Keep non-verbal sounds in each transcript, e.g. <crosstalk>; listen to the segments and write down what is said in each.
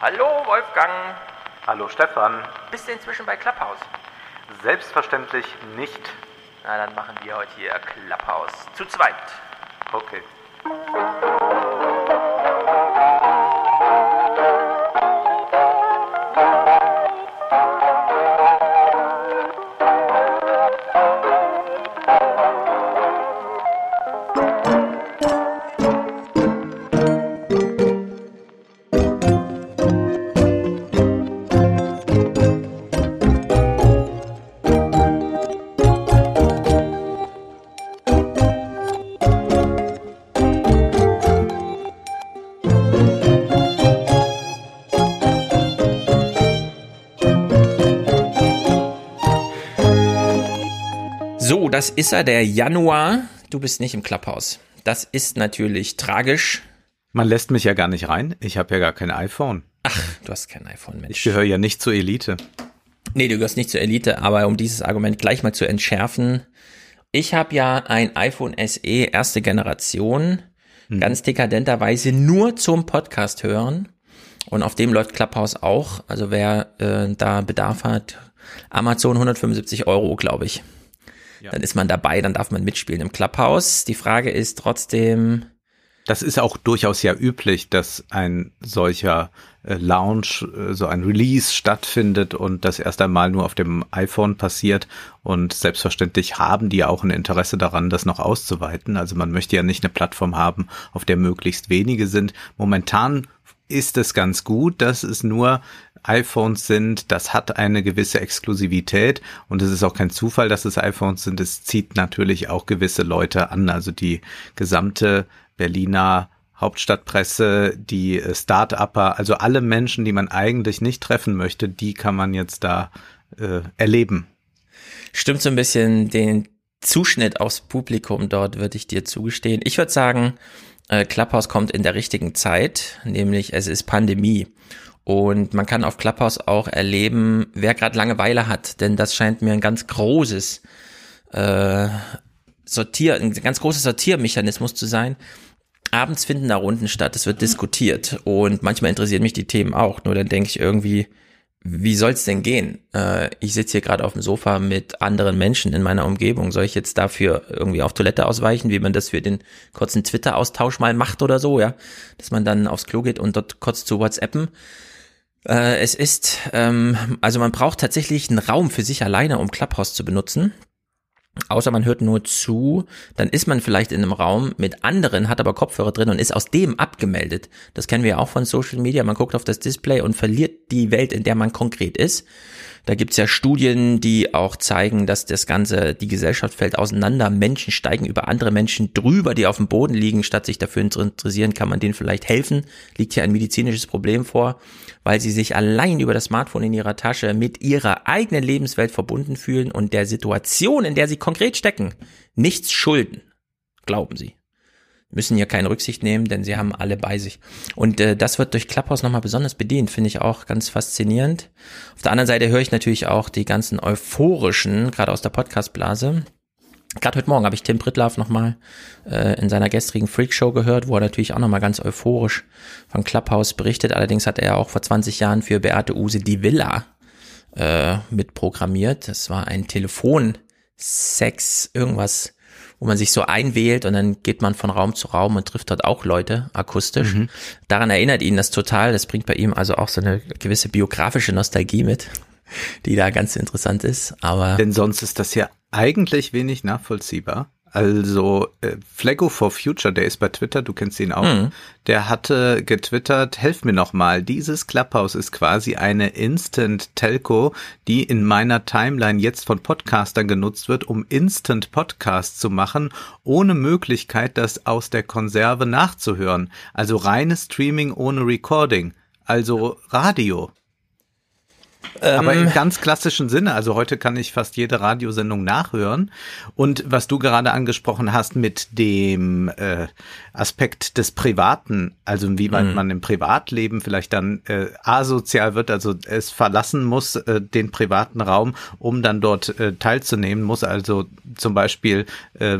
Hallo Wolfgang, Hallo Stefan. bist du inzwischen bei Clubhouse? Selbstverständlich nicht. Na, dann machen wir heute hier Clubhouse. Zu zweit. Okay. Das ist er, der Januar. Du bist nicht im Clubhouse. Das ist natürlich tragisch. Man lässt mich ja gar nicht rein. Ich habe ja gar kein iPhone. Ach, du hast kein iPhone, Ich Mensch. gehöre ja nicht zur Elite. Nee, du gehörst nicht zur Elite, aber um dieses Argument gleich mal zu entschärfen. Ich habe ja ein iPhone SE erste Generation, ganz dekadenterweise nur zum Podcast hören. Und auf dem läuft Clubhouse auch. Also wer äh, da Bedarf hat, Amazon 175 Euro, glaube ich. Ja. Dann ist man dabei, dann darf man mitspielen im Clubhouse. Die Frage ist trotzdem, Das ist auch durchaus ja üblich, dass ein solcher äh, Launch, äh, so ein Release stattfindet und das erst einmal nur auf dem iPhone passiert. Und selbstverständlich haben die auch ein Interesse daran, das noch auszuweiten. Also man möchte ja nicht eine Plattform haben, auf der möglichst wenige sind. Momentan ist es ganz gut, dass es nur iPhones sind. Das hat eine gewisse Exklusivität und es ist auch kein Zufall, dass es iPhones sind. Es zieht natürlich auch gewisse Leute an. Also die gesamte Berliner Hauptstadtpresse, die äh, Start-Upper, also alle Menschen, die man eigentlich nicht treffen möchte, die kann man jetzt da äh, erleben. stimmt so ein bisschen den Zuschnitt aufs Publikum dort, würde ich dir zugestehen. Ich würde sagen, äh, Clubhouse kommt in der richtigen Zeit, nämlich es ist Pandemie. Und man kann auf Clubhouse auch erleben, wer gerade Langeweile hat, denn das scheint mir ein ganz großes äh, Sortier, ein ganz großer Sortiermechanismus zu sein. Abends finden da Runden statt, es wird diskutiert und manchmal interessieren mich die Themen auch, nur dann denke ich irgendwie, wie soll's denn gehen? Äh, ich sitze hier gerade auf dem Sofa mit anderen Menschen in meiner Umgebung. Soll ich jetzt dafür irgendwie auf Toilette ausweichen, wie man das für den kurzen Twitter-Austausch mal macht oder so, ja? Dass man dann aufs Klo geht und dort kurz zu WhatsAppen. Äh, es ist, ähm, also man braucht tatsächlich einen Raum für sich alleine, um Clubhouse zu benutzen. Außer man hört nur zu, dann ist man vielleicht in einem Raum mit anderen, hat aber Kopfhörer drin und ist aus dem abgemeldet. Das kennen wir ja auch von Social Media. Man guckt auf das Display und verliert die Welt, in der man konkret ist. Da gibt's ja Studien, die auch zeigen, dass das Ganze, die Gesellschaft fällt auseinander. Menschen steigen über andere Menschen drüber, die auf dem Boden liegen. Statt sich dafür zu interessieren, kann man denen vielleicht helfen. Liegt hier ein medizinisches Problem vor, weil sie sich allein über das Smartphone in ihrer Tasche mit ihrer eigenen Lebenswelt verbunden fühlen und der Situation, in der sie konkret stecken, nichts schulden. Glauben sie müssen ja keine Rücksicht nehmen, denn sie haben alle bei sich. Und äh, das wird durch Clubhouse nochmal besonders bedient, finde ich auch ganz faszinierend. Auf der anderen Seite höre ich natürlich auch die ganzen euphorischen, gerade aus der Podcast-Blase. Gerade heute Morgen habe ich Tim Pritlaff nochmal äh, in seiner gestrigen Freakshow gehört, wo er natürlich auch nochmal ganz euphorisch von Clubhouse berichtet. Allerdings hat er auch vor 20 Jahren für Beate Use die Villa äh, mitprogrammiert. Das war ein Telefonsex, irgendwas, wo man sich so einwählt und dann geht man von Raum zu Raum und trifft dort auch Leute akustisch. Daran erinnert ihn das total. Das bringt bei ihm also auch so eine gewisse biografische Nostalgie mit, die da ganz interessant ist. Aber Denn sonst ist das ja eigentlich wenig nachvollziehbar. Also äh, Flaggo for Future, der ist bei Twitter, du kennst ihn auch, Mhm. der hatte getwittert, helf mir noch mal, dieses Clubhouse ist quasi eine Instant Telco, die in meiner Timeline jetzt von Podcastern genutzt wird, um Instant Podcasts zu machen, ohne Möglichkeit, das aus der Konserve nachzuhören. Also reines Streaming ohne Recording. Also Radio. Aber im ganz klassischen Sinne. Also heute kann ich fast jede Radiosendung nachhören. Und was du gerade angesprochen hast mit dem äh, Aspekt des Privaten, also inwieweit man im Privatleben vielleicht dann äh, asozial wird, also es verlassen muss, äh, den privaten Raum, um dann dort äh, teilzunehmen, muss also zum Beispiel äh,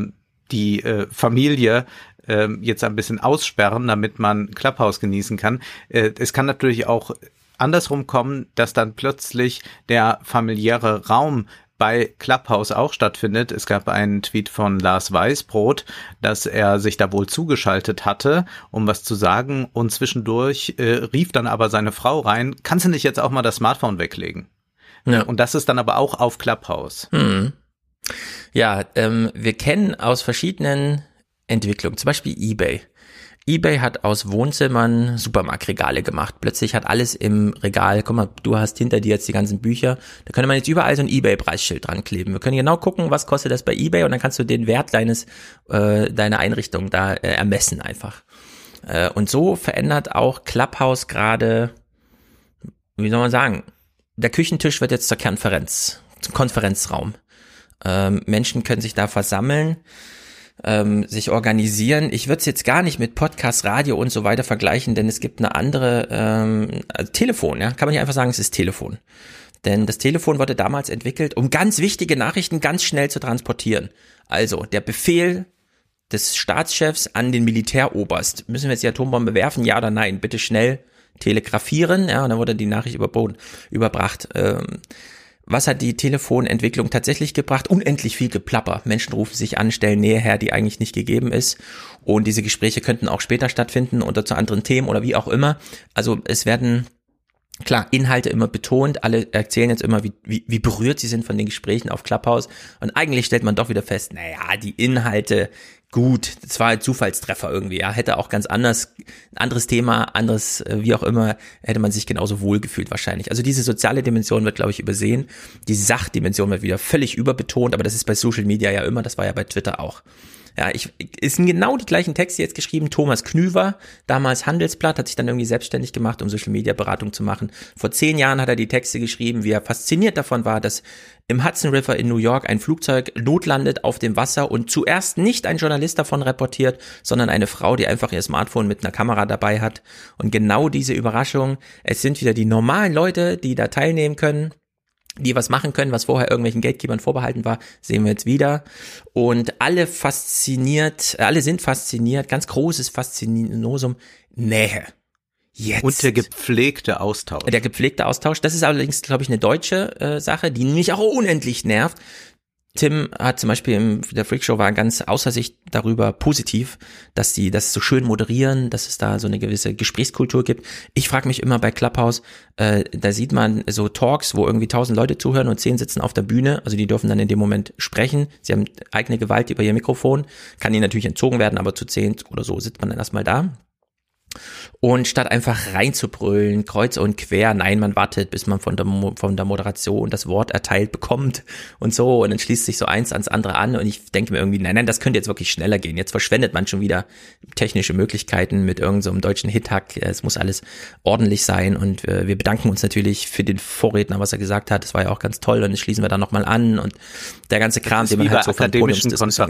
die äh, Familie äh, jetzt ein bisschen aussperren, damit man Clubhouse genießen kann. Äh, es kann natürlich auch andersrum kommen, dass dann plötzlich der familiäre Raum bei Clubhouse auch stattfindet. Es gab einen Tweet von Lars Weißbrot, dass er sich da wohl zugeschaltet hatte, um was zu sagen und zwischendurch äh, rief dann aber seine Frau rein, kannst du nicht jetzt auch mal das Smartphone weglegen? Ja. Und das ist dann aber auch auf Clubhouse. Mhm. Ja, ähm, wir kennen aus verschiedenen Entwicklungen, zum Beispiel eBay eBay hat aus Wohnzimmern Supermarktregale gemacht. Plötzlich hat alles im Regal, guck mal, du hast hinter dir jetzt die ganzen Bücher, da könnte man jetzt überall so ein eBay-Preisschild dran kleben. Wir können genau gucken, was kostet das bei eBay und dann kannst du den Wert deines, äh, deiner Einrichtung da äh, ermessen einfach. Äh, und so verändert auch Clubhouse gerade, wie soll man sagen, der Küchentisch wird jetzt zur Konferenz, zum Konferenzraum. Ähm, Menschen können sich da versammeln ähm, sich organisieren. Ich würde es jetzt gar nicht mit Podcast, Radio und so weiter vergleichen, denn es gibt eine andere ähm, also Telefon, ja, kann man nicht einfach sagen, es ist Telefon. Denn das Telefon wurde damals entwickelt, um ganz wichtige Nachrichten ganz schnell zu transportieren. Also der Befehl des Staatschefs an den Militäroberst. Müssen wir jetzt die Atombombe werfen? Ja oder nein? Bitte schnell telegrafieren. Ja, und dann wurde die Nachricht überboten, überbracht. Ähm, was hat die Telefonentwicklung tatsächlich gebracht? Unendlich viel Geplapper. Menschen rufen sich an, stellen Nähe her, die eigentlich nicht gegeben ist. Und diese Gespräche könnten auch später stattfinden oder zu anderen Themen oder wie auch immer. Also es werden Klar, Inhalte immer betont, alle erzählen jetzt immer, wie, wie, wie berührt sie sind von den Gesprächen auf Clubhouse. Und eigentlich stellt man doch wieder fest, naja, die Inhalte gut, das war ein Zufallstreffer irgendwie, ja, hätte auch ganz anders, anderes Thema, anderes, äh, wie auch immer, hätte man sich genauso wohl gefühlt wahrscheinlich. Also diese soziale Dimension wird, glaube ich, übersehen. Die Sachdimension wird wieder völlig überbetont, aber das ist bei Social Media ja immer, das war ja bei Twitter auch. Ja, ich, sind genau die gleichen Texte jetzt geschrieben. Thomas Knüver, damals Handelsblatt, hat sich dann irgendwie selbstständig gemacht, um Social Media Beratung zu machen. Vor zehn Jahren hat er die Texte geschrieben, wie er fasziniert davon war, dass im Hudson River in New York ein Flugzeug notlandet auf dem Wasser und zuerst nicht ein Journalist davon reportiert, sondern eine Frau, die einfach ihr Smartphone mit einer Kamera dabei hat. Und genau diese Überraschung, es sind wieder die normalen Leute, die da teilnehmen können die was machen können, was vorher irgendwelchen Gatekeepern vorbehalten war, sehen wir jetzt wieder. Und alle fasziniert, alle sind fasziniert, ganz großes Faszinosum, Nähe. Jetzt. Und der gepflegte Austausch. Der gepflegte Austausch. Das ist allerdings, glaube ich, eine deutsche äh, Sache, die mich auch unendlich nervt. Tim hat zum Beispiel im der Freakshow war ganz außer sich darüber positiv, dass die das so schön moderieren, dass es da so eine gewisse Gesprächskultur gibt. Ich frage mich immer bei Clubhouse, äh, da sieht man so Talks, wo irgendwie tausend Leute zuhören und zehn sitzen auf der Bühne, also die dürfen dann in dem Moment sprechen. Sie haben eigene Gewalt über ihr Mikrofon, kann ihnen natürlich entzogen werden, aber zu zehn oder so sitzt man dann erstmal da. Und statt einfach reinzubrüllen, kreuz und quer, nein, man wartet, bis man von der, von der Moderation das Wort erteilt bekommt und so. Und dann schließt sich so eins ans andere an. Und ich denke mir irgendwie, nein, nein, das könnte jetzt wirklich schneller gehen. Jetzt verschwendet man schon wieder technische Möglichkeiten mit irgendeinem so deutschen Hithack. Es muss alles ordentlich sein. Und äh, wir bedanken uns natürlich für den Vorredner, was er gesagt hat. Das war ja auch ganz toll. Und das schließen wir dann nochmal an. Und der ganze Kram, den man halt so von.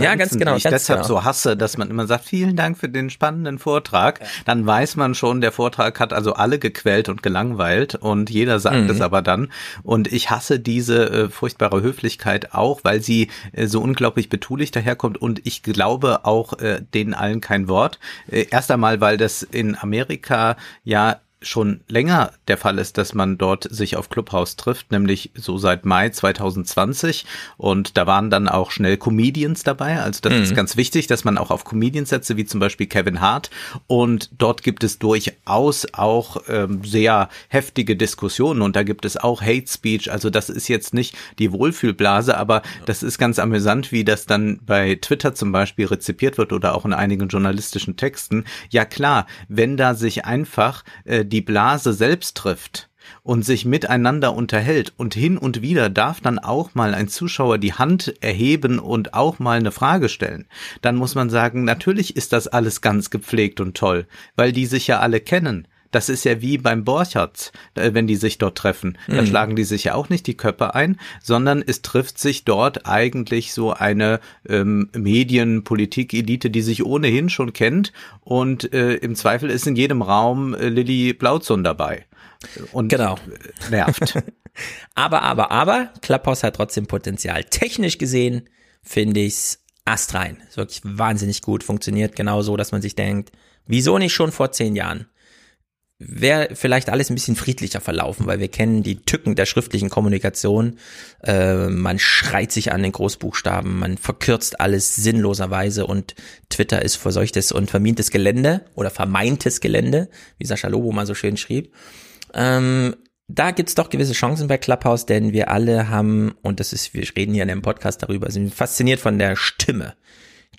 Ja, ganz genau. Ich ganz deshalb genau. so hasse, dass man immer sagt, vielen Dank für den spannenden Vortrag. Ja. Dann weiß man schon, der Vortrag hat also alle gequält und gelangweilt und jeder sagt mhm. es aber dann. Und ich hasse diese äh, furchtbare Höflichkeit auch, weil sie äh, so unglaublich betulich daherkommt und ich glaube auch äh, denen allen kein Wort. Äh, erst einmal, weil das in Amerika ja schon länger der Fall ist, dass man dort sich auf Clubhouse trifft, nämlich so seit Mai 2020 und da waren dann auch schnell Comedians dabei, also das mhm. ist ganz wichtig, dass man auch auf Comedians setze, wie zum Beispiel Kevin Hart. Und dort gibt es durchaus auch ähm, sehr heftige Diskussionen. Und da gibt es auch Hate Speech, also das ist jetzt nicht die Wohlfühlblase, aber das ist ganz amüsant, wie das dann bei Twitter zum Beispiel rezipiert wird oder auch in einigen journalistischen Texten. Ja klar, wenn da sich einfach äh, die Blase selbst trifft und sich miteinander unterhält und hin und wieder darf dann auch mal ein Zuschauer die Hand erheben und auch mal eine Frage stellen, dann muss man sagen, natürlich ist das alles ganz gepflegt und toll, weil die sich ja alle kennen. Das ist ja wie beim Borchardt, äh, wenn die sich dort treffen. Da mhm. schlagen die sich ja auch nicht die Köpfe ein, sondern es trifft sich dort eigentlich so eine ähm, Medien-Politik-Elite, die sich ohnehin schon kennt. Und äh, im Zweifel ist in jedem Raum äh, Lilly Blauzun dabei. Und genau. Äh, nervt. <laughs> aber, aber, aber, Clubhouse hat trotzdem Potenzial. Technisch gesehen finde ich's astrein. Ist wirklich wahnsinnig gut, funktioniert genau so, dass man sich denkt, wieso nicht schon vor zehn Jahren? Wäre vielleicht alles ein bisschen friedlicher verlaufen, weil wir kennen die Tücken der schriftlichen Kommunikation. Äh, man schreit sich an den Großbuchstaben, man verkürzt alles sinnloserweise und Twitter ist verseuchtes und vermintes Gelände oder vermeintes Gelände, wie Sascha Lobo mal so schön schrieb. Ähm, da gibt's doch gewisse Chancen bei Clubhouse, denn wir alle haben, und das ist, wir reden hier in dem Podcast darüber, sind fasziniert von der Stimme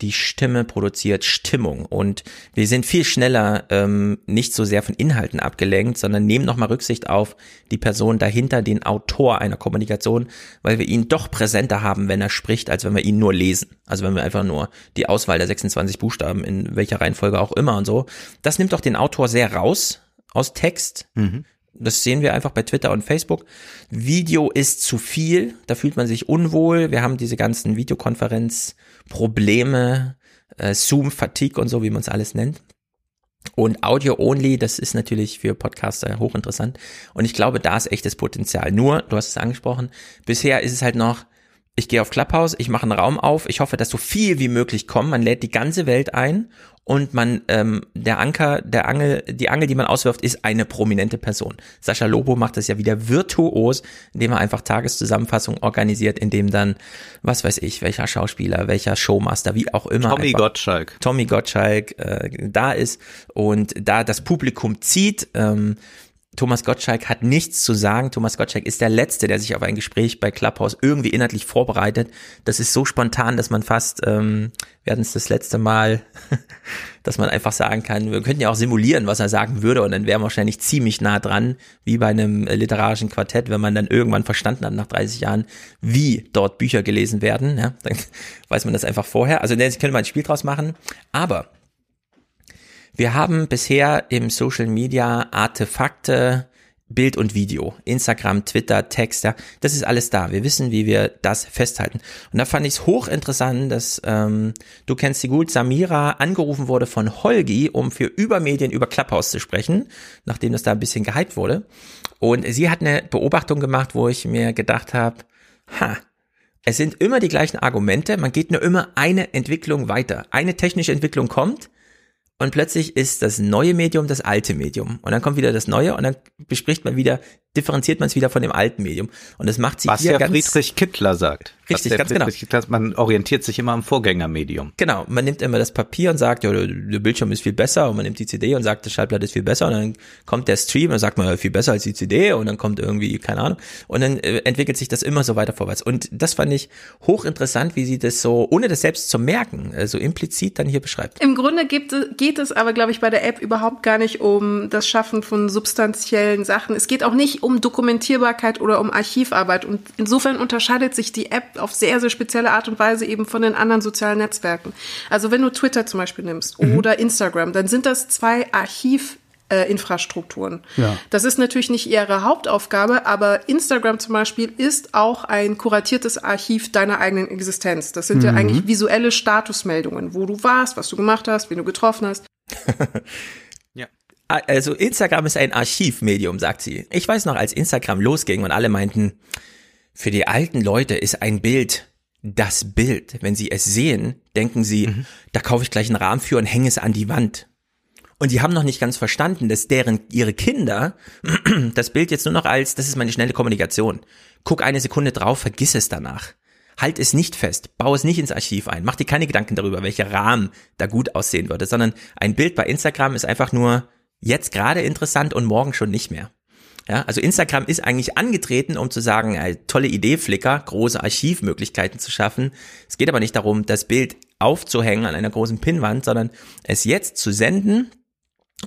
die Stimme produziert Stimmung und wir sind viel schneller ähm, nicht so sehr von Inhalten abgelenkt, sondern nehmen nochmal Rücksicht auf die Person dahinter, den Autor einer Kommunikation, weil wir ihn doch präsenter haben, wenn er spricht, als wenn wir ihn nur lesen. Also wenn wir einfach nur die Auswahl der 26 Buchstaben in welcher Reihenfolge auch immer und so. Das nimmt doch den Autor sehr raus aus Text. Mhm. Das sehen wir einfach bei Twitter und Facebook. Video ist zu viel, da fühlt man sich unwohl. Wir haben diese ganzen Videokonferenz-Probleme, äh, Zoom-Fatigue und so, wie man es alles nennt. Und Audio Only, das ist natürlich für Podcaster hochinteressant. Und ich glaube, da ist echtes Potenzial. Nur, du hast es angesprochen, bisher ist es halt noch, ich gehe auf Clubhouse, ich mache einen Raum auf, ich hoffe, dass so viel wie möglich kommen. Man lädt die ganze Welt ein und man ähm, der Anker, der Angel, die Angel, die man auswirft, ist eine prominente Person. Sascha Lobo macht das ja wieder virtuos, indem er einfach Tageszusammenfassungen organisiert, indem dann, was weiß ich, welcher Schauspieler, welcher Showmaster, wie auch immer. Tommy Gottschalk. Tommy Gottschalk äh, da ist und da das Publikum zieht. Ähm, Thomas Gottschalk hat nichts zu sagen. Thomas Gottschalk ist der Letzte, der sich auf ein Gespräch bei Clubhouse irgendwie inhaltlich vorbereitet. Das ist so spontan, dass man fast, ähm, wir hatten es das letzte Mal, <laughs> dass man einfach sagen kann, wir könnten ja auch simulieren, was er sagen würde und dann wären wir wahrscheinlich ziemlich nah dran, wie bei einem literarischen Quartett, wenn man dann irgendwann verstanden hat nach 30 Jahren, wie dort Bücher gelesen werden. Ja, dann <laughs> weiß man das einfach vorher. Also jetzt könnte man ein Spiel draus machen. Aber wir haben bisher im Social Media Artefakte, Bild und Video, Instagram, Twitter, Text, ja, das ist alles da. Wir wissen, wie wir das festhalten. Und da fand ich es hochinteressant, dass ähm, du kennst sie gut, Samira angerufen wurde von Holgi, um für Übermedien über Clubhouse zu sprechen, nachdem das da ein bisschen gehypt wurde. Und sie hat eine Beobachtung gemacht, wo ich mir gedacht habe, ha, es sind immer die gleichen Argumente, man geht nur immer eine Entwicklung weiter. Eine technische Entwicklung kommt, und plötzlich ist das neue Medium das alte Medium. Und dann kommt wieder das neue und dann bespricht man wieder, differenziert man es wieder von dem alten Medium. Und das macht sie Was hier ja ganz Friedrich Kittler sagt. Richtig, ganz genau. Kittler, man orientiert sich immer am Vorgängermedium. Genau, man nimmt immer das Papier und sagt, ja, der Bildschirm ist viel besser und man nimmt die CD und sagt, das Schallplatte ist viel besser und dann kommt der Stream und dann sagt man, ja, viel besser als die CD und dann kommt irgendwie, keine Ahnung, und dann äh, entwickelt sich das immer so weiter vorwärts. Und das fand ich hochinteressant, wie sie das so, ohne das selbst zu merken, äh, so implizit dann hier beschreibt. Im Grunde gibt, geht es aber, glaube ich, bei der App überhaupt gar nicht um das Schaffen von substanziellen Sachen. Es geht auch nicht um Dokumentierbarkeit oder um Archivarbeit und insofern unterscheidet sich die App auf sehr, sehr spezielle spezielle Art und Weise eben von den anderen sozialen Netzwerken. Also wenn du Twitter zum Beispiel nimmst mhm. oder Instagram, dann sind das zwei Archiv Infrastrukturen. Ja. Das ist natürlich nicht ihre Hauptaufgabe, aber Instagram zum Beispiel ist auch ein kuratiertes Archiv deiner eigenen Existenz. Das sind mhm. ja eigentlich visuelle Statusmeldungen, wo du warst, was du gemacht hast, wen du getroffen hast. <laughs> Also Instagram ist ein Archivmedium, sagt sie. Ich weiß noch, als Instagram losging und alle meinten, für die alten Leute ist ein Bild das Bild. Wenn sie es sehen, denken sie, mhm. da kaufe ich gleich einen Rahmen für und hänge es an die Wand. Und die haben noch nicht ganz verstanden, dass deren, ihre Kinder <clears throat> das Bild jetzt nur noch als, das ist meine schnelle Kommunikation. Guck eine Sekunde drauf, vergiss es danach. Halt es nicht fest, bau es nicht ins Archiv ein, mach dir keine Gedanken darüber, welcher Rahmen da gut aussehen würde, sondern ein Bild bei Instagram ist einfach nur jetzt gerade interessant und morgen schon nicht mehr. Ja, also Instagram ist eigentlich angetreten, um zu sagen, äh, tolle Idee, Flickr, große Archivmöglichkeiten zu schaffen. Es geht aber nicht darum, das Bild aufzuhängen an einer großen Pinnwand, sondern es jetzt zu senden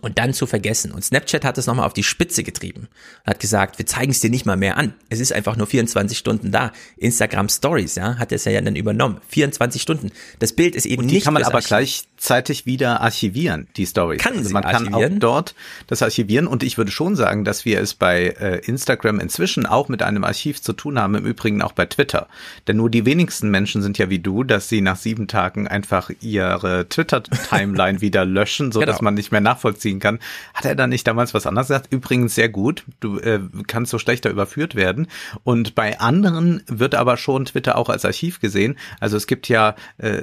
und dann zu vergessen. Und Snapchat hat es nochmal auf die Spitze getrieben. Hat gesagt, wir zeigen es dir nicht mal mehr an. Es ist einfach nur 24 Stunden da. Instagram Stories, ja, hat es ja dann übernommen. 24 Stunden. Das Bild ist eben und die nicht. kann man aber gleich gleichzeitig wieder archivieren, die Stories. Kann also man kann archivieren? auch dort das archivieren und ich würde schon sagen, dass wir es bei äh, Instagram inzwischen auch mit einem Archiv zu tun haben, im Übrigen auch bei Twitter. Denn nur die wenigsten Menschen sind ja wie du, dass sie nach sieben Tagen einfach ihre Twitter-Timeline <laughs> wieder löschen, so dass Genau. man nicht mehr nachvollziehen kann. Hat er da nicht damals was anderes gesagt? Übrigens sehr gut. Du äh, kannst so schlechter überführt werden. Und bei anderen wird aber schon Twitter auch als Archiv gesehen. Also es gibt ja äh,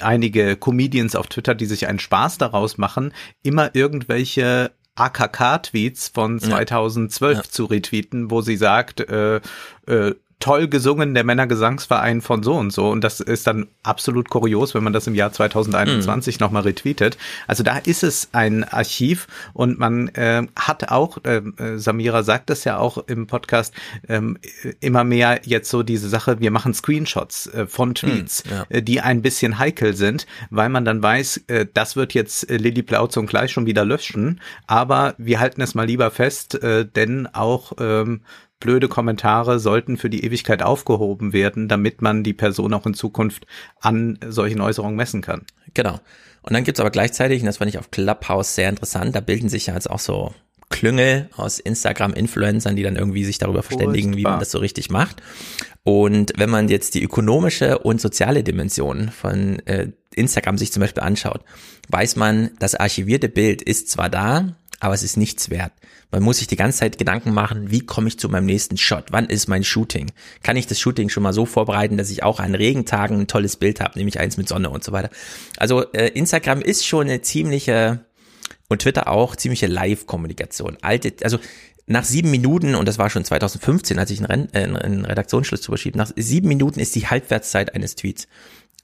einige Comedians auf Twitter, die sich einen Spaß daraus machen, immer irgendwelche AKK-Tweets von 2012 Ja. zu retweeten, wo sie sagt, äh, äh, toll gesungen, der Männergesangsverein von so und so. Und das ist dann absolut kurios, wenn man das im Jahr 2021 nochmal retweetet. Also da ist es ein Archiv und man äh, hat auch, äh, äh, Samira sagt das ja auch im Podcast, ähm, immer mehr jetzt so diese Sache, wir machen Screenshots äh, von Tweets, ja. äh, die ein bisschen heikel sind, weil man dann weiß, äh, das wird jetzt äh, Lilly Plautz und gleich schon wieder löschen, aber wir halten es mal lieber fest, äh, denn auch ähm, blöde Kommentare sollten für die Ewigkeit aufgehoben werden, damit man die Person auch in Zukunft an solchen Äußerungen messen kann. Genau. Und dann gibt's aber gleichzeitig, und das fand ich auf Clubhouse sehr interessant, da bilden sich ja jetzt auch so Klüngel aus Instagram-Influencern, die dann irgendwie sich darüber verständigen, wie Furchtbar. man das so richtig macht. Und wenn man jetzt die ökonomische und soziale Dimension von äh, Instagram sich zum Beispiel anschaut, weiß man, das archivierte Bild ist zwar da, aber es ist nichts wert. Man muss sich die ganze Zeit Gedanken machen, wie komme ich zu meinem nächsten Shot? Wann ist mein Shooting? Kann ich das Shooting schon mal so vorbereiten, dass ich auch an Regentagen ein tolles Bild habe, nämlich eins mit Sonne und so weiter. Also äh, Instagram ist schon eine ziemliche und Twitter auch ziemliche Live-Kommunikation. Alte, also nach sieben Minuten, und das war schon 2015, als ich einen, Ren äh, einen Redaktionsschluss zu überschieben, nach sieben Minuten ist die Halbwertszeit eines Tweets.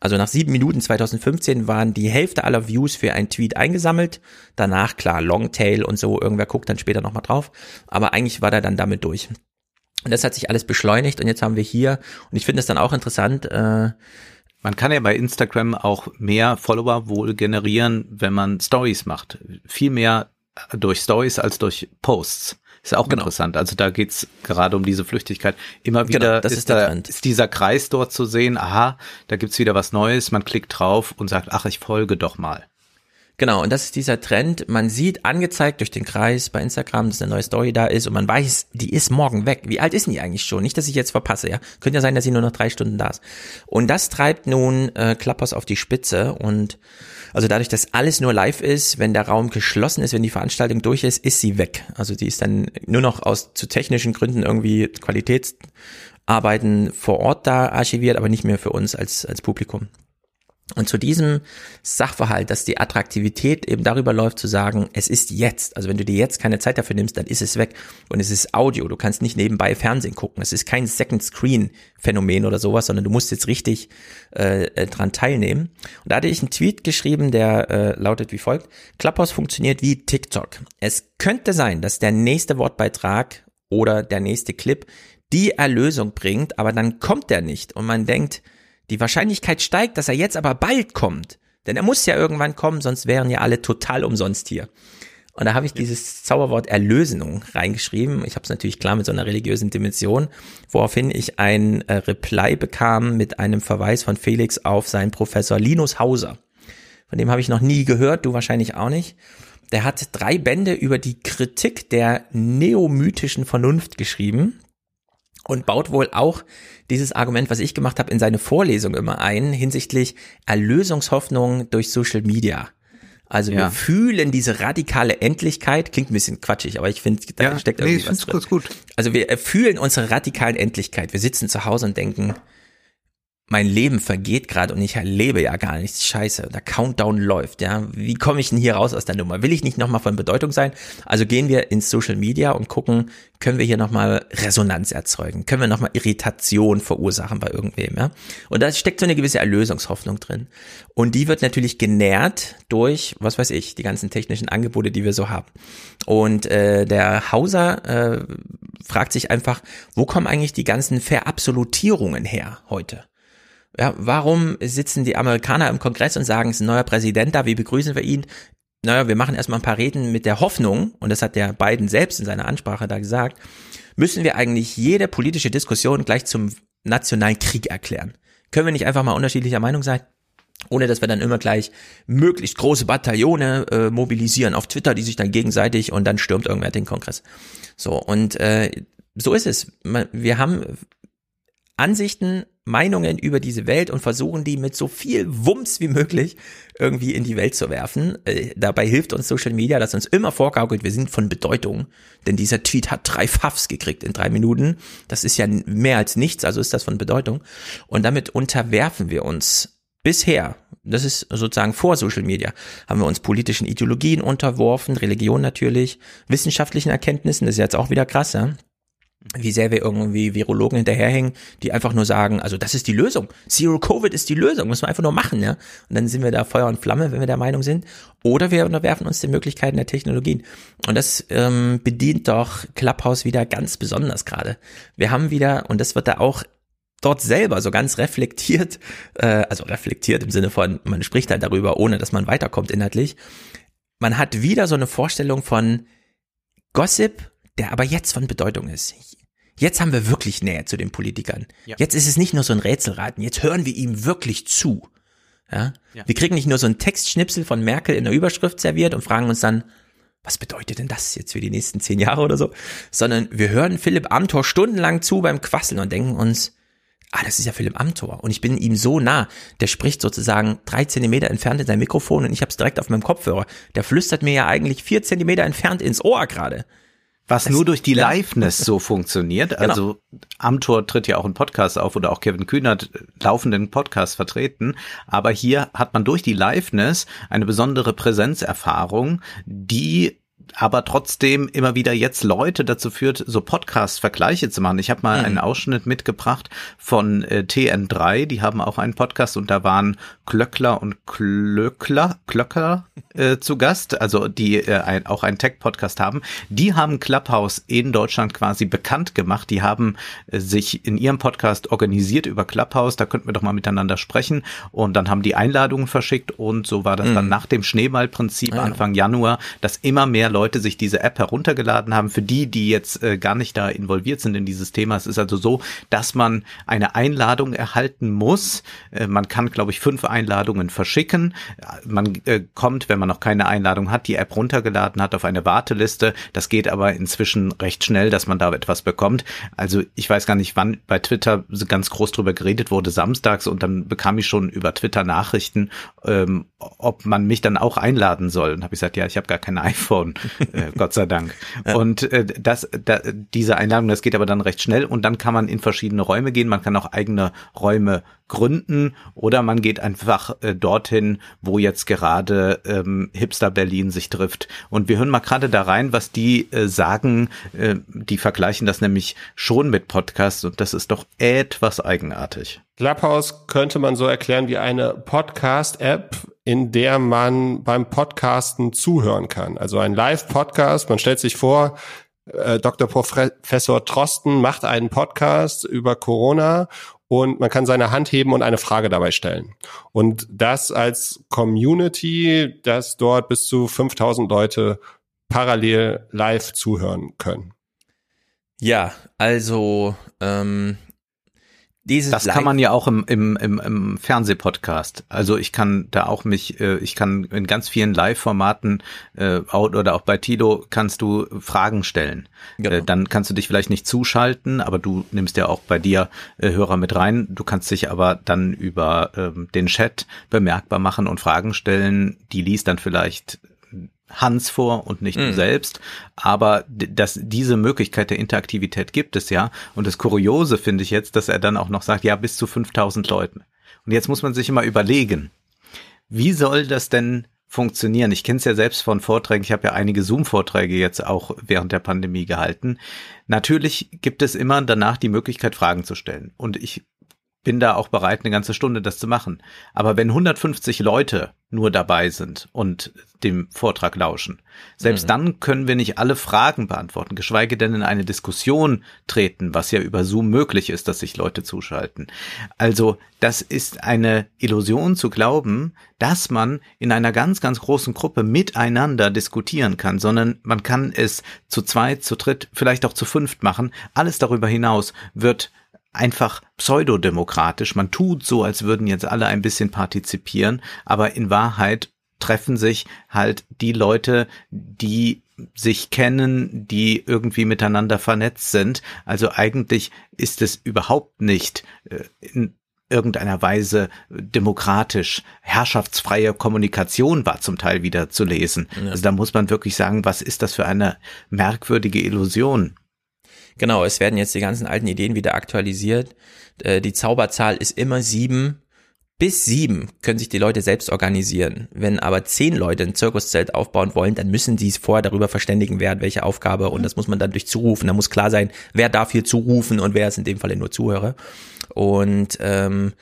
Also nach sieben Minuten 2015 waren die Hälfte aller Views für einen Tweet eingesammelt. Danach, klar, Longtail und so, irgendwer guckt dann später nochmal drauf. Aber eigentlich war der dann damit durch. Und das hat sich alles beschleunigt und jetzt haben wir hier, und ich finde es dann auch interessant, äh, Man kann ja bei Instagram auch mehr Follower wohl generieren, wenn man Stories macht. Viel mehr durch Stories als durch Posts. Ist auch Genau. interessant. Also da geht's gerade um diese Flüchtigkeit. Immer wieder Genau, ist, ist da, ist dieser Kreis dort zu sehen, aha, da gibt's wieder was Neues, man klickt drauf und sagt, ach, ich folge doch mal. Genau, und das ist dieser Trend. Man sieht angezeigt durch den Kreis bei Instagram, dass eine neue Story da ist und man weiß, die ist morgen weg. Wie alt ist denn die eigentlich schon? Nicht, dass ich jetzt verpasse, ja. Könnte ja sein, dass sie nur noch drei Stunden da ist. Und das treibt nun äh, Klappers auf die Spitze und also dadurch, dass alles nur live ist, wenn der Raum geschlossen ist, wenn die Veranstaltung durch ist, ist sie weg. Also die ist dann nur noch aus zu technischen Gründen irgendwie Qualitätsarbeiten vor Ort da archiviert, aber nicht mehr für uns als, als Publikum. Und zu diesem Sachverhalt, dass die Attraktivität eben darüber läuft, zu sagen, es ist jetzt. Also wenn du dir jetzt keine Zeit dafür nimmst, dann ist es weg. Und es ist Audio. Du kannst nicht nebenbei Fernsehen gucken. Es ist kein Second Screen Phänomen oder sowas, sondern du musst jetzt richtig äh, äh, dran teilnehmen. Und da hatte ich einen Tweet geschrieben, der äh, lautet wie folgt. Clubhouse funktioniert wie TikTok. Es könnte sein, dass der nächste Wortbeitrag oder der nächste Clip die Erlösung bringt, aber dann kommt er nicht. Und man denkt, die Wahrscheinlichkeit steigt, dass er jetzt aber bald kommt. Denn er muss ja irgendwann kommen, sonst wären ja alle total umsonst hier. Und da habe ich dieses Zauberwort Erlösung reingeschrieben. Ich habe es natürlich klar mit so einer religiösen Dimension, woraufhin ich ein äh, Reply bekam mit einem Verweis von Felix auf seinen Professor Linus Hauser. Von dem habe ich noch nie gehört, du wahrscheinlich auch nicht. Der hat drei Bände über die Kritik der neomythischen Vernunft geschrieben und baut wohl auch dieses Argument, was ich gemacht habe, in seine Vorlesung immer ein hinsichtlich Erlösungshoffnung durch Social Media. Also wir Ja. fühlen diese radikale Endlichkeit, klingt ein bisschen quatschig, aber ich finde, da steckt nee, irgendwie ich was drin. kurz gut. Also wir fühlen unsere radikalen Endlichkeit. Wir sitzen zu Hause und denken, mein Leben vergeht gerade und ich erlebe ja gar nichts. Scheiße, der Countdown läuft, ja. Wie komme ich denn hier raus aus der Nummer? Will ich nicht nochmal von Bedeutung sein? Also gehen wir ins Social Media und gucken, können wir hier nochmal Resonanz erzeugen? Können wir nochmal Irritation verursachen bei irgendwem, ja? Und da steckt so eine gewisse Erlösungshoffnung drin. Und die wird natürlich genährt durch, was weiß ich, die ganzen technischen Angebote, die wir so haben. Und äh, der Hauser äh, fragt sich einfach, wo kommen eigentlich die ganzen Verabsolutierungen her heute? Ja, warum sitzen die Amerikaner im Kongress und sagen, es ist ein neuer Präsident da, wie begrüßen wir ihn? Naja, wir machen erstmal ein paar Reden mit der Hoffnung, und das hat der Biden selbst in seiner Ansprache da gesagt, müssen wir eigentlich jede politische Diskussion gleich zum nationalen Krieg erklären. Können wir nicht einfach mal unterschiedlicher Meinung sein? ohne dass wir dann immer gleich möglichst große Bataillone äh, mobilisieren auf Twitter, die sich dann gegenseitig und dann stürmt irgendwer den Kongress. So, und äh, so ist es. Wir haben Ansichten, Meinungen über diese Welt und versuchen die mit so viel Wumms wie möglich irgendwie in die Welt zu werfen. Äh, dabei hilft uns Social Media, dass uns immer vorgaukelt, wir sind von Bedeutung. Denn dieser Tweet hat drei Pfaffs gekriegt in drei Minuten. Das ist ja mehr als nichts, also ist das von Bedeutung. Und damit unterwerfen wir uns bisher, das ist sozusagen vor Social Media, haben wir uns politischen Ideologien unterworfen, Religion natürlich, wissenschaftlichen Erkenntnissen, das ist jetzt auch wieder krass, ja? Wie sehr wir irgendwie Virologen hinterherhängen, die einfach nur sagen, also das ist die Lösung. Zero Covid ist die Lösung, muss man einfach nur machen, ja. Und dann sind wir da Feuer und Flamme, wenn wir der Meinung sind. Oder wir unterwerfen uns den Möglichkeiten der Technologien. Und das ähm, bedient doch Clubhouse wieder ganz besonders gerade. Wir haben wieder, und das wird da auch dort selber so ganz reflektiert, äh, also reflektiert im Sinne von, man spricht halt darüber, ohne dass man weiterkommt inhaltlich. Man hat wieder so eine Vorstellung von Gossip, der aber jetzt von Bedeutung ist. Jetzt haben wir wirklich Nähe zu den Politikern. Ja. Jetzt ist es nicht nur so ein Rätselraten, jetzt hören wir ihm wirklich zu. Ja? ja? Wir kriegen nicht nur so ein Textschnipsel von Merkel in der Überschrift serviert und fragen uns dann, was bedeutet denn das jetzt für die nächsten zehn Jahre oder so? Sondern wir hören Philipp Amthor stundenlang zu beim Quasseln und denken uns, ah, das ist ja Philipp Amthor und ich bin ihm so nah. Der spricht sozusagen drei Zentimeter entfernt in sein Mikrofon und ich habe es direkt auf meinem Kopfhörer. Der flüstert mir ja eigentlich vier Zentimeter entfernt ins Ohr gerade. Was das, nur durch die Liveness so funktioniert. <laughs> Genau. Also Amtor tritt ja auch ein Podcast auf oder auch Kevin Kühnert laufenden Podcast vertreten. Aber hier hat man durch die Liveness eine besondere Präsenzerfahrung, die aber trotzdem immer wieder jetzt Leute dazu führt, so Podcast-Vergleiche zu machen. Ich habe mal mhm. einen Ausschnitt mitgebracht von äh, TN3, die haben auch einen Podcast und da waren Klöckler und Klöckler, Klöcker äh, zu Gast, also die äh, ein, auch einen Tech-Podcast haben. Die haben Clubhouse in Deutschland quasi bekannt gemacht. Die haben äh, sich in ihrem Podcast organisiert über Clubhouse, da könnten wir doch mal miteinander sprechen und dann haben die Einladungen verschickt und so war das mhm. dann nach dem Schneeballprinzip ja. Anfang Januar, dass immer mehr Leute sich diese App heruntergeladen haben. Für die, die jetzt äh, gar nicht da involviert sind in dieses Thema, es ist also so, dass man eine Einladung erhalten muss. Äh, man kann, glaube ich, fünf Einladungen verschicken. Man äh, kommt, wenn man noch keine Einladung hat, die App runtergeladen hat, auf eine Warteliste. Das geht aber inzwischen recht schnell, dass man da etwas bekommt. Also ich weiß gar nicht, wann bei Twitter ganz groß drüber geredet wurde, samstags, und dann bekam ich schon über Twitter Nachrichten, ähm, ob man mich dann auch einladen soll. Und habe ich gesagt, ja, ich habe gar kein iPhone. <laughs> äh, Gott sei Dank. Ja. Und äh, das, da, diese Einladung, das geht aber dann recht schnell und dann kann man in verschiedene Räume gehen. Man kann auch eigene Räume gründen oder man geht einfach äh, dorthin, wo jetzt gerade ähm, Hipster Berlin sich trifft. Und wir hören mal gerade da rein, was die äh, sagen. Äh, die vergleichen das nämlich schon mit Podcasts und das ist doch etwas eigenartig. Clubhouse könnte man so erklären wie eine Podcast-App, in der man beim Podcasten zuhören kann. Also ein Live-Podcast, man stellt sich vor, äh, Dr. Professor Trosten macht einen Podcast über Corona und man kann seine Hand heben und eine Frage dabei stellen. Und das als Community, dass dort bis zu 5000 Leute parallel live zuhören können. Ja, also ähm, dieses das kann man ja auch im, im, im, im Fernsehpodcast. Also ich kann da auch mich, äh, ich kann in ganz vielen Live-Formaten äh, oder auch bei Tilo kannst du Fragen stellen. Genau. Äh, dann kannst du dich vielleicht nicht zuschalten, aber du nimmst ja auch bei dir äh, Hörer mit rein. Du kannst dich aber dann über ähm, den Chat bemerkbar machen und Fragen stellen. Die liest dann vielleicht Hans vor und nicht mhm. du selbst. Aber dass diese Möglichkeit der Interaktivität gibt es ja. Und das Kuriose finde ich jetzt, dass er dann auch noch sagt, ja, bis zu 5000 Leuten. Und jetzt muss man sich immer überlegen, wie soll das denn funktionieren? Ich kenne es ja selbst von Vorträgen. Ich habe ja einige Zoom-Vorträge jetzt auch während der Pandemie gehalten. Natürlich gibt es immer danach die Möglichkeit, Fragen zu stellen. Und ich bin da auch bereit, eine ganze Stunde das zu machen. Aber wenn 150 Leute nur dabei sind und dem Vortrag lauschen, selbst mhm. dann können wir nicht alle Fragen beantworten, geschweige denn in eine Diskussion treten, was ja über Zoom möglich ist, dass sich Leute zuschalten. Also das ist eine Illusion zu glauben, dass man in einer ganz, ganz großen Gruppe miteinander diskutieren kann, sondern man kann es zu zweit, zu dritt, vielleicht auch zu fünft machen. Alles darüber hinaus wird einfach pseudodemokratisch. Man tut so, als würden jetzt alle ein bisschen partizipieren, aber in Wahrheit treffen sich halt die Leute, die sich kennen, die irgendwie miteinander vernetzt sind. Also eigentlich ist es überhaupt nicht äh, in irgendeiner Weise demokratisch. Herrschaftsfreie Kommunikation war zum Teil wieder zu lesen. Ja. Also da muss man wirklich sagen, was ist das für eine merkwürdige Illusion? Genau, es werden jetzt die ganzen alten Ideen wieder aktualisiert. Äh, die Zauberzahl ist immer sieben. Bis sieben können sich die Leute selbst organisieren. Wenn aber zehn Leute ein Zirkuszelt aufbauen wollen, dann müssen die es vorher darüber verständigen, wer hat welche Aufgabe und das muss man dann durch zurufen. Da muss klar sein, wer darf hier zurufen und wer ist in dem Falle nur Zuhörer. Und ähm,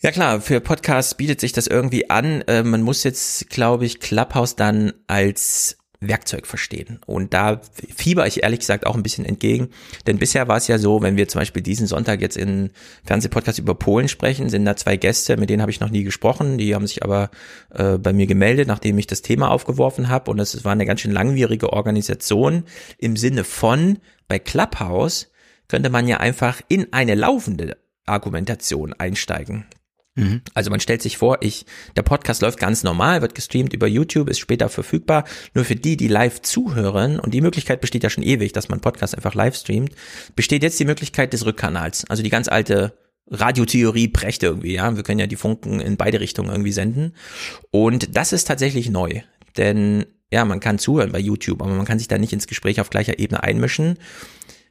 ja klar, für Podcasts bietet sich das irgendwie an. Äh, man muss jetzt, glaube ich, Clubhouse dann als Werkzeug verstehen. Und da fieber ich ehrlich gesagt auch ein bisschen entgegen. Denn bisher war es ja so, wenn wir zum Beispiel diesen Sonntag jetzt in Fernsehpodcast über Polen sprechen, sind da zwei Gäste, mit denen habe ich noch nie gesprochen. Die haben sich aber äh, bei mir gemeldet, nachdem ich das Thema aufgeworfen habe. Und es war eine ganz schön langwierige Organisation im Sinne von, bei Clubhouse könnte man ja einfach in eine laufende Argumentation einsteigen. Mhm. Also man stellt sich vor, ich, der Podcast läuft ganz normal, wird gestreamt über YouTube, ist später verfügbar. Nur für die, die live zuhören, und die Möglichkeit besteht ja schon ewig, dass man Podcast einfach live streamt, besteht jetzt die Möglichkeit des Rückkanals. Also die ganz alte Radiotheorie prächt irgendwie, ja. Wir können ja die Funken in beide Richtungen irgendwie senden. Und das ist tatsächlich neu. Denn ja, man kann zuhören bei YouTube, aber man kann sich da nicht ins Gespräch auf gleicher Ebene einmischen.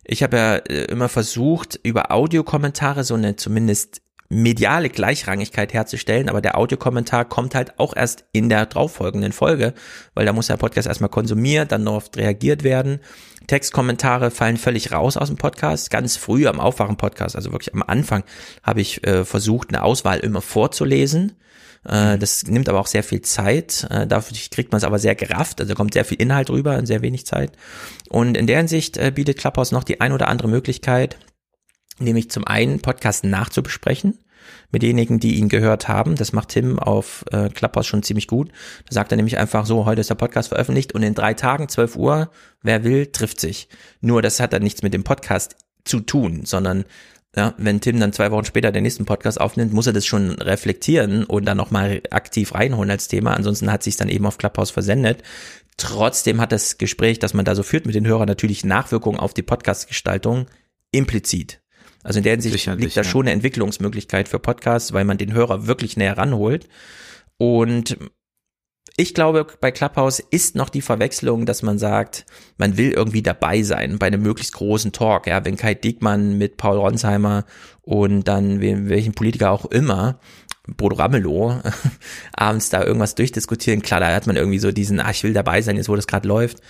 Ich habe ja äh, immer versucht, über Audiokommentare so eine zumindest mediale Gleichrangigkeit herzustellen, aber der Audiokommentar kommt halt auch erst in der darauffolgenden Folge, weil da muss der Podcast erstmal konsumiert, dann noch reagiert werden. Textkommentare fallen völlig raus aus dem Podcast. Ganz früh am Aufwachen-Podcast, also wirklich am Anfang, habe ich äh, versucht, eine Auswahl immer vorzulesen. Äh, das nimmt aber auch sehr viel Zeit. Äh, dafür kriegt man es aber sehr gerafft. Also kommt sehr viel Inhalt rüber in sehr wenig Zeit. Und in der Hinsicht äh, bietet Clubhouse noch die ein oder andere Möglichkeit, nämlich zum einen Podcast nachzubesprechen mit denjenigen, die ihn gehört haben. Das macht Tim auf äh, Clubhouse schon ziemlich gut. Da sagt er nämlich einfach so, heute ist der Podcast veröffentlicht und in drei Tagen, 12 Uhr, wer will, trifft sich. Nur das hat dann nichts mit dem Podcast zu tun, sondern ja, wenn Tim dann zwei Wochen später den nächsten Podcast aufnimmt, muss er das schon reflektieren und dann nochmal aktiv reinholen als Thema. Ansonsten hat sich dann eben auf Clubhouse versendet. Trotzdem hat das Gespräch, das man da so führt mit den Hörern, natürlich Nachwirkungen auf die Podcast-Gestaltung implizit. Also in der Hinsicht Sicherlich, liegt da ja. schon eine Entwicklungsmöglichkeit für Podcasts, weil man den Hörer wirklich näher ranholt. Und ich glaube, bei Clubhouse ist noch die Verwechslung, dass man sagt, man will irgendwie dabei sein bei einem möglichst großen Talk. Ja, wenn Kai Diekmann mit Paul Ronsheimer und dann welchen Politiker auch immer Bodo Ramelow <laughs> abends da irgendwas durchdiskutieren. Klar, da hat man irgendwie so diesen, ah, ich will dabei sein, jetzt wo das gerade läuft.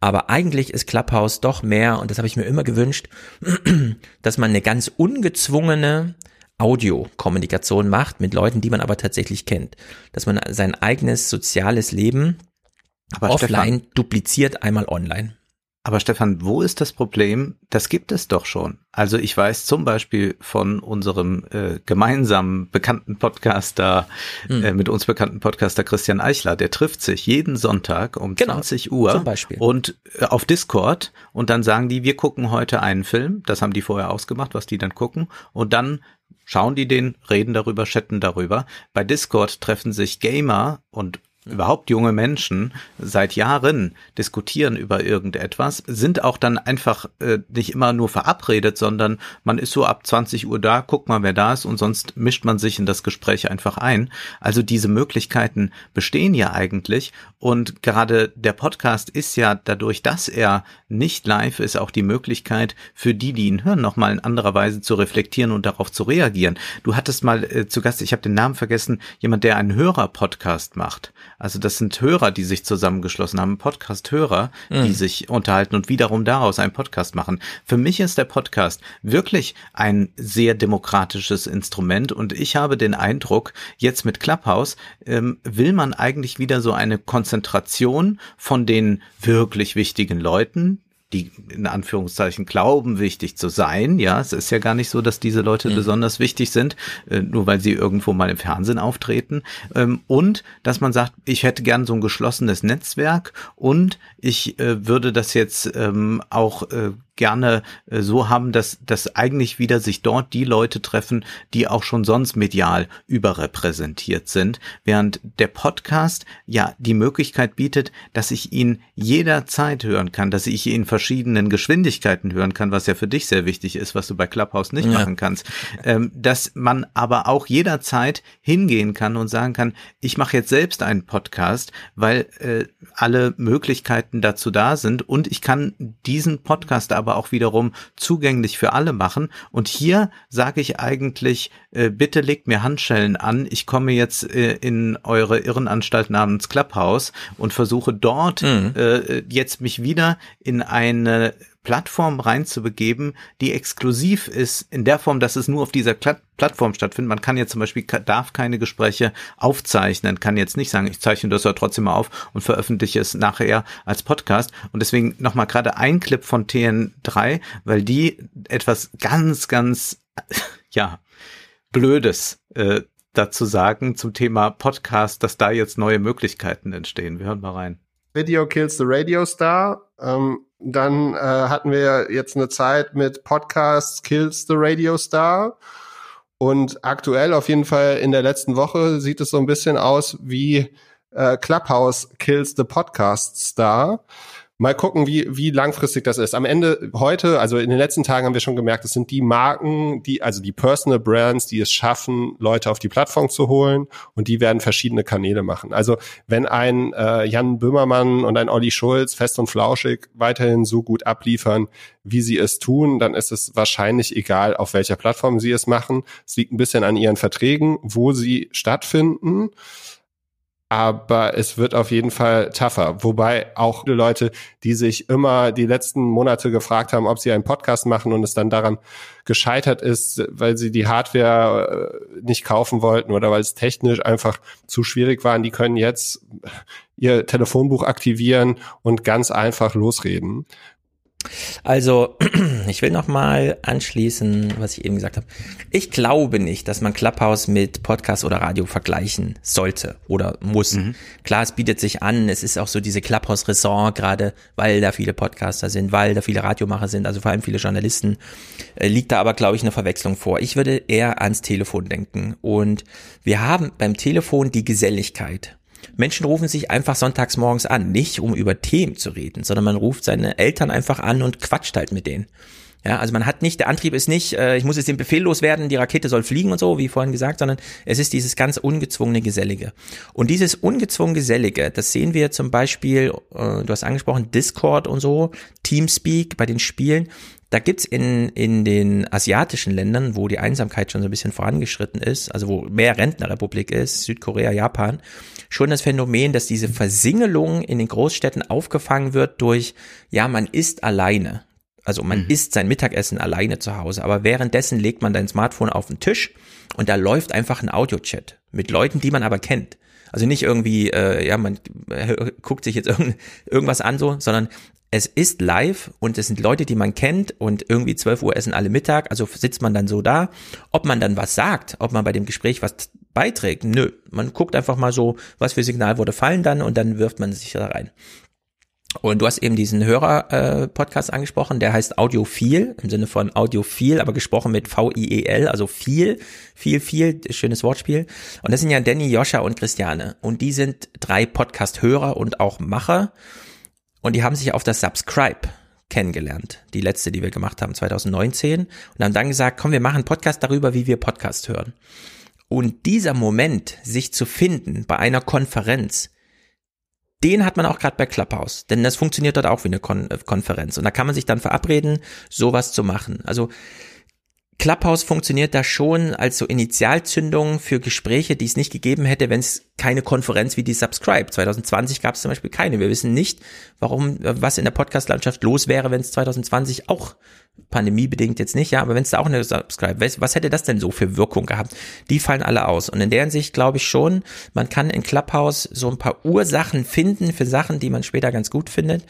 Aber eigentlich ist Clubhouse doch mehr, und das habe ich mir immer gewünscht, <clears throat> dass man eine ganz ungezwungene Audiokommunikation macht mit Leuten, die man aber tatsächlich kennt. Dass man sein eigenes soziales Leben aber offline Stefan, dupliziert einmal online. Aber Stefan, wo ist das Problem? Das gibt es doch schon. Also ich weiß zum Beispiel von unserem äh, gemeinsamen bekannten Podcaster, mhm. äh, mit uns bekannten Podcaster Christian Eichler, der trifft sich jeden Sonntag um genau, 20 Uhr zum Beispiel. und äh, auf Discord und dann sagen die, wir gucken heute einen Film, das haben die vorher ausgemacht, was die dann gucken und dann schauen die den, reden darüber, chatten darüber. Bei Discord treffen sich Gamer und überhaupt junge Menschen seit Jahren diskutieren über irgendetwas, sind auch dann einfach äh, nicht immer nur verabredet, sondern man ist so ab 20 Uhr da, guckt mal, wer da ist und sonst mischt man sich in das Gespräch einfach ein. Also diese Möglichkeiten bestehen ja eigentlich und gerade der Podcast ist ja dadurch, dass er nicht live ist, auch die Möglichkeit für die, die ihn hören, nochmal in anderer Weise zu reflektieren und darauf zu reagieren. Du hattest mal äh, zu Gast, ich habe den Namen vergessen, jemand, der einen Hörer-Podcast macht. Also das sind Hörer, die sich zusammengeschlossen haben, Podcast-Hörer, mhm. die sich unterhalten und wiederum daraus einen Podcast machen. Für mich ist der Podcast wirklich ein sehr demokratisches Instrument und ich habe den Eindruck, jetzt mit Clubhouse ähm, will man eigentlich wieder so eine Konzentration von den wirklich wichtigen Leuten, die in Anführungszeichen glauben, wichtig zu sein. Ja, es ist ja gar nicht so, dass diese Leute mhm. besonders wichtig sind, äh, nur weil sie irgendwo mal im Fernsehen auftreten. Ähm, und dass man sagt, ich hätte gern so ein geschlossenes Netzwerk und ich äh, würde das jetzt ähm, auch äh, gerne äh, so haben, dass, dass eigentlich wieder sich dort die Leute treffen, die auch schon sonst medial überrepräsentiert sind, während der Podcast ja die Möglichkeit bietet, dass ich ihn jederzeit hören kann, dass ich ihn in verschiedenen Geschwindigkeiten hören kann, was ja für dich sehr wichtig ist, was du bei Clubhouse nicht ja. machen kannst, ähm, dass man aber auch jederzeit hingehen kann und sagen kann, ich mache jetzt selbst einen Podcast, weil äh, alle Möglichkeiten dazu da sind und ich kann diesen Podcast aber auch wiederum zugänglich für alle machen. Und hier sage ich eigentlich, äh, bitte legt mir Handschellen an. Ich komme jetzt äh, in eure Irrenanstalt namens Clubhouse und versuche dort mhm. äh, jetzt mich wieder in eine Plattform reinzubegeben, die exklusiv ist, in der Form, dass es nur auf dieser Plattform stattfindet. Man kann jetzt zum Beispiel, darf keine Gespräche aufzeichnen, kann jetzt nicht sagen, ich zeichne das ja trotzdem auf und veröffentliche es nachher als Podcast. Und deswegen nochmal gerade ein Clip von TN3, weil die etwas ganz, ganz, <laughs> ja, Blödes äh, dazu sagen zum Thema Podcast, dass da jetzt neue Möglichkeiten entstehen. Wir hören mal rein. Video Kills the Radio Star. Ähm, dann äh, hatten wir jetzt eine Zeit mit Podcasts Kills the Radio Star. Und aktuell, auf jeden Fall in der letzten Woche, sieht es so ein bisschen aus wie äh, Clubhouse Kills the Podcast Star. Mal gucken, wie, wie langfristig das ist. Am Ende heute, also in den letzten Tagen haben wir schon gemerkt, es sind die Marken, die, also die Personal Brands, die es schaffen, Leute auf die Plattform zu holen und die werden verschiedene Kanäle machen. Also wenn ein äh, Jan Böhmermann und ein Olli Schulz fest und flauschig weiterhin so gut abliefern, wie sie es tun, dann ist es wahrscheinlich egal, auf welcher Plattform sie es machen. Es liegt ein bisschen an ihren Verträgen, wo sie stattfinden aber es wird auf jeden Fall tougher. Wobei auch Leute, die sich immer die letzten Monate gefragt haben, ob sie einen Podcast machen und es dann daran gescheitert ist, weil sie die Hardware äh, nicht kaufen wollten oder weil es technisch einfach zu schwierig war, die können jetzt ihr Telefonbuch aktivieren und ganz einfach losreden. Also, <clears throat> ich will noch mal anschließen, was ich eben gesagt habe. Ich glaube nicht, dass man Clubhouse mit Podcast oder Radio vergleichen sollte oder muss. Mhm. Klar, es bietet sich an. Es ist auch so diese Clubhouse-Ressort, gerade weil da viele Podcaster sind, weil da viele Radiomacher sind, also vor allem viele Journalisten. Äh, liegt da aber, glaube ich, eine Verwechslung vor. Ich würde eher ans Telefon denken. Und wir haben beim Telefon die Geselligkeit. Menschen rufen sich einfach sonntags morgens an, nicht um über Themen zu reden, sondern man ruft seine Eltern einfach an und quatscht halt mit denen. Ja, also man hat nicht, der Antrieb ist nicht, äh, ich muss jetzt den Befehl loswerden, die Rakete soll fliegen und so, wie vorhin gesagt, sondern es ist dieses ganz ungezwungene Gesellige. Und dieses ungezwungen Gesellige, das sehen wir zum Beispiel, äh, du hast angesprochen, Discord und so, Teamspeak bei den Spielen. Da gibt's in, in den asiatischen Ländern, wo die Einsamkeit schon so ein bisschen vorangeschritten ist, also wo mehr Rentnerrepublik ist, Südkorea, Japan, schon das Phänomen, dass diese Versingelung in den Großstädten aufgefangen wird durch, ja, man ist alleine. Also man mhm. isst sein Mittagessen alleine zu Hause, aber währenddessen legt man dein Smartphone auf den Tisch und da läuft einfach ein Audiochat mit Leuten, die man aber kennt. Also nicht irgendwie, äh, ja, man äh, guckt sich jetzt irgend, irgendwas an so, sondern es ist live und es sind Leute, die man kennt und irgendwie 12 Uhr essen alle Mittag, also sitzt man dann so da. Ob man dann was sagt, ob man bei dem Gespräch was beiträgt, nö. Man guckt einfach mal so, was für Signalworte fallen dann und dann wirft man sich da rein. Und du hast eben diesen Hörer-Podcast äh, angesprochen, der heißt Audiophil, im Sinne von Audiophil, aber gesprochen mit V-I-E-L, also viel, viel, viel, schönes Wortspiel. Und das sind ja Danny, Joscha und Christiane. Und die sind drei Podcast-Hörer und auch Macher. Und die haben sich auf das Subscribe kennengelernt. Die letzte, die wir gemacht haben, 2019. Und haben dann gesagt, komm, wir machen einen Podcast darüber, wie wir Podcast hören. Und dieser Moment, sich zu finden bei einer Konferenz, den hat man auch gerade bei Clubhouse, denn das funktioniert dort auch wie eine Kon äh, Konferenz. Und da kann man sich dann verabreden, sowas zu machen. Also Clubhouse funktioniert da schon als so Initialzündung für Gespräche, die es nicht gegeben hätte, wenn es keine Konferenz wie die Subscribe. 2020 gab es zum Beispiel keine. Wir wissen nicht, warum, was in der Podcast-Landschaft los wäre, wenn es 2020 auch pandemiebedingt jetzt nicht, ja, aber wenn es da auch eine Subscribe, was, was hätte das denn so für Wirkung gehabt? Die fallen alle aus. Und in der Hinsicht glaube ich schon, man kann in Clubhouse so ein paar Ursachen finden für Sachen, die man später ganz gut findet,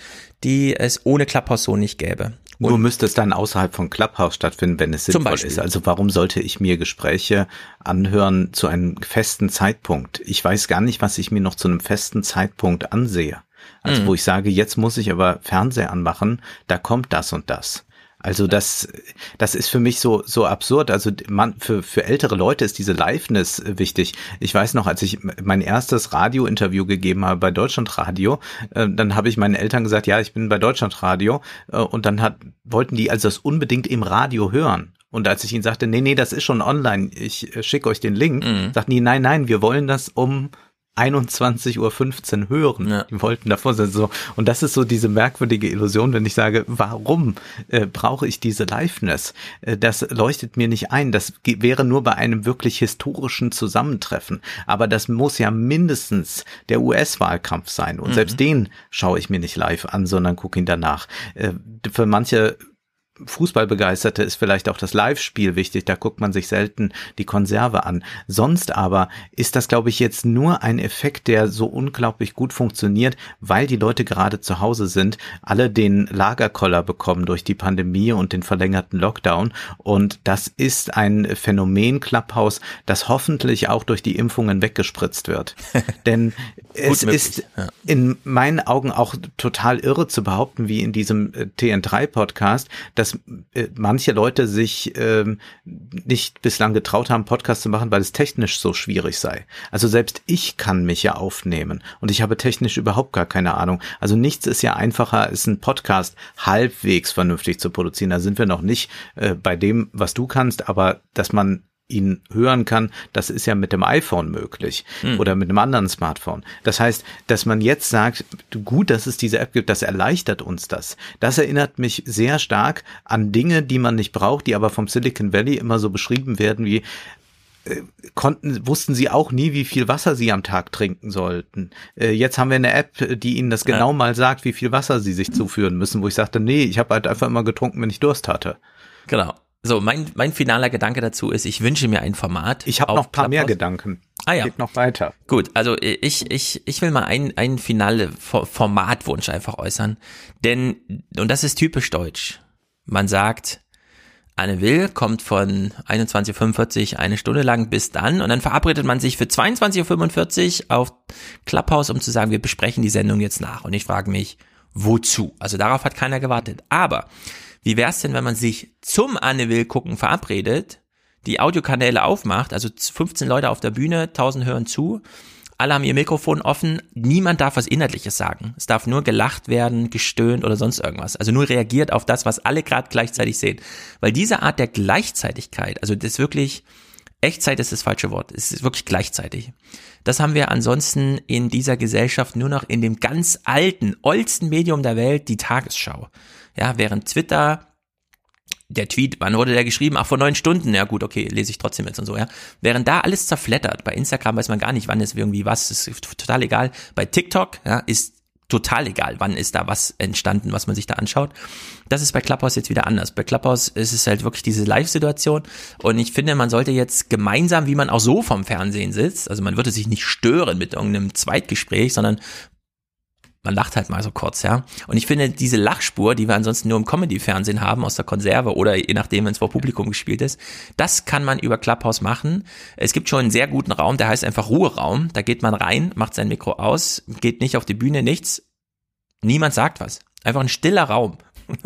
die es ohne Clubhouse so nicht gäbe. Und Nur müsste es dann außerhalb von Clubhouse stattfinden, wenn es sinnvoll ist. Also warum sollte ich mir Gespräche anhören zu einem festen Zeitpunkt? Ich weiß gar nicht, was ich mir noch zu einem festen Zeitpunkt ansehe. Also mhm. wo ich sage, jetzt muss ich aber Fernseher anmachen, da kommt das und das. Also das, das ist für mich so, so absurd. Also man, für, für ältere Leute ist diese Liveness wichtig. Ich weiß noch, als ich mein erstes Radiointerview gegeben habe bei Deutschlandradio, äh, dann habe ich meinen Eltern gesagt, ja, ich bin bei Deutschlandradio. Äh, und dann hat, wollten die also das unbedingt im Radio hören. Und als ich ihnen sagte, nee, nee, das ist schon online, ich äh, schicke euch den Link, mhm. sagten die, nein, nein, wir wollen das um 21.15 Uhr hören. Ja. Die wollten davor sein. So. Und das ist so diese merkwürdige Illusion, wenn ich sage, warum äh, brauche ich diese Liveness? Äh, das leuchtet mir nicht ein. Das wäre nur bei einem wirklich historischen Zusammentreffen. Aber das muss ja mindestens der US-Wahlkampf sein. Und mhm. selbst den schaue ich mir nicht live an, sondern gucke ihn danach. Äh, für manche Fußballbegeisterte ist vielleicht auch das Live-Spiel wichtig, da guckt man sich selten die Konserve an. Sonst aber ist das, glaube ich, jetzt nur ein Effekt, der so unglaublich gut funktioniert, weil die Leute gerade zu Hause sind, alle den Lagerkoller bekommen durch die Pandemie und den verlängerten Lockdown. Und das ist ein Phänomen Clubhouse, das hoffentlich auch durch die Impfungen weggespritzt wird. <laughs> Denn es möglich, ist ja. in meinen Augen auch total irre zu behaupten, wie in diesem äh, TN3-Podcast, dass dass äh, manche Leute sich ähm, nicht bislang getraut haben, Podcast zu machen, weil es technisch so schwierig sei. Also selbst ich kann mich ja aufnehmen und ich habe technisch überhaupt gar keine Ahnung. Also nichts ist ja einfacher, ist ein Podcast halbwegs vernünftig zu produzieren. Da sind wir noch nicht äh, bei dem, was du kannst, aber dass man ihn hören kann, das ist ja mit dem iPhone möglich hm. oder mit einem anderen Smartphone. Das heißt, dass man jetzt sagt, gut, dass es diese App gibt, das erleichtert uns das. Das erinnert mich sehr stark an Dinge, die man nicht braucht, die aber vom Silicon Valley immer so beschrieben werden wie äh, konnten, wussten sie auch nie, wie viel Wasser sie am Tag trinken sollten. Äh, jetzt haben wir eine App, die ihnen das genau ja. mal sagt, wie viel Wasser sie sich zuführen müssen, wo ich sagte, nee, ich habe halt einfach immer getrunken, wenn ich Durst hatte. Genau. So, mein, mein finaler Gedanke dazu ist, ich wünsche mir ein Format. Ich habe noch ein paar mehr Gedanken. Ah ja. Geht noch weiter. Gut, also ich, ich, ich will mal ein, ein finale Formatwunsch einfach äußern. Denn, und das ist typisch deutsch. Man sagt, Anne Will kommt von 21.45 Uhr eine Stunde lang bis dann und dann verabredet man sich für 22.45 Uhr auf Clubhouse, um zu sagen, wir besprechen die Sendung jetzt nach. Und ich frage mich, wozu? Also darauf hat keiner gewartet. Aber wie wär's denn, wenn man sich zum Anne Will gucken verabredet, die Audiokanäle aufmacht, also 15 Leute auf der Bühne, 1000 hören zu, alle haben ihr Mikrofon offen, niemand darf was Inhaltliches sagen. Es darf nur gelacht werden, gestöhnt oder sonst irgendwas. Also nur reagiert auf das, was alle gerade gleichzeitig sehen. Weil diese Art der Gleichzeitigkeit, also das wirklich, Echtzeit ist das falsche Wort, es ist wirklich gleichzeitig. Das haben wir ansonsten in dieser Gesellschaft nur noch in dem ganz alten, oldsten Medium der Welt, die Tagesschau. Ja, während Twitter der Tweet, wann wurde der geschrieben? Ach, vor neun Stunden. Ja gut, okay, lese ich trotzdem jetzt und so, ja. Während da alles zerflettert, bei Instagram weiß man gar nicht, wann ist irgendwie was, ist total egal. Bei TikTok, ja, ist total egal, wann ist da was entstanden, was man sich da anschaut. Das ist bei Clubhouse jetzt wieder anders. Bei Clubhouse ist es halt wirklich diese Live-Situation und ich finde, man sollte jetzt gemeinsam, wie man auch so vom Fernsehen sitzt, also man würde sich nicht stören mit irgendeinem Zweitgespräch, sondern man lacht halt mal so kurz, ja. Und ich finde, diese Lachspur, die wir ansonsten nur im Comedy-Fernsehen haben, aus der Konserve oder je nachdem, wenn es vor Publikum gespielt ist, das kann man über Clubhouse machen. Es gibt schon einen sehr guten Raum, der heißt einfach Ruheraum. Da geht man rein, macht sein Mikro aus, geht nicht auf die Bühne, nichts. Niemand sagt was. Einfach ein stiller Raum. Und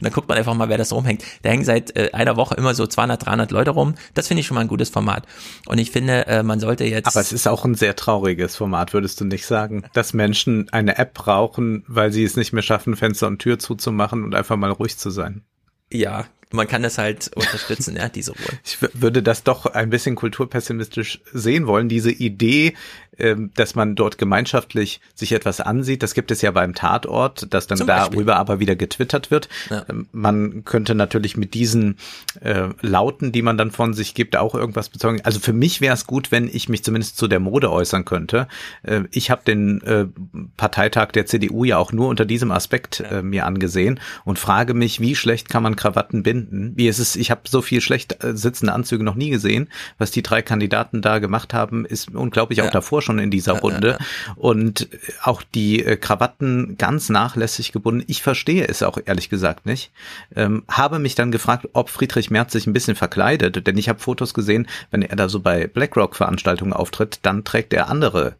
dann guckt man einfach mal, wer das rumhängt. Da hängen seit äh, einer Woche immer so 200, 300 Leute rum. Das finde ich schon mal ein gutes Format. Und ich finde, äh, man sollte jetzt. Aber es ist auch ein sehr trauriges Format, würdest du nicht sagen? Dass Menschen eine App brauchen, weil sie es nicht mehr schaffen, Fenster und Tür zuzumachen und einfach mal ruhig zu sein. Ja, man kann das halt unterstützen, ja, diese Ruhe. Ich würde das doch ein bisschen kulturpessimistisch sehen wollen. Diese Idee, dass man dort gemeinschaftlich sich etwas ansieht. Das gibt es ja beim Tatort, dass dann darüber aber wieder getwittert wird. Ja. Ähm, man könnte natürlich mit diesen äh, Lauten, die man dann von sich gibt, auch irgendwas bezeugen. Also für mich wäre es gut, wenn ich mich zumindest zu der Mode äußern könnte. Äh, ich habe den äh, Parteitag der CDU ja auch nur unter diesem Aspekt ja. äh, mir angesehen und frage mich, wie schlecht kann man Krawatten binden? Wie ist es? Ich habe so viel schlecht äh, sitzende Anzüge noch nie gesehen. Was die drei Kandidaten da gemacht haben, ist unglaublich. Ja. Auch davor schon in dieser Runde. Und auch die äh, Krawatten ganz nachlässig gebunden. Ich verstehe es auch ehrlich gesagt nicht. Ähm, habe mich dann gefragt, ob Friedrich Merz sich ein bisschen verkleidet, denn ich habe Fotos gesehen, wenn er da so bei BlackRock-Veranstaltungen auftritt, dann trägt er andere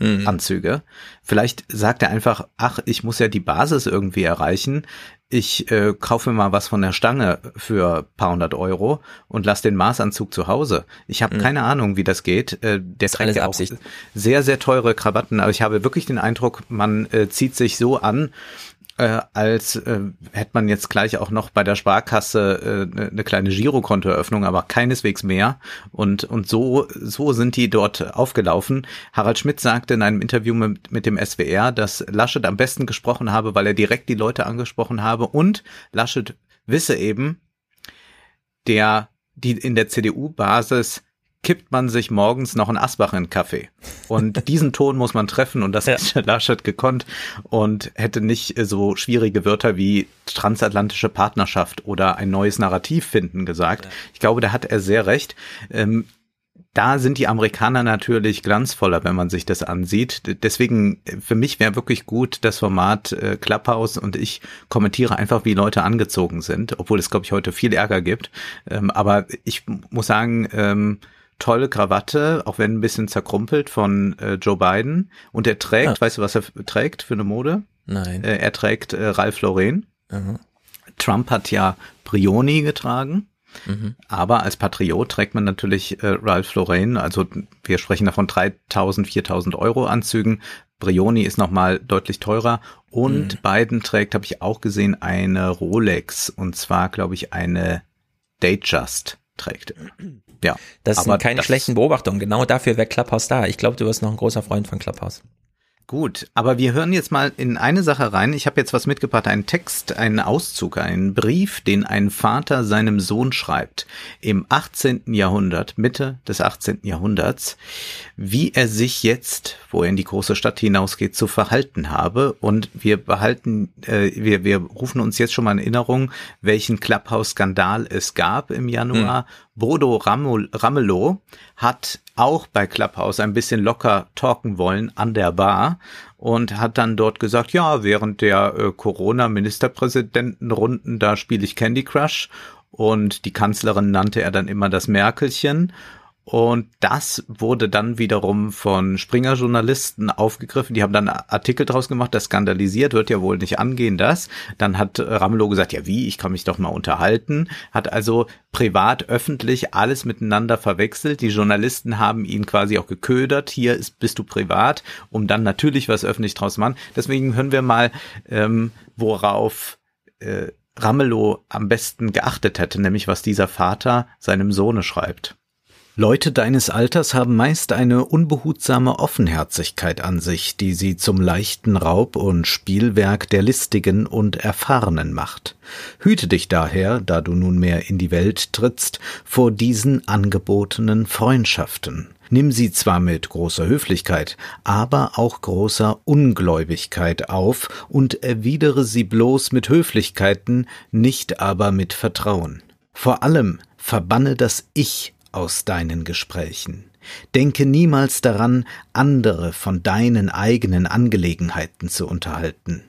Anzüge. Vielleicht sagt er einfach, ach, ich muss ja die Basis irgendwie erreichen. Ich äh, kaufe mir mal was von der Stange für paar hundert Euro und lass den Maßanzug zu Hause. Ich habe keine Ahnung, wie das geht. Äh, der trägt ja auch Absicht. sehr, sehr teure Krawatten. Aber ich habe wirklich den Eindruck, man äh, zieht sich so an, äh, als äh, hätte man jetzt gleich auch noch bei der Sparkasse eine äh, ne kleine Girokontoeröffnung, aber keineswegs mehr. Und, und so, so sind die dort aufgelaufen. Harald Schmidt sagte in einem Interview mit, mit dem SWR, dass Laschet am besten gesprochen habe, weil er direkt die Leute angesprochen habe und Laschet wisse eben, der, die in der CDU-Basis kippt man sich morgens noch einen Asbach in den Kaffee. Und <laughs> diesen Ton muss man treffen und das Ja. hätte Laschet gekonnt und hätte nicht so schwierige Wörter wie transatlantische Partnerschaft oder ein neues Narrativ finden gesagt. Ich glaube, da hat er sehr recht. Ähm, da sind die Amerikaner natürlich glanzvoller, wenn man sich das ansieht. Deswegen, äh, für mich wäre wirklich gut das Format äh, Clubhouse und ich kommentiere einfach, wie Leute angezogen sind, obwohl es, glaube ich, heute viel Ärger gibt. Ähm, aber ich muss sagen, ähm, tolle Krawatte, auch wenn ein bisschen zerkrumpelt von äh, Joe Biden. Und er trägt, Ah. weißt du, was er trägt für eine Mode? Nein. Äh, er trägt äh, Ralph Lauren. Aha. Trump hat ja Brioni getragen. Mhm. Aber als Patriot trägt man natürlich äh, Ralph Lauren, also wir sprechen davon 3000, 4000 Euro Anzügen. Brioni ist nochmal deutlich teurer und Mhm. Biden trägt, habe ich auch gesehen, eine Rolex und zwar, glaube ich, eine Datejust trägt. er. Ja, Das sind keine das- schlechten Beobachtungen. Genau dafür wäre Clubhouse da. Ich glaube, du wirst noch ein großer Freund von Clubhouse. Gut, aber wir hören jetzt mal in eine Sache rein. Ich habe jetzt was mitgebracht, einen Text, einen Auszug, einen Brief, den ein Vater seinem Sohn schreibt im 18. Jahrhundert, Mitte des 18. Jahrhunderts, wie er sich jetzt, wo er in die große Stadt hinausgeht, zu verhalten habe. Und wir behalten, äh, wir, wir rufen uns jetzt schon mal in Erinnerung, welchen Clubhouse-Skandal es gab im Januar. Bodo Ramelow hat auch bei Clubhouse ein bisschen locker talken wollen an der Bar und hat dann dort gesagt, ja, während der äh, Corona-Ministerpräsidentenrunden, da spiele ich Candy Crush und die Kanzlerin nannte er dann immer das Merkelchen. Und das wurde dann wiederum von Springer-Journalisten aufgegriffen. Die haben dann Artikel draus gemacht, das skandalisiert, wird ja wohl nicht angehen, das. Dann hat Ramelow gesagt, ja wie, ich kann mich doch mal unterhalten. Hat also privat, öffentlich alles miteinander verwechselt. Die Journalisten haben ihn quasi auch geködert. Hier ist, bist du privat, um dann natürlich was öffentlich draus zu machen. Deswegen hören wir mal, ähm, worauf äh, Ramelow am besten geachtet hätte, nämlich was dieser Vater seinem Sohne schreibt. Leute deines Alters haben meist eine unbehutsame Offenherzigkeit an sich, die sie zum leichten Raub und Spielwerk der Listigen und Erfahrenen macht. Hüte dich daher, da du nunmehr in die Welt trittst, vor diesen angebotenen Freundschaften. Nimm sie zwar mit großer Höflichkeit, aber auch großer Ungläubigkeit auf und erwidere sie bloß mit Höflichkeiten, nicht aber mit Vertrauen. Vor allem verbanne das Ich aus deinen Gesprächen. Denke niemals daran, andere von deinen eigenen Angelegenheiten zu unterhalten.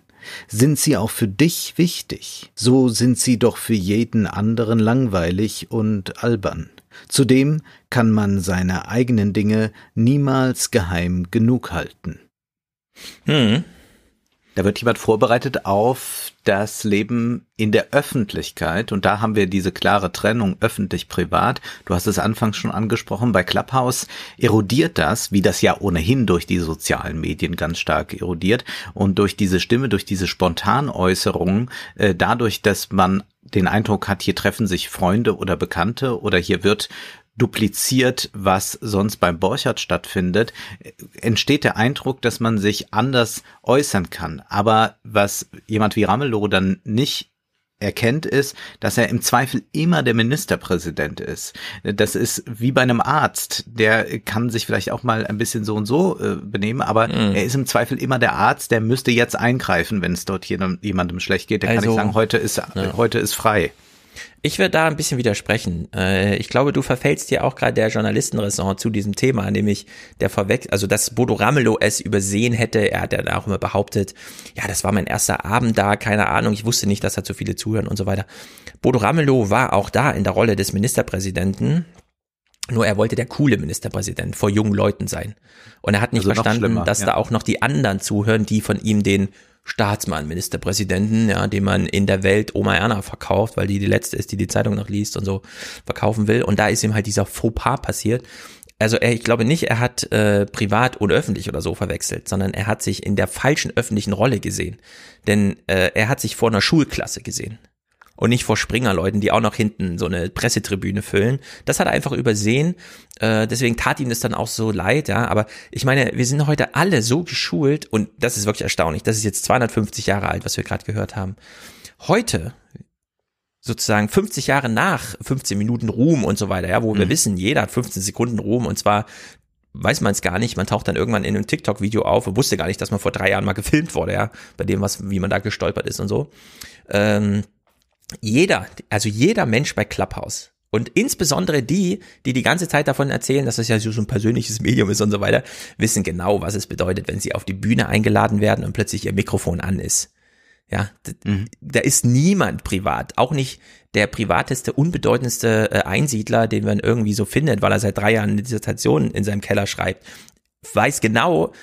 Sind sie auch für dich wichtig, so sind sie doch für jeden anderen langweilig und albern. Zudem kann man seine eigenen Dinge niemals geheim genug halten. Hm. Da wird jemand vorbereitet auf das Leben in der Öffentlichkeit. Und da haben wir diese klare Trennung öffentlich-privat. Du hast es anfangs schon angesprochen, bei Clubhouse erodiert das, wie das ja ohnehin durch die sozialen Medien ganz stark erodiert. Und durch diese Stimme, durch diese Spontanäußerungen, äh, dadurch, dass man den Eindruck hat, hier treffen sich Freunde oder Bekannte oder hier wird dupliziert, was sonst beim Borchardt stattfindet, entsteht der Eindruck, dass man sich anders äußern kann. Aber was jemand wie Ramelow dann nicht erkennt, ist, dass er im Zweifel immer der Ministerpräsident ist. Das ist wie bei einem Arzt. Der kann sich vielleicht auch mal ein bisschen so und so äh, benehmen, aber Mhm. er ist im Zweifel immer der Arzt, der müsste jetzt eingreifen, wenn es dort jedem, jemandem schlecht geht. Der kann Also, nicht sagen, heute ist, heute ist frei. Ich würde da ein bisschen widersprechen. Äh, Ich glaube, du verfällst dir auch gerade der Journalistenressort zu diesem Thema, nämlich der vorweg, also dass Bodo Ramelow es übersehen hätte. Er hat ja auch immer behauptet, ja, das war mein erster Abend da, keine Ahnung, ich wusste nicht, dass da so viele zuhören und so weiter. Bodo Ramelow war auch da in der Rolle des Ministerpräsidenten Nur er wollte der coole Ministerpräsident vor jungen Leuten sein. Und er hat nicht Also verstanden, dass ja. da auch noch die anderen zuhören, die von ihm den Staatsmann, Ministerpräsidenten, ja, den man in der Welt Oma Erna verkauft, weil die die letzte ist, die die Zeitung noch liest und so verkaufen will. Und da ist ihm halt dieser Fauxpas passiert. Also er, ich glaube nicht, er hat äh, privat und öffentlich oder so verwechselt, sondern er hat sich in der falschen öffentlichen Rolle gesehen. Denn äh, er hat sich vor einer Schulklasse gesehen und nicht vor Springerleuten, die auch noch hinten so eine Pressetribüne füllen. Das hat er einfach übersehen. Äh, deswegen tat ihm das dann auch so leid, ja. Aber ich meine, wir sind heute alle so geschult und das ist wirklich erstaunlich. Das ist jetzt 250 Jahre alt, was wir gerade gehört haben. Heute sozusagen 50 Jahre nach 15 Minuten Ruhm und so weiter, ja, wo wir wissen, jeder hat 15 Sekunden Ruhm und zwar weiß man es gar nicht, man taucht dann irgendwann in einem TikTok-Video auf und wusste gar nicht, dass man vor drei Jahren mal gefilmt wurde, ja, bei dem, was, wie man da gestolpert ist und so. Ähm, jeder, also jeder Mensch bei Clubhouse und insbesondere die, die die ganze Zeit davon erzählen, dass das ja so ein persönliches Medium ist und so weiter, wissen genau, was es bedeutet, wenn sie auf die Bühne eingeladen werden und plötzlich ihr Mikrofon an ist. Ja, d- da ist niemand privat, auch nicht der privateste, unbedeutendste äh, Einsiedler, den man irgendwie so findet, weil er seit drei Jahren eine Dissertation in seinem Keller schreibt, weiß genau,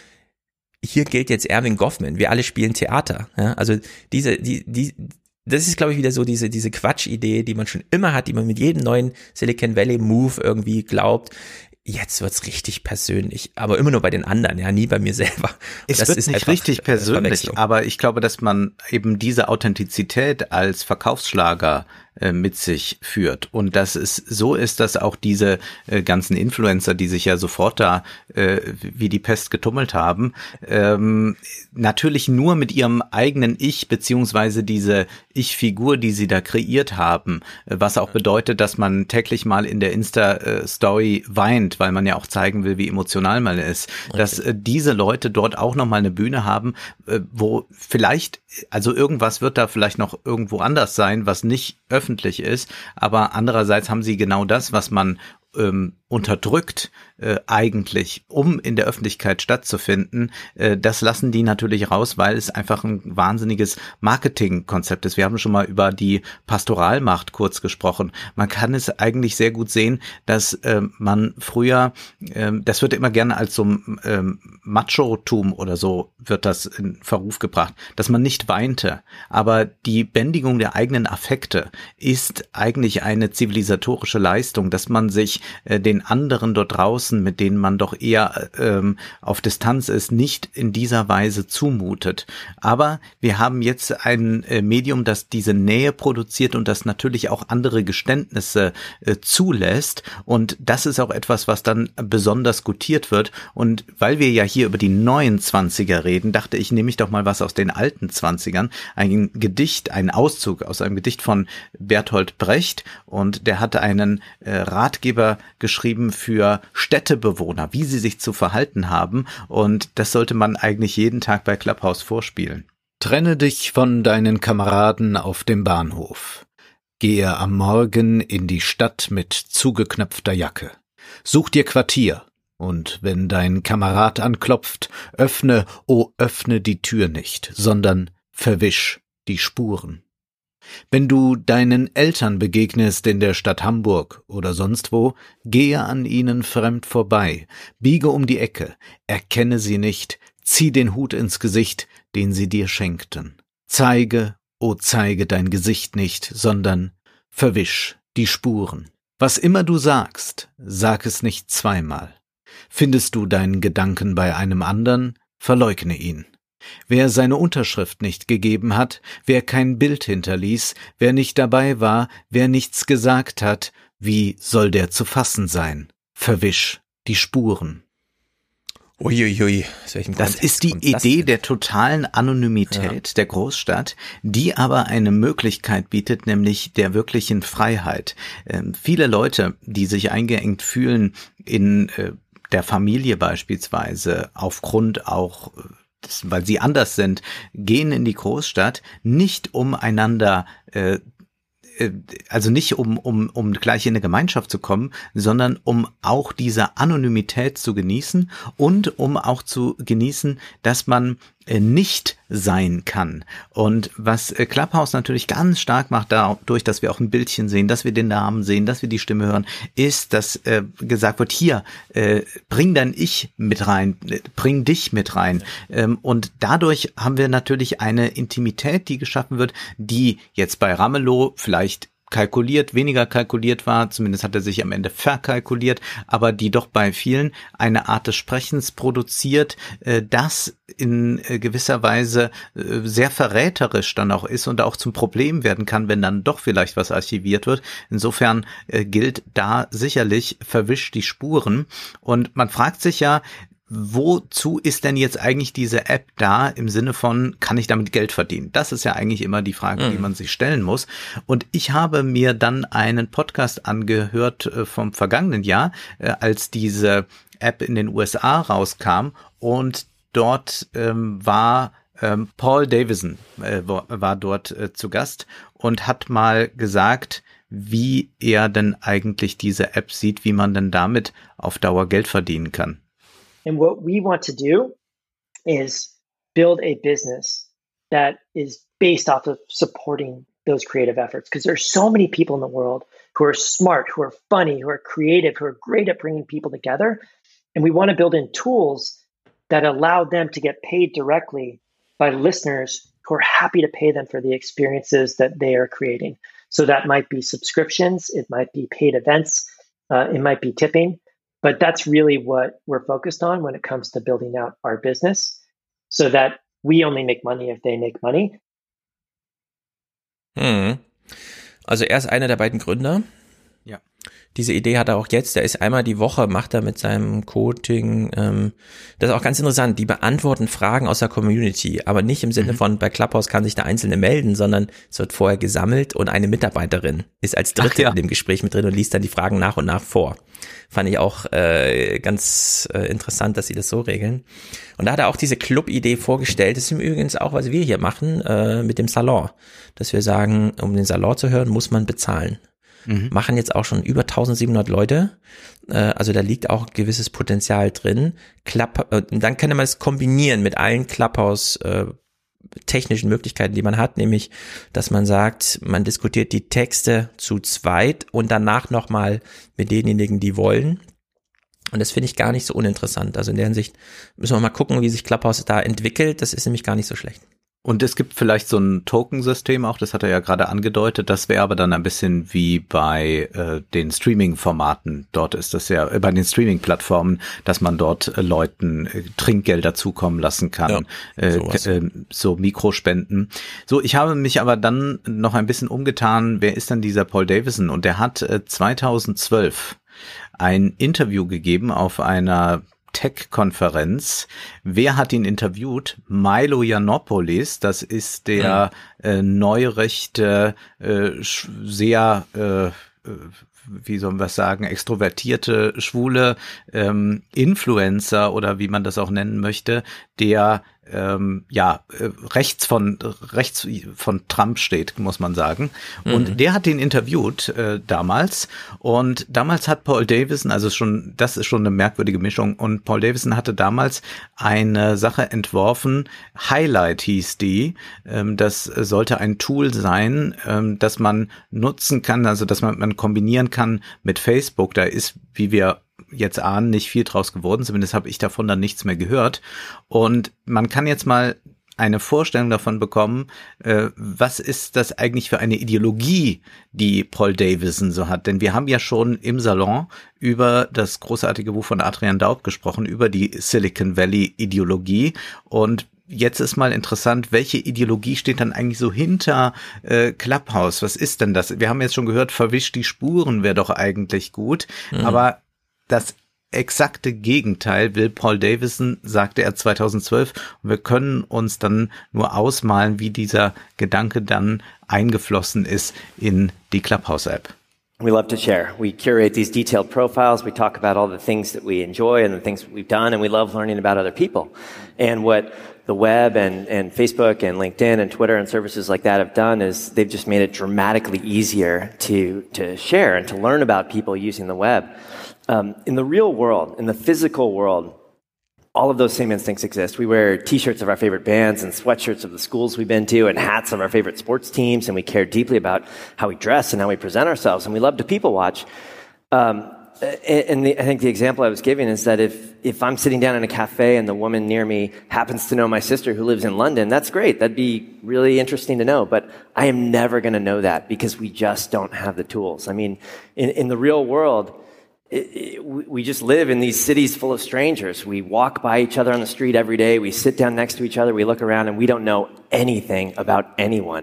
hier gilt jetzt Erwin Goffman, wir alle spielen Theater. Ja? Also diese, die, die, das ist, glaube ich, wieder so diese, diese Quatschidee, die man schon immer hat, die man mit jedem neuen Silicon Valley Move irgendwie glaubt. Jetzt wird's richtig persönlich, aber immer nur bei den anderen, ja, nie bei mir selber. Es Das wird ist nicht richtig persönlich, aber ich glaube, dass man eben diese Authentizität als Verkaufsschlager äh, mit sich führt. Und dass es so ist, dass auch diese äh, ganzen Influencer, die sich ja sofort da äh, wie die Pest getummelt haben, ähm, natürlich nur mit ihrem eigenen Ich beziehungsweise diese Ich-Figur, die sie da kreiert haben, was auch bedeutet, dass man täglich mal in der Insta-Story weint, weil man ja auch zeigen will, wie emotional man ist, dass äh, diese Leute dort auch noch mal eine Bühne haben, äh, wo vielleicht, also irgendwas wird da vielleicht noch irgendwo anders sein, was nicht öffentlich ist, aber andererseits haben sie genau das, was man ähm, unterdrückt äh, eigentlich, um in der Öffentlichkeit stattzufinden, äh, das lassen die natürlich raus, weil es einfach ein wahnsinniges Marketingkonzept ist. Wir haben schon mal über die Pastoralmacht kurz gesprochen. Man kann es eigentlich sehr gut sehen, dass äh, man früher, äh, das wird immer gerne als so ähm, Macho-Tum oder so wird das in Verruf gebracht, dass man nicht weinte. Aber die Bändigung der eigenen Affekte ist eigentlich eine zivilisatorische Leistung, dass man sich äh, den anderen dort draußen, mit denen man doch eher ähm, auf Distanz ist, nicht in dieser Weise zumutet. Aber wir haben jetzt ein äh, Medium, das diese Nähe produziert und das natürlich auch andere Geständnisse äh, zulässt. Und das ist auch etwas, was dann besonders gutiert wird. Und weil wir ja hier über die neuen Zwanziger reden, dachte ich, nehme ich doch mal was aus den alten Zwanzigern. Ein Gedicht, ein Auszug aus einem Gedicht von Bertolt Brecht. Und der hatte einen äh, Ratgeber geschrieben für Städtebewohner, wie sie sich zu verhalten haben. Und das sollte man eigentlich jeden Tag bei Clubhouse vorspielen. Trenne dich von deinen Kameraden auf dem Bahnhof. Gehe am Morgen in die Stadt mit zugeknöpfter Jacke. Such dir Quartier. Und wenn dein Kamerad anklopft, öffne, oh öffne die Tür nicht, sondern verwisch die Spuren. Wenn du deinen Eltern begegnest in der Stadt Hamburg oder sonst wo, gehe an ihnen fremd vorbei, biege um die Ecke, erkenne sie nicht, zieh den Hut ins Gesicht, den sie dir schenkten. Zeige, o zeige dein Gesicht nicht, sondern verwisch die Spuren. Was immer du sagst, sag es nicht zweimal. Findest du deinen Gedanken bei einem anderen, verleugne ihn. Wer seine Unterschrift nicht gegeben hat, wer kein Bild hinterließ, wer nicht dabei war, wer nichts gesagt hat, wie soll der zu fassen sein? Verwisch die Spuren. Uiuiui, Das ist die Idee der totalen Anonymität der Großstadt, die aber eine Möglichkeit bietet, nämlich der wirklichen Freiheit. Ähm, viele Leute, die sich eingeengt fühlen in äh, der Familie beispielsweise, aufgrund auch äh, weil sie anders sind, gehen in die Großstadt nicht um einander äh, äh, also nicht um, um, um gleich in eine Gemeinschaft zu kommen, sondern um auch diese Anonymität zu genießen und um auch zu genießen, dass man nicht sein kann. Und was äh, Clubhouse natürlich ganz stark macht, dadurch, dass wir auch ein Bildchen sehen, dass wir den Namen sehen, dass wir die Stimme hören, ist, dass äh, gesagt wird, hier, äh, bring dein Ich mit rein, äh, bring dich mit rein. Ähm, und dadurch haben wir natürlich eine Intimität, die geschaffen wird, die jetzt bei Ramelow vielleicht kalkuliert, weniger kalkuliert war, zumindest hat er sich am Ende verkalkuliert, aber die doch bei vielen eine Art des Sprechens produziert, äh, das in äh, gewisser Weise äh, sehr verräterisch dann auch ist und auch zum Problem werden kann, wenn dann doch vielleicht was archiviert wird. Insofern gilt da sicherlich verwischt die Spuren und man fragt sich ja, wozu ist denn jetzt eigentlich diese App da im Sinne von, kann ich damit Geld verdienen? Das ist ja eigentlich immer die Frage, mhm. die man sich stellen muss. Und ich habe mir dann einen Podcast angehört äh, vom vergangenen Jahr, äh, als diese App in den USA rauskam und dort ähm, war ähm, Paul Davison äh, war dort äh, zu Gast und hat mal gesagt, wie er denn eigentlich diese App sieht, wie man denn damit auf Dauer Geld verdienen kann. And what we want to do is build a business that is based off of supporting those creative efforts because there's so many people in the world who are smart, who are funny, who are creative, who are great at bringing people together. And we want to build in tools that allow them to get paid directly by listeners who are happy to pay them for the experiences that they are creating. So that might be subscriptions, it might be paid events, uh, it might be tipping. But that's really what we're focused on when it comes to building out our business so that we only make money if they make money. Hm. Also er ist einer der beiden Gründer. Diese Idee hat er auch jetzt. Der ist einmal die Woche, macht er mit seinem Coaching. Ähm, das ist auch ganz interessant. Die beantworten Fragen aus der Community, aber nicht im Sinne mhm. von bei Clubhouse kann sich der Einzelne melden, sondern es wird vorher gesammelt und eine Mitarbeiterin ist als Dritte ja. in dem Gespräch mit drin und liest dann die Fragen nach und nach vor. Fand ich auch äh, ganz äh, interessant, dass sie das so regeln. Und da hat er auch diese Club-Idee vorgestellt. Das ist übrigens auch, was wir hier machen äh, mit dem Salon. Dass wir sagen, um den Salon zu hören, muss man bezahlen mhm. machen jetzt auch schon über 1700 Leute. Äh, also da liegt auch gewisses Potenzial drin. Klapp, äh, dann kann man es kombinieren mit allen Clubhouse äh, technischen Möglichkeiten, die man hat, nämlich, dass man sagt, man diskutiert die Texte zu zweit und danach nochmal mit denjenigen, die wollen. Und das finde ich gar nicht so uninteressant. Also in der Hinsicht müssen wir mal gucken, wie sich Clubhouse da entwickelt. Das ist nämlich gar nicht so schlecht. Und es gibt vielleicht so ein Tokensystem auch, das hat er ja gerade angedeutet. Das wäre aber dann ein bisschen wie bei äh, den Streaming-Formaten. Dort ist das ja äh, bei den Streaming-Plattformen, dass man dort äh, Leuten äh, Trinkgelder zukommen lassen kann, ja, äh, äh, so Mikrospenden. So, ich habe mich aber dann noch ein bisschen umgetan. Wer ist denn dieser Paul Davison? Und der hat äh, 2012 ein Interview gegeben auf einer Tech-Konferenz. Wer hat ihn interviewt? Milo Yiannopoulos, das ist der mhm. äh, neurechte, äh, sehr äh, äh wie sollen wir sagen, extrovertierte, schwule ähm, Influencer oder wie man das auch nennen möchte, der ähm, ja äh, rechts von rechts von Trump steht, muss man sagen. Und mhm. der hat ihn interviewt äh, damals und damals hat Paul Davison, also schon das ist schon eine merkwürdige Mischung und Paul Davison hatte damals eine Sache entworfen, Highlight hieß die. Ähm, das sollte ein Tool sein, ähm, das man nutzen kann, also dass man, man kombinieren kann mit Facebook. Da ist, wie wir jetzt ahnen, nicht viel draus geworden. Zumindest habe ich davon dann nichts mehr gehört. Und man kann jetzt mal eine Vorstellung davon bekommen, äh, was ist das eigentlich für eine Ideologie, die Paul Davison so hat. Denn wir haben ja schon im Salon über das großartige Buch von Adrian Daub gesprochen, über die Silicon Valley Ideologie. Und jetzt ist mal interessant, welche Ideologie steht dann eigentlich so hinter äh, Clubhouse? Was ist denn das? Wir haben jetzt schon gehört, verwischt die Spuren wäre doch eigentlich gut. Mhm. Aber das exakte Gegenteil will Paul Davison, sagte er 2012. Und wir können uns dann nur ausmalen, wie dieser Gedanke dann eingeflossen ist in die Clubhouse-App. We love to share. We curate these detailed profiles. We talk about all the things that we enjoy and the things we've done, and we love learning about other people. And what the web and, and Facebook and LinkedIn and Twitter and services like that have done is they've just made it dramatically easier to, to share and to learn about people using the web. Um, in the real world, in the physical world, all of those same instincts exist. We wear t-shirts of our favorite bands and sweatshirts of the schools we've been to and hats of our favorite sports teams. And we care deeply about how we dress and how we present ourselves. And we love to people watch. Um, and the, I think the example I was giving is that if, if I'm sitting down in a cafe and the woman near me happens to know my sister who lives in London, that's great. That'd be really interesting to know. But I am never going to know that because we just don't have the tools. I mean, in, in the real world, it, it, we just live in these cities full of strangers. We walk by each other on the street every day. We sit down next to each other. We look around and we don't know anything about anyone.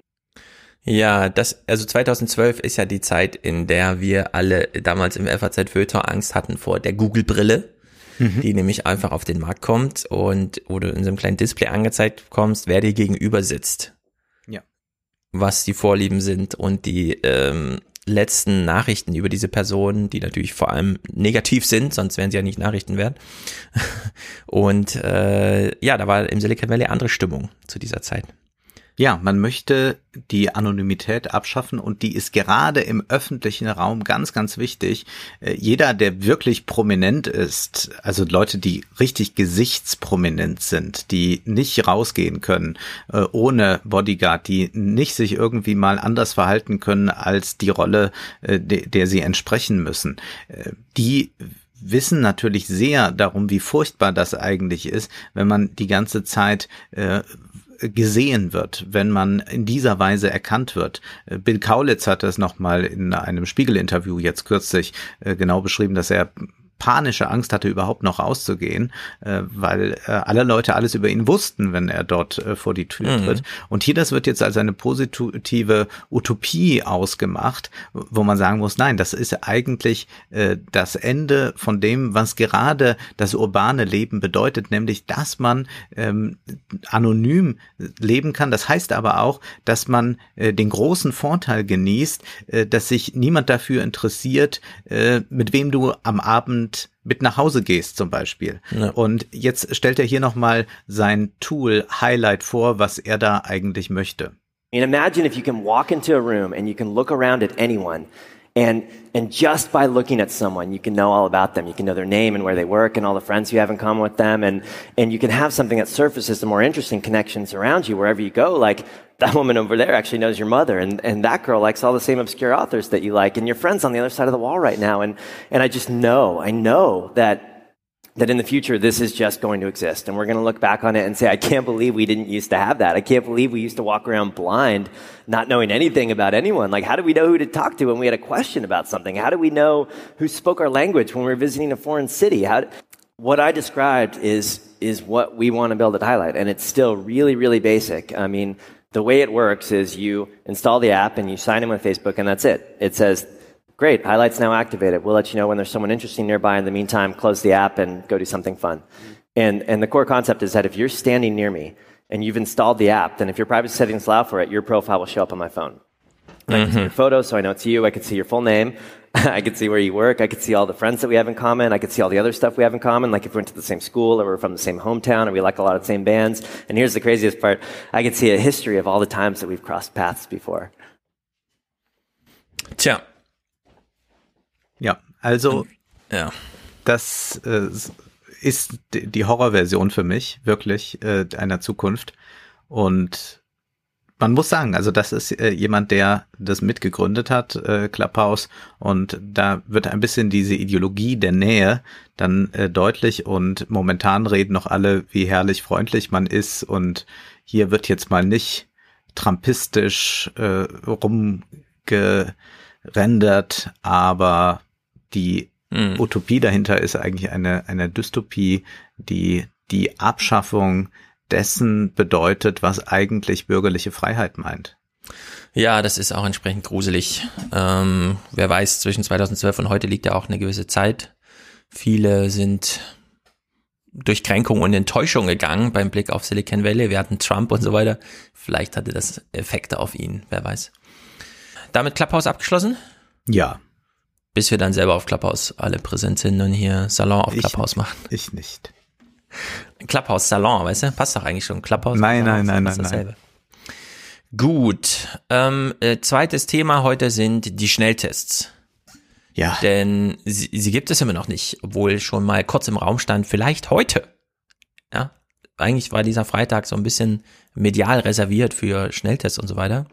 Ja, das, also 2012 ist ja die Zeit, in der wir alle damals im FAZ Feuilleton Angst hatten vor der Google-Brille, mhm. die nämlich einfach auf den Markt kommt und wo du in so einem kleinen Display angezeigt bekommst, wer dir gegenüber sitzt. Ja. Was die Vorlieben sind und die ähm, letzten Nachrichten über diese Person, die natürlich vor allem negativ sind, sonst wären sie ja nicht Nachrichten wert. <laughs> Und äh, ja, da war im Silicon Valley andere Stimmung zu dieser Zeit. Ja, man möchte die Anonymität abschaffen und die ist gerade im öffentlichen Raum ganz, ganz wichtig. Äh, jeder, der wirklich prominent ist, also Leute, die richtig gesichtsprominent sind, die nicht rausgehen können äh, ohne Bodyguard, die nicht sich irgendwie mal anders verhalten können als die Rolle, äh, der sie entsprechen müssen, die wissen natürlich sehr darum, wie furchtbar das eigentlich ist, wenn man die ganze Zeit äh, gesehen wird, wenn man in dieser Weise erkannt wird. Äh, Bill Kaulitz hat das nochmal in einem Spiegel-Interview jetzt kürzlich äh, genau beschrieben, dass er panische Angst hatte, überhaupt noch rauszugehen, äh, weil äh, alle Leute alles über ihn wussten, wenn er dort äh, vor die Tür mhm. tritt. Und hier, das wird jetzt als eine positive Utopie ausgemacht, wo man sagen muss, nein, das ist eigentlich äh, das Ende von dem, was gerade das urbane Leben bedeutet, nämlich, dass man ähm, anonym leben kann. Das heißt aber auch, dass man äh, den großen Vorteil genießt, äh, dass sich niemand dafür interessiert, äh, mit wem du am Abend mit nach Hause gehst zum Beispiel. Ja. Und jetzt stellt er hier nochmal sein Tool Highlight vor, was er da eigentlich möchte. And imagine if you can walk into a room and you can look around at anyone and and just by looking at someone you can know all about them. You can know their name and where they work and all the friends you have in common with them. And and you can have something that surfaces the more interesting connections around you wherever you go. Like that woman over there actually knows your mother. And, and that girl likes all the same obscure authors that you like. And your friends on the other side of the wall right now. And and i just know i know that that in the future this is just going to exist. And we're going to look back on it and say i can't believe we didn't used to have that. I can't believe we used to walk around blind not knowing anything about anyone. Like how do we know who to talk to when we had a question about something? How do we know who spoke our language when we were visiting a foreign city? How what i described is is what we want to build at highlight and it's still really really basic. I mean the way it works is you install the app and you sign in with facebook and that's it. It says Great, highlights now activated. We'll let you know when there's someone interesting nearby. In the meantime, close the app and go do something fun. And, and the core concept is that if you're standing near me and you've installed the app, then if your privacy settings allow for it, your profile will show up on my phone. Mm-hmm. I can see your photo, so I know it's you. I can see your full name. <laughs> I can see where you work. I can see all the friends that we have in common. I can see all the other stuff we have in common, like if we went to the same school or we're from the same hometown or we like a lot of the same bands. And here's the craziest part. I can see a history of all the times that we've crossed paths before. Ja, also ja. das äh, ist die Horrorversion für mich, wirklich, äh, einer Zukunft. Und man muss sagen, also das ist äh, jemand, der das mitgegründet hat, äh, Clubhouse, und da wird ein bisschen diese Ideologie der Nähe dann äh, deutlich und momentan reden noch alle, wie herrlich freundlich man ist und hier wird jetzt mal nicht trampistisch äh, rumge rendert, aber die mhm. Utopie dahinter ist eigentlich eine, eine Dystopie, die die Abschaffung dessen bedeutet, was eigentlich bürgerliche Freiheit meint. Ja, das ist auch entsprechend gruselig. Ähm, wer weiß, zwischen 2012 und heute liegt ja auch eine gewisse Zeit. Viele sind durch Kränkung und Enttäuschung gegangen beim Blick auf Silicon Valley. Wir hatten Trump und so weiter. Vielleicht hatte das Effekte auf ihn, wer weiß. Damit Clubhouse abgeschlossen? Ja. Bis wir dann selber auf Clubhouse alle präsent sind und hier Salon auf Clubhouse machen. Ich nicht. Clubhouse Salon, weißt du? Passt doch eigentlich schon. Clubhouse. Nein, nein, nein, nein, nein. Gut. Ähm, äh, zweites Thema heute sind die Schnelltests. Ja. Denn sie, sie gibt es immer noch nicht, obwohl schon mal kurz im Raum stand, vielleicht heute Ja, eigentlich war dieser Freitag so ein bisschen medial reserviert für Schnelltests und so weiter.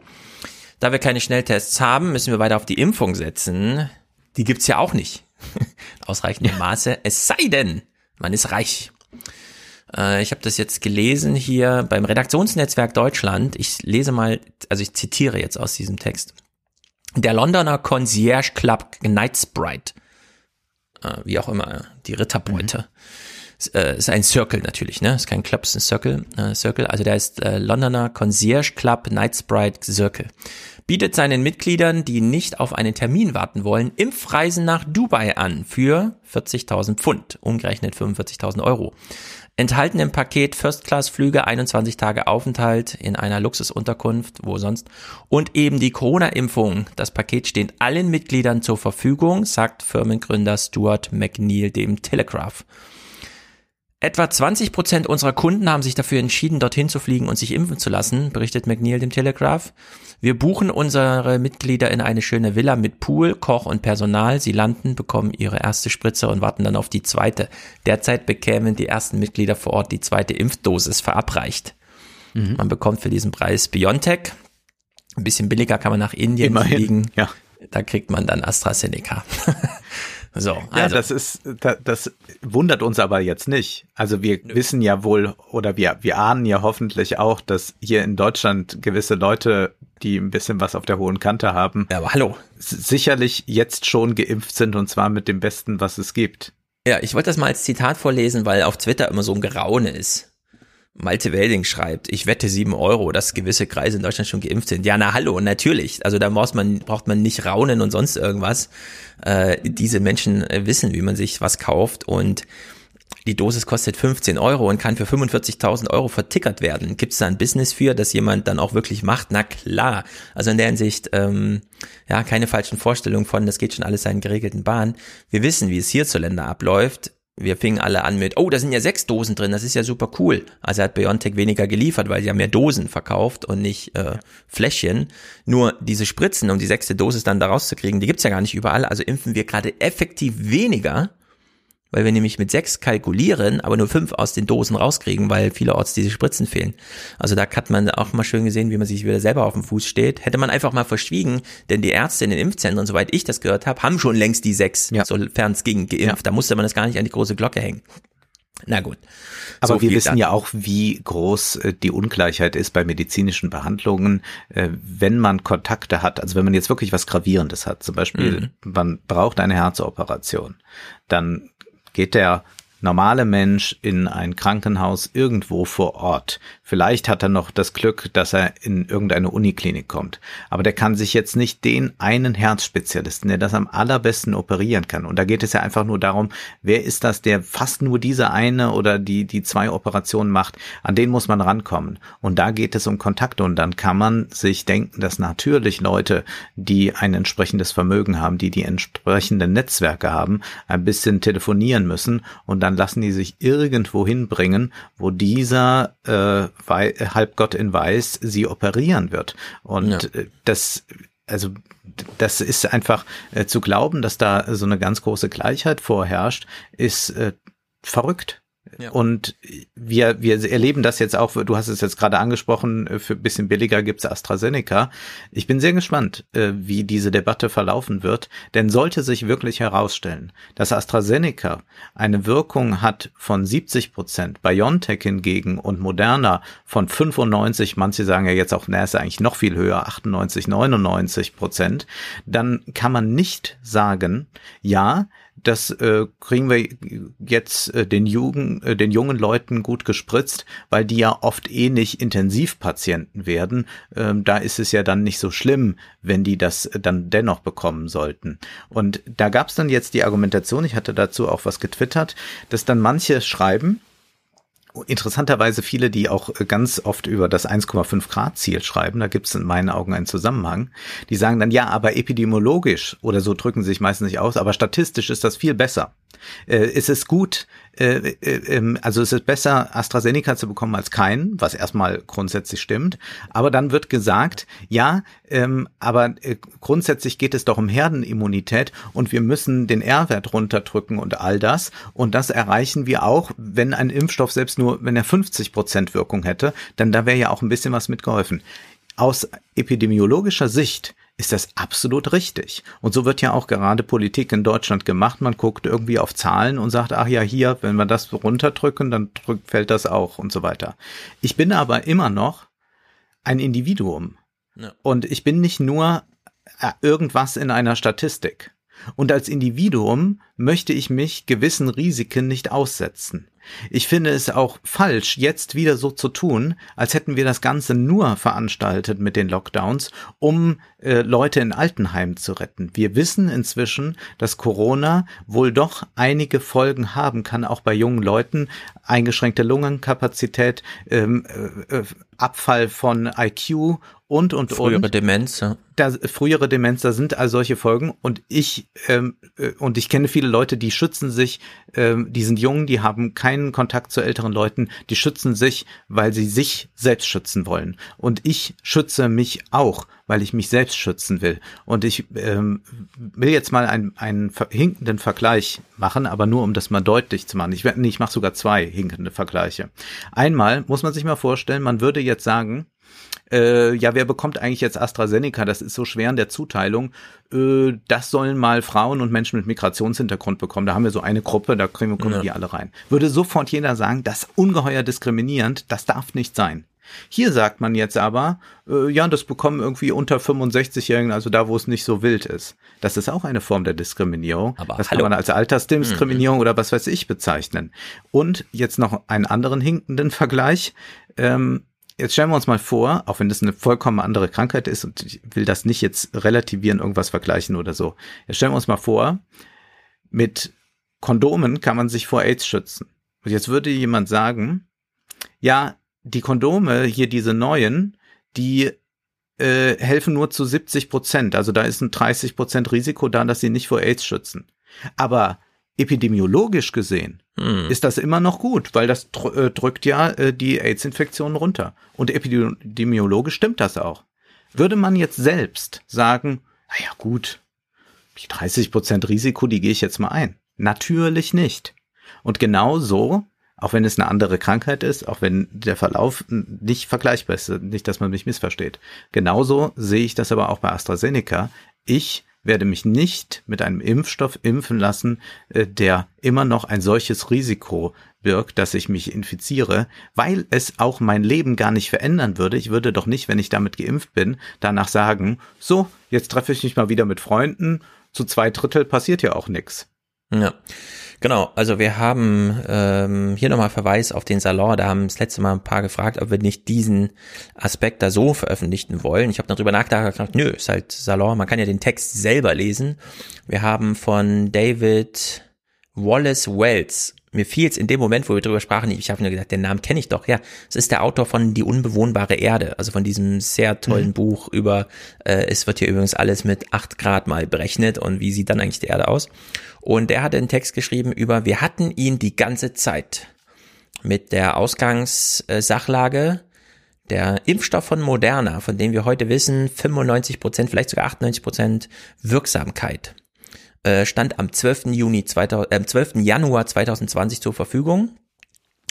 Da wir keine Schnelltests haben, müssen wir weiter auf die Impfung setzen. Die gibt's ja auch nicht. <laughs> Ausreichendem Maße. Es sei denn, man ist reich. Äh, ich habe das jetzt gelesen hier beim Redaktionsnetzwerk Deutschland. Ich lese mal, also ich zitiere jetzt aus diesem Text. Der Londoner Concierge Club Knightsbride, äh, wie auch immer, die Ritterbeute, mhm äh, ist ein Circle natürlich, ne? Ist kein Club, ist ein Circle. Äh, Circle. Also der ist äh, Londoner Concierge Club Knightsbride Circle. Bietet seinen Mitgliedern, die nicht auf einen Termin warten wollen, Impfreisen nach Dubai an für 40.000 Pfund, umgerechnet 45.000 Euro. Enthalten im Paket First-Class-Flüge, 21 Tage Aufenthalt in einer Luxusunterkunft, wo sonst, und eben die Corona-Impfung. Das Paket steht allen Mitgliedern zur Verfügung, sagt Firmengründer Stuart McNeil dem Telegraph. Etwa 20 Prozent unserer Kunden haben sich dafür entschieden, dorthin zu fliegen und sich impfen zu lassen, berichtet McNeil dem Telegraph. Wir buchen unsere Mitglieder in eine schöne Villa mit Pool, Koch und Personal. Sie landen, bekommen ihre erste Spritze und warten dann auf die zweite. Derzeit bekämen die ersten Mitglieder vor Ort die zweite Impfdosis verabreicht. Mhm. Man bekommt für diesen Preis Biontech. Ein bisschen billiger kann man nach Indien Immerhin, fliegen. Ja. Da kriegt man dann AstraZeneca. <laughs> So, also. Ja, das ist, das wundert uns aber jetzt nicht. Also wir Nö. wissen ja wohl oder wir, wir ahnen ja hoffentlich auch, dass hier in Deutschland gewisse Leute, die ein bisschen was auf der hohen Kante haben, ja, aber hallo, sicherlich jetzt schon geimpft sind und zwar mit dem Besten, was es gibt. Ja, ich wollte das mal als Zitat vorlesen, weil auf Twitter immer so ein Geraune ist. Malte Welding schreibt, ich wette sieben Euro, dass gewisse Kreise in Deutschland schon geimpft sind. Ja, na hallo, natürlich. Also da braucht man, braucht man nicht raunen und sonst irgendwas. Äh, diese Menschen äh, wissen, wie man sich was kauft und die Dosis kostet 15 Euro und kann für 45.000 Euro vertickert werden. Gibt es da ein Business für, das jemand dann auch wirklich macht? Na klar. Also in der Hinsicht, ähm, ja, keine falschen Vorstellungen von, das geht schon alles seinen geregelten Bahn. Wir wissen, wie es hierzulande abläuft wir fingen alle an mit, oh, da sind ja sechs Dosen drin, das ist ja super cool. Also hat BioNTech weniger geliefert, weil sie haben mehr Dosen verkauft und nicht äh, Fläschchen. Nur diese Spritzen, um die sechste Dosis dann da rauszukriegen, die gibt's ja gar nicht überall. Also impfen wir gerade effektiv weniger weil wir nämlich mit sechs kalkulieren, aber nur fünf aus den Dosen rauskriegen, weil vielerorts diese Spritzen fehlen. Also da hat man auch mal schön gesehen, wie man sich wieder selber auf dem Fuß steht. Hätte man einfach mal verschwiegen, denn die Ärzte in den Impfzentren, soweit ich das gehört habe, haben schon längst die sechs, ja. sofern es ging, geimpft. Ja. Da musste man das gar nicht an die große Glocke hängen. Na gut. Aber so wir wissen ja auch, wie groß äh, die Ungleichheit ist bei medizinischen Behandlungen, äh, wenn man Kontakte hat. Also wenn man jetzt wirklich was Gravierendes hat, zum Beispiel, mhm. man braucht eine Herzoperation, dann geht der normale Mensch in ein Krankenhaus irgendwo vor Ort. Vielleicht hat er noch das Glück, dass er in irgendeine Uniklinik kommt. Aber der kann sich jetzt nicht den einen Herzspezialisten, der das am allerbesten operieren kann. Und da geht es ja einfach nur darum, wer ist das, der fast nur diese eine oder die, die zwei Operationen macht. An den muss man rankommen. Und da geht es um Kontakte. Und dann kann man sich denken, dass natürlich Leute, die ein entsprechendes Vermögen haben, die die entsprechenden Netzwerke haben, ein bisschen telefonieren müssen und dann dann lassen die sich irgendwo hinbringen, wo dieser äh, Halbgott in Weiß sie operieren wird. Und ja. Äh, das also das ist einfach äh, zu glauben, dass da so eine ganz große Gleichheit vorherrscht, ist äh, verrückt. Und wir, wir erleben das jetzt auch, du hast es jetzt gerade angesprochen, für ein bisschen billiger gibt's AstraZeneca. Ich bin sehr gespannt, äh, wie diese Debatte verlaufen wird, denn sollte sich wirklich herausstellen, dass AstraZeneca eine Wirkung hat von 70 Prozent, BioNTech hingegen und Moderna von 95, manche sagen ja jetzt auch, na, ist eigentlich noch viel höher, 98, 99 Prozent, dann kann man nicht sagen, ja, das äh, kriegen wir jetzt äh, den, Jugend, äh, den jungen Leuten gut gespritzt, weil die ja oft eh nicht Intensivpatienten werden. Ähm, da ist es ja dann nicht so schlimm, wenn die das dann dennoch bekommen sollten. Und da gab es dann jetzt die Argumentation, ich hatte dazu auch was getwittert, dass dann manche schreiben, interessanterweise viele, die auch äh, ganz oft über das 1,5 Grad Ziel schreiben, da gibt es in meinen Augen einen Zusammenhang, die sagen dann, ja, aber epidemiologisch oder so drücken sie sich meistens nicht aus, aber statistisch ist das viel besser. Äh, ist es gut, äh, äh, ähm, also es ist besser, AstraZeneca zu bekommen als keinen, was erstmal grundsätzlich stimmt. Aber dann wird gesagt, ja, ähm, aber äh, grundsätzlich geht es doch um Herdenimmunität und wir müssen den R-Wert runterdrücken und all das. Und das erreichen wir auch, wenn ein Impfstoff selbst nur, wenn er 50 Prozent Wirkung hätte, dann da wäre ja auch ein bisschen was mitgeholfen. Aus epidemiologischer Sicht ist das absolut richtig. Und so wird ja auch gerade Politik in Deutschland gemacht. Man guckt irgendwie auf Zahlen und sagt, ach ja, hier, wenn wir das runterdrücken, dann drückt, fällt das auch und so weiter. Ich bin aber immer noch ein Individuum. Ja. Und ich bin nicht nur äh, irgendwas in einer Statistik. Und als Individuum möchte ich mich gewissen Risiken nicht aussetzen. Ich finde es auch falsch, jetzt wieder so zu tun, als hätten wir das Ganze nur veranstaltet mit den Lockdowns, um äh, Leute in Altenheimen zu retten. Wir wissen inzwischen, dass Corona wohl doch einige Folgen haben kann, auch bei jungen Leuten. Eingeschränkte Lungenkapazität, ähm, äh, äh Abfall von IQ und und frühere und. Demenz. Ja. Da, frühere Demenz, da sind also solche Folgen und ich ähm, äh, und ich kenne viele Leute, die schützen sich, ähm, die sind jung, die haben keinen Kontakt zu älteren Leuten, die schützen sich, weil sie sich selbst schützen wollen und ich schütze mich auch, weil ich mich selbst schützen will und ich ähm, will jetzt mal einen, einen hinkenden Vergleich machen, aber nur um das mal deutlich zu machen. Ich, nee, ich mache sogar zwei hinkende Vergleiche. Einmal muss man sich mal vorstellen, man würde jetzt sagen äh, ja, wer bekommt eigentlich jetzt AstraZeneca? Das ist so schwer in der Zuteilung. Äh, das sollen mal Frauen und Menschen mit Migrationshintergrund bekommen. Da haben wir so eine Gruppe, da kriegen wir ja. die alle rein. Würde sofort jeder sagen, das ist ungeheuer diskriminierend, das darf nicht sein. Hier sagt man jetzt aber, äh, ja, das bekommen irgendwie unter 65-Jährigen, also da, wo es nicht so wild ist. Das ist auch eine Form der Diskriminierung. Aber das hallo. kann man als Altersdiskriminierung mhm. oder was weiß ich bezeichnen. Und jetzt noch einen anderen hinkenden Vergleich. Ähm, Jetzt stellen wir uns mal vor, auch wenn das eine vollkommen andere Krankheit ist und ich will das nicht jetzt relativieren, irgendwas vergleichen oder so. Jetzt stellen wir uns mal vor, mit Kondomen kann man sich vor AIDS schützen. Und jetzt würde jemand sagen, ja, die Kondome, hier diese neuen, die äh, helfen nur zu 70 Prozent. Also da ist ein 30 Prozent Risiko da, dass sie nicht vor AIDS schützen. Aber epidemiologisch gesehen hm. ist das immer noch gut, weil das äh, drückt ja äh, die AIDS-Infektionen runter. Und epidemiologisch stimmt das auch. Würde man jetzt selbst sagen, naja gut, die 30 Prozent Risiko, die gehe ich jetzt mal ein. Natürlich nicht. Und genau so, auch wenn es eine andere Krankheit ist, auch wenn der Verlauf nicht vergleichbar ist, nicht, dass man mich missversteht. Genauso sehe ich das aber auch bei AstraZeneca. Ich werde mich nicht mit einem Impfstoff impfen lassen, äh, der immer noch ein solches Risiko birgt, dass ich mich infiziere, weil es auch mein Leben gar nicht verändern würde. Ich würde doch nicht, wenn ich damit geimpft bin, danach sagen, so, jetzt treffe ich mich mal wieder mit Freunden, zu zwei Drittel passiert ja auch nichts. Ja. Genau, also wir haben ähm, hier nochmal Verweis auf den Salon, da haben das letzte Mal ein paar gefragt, ob wir nicht diesen Aspekt da so veröffentlichen wollen. Ich habe darüber nachgedacht, gedacht, nö, ist halt Salon, man kann ja den Text selber lesen. Wir haben von David Wallace Wells mir fiel es in dem Moment, wo wir drüber sprachen, ich habe mir gedacht, den Namen kenne ich doch. Ja, es ist der Autor von Die unbewohnbare Erde, also von diesem sehr tollen mhm. Buch über, äh, es wird hier übrigens alles mit acht Grad mal berechnet und wie sieht dann eigentlich die Erde aus. Und der hat einen Text geschrieben über, wir hatten ihn die ganze Zeit mit der Ausgangssachlage, der Impfstoff von Moderna, von dem wir heute wissen, 95 Prozent, vielleicht sogar 98 Prozent Wirksamkeit. Äh, stand am 12. Juni 2000, äh, 12. Januar 2020 zur Verfügung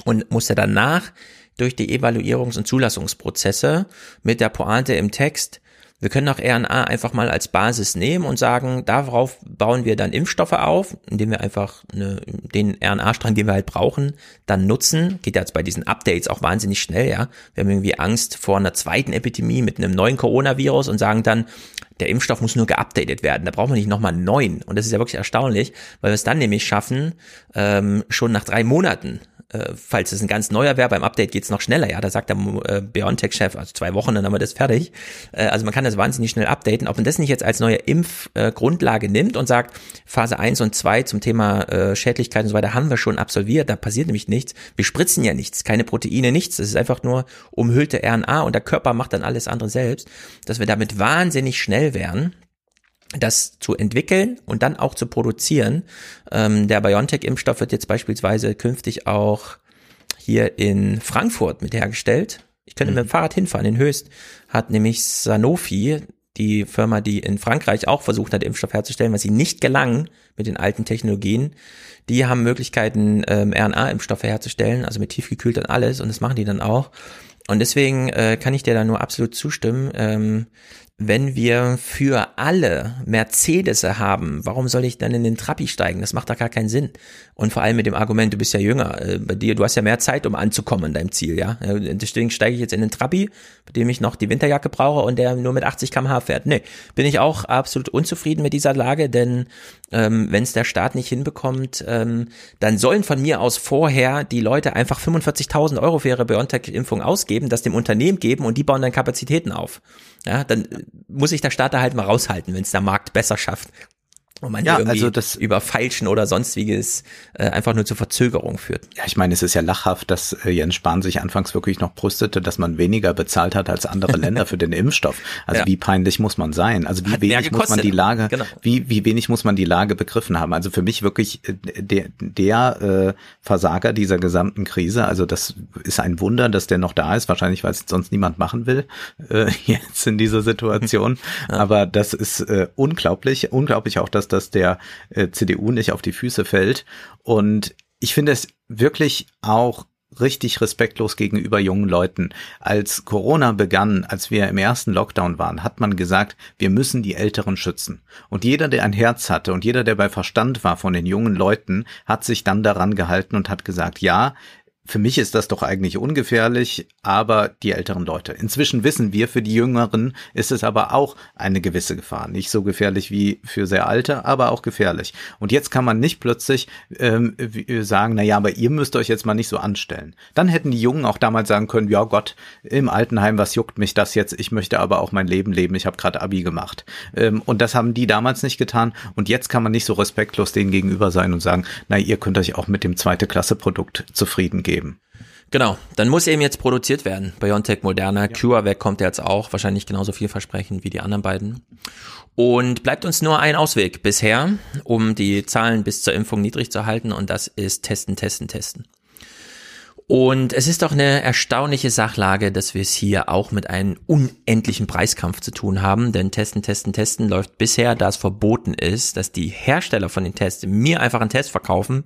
und musste danach durch die Evaluierungs- und Zulassungsprozesse mit der Pointe im Text wir können auch RNA einfach mal als Basis nehmen und sagen, darauf bauen wir dann Impfstoffe auf, indem wir einfach eine, den RNA-Strang, den wir halt brauchen, dann nutzen. Geht jetzt bei diesen Updates auch wahnsinnig schnell, ja. Wir haben irgendwie Angst vor einer zweiten Epidemie mit einem neuen Coronavirus und sagen dann, der Impfstoff muss nur geupdatet werden. Da brauchen wir nicht nochmal einen neuen. Und das ist ja wirklich erstaunlich, weil wir es dann nämlich schaffen, ähm, schon nach drei Monaten äh, falls es ein ganz neuer wäre, beim Update geht's noch schneller, ja, da sagt der äh, BioNTech-Chef, also zwei Wochen, dann haben wir das fertig. Äh, also man kann das wahnsinnig schnell updaten. Ob man das nicht jetzt als neue Impfgrundlage nimmt und sagt, Phase 1 und 2 zum Thema äh, Schädlichkeit und so weiter haben wir schon absolviert, da passiert nämlich nichts. Wir spritzen ja nichts, keine Proteine, nichts. Das ist einfach nur umhüllte RNA und der Körper macht dann alles andere selbst, dass wir damit wahnsinnig schnell wären das zu entwickeln und dann auch zu produzieren. Ähm, der BioNTech-Impfstoff wird jetzt beispielsweise künftig auch hier in Frankfurt mit hergestellt. Ich könnte mhm. mit dem Fahrrad hinfahren. In Höchst hat nämlich Sanofi, die Firma, die in Frankreich auch versucht hat, Impfstoff herzustellen, was sie nicht gelang mit den alten Technologien, die haben Möglichkeiten, ähm, RNA-Impfstoffe herzustellen, also mit tiefgekühlt und alles, und das machen die dann auch. Und deswegen äh, kann ich dir da nur absolut zustimmen. Ähm, wenn wir für alle Mercedes haben, warum soll ich dann in den Trabi steigen? Das macht da gar keinen Sinn. Und vor allem mit dem Argument, du bist ja jünger, äh, bei dir, du hast ja mehr Zeit, um anzukommen an deinem Ziel, ja. Deswegen steige ich jetzt in den Trabi, bei dem ich noch die Winterjacke brauche und der nur mit 80 km/h fährt. Nee, bin ich auch absolut unzufrieden mit dieser Lage, denn ähm, wenn es der Staat nicht hinbekommt, ähm, dann sollen von mir aus vorher die Leute einfach 45.000 Euro für ihre BioNTech-Impfung ausgeben, das dem Unternehmen geben und die bauen dann Kapazitäten auf. Ja, dann muss sich der Staat da halt mal raushalten, wenn es der Markt besser schafft und man ja, also das, über Feilschen oder sonstiges äh, einfach nur zur Verzögerung führt. Ja, ich meine, es ist ja lachhaft, dass äh, Jens Spahn sich anfangs wirklich noch brüstete, dass man weniger bezahlt hat als andere <laughs> Länder für den Impfstoff. Also ja. wie peinlich muss man sein? Also wie hat wenig muss man die Lage, genau. wie, wie wenig muss man die Lage begriffen haben? Also für mich wirklich äh, der, der äh, Versager dieser gesamten Krise, also das ist ein Wunder, dass der noch da ist, wahrscheinlich, weil es sonst niemand machen will, äh, <laughs> jetzt in dieser Situation. <laughs> ja. Aber das ist äh, unglaublich, unglaublich auch, dass dass der äh, CDU nicht auf die Füße fällt. Und ich finde es wirklich auch richtig respektlos gegenüber jungen Leuten. Als Corona begann, als wir im ersten Lockdown waren, hat man gesagt, wir müssen die Älteren schützen. Und jeder, der ein Herz hatte und jeder, der bei Verstand war von den jungen Leuten, hat sich dann daran gehalten und hat gesagt, ja, für mich ist das doch eigentlich ungefährlich, aber die älteren Leute. Inzwischen wissen wir, für die Jüngeren ist es aber auch eine gewisse Gefahr. Nicht so gefährlich wie für sehr alte, aber auch gefährlich. Und jetzt kann man nicht plötzlich ähm, sagen, na ja, aber ihr müsst euch jetzt mal nicht so anstellen. Dann hätten die Jungen auch damals sagen können, ja Gott, im Altenheim, was juckt mich das jetzt? Ich möchte aber auch mein Leben leben. Ich habe gerade Abi gemacht. Ähm, und das haben die damals nicht getan. Und jetzt kann man nicht so respektlos denen gegenüber sein und sagen, na, ihr könnt euch auch mit dem zweite Klasse Produkt zufrieden geben geben. Genau, dann muss eben jetzt produziert werden. BioNTech, Moderna, ja. CureVac kommt jetzt auch, wahrscheinlich genauso vielversprechend wie die anderen beiden. Und bleibt uns nur ein Ausweg bisher, um die Zahlen bis zur Impfung niedrig zu halten, und das ist testen, testen, testen. Und es ist doch eine erstaunliche Sachlage, dass wir es hier auch mit einem unendlichen Preiskampf zu tun haben. Denn Testen, Testen, Testen läuft bisher, da es verboten ist, dass die Hersteller von den Tests mir einfach einen Test verkaufen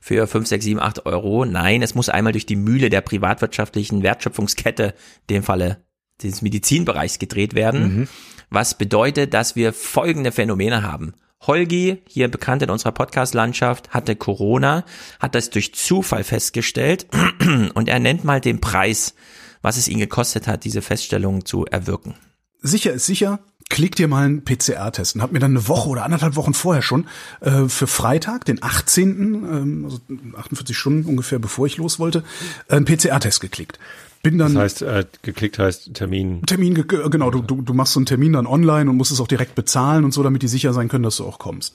für 5, 6, 7, 8 Euro. Nein, es muss einmal durch die Mühle der privatwirtschaftlichen Wertschöpfungskette, in dem Falle des Medizinbereichs gedreht werden. Mhm. Was bedeutet, dass wir folgende Phänomene haben. Holgi, hier bekannt in unserer Podcast-Landschaft, hatte Corona, hat das durch Zufall festgestellt <clears throat> und er nennt mal den Preis, was es ihn gekostet hat, diese Feststellung zu erwirken. Sicher ist sicher. Klick dir mal einen PCR-Test und hab mir dann eine Woche oder anderthalb Wochen vorher schon äh, für Freitag, den 18., ähm, also 48 Stunden ungefähr bevor ich los wollte, äh, einen PCR-Test geklickt. Bin dann. Das heißt, äh, geklickt heißt Termin. Termin, genau, du, du, du machst so einen Termin dann online und musst es auch direkt bezahlen und so, damit die sicher sein können, dass du auch kommst.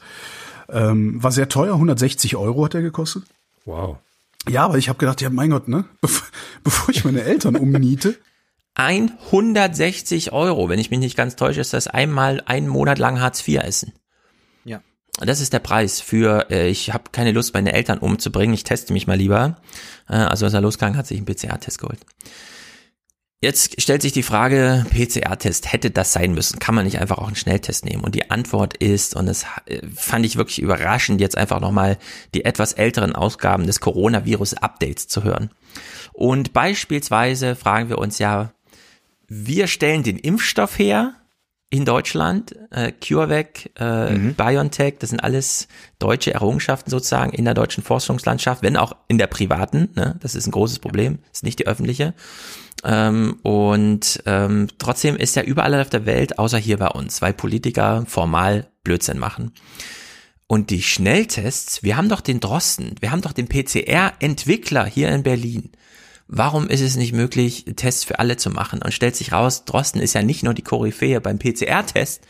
Ähm, war sehr teuer, 160 Euro hat er gekostet. Wow. Ja, aber ich habe gedacht, ja, mein Gott, ne? <laughs> Bevor ich meine Eltern umniete. 160 Euro, wenn ich mich nicht ganz täusche, ist das einmal einen Monat lang Hartz IV essen. Das ist der Preis für, äh, ich habe keine Lust, meine Eltern umzubringen, ich teste mich mal lieber. Äh, also als er losgegangen hat sich einen PCR-Test geholt. Jetzt stellt sich die Frage, PCR-Test, hätte das sein müssen? Kann man nicht einfach auch einen Schnelltest nehmen? Und die Antwort ist, und das äh, fand ich wirklich überraschend, jetzt einfach nochmal die etwas älteren Ausgaben des Coronavirus-Updates zu hören. Und beispielsweise fragen wir uns ja, wir stellen den Impfstoff her in Deutschland, äh, CureVac, äh, mhm. BioNTech, das sind alles deutsche Errungenschaften sozusagen in der deutschen Forschungslandschaft, wenn auch in der privaten, ne? das ist ein großes Problem, ist nicht die öffentliche. Ähm, und ähm, trotzdem ist ja überall auf der Welt, außer hier bei uns, weil Politiker formal Blödsinn machen. Und die Schnelltests, wir haben doch den Drosten, wir haben doch den PCR-Entwickler hier in Berlin. Warum ist es nicht möglich, Tests für alle zu machen? Und stellt sich raus, Drosten ist ja nicht nur die Koryphäe beim PCR-Test,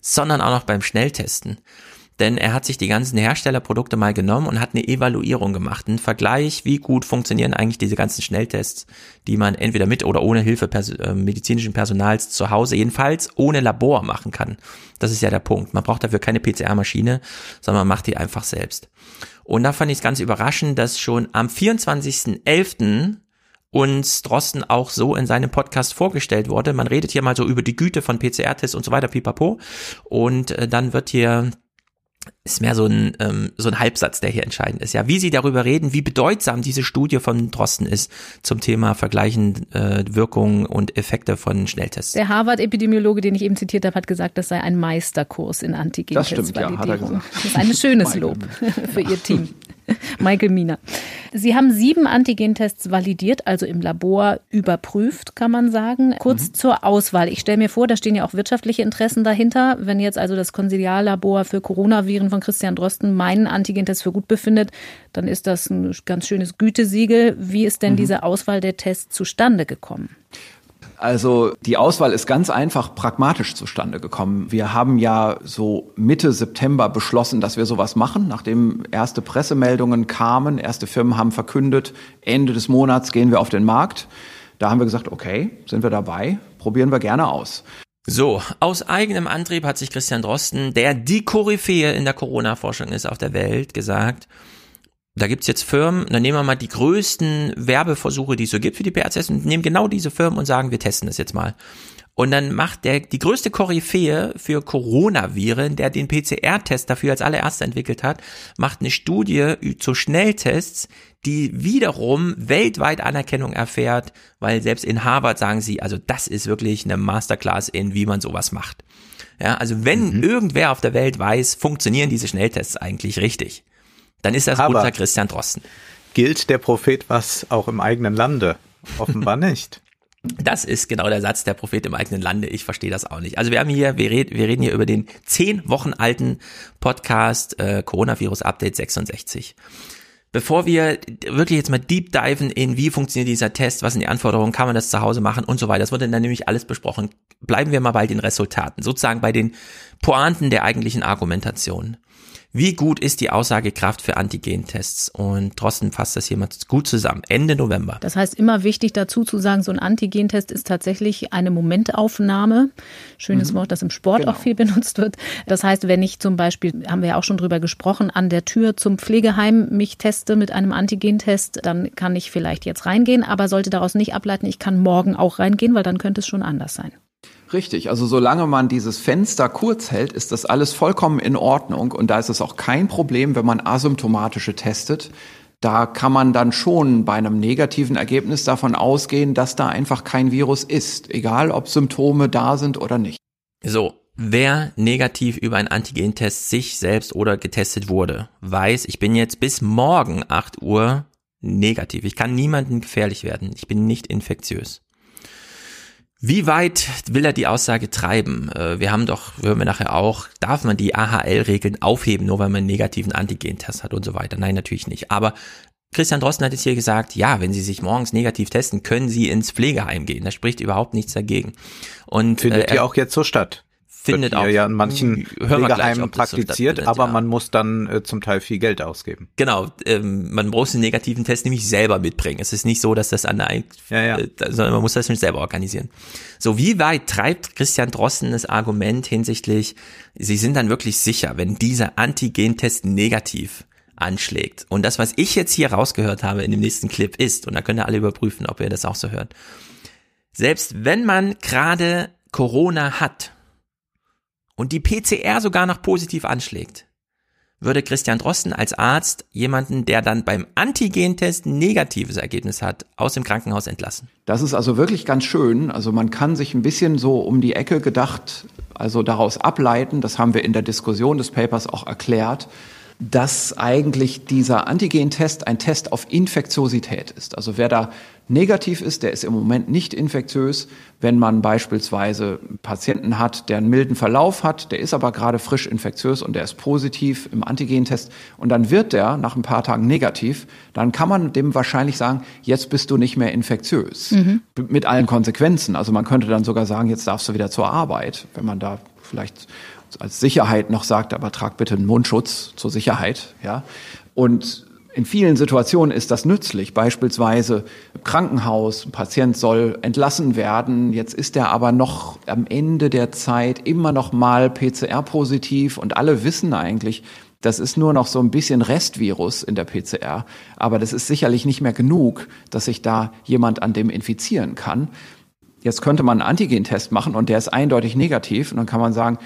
sondern auch noch beim Schnelltesten. denn er hat sich die ganzen Herstellerprodukte mal genommen und hat eine Evaluierung gemacht, einen Vergleich, wie gut funktionieren eigentlich diese ganzen Schnelltests, die man entweder mit oder ohne Hilfe pers äh, medizinischen Personals zu Hause, jedenfalls ohne Labor machen kann. Das ist ja der Punkt. Man braucht dafür keine PCR-Maschine, sondern man macht die einfach selbst. Und da fand ich es ganz überraschend, dass schon am 24.11 uns Drosten auch so in seinem Podcast vorgestellt wurde. Man redet hier mal so über die Güte von PCR-Tests und so weiter, pipapo. Und äh, dann wird hier ist mehr so ein, ähm, so ein Halbsatz, der hier entscheidend ist. Ja, wie Sie darüber reden, wie bedeutsam diese Studie von Drosten ist zum Thema Vergleichen äh, Wirkungen und Effekte von Schnelltests. Der Harvard-Epidemiologe, den ich eben zitiert habe, hat gesagt, das sei ein Meisterkurs in antigen Das stimmt, ja, hat er gesagt. Das ist ein schönes Lob <laughs> für Ihr Team. <laughs> Michael Mina. Sie haben sieben Antigentests validiert, also im Labor überprüft, kann man sagen. Kurz mhm. zur Auswahl. Ich stelle mir vor, da stehen ja auch wirtschaftliche Interessen dahinter. Wenn jetzt also das Konsiliarlabor für Coronaviren von Christian Drosten meinen Antigentest für gut befindet, dann ist das ein ganz schönes Gütesiegel. Wie ist denn mhm. diese Auswahl der Tests zustande gekommen? Also die Auswahl ist ganz einfach pragmatisch zustande gekommen. Wir haben ja so Mitte September beschlossen, dass wir sowas machen, nachdem erste Pressemeldungen kamen, erste Firmen haben verkündet, Ende des Monats gehen wir auf den Markt. Da haben wir gesagt, okay, sind wir dabei, probieren wir gerne aus. So, aus eigenem Antrieb hat sich Christian Drosten, der die Koryphäe in der Corona-Forschung ist auf der Welt, gesagt, da gibt's jetzt Firmen, dann nehmen wir mal die größten Werbeversuche, die es so gibt für die PRCs und nehmen genau diese Firmen und sagen, wir testen das jetzt mal. Und dann macht der die größte Koryphäe für Coronaviren, der den PCR-Test dafür als allererster entwickelt hat, macht eine Studie zu Schnelltests, die wiederum weltweit Anerkennung erfährt, weil selbst in Harvard sagen sie, also das ist wirklich eine Masterclass in, wie man sowas macht. Ja, also wenn mhm. irgendwer auf der Welt weiß, funktionieren diese Schnelltests eigentlich richtig dann ist das Aber unser Christian Drosten. Gilt der Prophet was auch im eigenen Lande? Offenbar <laughs> nicht. Das ist genau der Satz, der Prophet im eigenen Lande. Ich verstehe das auch nicht. Also wir haben hier, wir, red, wir reden hier über den zehn Wochen alten Podcast äh, Coronavirus Update 66. Bevor wir wirklich jetzt mal deep diven in, wie funktioniert dieser Test, was sind die Anforderungen, kann man das zu Hause machen und so weiter, das wurde dann nämlich alles besprochen. Bleiben wir mal bei den Resultaten, sozusagen bei den Pointen der eigentlichen Argumentation. Wie gut ist die Aussagekraft für Antigentests? Und Drosten fasst das mal gut zusammen. Ende November. Das heißt, immer wichtig dazu zu sagen, so ein Antigentest ist tatsächlich eine Momentaufnahme. Schönes mhm. Wort, das im Sport genau. auch viel benutzt wird. Das heißt, wenn ich zum Beispiel, haben wir ja auch schon drüber gesprochen, an der Tür zum Pflegeheim mich teste mit einem Antigentest, dann kann ich vielleicht jetzt reingehen, aber sollte daraus nicht ableiten, ich kann morgen auch reingehen, weil dann könnte es schon anders sein. Richtig, also solange man dieses Fenster kurz hält, ist das alles vollkommen in Ordnung und da ist es auch kein Problem, wenn man asymptomatische testet. Da kann man dann schon bei einem negativen Ergebnis davon ausgehen, dass da einfach kein Virus ist, egal ob Symptome da sind oder nicht. So, wer negativ über einen Antigentest sich selbst oder getestet wurde, weiß, ich bin jetzt bis morgen 8 Uhr negativ. Ich kann niemandem gefährlich werden. Ich bin nicht infektiös. Wie weit will er die Aussage treiben? Äh, wir haben doch, hören wir nachher auch, darf man die AHL-Regeln aufheben, nur weil man einen negativen Antigen-Test hat und so weiter? Nein, natürlich nicht. Aber Christian Drosten hat jetzt hier gesagt, ja, wenn Sie sich morgens negativ testen, können Sie ins Pflegeheim gehen. Da spricht überhaupt nichts dagegen. Und findet äh, ja auch jetzt so statt findet auch. ja in manchen Pflegeheimen praktiziert, so aber ja. man muss dann äh, zum Teil viel Geld ausgeben. Genau, ähm, man muss den negativen Test nämlich selber mitbringen. Es ist nicht so, dass das an der, ja, ja. Äh, sondern man muss das nicht selber organisieren. So, wie weit treibt Christian Drossen das Argument hinsichtlich, sie sind dann wirklich sicher, wenn dieser Antigen-Test negativ anschlägt. Und das, was ich jetzt hier rausgehört habe in dem nächsten Clip ist, und da könnt ihr alle überprüfen, ob ihr das auch so hört, selbst wenn man gerade Corona hat, und die PCR sogar noch positiv anschlägt, würde Christian Drosten als Arzt jemanden, der dann beim Antigentest negatives Ergebnis hat, aus dem Krankenhaus entlassen. Das ist also wirklich ganz schön. Also man kann sich ein bisschen so um die Ecke gedacht, also daraus ableiten, das haben wir in der Diskussion des Papers auch erklärt, dass eigentlich dieser Antigentest ein Test auf Infektiosität ist. Also wer da negativ ist, der ist im Moment nicht infektiös. Wenn man beispielsweise Patienten hat, der einen milden Verlauf hat, der ist aber gerade frisch infektiös und der ist positiv im Antigentest und dann wird der nach ein paar Tagen negativ, dann kann man dem wahrscheinlich sagen, jetzt bist du nicht mehr infektiös. Mhm. Mit allen Konsequenzen. Also man könnte dann sogar sagen, jetzt darfst du wieder zur Arbeit, wenn man da vielleicht als Sicherheit noch sagt, aber tragt bitte einen Mundschutz zur Sicherheit, ja. Und in vielen Situationen ist das nützlich. Beispielsweise im Krankenhaus, ein Patient soll entlassen werden. Jetzt ist er aber noch am Ende der Zeit immer noch mal PCR-positiv und alle wissen eigentlich, das ist nur noch so ein bisschen Restvirus in der PCR. Aber das ist sicherlich nicht mehr genug, dass sich da jemand an dem infizieren kann. Jetzt könnte man einen Antigentest machen und der ist eindeutig negativ. Und dann kann man sagen,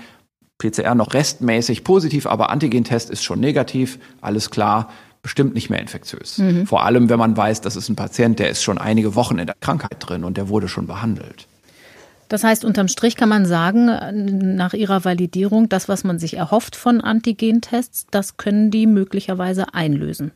PCR noch restmäßig positiv, aber Antigentest ist schon negativ. Alles klar bestimmt nicht mehr infektiös. Mhm. Vor allem, wenn man weiß, das ist ein Patient, der ist schon einige Wochen in der Krankheit drin und der wurde schon behandelt. Das heißt, unterm Strich kann man sagen, nach ihrer Validierung, das, was man sich erhofft von Antigentests, das können die möglicherweise einlösen.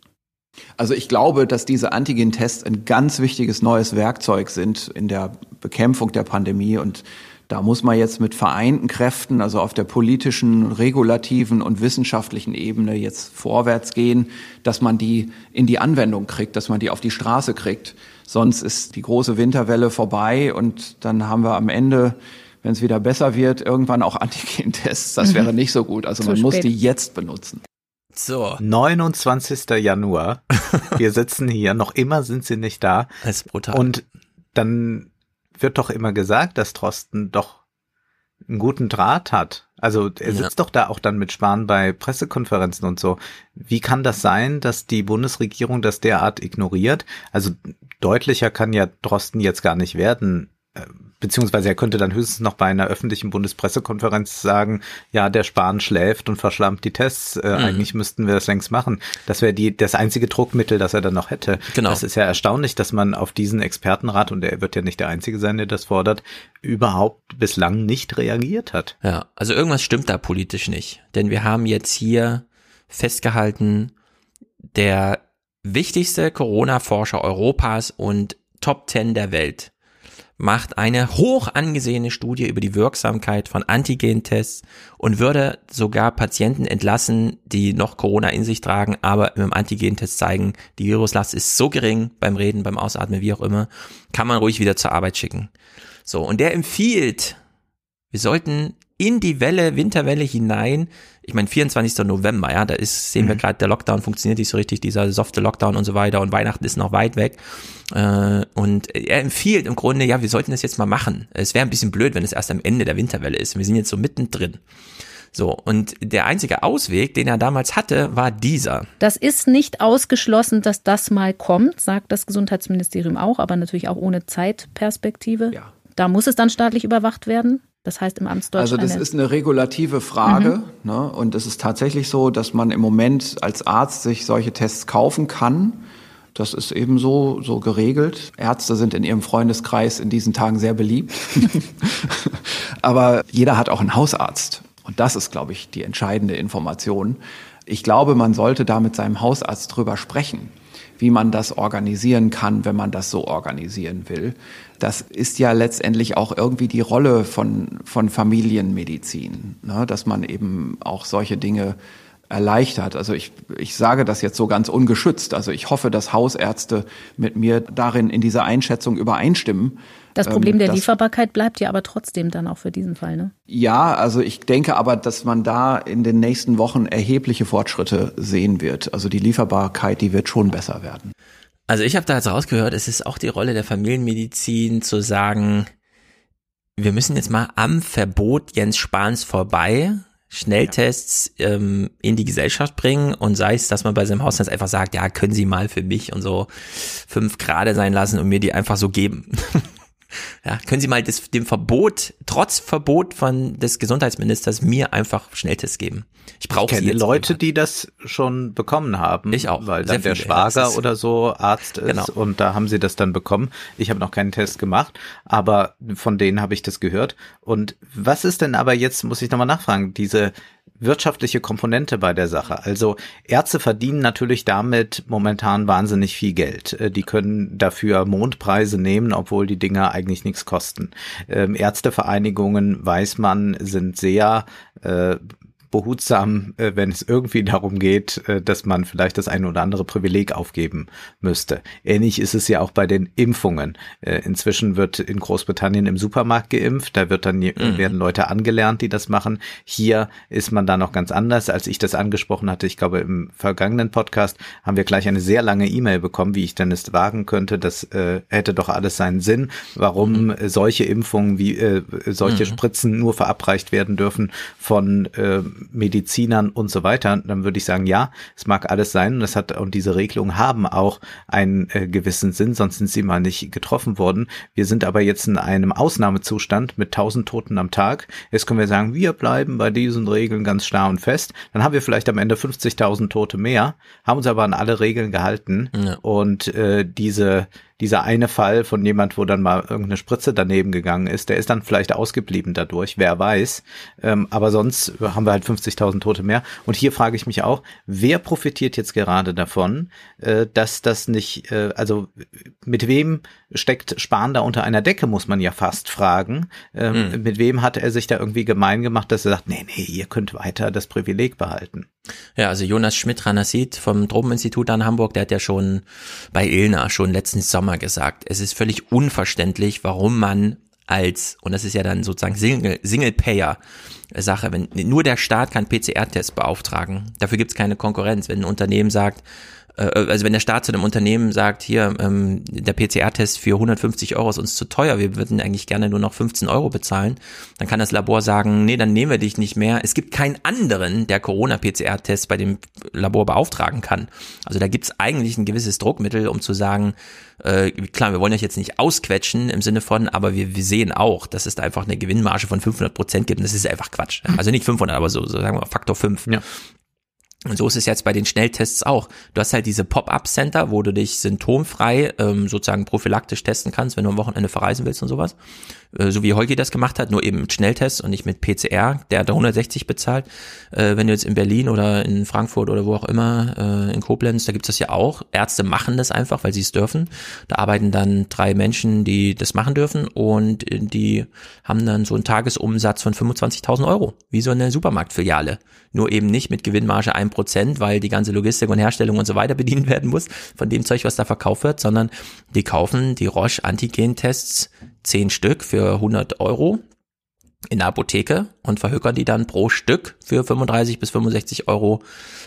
Also ich glaube, dass diese Antigen-Tests ein ganz wichtiges neues Werkzeug sind in der Bekämpfung der Pandemie und da muss man jetzt mit vereinten Kräften, also auf der politischen, regulativen und wissenschaftlichen Ebene jetzt vorwärts gehen, dass man die in die Anwendung kriegt, dass man die auf die Straße kriegt. Sonst ist die große Winterwelle vorbei und dann haben wir am Ende wenn es wieder besser wird, irgendwann auch <laughs> Antigen-Tests. Das wäre nicht so gut. Also man muss die jetzt benutzen. So. 29. Januar. <laughs> Wir sitzen hier, noch immer sind sie nicht da. Das ist brutal. Und dann wird doch immer gesagt, dass Drosten doch einen guten Draht hat. Also er sitzt ja. doch da auch dann mit Spahn bei Pressekonferenzen und so. Wie kann das sein, dass die Bundesregierung das derart ignoriert? Also deutlicher kann ja Drosten jetzt gar nicht werden. Beziehungsweise er könnte dann höchstens noch bei einer öffentlichen Bundespressekonferenz sagen, ja, der Spahn schläft und verschlammt die Tests. Äh, mhm. Eigentlich müssten wir das längst machen. Das wäre die das einzige Druckmittel, das er dann noch hätte. Genau. Das ist ja erstaunlich, dass man auf diesen Expertenrat und er wird ja nicht der einzige sein, der das fordert, überhaupt bislang nicht reagiert hat. Ja, also irgendwas stimmt da politisch nicht, denn wir haben jetzt hier festgehalten, der wichtigste Corona-Forscher Europas und Top Ten der Welt macht eine hoch angesehene Studie über die Wirksamkeit von Antigentests und würde sogar Patienten entlassen, die noch Corona in sich tragen, aber dem Antigentest zeigen, die Viruslast ist so gering beim Reden, beim Ausatmen, wie auch immer, kann man ruhig wieder zur Arbeit schicken. So, und der empfiehlt, wir sollten in die Welle, Winterwelle hinein. Ich meine, 24. November, ja, da ist, sehen mhm. wir gerade, der Lockdown funktioniert nicht so richtig, dieser softe Lockdown und so weiter und Weihnachten ist noch weit weg. Äh, und er empfiehlt im Grunde, ja, wir sollten das jetzt mal machen. Es wäre ein bisschen blöd, wenn es erst am Ende der Winterwelle ist. Wir sind jetzt so mittendrin. So, und der einzige Ausweg, den er damals hatte, war dieser. Das ist nicht ausgeschlossen, dass das mal kommt, sagt das Gesundheitsministerium auch, aber natürlich auch ohne Zeitperspektive. Ja. Da muss es dann staatlich überwacht werden. Das heißt im Amtsdeutsch. Also das ist eine regulative Frage. Mhm. Ne? Und es ist tatsächlich so, dass man im Moment als Arzt sich solche Tests kaufen kann. Das ist eben so, so geregelt. Ärzte sind in ihrem Freundeskreis in diesen Tagen sehr beliebt. <laughs> Aber jeder hat auch einen Hausarzt. Und das ist, glaube ich, die entscheidende Information. Ich glaube, man sollte da mit seinem Hausarzt drüber sprechen wie man das organisieren kann, wenn man das so organisieren will. Das ist ja letztendlich auch irgendwie die Rolle von, von Familienmedizin, ne? dass man eben auch solche Dinge erleichtert. Also ich, ich sage das jetzt so ganz ungeschützt. Also ich hoffe, dass Hausärzte mit mir darin in dieser Einschätzung übereinstimmen. Das Problem ähm, der Lieferbarkeit bleibt ja aber trotzdem dann auch für diesen Fall, ne? Ja, also ich denke aber, dass man da in den nächsten Wochen erhebliche Fortschritte sehen wird. Also die Lieferbarkeit, die wird schon besser werden. Also ich habe da jetzt rausgehört, es ist auch die Rolle der Familienmedizin zu sagen, wir müssen jetzt mal am Verbot Jens Spahns vorbei Schnelltests ähm, in die Gesellschaft bringen und sei es, dass man bei seinem Hausarzt einfach sagt, ja, können Sie mal für mich und so fünf Grade sein lassen und mir die einfach so geben. <laughs> <laughs> Ja, können Sie mal das, dem Verbot, trotz Verbot von des Gesundheitsministers, mir einfach Schnelltests geben? Ich brauche jetzt Leute, die das schon bekommen haben. Ich auch. Weil dann der Schwager ja, oder so Arzt ist genau. und da haben sie das dann bekommen. Ich habe noch keinen Test gemacht, aber von denen habe ich das gehört. Und was ist denn aber jetzt, muss ich nochmal nachfragen, diese wirtschaftliche Komponente bei der Sache. Also Ärzte verdienen natürlich damit momentan wahnsinnig viel Geld. Äh, die können dafür Mondpreise nehmen, obwohl die Dinger eigentlich nichts kosten. Ähm, Ärztevereinigungen, weiß man, sind sehr äh, behutsam, äh, wenn es irgendwie <laughs> darum geht, äh, dass man vielleicht das eine oder andere Privileg aufgeben müsste. Ähnlich ist es ja auch bei den Impfungen. Äh, inzwischen wird in Großbritannien im Supermarkt geimpft, da wird dann mhm. werden Leute angelernt, die das machen. Hier ist man da noch ganz anders. Als ich das angesprochen hatte, ich glaube im vergangenen Podcast, haben wir gleich eine sehr lange E-Mail bekommen, wie ich denn es wagen könnte. Das äh, hätte doch alles seinen Sinn, warum mhm. solche Impfungen wie äh, solche mhm. Spritzen nur verabreicht werden dürfen von äh, Medizinern und so weiter, dann würde ich sagen, ja, es mag alles sein und das hat und diese Regelungen haben auch einen äh, gewissen Sinn, sonst sind sie mal nicht getroffen worden. Wir sind aber jetzt in einem Ausnahmezustand mit 1000 Toten am Tag. Jetzt können wir sagen, wir bleiben bei diesen Regeln ganz starr und fest. Dann haben wir vielleicht am Ende 50.000 Tote mehr, haben uns aber an alle Regeln gehalten ja. und äh, diese dieser eine Fall von jemand, wo dann mal irgendeine Spritze daneben gegangen ist, der ist dann vielleicht ausgeblieben dadurch, wer weiß. Ähm, aber sonst haben wir halt 50.000 Tote mehr. Und hier frage ich mich auch, wer profitiert jetzt gerade davon, äh, dass das nicht, äh, also mit wem steckt Spahn da unter einer Decke, muss man ja fast fragen. Ähm, mhm. Mit wem hat er sich da irgendwie gemein gemacht, dass er sagt, nee, nee, ihr könnt weiter das Privileg behalten? Ja, also Jonas Schmidt-Ranassit vom Drobeninstitut an Hamburg, der hat ja schon bei Ilna schon letzten Sommer gesagt, es ist völlig unverständlich, warum man als, und das ist ja dann sozusagen Single-Payer-Sache, wenn nur der Staat kann PCR-Tests beauftragen, dafür gibt es keine Konkurrenz. Wenn ein Unternehmen sagt, also wenn der Staat zu einem Unternehmen sagt, hier, ähm, der PCR-Test für 150 Euro ist uns zu teuer, wir würden eigentlich gerne nur noch 15 Euro bezahlen, dann kann das Labor sagen, nee, dann nehmen wir dich nicht mehr. Es gibt keinen anderen, der Corona-PCR-Test bei dem Labor beauftragen kann. Also da gibt es eigentlich ein gewisses Druckmittel, um zu sagen, äh, klar, wir wollen euch jetzt nicht ausquetschen im Sinne von, aber wir, wir sehen auch, dass es da einfach eine Gewinnmarge von 500 Prozent gibt und das ist einfach Quatsch. Also nicht 500, aber so, so sagen wir Faktor 5. Ja. Und so ist es jetzt bei den Schnelltests auch. Du hast halt diese Pop-up-Center, wo du dich symptomfrei ähm, sozusagen prophylaktisch testen kannst, wenn du am Wochenende verreisen willst und sowas. Äh, so wie Holgi das gemacht hat, nur eben mit Schnelltests und nicht mit PCR, der hat 160 bezahlt. Äh, wenn du jetzt in Berlin oder in Frankfurt oder wo auch immer, äh, in Koblenz, da gibt's das ja auch. Ärzte machen das einfach, weil sie es dürfen. Da arbeiten dann drei Menschen, die das machen dürfen und die haben dann so einen Tagesumsatz von 25.000 Euro, wie so eine Supermarktfiliale. Nur eben nicht mit Gewinnmarge 1%, weil die ganze Logistik und Herstellung und so weiter <laughs> bedient werden muss von dem Zeug, was da verkauft wird, sondern die kaufen die Roche 10 Stück für 100 Euro in der Apotheke und verhökern die dann pro Stück für 35 bis 65 Euro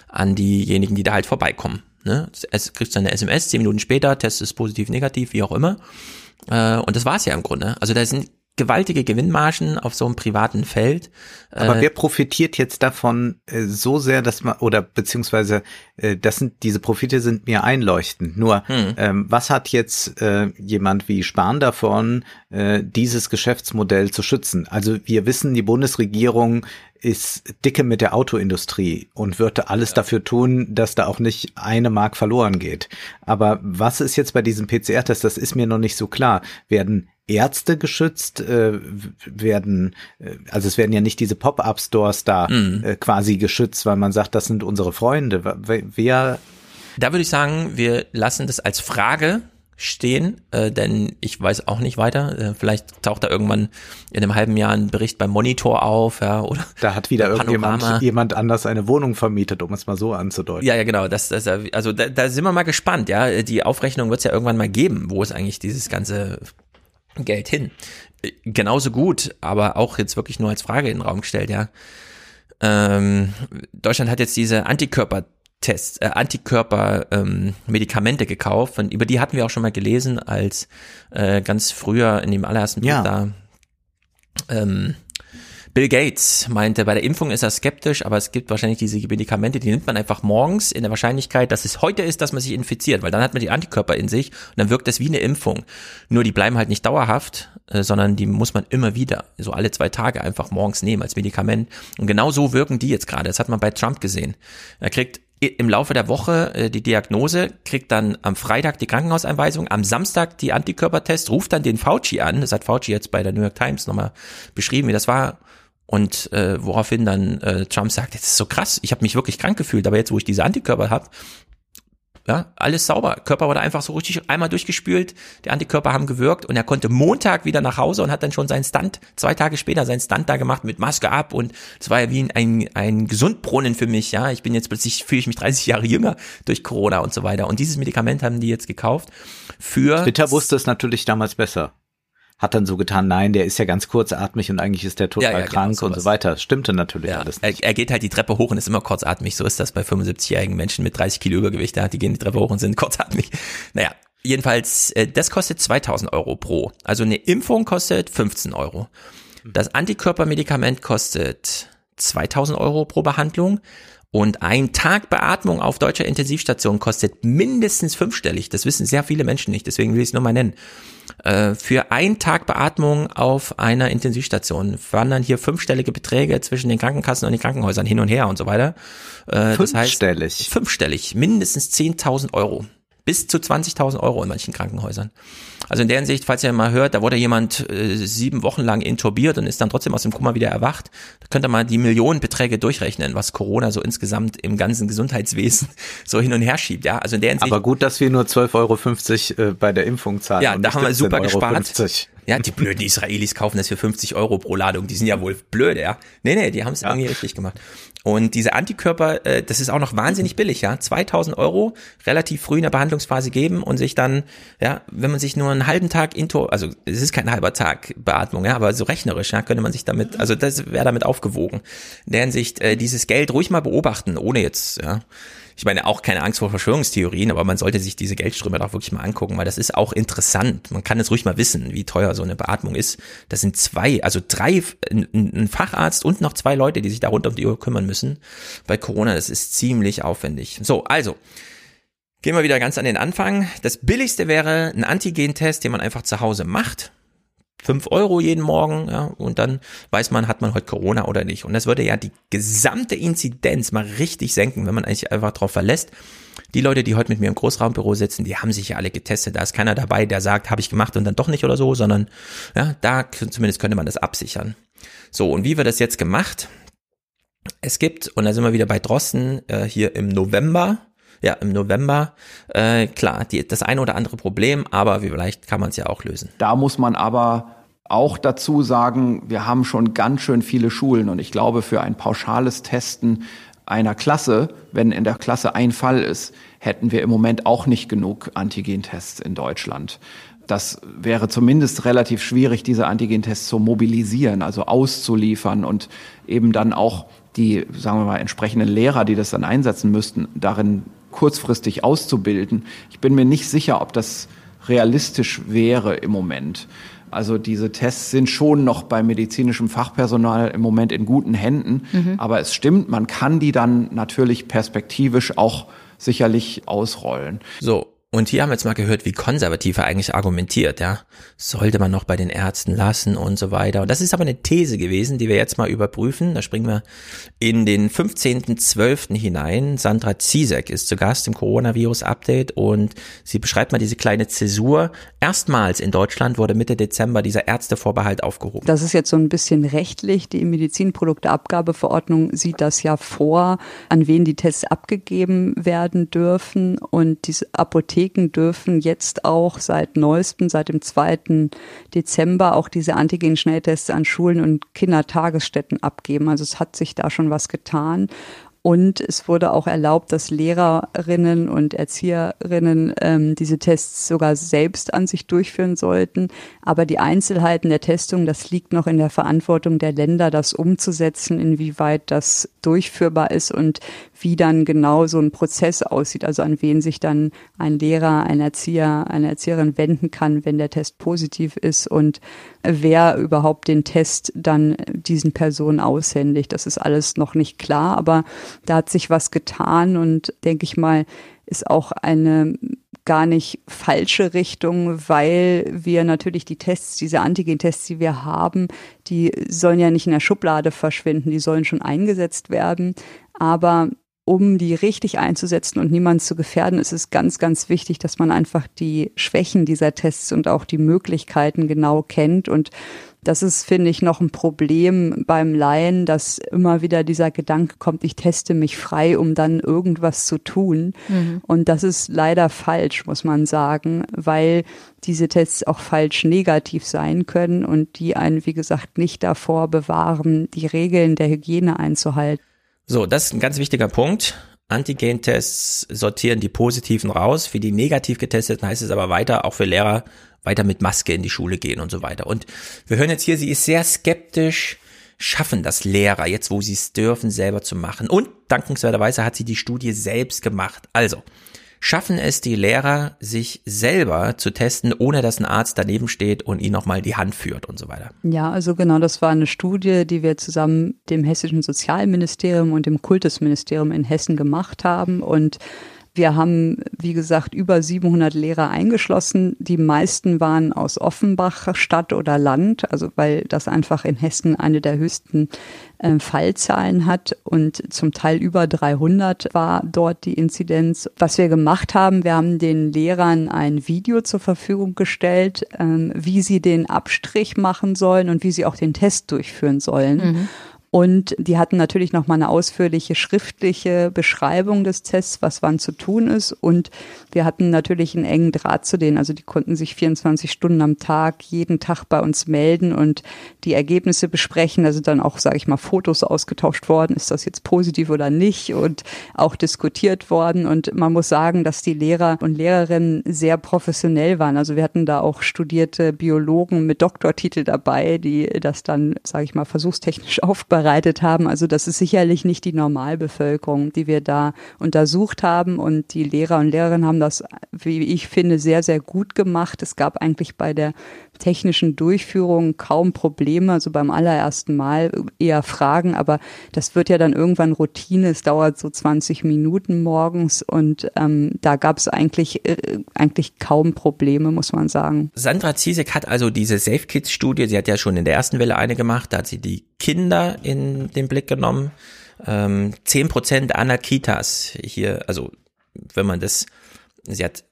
an diejenigen, die da halt vorbeikommen. Ne? Es kriegst du eine SMS, 10 Minuten später, Test ist positiv, negativ, wie auch immer. Äh, und das war's ja im Grunde. Also da sind gewaltige Gewinnmargen auf so einem privaten Feld. Aber äh, wer profitiert jetzt davon äh, so sehr, dass man, oder beziehungsweise äh, das sind, diese Profite sind mir einleuchtend. Nur, hm. ähm, was hat jetzt äh, jemand wie Spahn davon, äh, dieses Geschäftsmodell zu schützen? Also wir wissen, die Bundesregierung ist dicke mit der Autoindustrie und würde alles ja. dafür tun, dass da auch nicht eine Mark verloren geht. Aber was ist jetzt bei diesem PCR-Test? Das ist mir noch nicht so klar. Werden Ärzte geschützt, äh, werden, äh, also es werden ja nicht diese Pop-up-Stores da mhm. äh, quasi geschützt, weil man sagt, das sind unsere Freunde. Wer? Da würde ich sagen, wir lassen das als Frage stehen, äh, denn ich weiß auch nicht weiter. Äh, vielleicht taucht da irgendwann in einem halben Jahr ein Bericht beim Monitor auf, ja, oder da hat wieder <laughs> irgendjemand jemand anders eine Wohnung vermietet, um es mal so anzudeuten. Ja, ja, genau. Das, das, also da, da sind wir mal gespannt. Ja, die Aufrechnung wird es ja irgendwann mal geben, wo ist eigentlich dieses ganze Geld hin. Genauso gut, aber auch jetzt wirklich nur als Frage in den Raum gestellt, ja. Ähm, Deutschland hat jetzt diese Antikörpertests, äh, Antikörper-Medikamente ähm, gekauft und über die hatten wir auch schon mal gelesen, als äh, ganz früher in dem allerersten Buch ja. da ähm, Bill Gates meinte, bei der Impfung ist er skeptisch, aber es gibt wahrscheinlich diese Medikamente, die nimmt man einfach morgens in der Wahrscheinlichkeit, dass es heute ist, dass man sich infiziert, weil dann hat man die Antikörper in sich und dann wirkt das wie eine Impfung. Nur die bleiben halt nicht dauerhaft, äh, sondern die muss man immer wieder, so alle zwei Tage einfach morgens nehmen als Medikament. Und genau so wirken die jetzt gerade. Das hat man bei Trump gesehen. Er kriegt im Laufe der Woche äh, die Diagnose, kriegt dann am Freitag die Krankenhauseinweisung, am Samstag die Antikörpertest, ruft dann den Fauci an, das hat Fauci jetzt bei der New York Times nochmal beschrieben, wie das war, und äh, woraufhin dann äh, Trump sagt, das ist so krass, ich habe mich wirklich krank gefühlt, aber jetzt, wo ich diese Antikörper habe, Ja, alles sauber. Körper wurde einfach so richtig einmal durchgespült. Die Antikörper haben gewirkt und er konnte Montag wieder nach Hause und hat dann schon seinen Stunt, zwei Tage später seinen Stunt da gemacht mit Maske ab und es war ja wie ein, ein Gesundbrunnen für mich. Ja, ich bin jetzt plötzlich, fühle ich mich 30 Jahre jünger durch Corona und so weiter. Und dieses Medikament haben die jetzt gekauft für. Twitter wusste es natürlich damals besser hat dann so getan, nein, der ist ja ganz kurzatmig und eigentlich ist der total ja, ja, genau krank genau, und so weiter. Stimmte natürlich ja, alles nicht. Er, er, geht halt die Treppe hoch und ist immer kurzatmig. So ist das bei 75-jährigen Menschen mit 30 Kilo Übergewicht. Die gehen die Treppe hoch und sind <laughs> kurzatmig. Naja, jedenfalls, äh, das kostet 2000 Euro pro. Also eine Impfung kostet 15 Euro. Das Antikörpermedikament kostet 2000 Euro pro Behandlung. Und ein Tag Beatmung auf deutscher Intensivstation kostet mindestens fünfstellig. Das wissen sehr viele Menschen nicht, deswegen will ich es nur mal nennen. Äh, für einen Tag Beatmung auf einer Intensivstation wandern hier fünfstellige Beträge zwischen den Krankenkassen und den Krankenhäusern hin und her und so weiter. Äh, fünfstellig? Das heißt, fünfstellig, mindestens 10.000 Euro. Bis zu 20.000 Euro in manchen Krankenhäusern. Also in der Hinsicht, falls ihr mal hört, da wurde jemand äh, sieben Wochen lang intubiert und ist dann trotzdem aus dem Kummer wieder erwacht. Da könnt ihr mal die Millionenbeträge durchrechnen, was Corona so insgesamt im ganzen Gesundheitswesen <laughs> so hin und her schiebt. Ja, also in der Hinsicht. Aber gut, dass wir nur 12,50 Euro äh, bei der Impfung zahlen. Ja, da haben wir super gespart. Ja, die blöden Israelis kaufen das für 50 Euro pro Ladung. Die sind ja wohl blöd, ja. Nee, nee, die haben es ja. irgendwie richtig gemacht. Und diese Antikörper, äh, das ist auch noch wahnsinnig billig, ja. 2000 Euro relativ früh in der Behandlungsphase geben und sich dann, ja, wenn man sich nur einen halben Tag into, also es ist kein halber Tag Beatmung, ja, aber so rechnerisch, ja, könnte man sich damit, also das wäre damit aufgewogen. In der Hinsicht, äh, dieses Geld ruhig mal beobachten, ohne jetzt, ja, ich meine auch keine Angst vor Verschwörungstheorien, aber man sollte sich diese Geldströme doch wirklich mal angucken, weil das ist auch interessant. Man kann es ruhig mal wissen, wie teuer so eine Beatmung ist. Das sind zwei, also drei, ein Facharzt und noch zwei Leute, die sich da rund um die Uhr kümmern müssen. Bei Corona, das ist ziemlich aufwendig. So, also. Gehen wir wieder ganz an den Anfang. Das billigste wäre ein Antigen-Test, den man einfach zu Hause macht fünf Euro jeden Morgen, ja, und dann weiß man, hat man heute Corona oder nicht. Und das würde ja die gesamte Inzidenz mal richtig senken, wenn man eigentlich einfach darauf verlässt. Die Leute, die heute mit mir im Großraumbüro sitzen, die haben sich ja alle getestet. Da ist keiner dabei, der sagt, habe ich gemacht und dann doch nicht oder so, sondern ja, da zumindest könnte man das absichern. So, und wie wird das jetzt gemacht? Es gibt, und da sind wir wieder bei Drosten, äh, hier im November, ja, im November, äh, klar, die, das eine oder andere Problem, aber vielleicht kann man es ja auch lösen. Da muss man aber auch dazu sagen, wir haben schon ganz schön viele Schulen und ich glaube, für ein pauschales Testen einer Klasse, wenn in der Klasse ein Fall ist, hätten wir im Moment auch nicht genug Antigentests in Deutschland. Das wäre zumindest relativ schwierig, diese Antigentests zu mobilisieren, also auszuliefern und eben dann auch die, sagen wir mal, entsprechenden Lehrer, die das dann einsetzen müssten, darin kurzfristig auszubilden. Ich bin mir nicht sicher, ob das realistisch wäre im Moment. Also diese Tests sind schon noch bei medizinischem Fachpersonal im Moment in guten Händen. Mhm. Aber es stimmt, man kann die dann natürlich perspektivisch auch sicherlich ausrollen. So, und hier haben wir jetzt mal gehört, wie konservativ er eigentlich argumentiert, ja. Sollte man noch bei den Ärzten lassen und so weiter. Und das ist aber eine These gewesen, die wir jetzt mal überprüfen. Da springen wir in den 15.12. hinein. Sandra Zizek ist zu Gast im Coronavirus-Update und sie beschreibt mal diese kleine Zäsur. Erstmals in Deutschland wurde Mitte Dezember dieser Ärztevorbehalt aufgehoben. Das ist jetzt so ein bisschen rechtlich. Die Medizinprodukteabgabeverordnung sieht das ja vor, an wen die Tests abgegeben werden dürfen und diese Apotheken Apotheken dürfen jetzt auch seit neuestem, seit dem 2. Dezember auch diese Antigen-Schnelltests an Schulen und Kindertagesstätten abgeben. Also es hat sich da schon was getan. Und es wurde auch erlaubt, dass Lehrerinnen und Erzieherinnen ähm, diese Tests sogar selbst an sich durchführen sollten. Aber die Einzelheiten der Testung, das liegt noch in der Verantwortung der Länder, das umzusetzen, inwieweit das durchführbar ist und wie dann genau so ein Prozess aussieht. Also an wen sich dann ein Lehrer, ein Erzieher, eine Erzieherin wenden kann, wenn der Test positiv ist und wer überhaupt den Test dann diesen Personen aushändigt. Das ist alles noch nicht klar, aber da hat sich was getan und denke ich mal, ist auch eine gar nicht falsche Richtung, weil wir natürlich die Tests, diese Antigen-Tests, die wir haben, die sollen ja nicht in der Schublade verschwinden, die sollen schon eingesetzt werden. Aber um die richtig einzusetzen und niemanden zu gefährden, ist es ganz, ganz wichtig, dass man einfach die Schwächen dieser Tests und auch die Möglichkeiten genau kennt und Das ist, finde ich, noch ein Problem beim Laien, dass immer wieder dieser Gedanke kommt, ich teste mich frei, um dann irgendwas zu tun. Mhm. Und das ist leider falsch, muss man sagen, weil diese Tests auch falsch negativ sein können und die einen, wie gesagt, nicht davor bewahren, die Regeln der Hygiene einzuhalten. So, das ist ein ganz wichtiger Punkt. Antigen-Tests sortieren die positiven raus. Für die negativ getesteten heißt es aber weiter, auch für Lehrer, weiter mit Maske in die Schule gehen und so weiter. Und wir hören jetzt hier, sie ist sehr skeptisch. Schaffen das Lehrer jetzt, wo sie es dürfen, selber zu machen? Und dankenswerterweise hat sie die Studie selbst gemacht. Also, schaffen es die Lehrer, sich selber zu testen, ohne dass ein Arzt daneben steht und ihnen nochmal die Hand führt und so weiter. Ja, also genau, das war eine Studie, die wir zusammen dem Hessischen Sozialministerium und dem Kultusministerium in Hessen gemacht haben und wir haben, wie gesagt, über 700 Lehrer eingeschlossen. Die meisten waren aus Offenbach, Stadt oder Land, also weil das einfach in Hessen eine der höchsten äh, Fallzahlen hat und zum Teil über 300 war dort die Inzidenz. Was wir gemacht haben, wir haben den Lehrern ein Video zur Verfügung gestellt, ähm, wie sie den Abstrich machen sollen und wie sie auch den Test durchführen sollen. Mhm. Und die hatten natürlich noch mal eine ausführliche schriftliche Beschreibung des Tests, was wann zu tun ist. Und wir hatten natürlich einen engen Draht zu denen. Also die konnten sich 24 Stunden am Tag jeden Tag bei uns melden und die Ergebnisse besprechen. Sind dann auch, sage ich mal, Fotos ausgetauscht worden. Ist das jetzt positiv oder nicht? Und auch diskutiert worden. Und man muss sagen, dass die Lehrer und Lehrerinnen sehr professionell waren. Also wir hatten da auch studierte Biologen mit Doktortitel dabei, die das dann, sage ich mal, versuchstechnisch <laughs> aufbereiten vorbereitet haben. Also das ist sicherlich nicht die Normalbevölkerung, die wir da untersucht haben. Und die Lehrer und Lehrerinnen haben das, wie ich finde, sehr, sehr gut gemacht. Es gab eigentlich bei der technischen Durchführung kaum Probleme, also beim allerersten Mal eher Fragen, aber das wird ja dann irgendwann Routine. Es dauert so 20 Minuten morgens und ähm, da gab es eigentlich äh, eigentlich kaum Probleme, muss man sagen. Sandra Ziesek hat also diese Safe Kids Studie, sie hat ja schon in der ersten Welle eine gemacht, da hat sie die Kinder in den Blick genommen. Ähm, zehn Prozent aller Kitas hier, also wenn man das, sie hat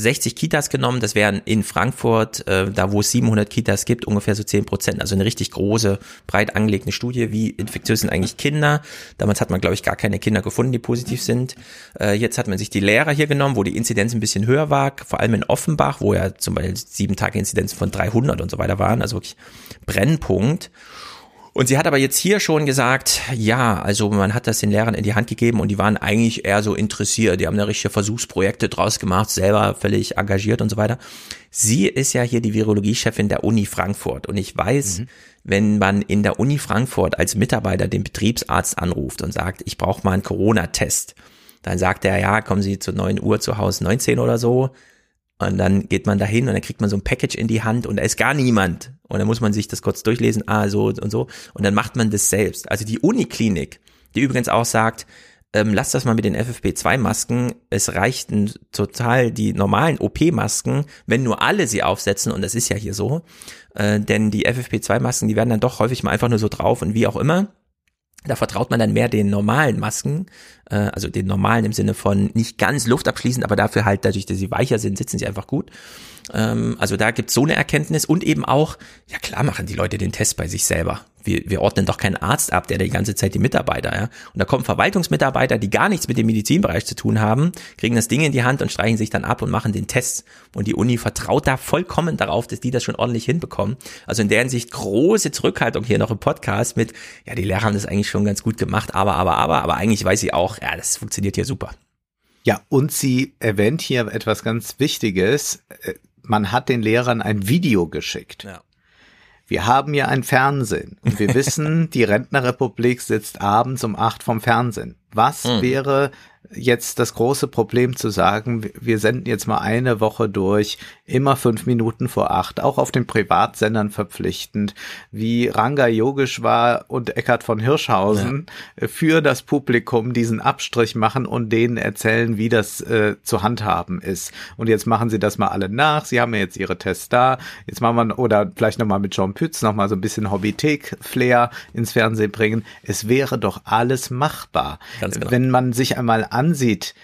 60 Kitas genommen, das wären in Frankfurt, äh, da wo es 700 Kitas gibt, ungefähr so 10 Prozent. Also eine richtig große, breit angelegte Studie, wie infektiös sind eigentlich Kinder. Damals hat man, glaube ich, gar keine Kinder gefunden, die positiv sind. Äh, jetzt hat man sich die Lehrer hier genommen, wo die Inzidenz ein bisschen höher war, vor allem in Offenbach, wo ja zum Beispiel sieben Tage Inzidenz von 300 und so weiter waren, also wirklich Brennpunkt. Und sie hat aber jetzt hier schon gesagt, ja, also man hat das den Lehrern in die Hand gegeben und die waren eigentlich eher so interessiert. Die haben da richtige Versuchsprojekte draus gemacht, selber völlig engagiert und so weiter. Sie ist ja hier die Virologiechefin der Uni Frankfurt und ich weiß, mhm. wenn man in der Uni Frankfurt als Mitarbeiter den Betriebsarzt anruft und sagt, ich brauche mal einen Corona-Test, dann sagt er, ja, kommen Sie zu 9 Uhr zu Hause 19 oder so, und dann geht man dahin und dann kriegt man so ein Package in die Hand und da ist gar niemand. Und dann muss man sich das kurz durchlesen, ah, so und so. Und dann macht man das selbst. Also die Uniklinik, die übrigens auch sagt, ähm, lass das mal mit den FFP2-Masken. Es reichten total die normalen OP-Masken, wenn nur alle sie aufsetzen, und das ist ja hier so. Äh, denn die FFP2-Masken, die werden dann doch häufig mal einfach nur so drauf und wie auch immer. Da vertraut man dann mehr den normalen Masken, äh, also den normalen im Sinne von nicht ganz luftabschließend, aber dafür halt dadurch, dass sie weicher sind, sitzen sie einfach gut. Ähm, also da gibt's so eine Erkenntnis und eben auch, ja klar machen die Leute den Test bei sich selber. Wir, wir ordnen doch keinen Arzt ab, der die ganze Zeit die Mitarbeiter, ja. Und da kommen Verwaltungsmitarbeiter, die gar nichts mit dem Medizinbereich zu tun haben, kriegen das Ding in die Hand und streichen sich dann ab und machen den Test. Und die Uni vertraut da vollkommen darauf, dass die das schon ordentlich hinbekommen. Also in der Hinsicht große Zurückhaltung hier noch im Podcast mit, ja, die Lehrer haben das eigentlich schon ganz gut gemacht, aber, aber, aber, aber eigentlich weiß sie auch, ja, das funktioniert hier super. Ja, und sie erwähnt hier etwas ganz Wichtiges. Man hat den Lehrern ein Video geschickt. Ja. Wir haben ja ein Fernsehen und wir <laughs> wissen, die Rentnerrepublik sitzt abends um acht vom Fernsehen. Was mhm. wäre jetzt das große Problem zu sagen, wir senden jetzt mal eine Woche durch, immer fünf Minuten vor acht, auch auf den Privatsendern verpflichtend, wie Ranga Yogeshwar und Eckhard von Hirschhausen ja. für das Publikum diesen Abstrich machen und denen erzählen, wie das äh, zu handhaben ist. Und jetzt machen sie das mal alle nach. Sie haben ja jetzt ihre Tests da. Jetzt machen wir, oder vielleicht nochmal mit John Pütz nochmal so ein bisschen Hobbythek-Flair ins Fernsehen bringen. Es wäre doch alles machbar. Genau. Wenn man sich einmal ansieht,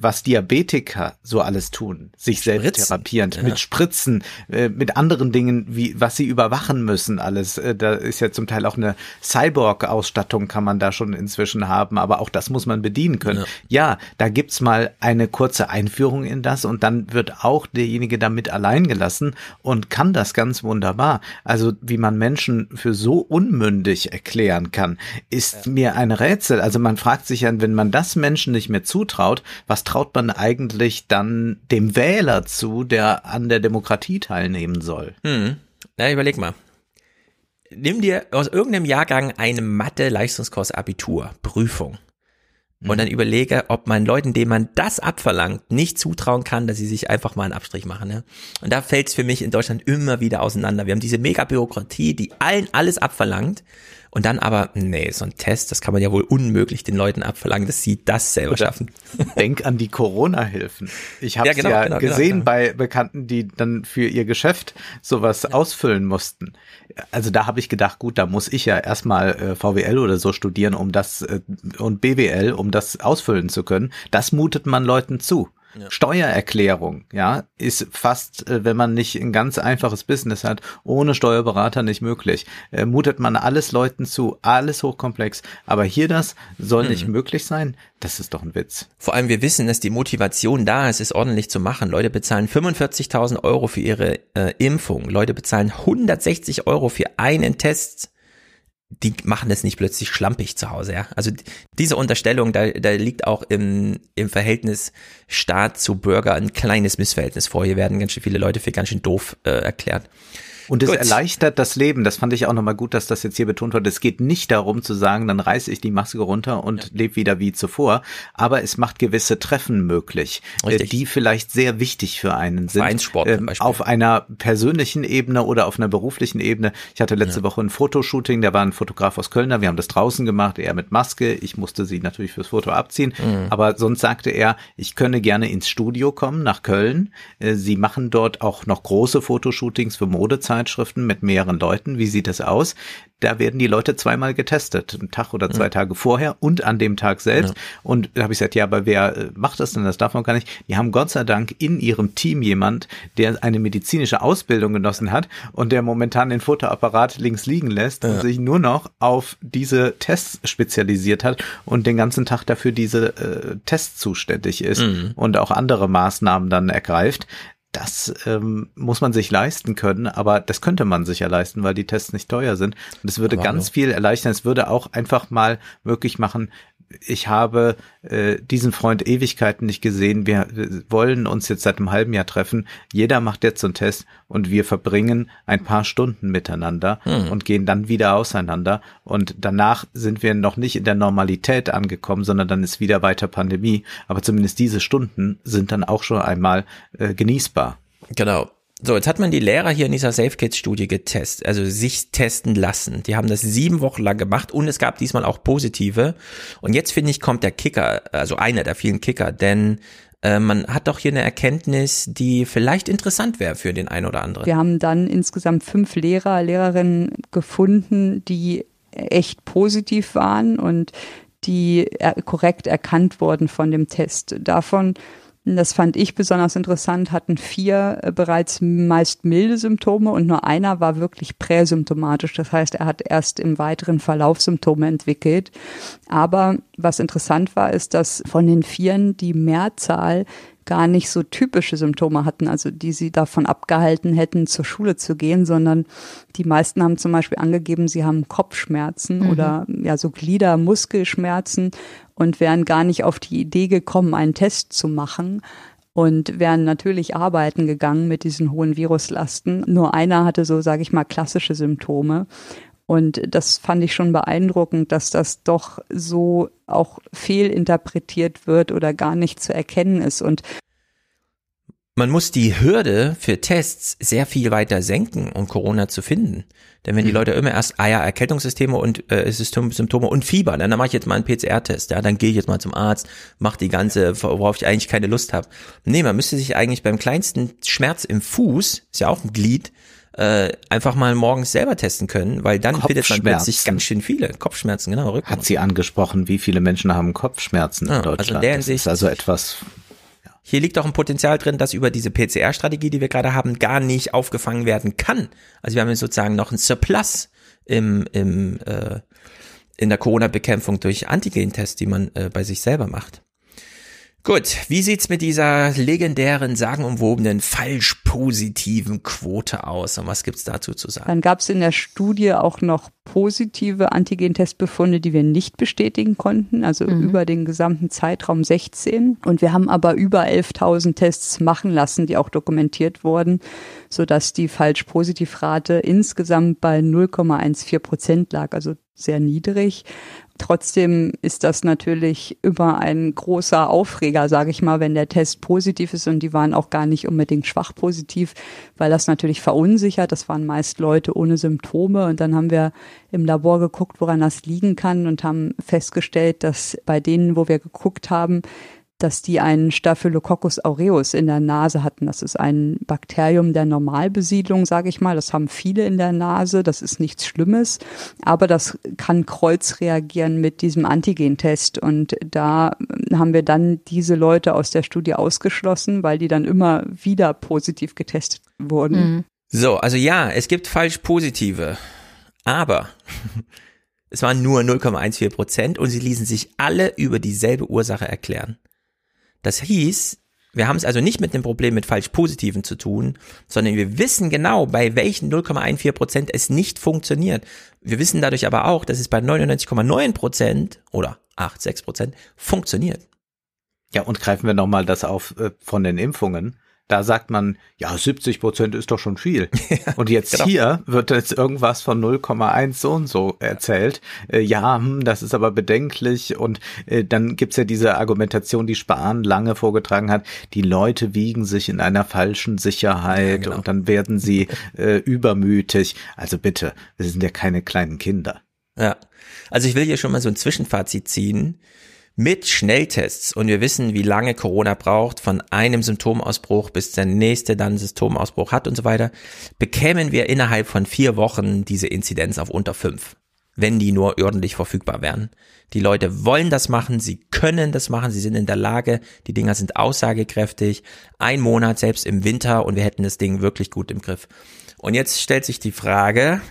was Diabetiker so alles tun, sich selbst Spritzen. therapierend, Ja. mit Spritzen, äh, mit anderen Dingen, wie was sie überwachen müssen, alles. Äh, Da ist ja zum Teil auch eine Cyborg-Ausstattung kann man da schon inzwischen haben, aber auch das muss man bedienen können. Ja, da gibt's mal eine kurze Einführung in das und dann wird auch derjenige damit allein gelassen und kann das ganz wunderbar. Also wie man Menschen für so unmündig erklären kann, ist mir ein Rätsel. Also man fragt sich ja, wenn man das Menschen nicht mehr zutraut, was traut man eigentlich dann dem Wähler zu, der an der Demokratie teilnehmen soll? Hm. Na, überleg mal. Nimm dir aus irgendeinem Jahrgang eine Mathe-Leistungskurs Abitur, Prüfung. Und dann überlege, ob man Leuten, denen man das abverlangt, nicht zutrauen kann, dass sie sich einfach mal einen Abstrich machen. Ne? Und da fällt es für mich in Deutschland immer wieder auseinander. Wir haben diese Mega-Bürokratie, die allen alles abverlangt. Und dann aber, nee, so ein Test, das kann man ja wohl unmöglich den Leuten abverlangen, dass sie das selber schaffen. <laughs> Denk an die Corona-Hilfen. Ich habe Ja, es genau, ja genau, genau, gesehen genau. bei Bekannten, die dann für ihr Geschäft sowas ausfüllen mussten. Also da habe ich gedacht, gut, da muss ich ja erstmal äh, VWL oder so studieren, um das äh, und BWL, um das ausfüllen zu können. Das mutet man Leuten zu. Steuererklärung, ja, ist fast, äh, wenn man nicht ein ganz einfaches Business hat, ohne Steuerberater nicht möglich. Äh, mutet man alles Leuten zu, alles hochkomplex. Aber hier das soll nicht möglich sein. Das ist doch ein Witz. Vor allem, wir wissen, dass die Motivation da ist, es ordentlich zu machen. Leute bezahlen 45.000 Euro für ihre äh, Impfung. Leute bezahlen 160 Euro für einen Test. Die machen das nicht plötzlich schlampig zu Hause, ja. Also diese Unterstellung, da, da liegt auch im, im Verhältnis Staat zu Bürger ein kleines Missverhältnis vor. Hier werden ganz schön viele Leute für ganz schön doof äh, erklärt. Und es Gut. erleichtert das Leben. Das fand ich auch nochmal gut, dass das jetzt hier betont wird. Es geht nicht darum zu sagen, dann reiße ich die Maske runter und lebe wieder wie zuvor. Aber es macht gewisse Treffen möglich, äh, Richtig. die vielleicht sehr wichtig für einen sind. Vereinssport zum Ähm, Beispiel. Auf einer persönlichen Ebene oder auf einer beruflichen Ebene. Ich hatte letzte Woche ein Fotoshooting, da war ein Fotograf aus Kölner. Wir haben das draußen gemacht, er mit Maske. Ich musste sie natürlich fürs Foto abziehen. Mhm. Aber sonst sagte er, ich könne gerne ins Studio kommen nach Köln. Äh, Sie machen dort auch noch große Fotoshootings für Modezeitschriften mit mehreren Leuten. Wie sieht das aus? Da werden die Leute zweimal getestet, einen Tag oder zwei Tage vorher und an dem Tag selbst. Und da habe ich gesagt, ja, aber wer äh, macht das denn? Das darf man gar nicht. Die haben Gott sei Dank in ihrem Team jemand, der eine medizinische Ausbildung genossen hat und der momentan den Fotoapparat links liegen lässt und sich nur noch auf diese Tests spezialisiert hat und den ganzen Tag dafür diese äh, Tests zuständig ist und auch andere Maßnahmen dann ergreift. Das ähm, muss man sich leisten können, aber das könnte man sich ja leisten, weil die Tests nicht teuer sind. Und es würde Aber ganz viel erleichtern. Es würde auch einfach mal möglich machen, ich habe äh, diesen Freund Ewigkeiten nicht gesehen. Wir äh, wollen uns jetzt seit einem halben Jahr treffen. Jeder macht jetzt so einen Test und wir verbringen ein paar Stunden miteinander und gehen dann wieder auseinander. Und danach sind wir noch nicht in der Normalität angekommen, sondern dann ist wieder weiter Pandemie. Aber zumindest diese Stunden sind dann auch schon einmal äh, genießbar. Genau. So, jetzt hat man die Lehrer hier in dieser Safe Kids Studie getestet, also sich testen lassen. Die haben das sieben Wochen lang gemacht und es gab diesmal auch positive. Und jetzt finde ich, kommt der Kicker, also einer der vielen Kicker, denn äh, man hat doch hier eine Erkenntnis, die vielleicht interessant wäre für den einen oder anderen. Wir haben dann insgesamt fünf Lehrer, Lehrerinnen gefunden, die echt positiv waren und die korrekt erkannt wurden von dem Test. Davon, das fand ich besonders interessant, hatten vier äh, bereits meist milde Symptome und nur einer war wirklich präsymptomatisch. Das heißt, er hat erst im weiteren Verlauf Symptome entwickelt. Aber was interessant war, ist, dass von den Vieren die Mehrzahl gar nicht so typische Symptome hatten, also die sie davon abgehalten hätten, zur Schule zu gehen, sondern die meisten haben zum Beispiel angegeben, sie haben Kopfschmerzen oder ja so Gliedermuskelschmerzen und wären gar nicht auf die Idee gekommen, einen Test zu machen und wären natürlich arbeiten gegangen mit diesen hohen Viruslasten. Nur einer hatte so, sage ich mal, klassische Symptome. Und das fand ich schon beeindruckend, dass das doch so auch fehlinterpretiert wird oder gar nicht zu erkennen ist. Und Man muss die Hürde für Tests sehr viel weiter senken, um Corona zu finden. Denn wenn die Leute immer erst, ah ja, Erkältungssysteme und äh, Symptome und Fieber, dann, dann mache ich jetzt mal einen PCR-Test, ja, dann gehe ich jetzt mal zum Arzt, mach die ganze, worauf ich eigentlich keine Lust habe. Nee, man müsste sich eigentlich beim kleinsten Schmerz im Fuß, ist ja auch ein Glied, äh, einfach mal morgens selber testen können, weil dann findet man plötzlich ganz schön viele Kopfschmerzen, genau, Rücken. Hat sie angesprochen, wie viele Menschen haben Kopfschmerzen Ja, in also Deutschland? in der das Hinsicht- ist also etwas, Hier liegt auch ein Potenzial drin, das über diese PCR-Strategie, die wir gerade haben, gar nicht aufgefangen werden kann. Also wir haben jetzt sozusagen noch einen Surplus im, im, äh, in der Corona-Bekämpfung durch Antigen-Tests, die man äh, bei sich selber macht. Gut, wie sieht's mit dieser legendären, sagenumwobenen, falsch positiven Quote aus? Und was gibt's dazu zu sagen? Dann gab es in der Studie auch noch positive Antigentestbefunde, die wir nicht bestätigen konnten, also über den gesamten Zeitraum 16. Und wir haben aber über 11.000 Tests machen lassen, die auch dokumentiert wurden, sodass die Falsch-Positiv-Rate insgesamt bei 0,14 Prozent lag, also sehr niedrig. Trotzdem ist das natürlich immer ein großer Aufreger, sage ich mal, wenn der Test positiv ist und die waren auch gar nicht unbedingt schwach positiv, weil das natürlich verunsichert. Das waren meist Leute ohne Symptome und dann haben wir im Labor geguckt, woran das liegen kann und haben festgestellt, dass bei denen, wo wir geguckt haben, dass die einen Staphylococcus aureus in der Nase hatten. Das ist ein Bakterium der Normalbesiedlung, sage ich mal. Das haben viele in der Nase. Das ist nichts Schlimmes, aber das kann kreuzreagieren mit diesem Antigentest. Und da haben wir dann diese Leute aus der Studie ausgeschlossen, weil die dann immer wieder positiv getestet wurden. So, also ja, es gibt falsch positive, aber <laughs> es waren nur 0,14 Prozent und sie ließen sich alle über dieselbe Ursache erklären. Das hieß, wir haben es also nicht mit einem Problem mit falsch positiven zu tun, sondern wir wissen genau, bei welchen 0,14 Prozent es nicht funktioniert. Wir wissen dadurch aber auch, dass es bei 99,9 Prozent oder 8, 6 Prozent funktioniert. ja, und greifen wir nochmal das auf äh, von den Impfungen. Da sagt man, ja, 70 Prozent ist doch schon viel. <laughs> und jetzt genau. hier wird jetzt irgendwas von 0,1 so und so erzählt. Äh, ja, hm, das ist aber bedenklich. Und äh, dann gibt's ja diese Argumentation, die Spahn lange vorgetragen hat. Die Leute wiegen sich in einer falschen Sicherheit Ja, genau. und dann werden sie äh, übermütig. Also bitte, wir sind ja keine kleinen Kinder. Ja, also ich will hier schon mal so ein Zwischenfazit ziehen. Mit Schnelltests und wir wissen, wie lange Corona braucht, von einem Symptomausbruch bis der nächste dann Symptomausbruch hat und so weiter, bekämen wir innerhalb von vier Wochen diese Inzidenz auf unter fünf, wenn die nur ordentlich verfügbar wären. Die Leute wollen das machen, sie können das machen, sie sind in der Lage, die Dinger sind aussagekräftig. Ein Monat selbst im Winter und wir hätten das Ding wirklich gut im Griff. Und jetzt stellt sich die Frage,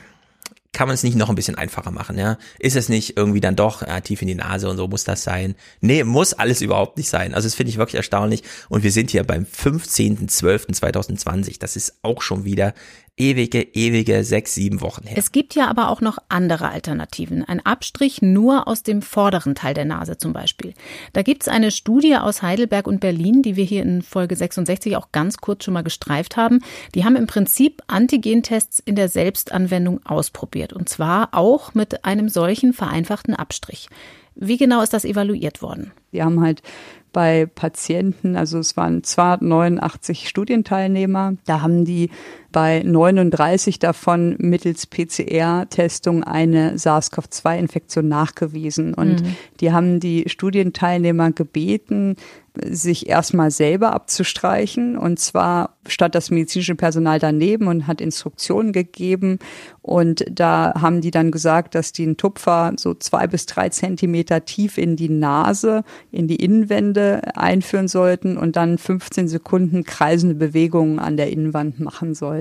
kann man es nicht noch ein bisschen einfacher machen, ja? Ist es nicht irgendwie dann doch ja, tief in die Nase und so muss das sein? Nee, muss alles überhaupt nicht sein. Also das finde ich wirklich erstaunlich. Und wir sind hier beim 15.12.2020. Das ist auch schon wieder ewige, ewige sechs, sieben Wochen her. Es gibt ja aber auch noch andere Alternativen. Ein Abstrich nur aus dem vorderen Teil der Nase zum Beispiel. Da gibt's eine Studie aus Heidelberg und Berlin, die wir hier in Folge 66 auch ganz kurz schon mal gestreift haben. Die haben im Prinzip Antigentests in der Selbstanwendung ausprobiert. Und zwar auch mit einem solchen vereinfachten Abstrich. Wie genau ist das evaluiert worden? Die haben halt bei Patienten, also es waren 289 Studienteilnehmer, da haben die bei 39 davon mittels PCR-Testung eine SARS-CoV-2-Infektion nachgewiesen. Und die haben die Studienteilnehmer gebeten, sich erstmal selber abzustreichen und zwar statt das medizinische Personal daneben und hat Instruktionen gegeben und da haben die dann gesagt, dass die einen Tupfer so zwei bis drei Zentimeter tief in die Nase, in die Innenwände einführen sollten und dann 15 Sekunden kreisende Bewegungen an der Innenwand machen sollten.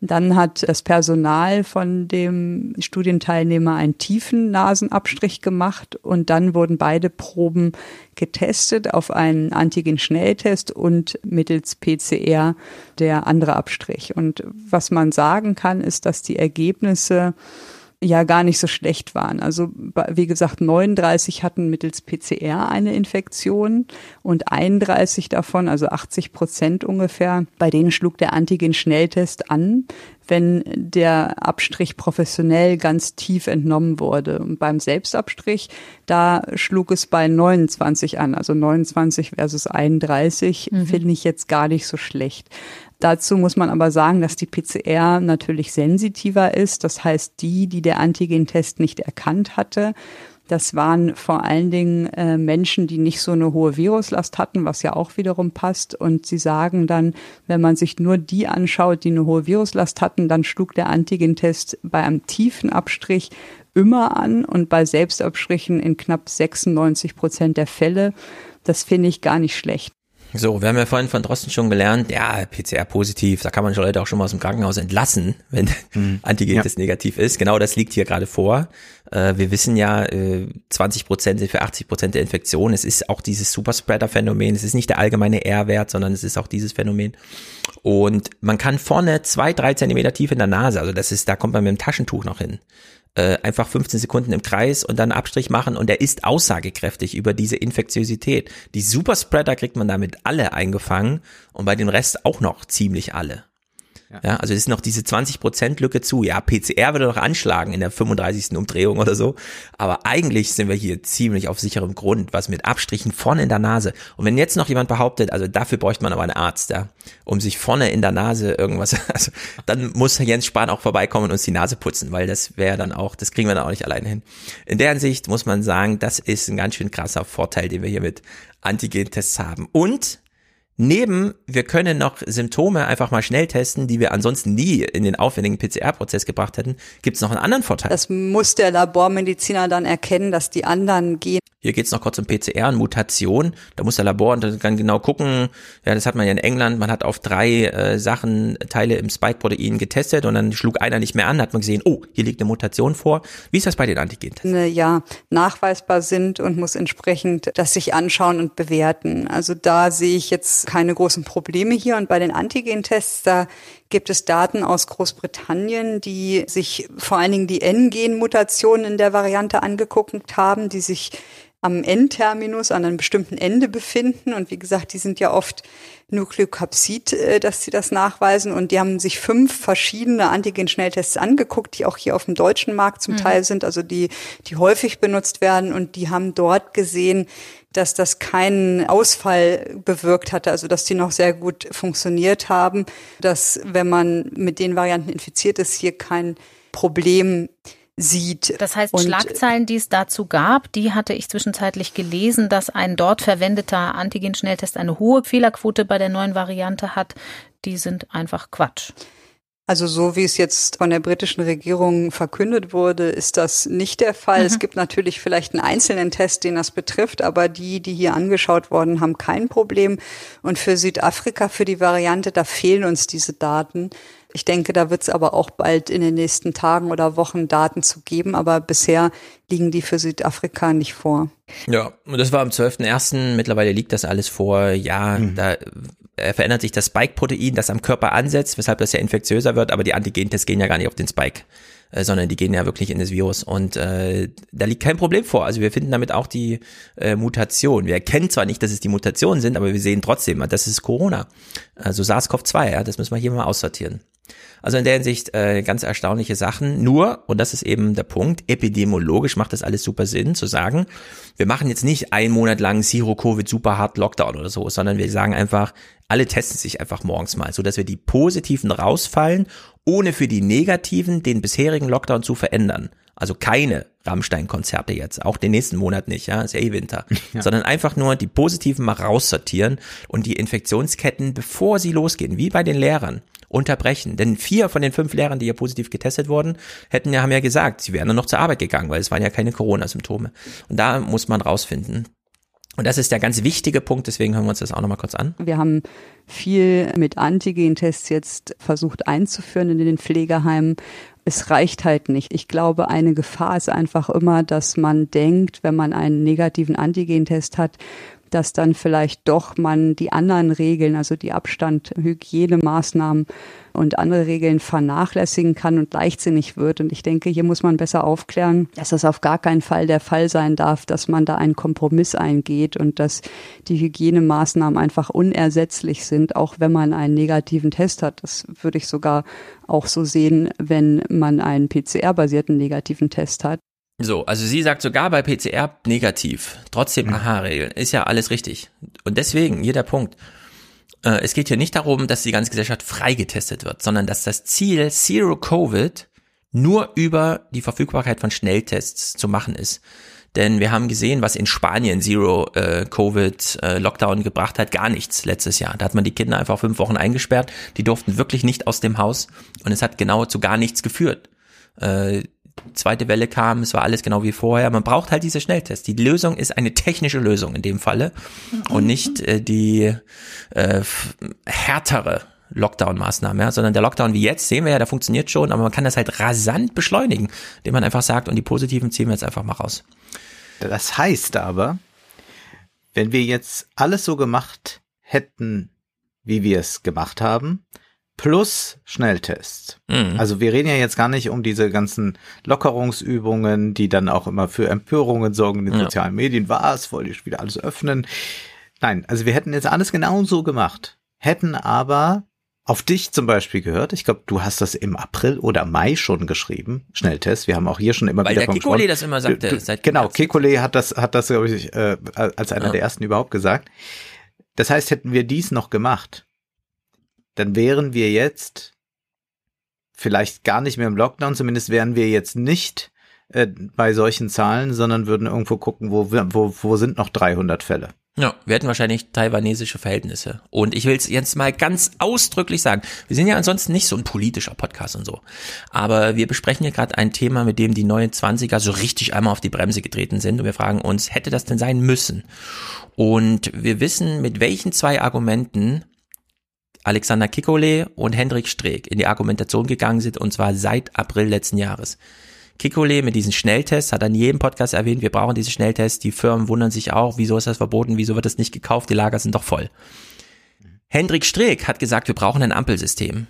Dann hat das Personal von dem Studienteilnehmer einen tiefen Nasenabstrich gemacht und dann wurden beide Proben getestet auf einen Antigen-Schnelltest und mittels PCR der andere Abstrich. Und was man sagen kann, ist, dass die Ergebnisse ja gar nicht so schlecht waren. Also wie gesagt, 39 hatten mittels PCR eine Infektion und 31 davon, also 80 Prozent ungefähr, bei denen schlug der Antigen-Schnelltest an, wenn der Abstrich professionell ganz tief entnommen wurde. Und beim Selbstabstrich, da schlug es bei 29 an, also 29 versus 31, finde ich jetzt gar nicht so schlecht. Dazu muss man aber sagen, dass die PCR natürlich sensitiver ist. Das heißt, die, die der Antigentest nicht erkannt hatte, Das waren vor allen Dingen äh, Menschen, die nicht so eine hohe Viruslast hatten, was ja auch wiederum passt. Und sie sagen dann, wenn man sich nur die anschaut, die eine hohe Viruslast hatten, dann schlug der Antigentest bei einem tiefen Abstrich immer an und bei Selbstabstrichen in knapp 96 Prozent der Fälle. Das finde ich gar nicht schlecht. So, wir haben ja vorhin von Drosten schon gelernt, ja, PCR positiv, da kann man schon Leute auch schon mal aus dem Krankenhaus entlassen, <laughs> wenn mhm. Antigentest ja. negativ ist. Genau das liegt hier gerade vor. Äh, wir wissen ja, äh, 20 Prozent sind für 80 Prozent der Infektion. Es ist auch dieses Superspreader-Phänomen. Es ist nicht der allgemeine R-Wert, sondern es ist auch dieses Phänomen. Und man kann vorne zwei, drei Zentimeter tief in der Nase, also das ist, da kommt man mit dem Taschentuch noch hin äh, einfach 15 Sekunden im Kreis und dann Abstrich machen und der ist aussagekräftig über diese Infektiosität. Die Superspreader kriegt man damit alle eingefangen und bei dem Rest auch noch ziemlich alle. Ja. ja, also es ist noch diese 20% Lücke zu. Ja, PCR würde doch anschlagen in der 35. Umdrehung oder so. Aber eigentlich sind wir hier ziemlich auf sicherem Grund, was mit Abstrichen vorne in der Nase. Und wenn jetzt noch jemand behauptet, also dafür bräuchte man aber einen Arzt, ja, um sich vorne in der Nase irgendwas, <laughs> also dann muss Jens Spahn auch vorbeikommen und uns die Nase putzen, weil das wäre dann auch, das kriegen wir dann auch nicht alleine hin. In der Hinsicht muss man sagen, das ist ein ganz schön krasser Vorteil, den wir hier mit Antigen-Tests haben. Und Neben, wir können noch Symptome einfach mal schnell testen, die wir ansonsten nie in den aufwendigen PCR-Prozess gebracht hätten, gibt es noch einen anderen Vorteil. Das muss der Labormediziner dann erkennen, dass die anderen gehen. Hier geht es noch kurz um PCR und Mutation. Da muss der Labor dann genau gucken. Ja, das hat man ja in England. Man hat auf drei äh, Sachen Teile im Spike-Protein getestet und dann schlug einer nicht mehr an. Hat man gesehen, oh, hier liegt eine Mutation vor. Wie ist das bei den Antigen-Tests? Ja, nachweisbar sind und muss entsprechend das sich anschauen und bewerten. Also da sehe ich jetzt keine großen Probleme hier. Und bei den Antigen-Tests, da gibt es Daten aus Großbritannien, die sich vor allen Dingen die N-Gen-Mutationen in der Variante angeguckt haben, die sich am N-Terminus an einem bestimmten Ende befinden. Und wie gesagt, die sind ja oft Nukleokapsid, äh, dass sie das nachweisen. Und die haben sich fünf verschiedene Antigen-Schnelltests angeguckt, die auch hier auf dem deutschen Markt zum mhm. Teil sind, also die, die häufig benutzt werden. Und die haben dort gesehen, dass das keinen Ausfall bewirkt hatte, also dass die noch sehr gut funktioniert haben, dass wenn man mit den Varianten infiziert ist, hier kein Problem sieht. Das heißt, und Schlagzeilen, die es dazu gab, die hatte ich zwischenzeitlich gelesen, dass ein dort verwendeter Antigen-Schnelltest eine hohe Fehlerquote bei der neuen Variante hat. Die sind einfach Quatsch. Also so wie es jetzt von der britischen Regierung verkündet wurde, ist das nicht der Fall. Mhm. Es gibt natürlich vielleicht einen einzelnen Test, den das betrifft, aber die, die hier angeschaut wurden, haben kein Problem. Und für Südafrika, für die Variante, da fehlen uns diese Daten. Ich denke, da wird es aber auch bald in den nächsten Tagen oder Wochen Daten zu geben, aber bisher liegen die für Südafrika nicht vor. Ja, und das war am 12.01. Mittlerweile liegt das alles vor. Ja, mhm. da äh, verändert sich das Spike-Protein, das am Körper ansetzt, weshalb das ja infektiöser wird, aber die Antigentests gehen ja gar nicht auf den Spike, äh, sondern die gehen ja wirklich in das Virus und äh, da liegt kein Problem vor. Also wir finden damit auch die äh, Mutation. Wir erkennen zwar nicht, dass es die Mutationen sind, aber wir sehen trotzdem, das ist Corona, also SARS-CoV-2, ja, das müssen wir hier mal aussortieren. Also in der Hinsicht äh, ganz erstaunliche Sachen. Nur, und das ist eben der Punkt, epidemiologisch macht das alles super Sinn zu sagen, wir machen jetzt nicht einen Monat lang Zero-Covid super hart Lockdown oder so, sondern wir sagen einfach, alle testen sich einfach morgens mal, so dass wir die positiven rausfallen, ohne für die negativen den bisherigen Lockdown zu verändern. Also keine Rammstein-Konzerte jetzt, auch den nächsten Monat nicht, ja, ist ja eh Winter, <laughs> ja. sondern einfach nur die positiven mal raussortieren und die Infektionsketten, bevor sie losgehen, wie bei den Lehrern unterbrechen. Denn vier von den fünf Lehrern, die ja positiv getestet wurden, hätten ja, haben ja gesagt, sie wären dann noch zur Arbeit gegangen, weil es waren ja keine Corona-Symptome. Und da muss man rausfinden. Und das ist der ganz wichtige Punkt, deswegen hören wir uns das auch nochmal kurz an. Wir haben viel mit Antigen-Tests jetzt versucht einzuführen in den Pflegeheimen. Es reicht halt nicht. Ich glaube, eine Gefahr ist einfach immer, dass man denkt, wenn man einen negativen Antigen-Test hat, dass dann vielleicht doch man die anderen Regeln, also die Abstand, Hygienemaßnahmen und andere Regeln vernachlässigen kann und leichtsinnig wird. Und ich denke, hier muss man besser aufklären, dass das auf gar keinen Fall der Fall sein darf, dass man da einen Kompromiss eingeht und dass die Hygienemaßnahmen einfach unersetzlich sind, auch wenn man einen negativen Test hat. Das würde ich sogar auch so sehen, wenn man einen PCR-basierten negativen Test hat. So, also sie sagt sogar bei PCR negativ. Trotzdem mhm. Aha-Regeln. Ist ja alles richtig. Und deswegen, hier der Punkt. Äh, es geht hier nicht darum, dass die ganze Gesellschaft freigetestet wird, sondern dass das Ziel Zero Covid nur über die Verfügbarkeit von Schnelltests zu machen ist. Denn wir haben gesehen, was in Spanien Zero äh, Covid äh, Lockdown gebracht hat, gar nichts letztes Jahr. Da hat man die Kinder einfach fünf Wochen eingesperrt, die durften wirklich nicht aus dem Haus und es hat genau zu gar nichts geführt. Äh, zweite Welle kam, es war alles genau wie vorher. Man braucht halt diese Schnelltests. Die Lösung ist eine technische Lösung in dem Falle und nicht äh, die äh, härtere Lockdown-Maßnahme, ja, sondern der Lockdown wie jetzt, sehen wir ja, der funktioniert schon, aber man kann das halt rasant beschleunigen, indem man einfach sagt, und die positiven ziehen wir jetzt einfach mal raus. Das heißt aber, wenn wir jetzt alles so gemacht hätten, wie wir es gemacht haben, plus Schnelltests. Mhm. Also wir reden ja jetzt gar nicht um diese ganzen Lockerungsübungen, die dann auch immer für Empörungen sorgen in den ja. sozialen Medien. Was, wollte ich wieder alles öffnen? Nein, also wir hätten jetzt alles genauso gemacht, hätten aber auf dich zum Beispiel gehört. Ich glaube, du hast das im April oder Mai schon geschrieben. Schnelltest. Wir haben auch hier schon immer Weil wieder der Kikole das immer sagte. Du, du, genau, Kikole hat das, hat das, glaube ich, äh, als einer ja. der ersten überhaupt gesagt. Das heißt, hätten wir dies noch gemacht, dann wären wir jetzt vielleicht gar nicht mehr im Lockdown, zumindest wären wir jetzt nicht äh, bei solchen Zahlen, sondern würden irgendwo gucken, wo, wo, wo sind noch 300 Fälle. Ja, wir hätten wahrscheinlich taiwanesische Verhältnisse. Und ich will es jetzt mal ganz ausdrücklich sagen. Wir sind ja ansonsten nicht so ein politischer Podcast und so. Aber wir besprechen hier gerade ein Thema, mit dem die neuen Zwanziger so richtig einmal auf die Bremse getreten sind. Und wir fragen uns, hätte das denn sein müssen? Und wir wissen, mit welchen zwei Argumenten Alexander Kikole und Hendrik Streeck in die Argumentation gegangen sind, und zwar seit April letzten Jahres. Kikole mit diesen Schnelltests hat an jedem Podcast erwähnt, wir brauchen diese Schnelltests. Die Firmen wundern sich auch, wieso ist das verboten, wieso wird das nicht gekauft, die Lager sind doch voll. Hendrik Streeck hat gesagt, wir brauchen ein Ampelsystem.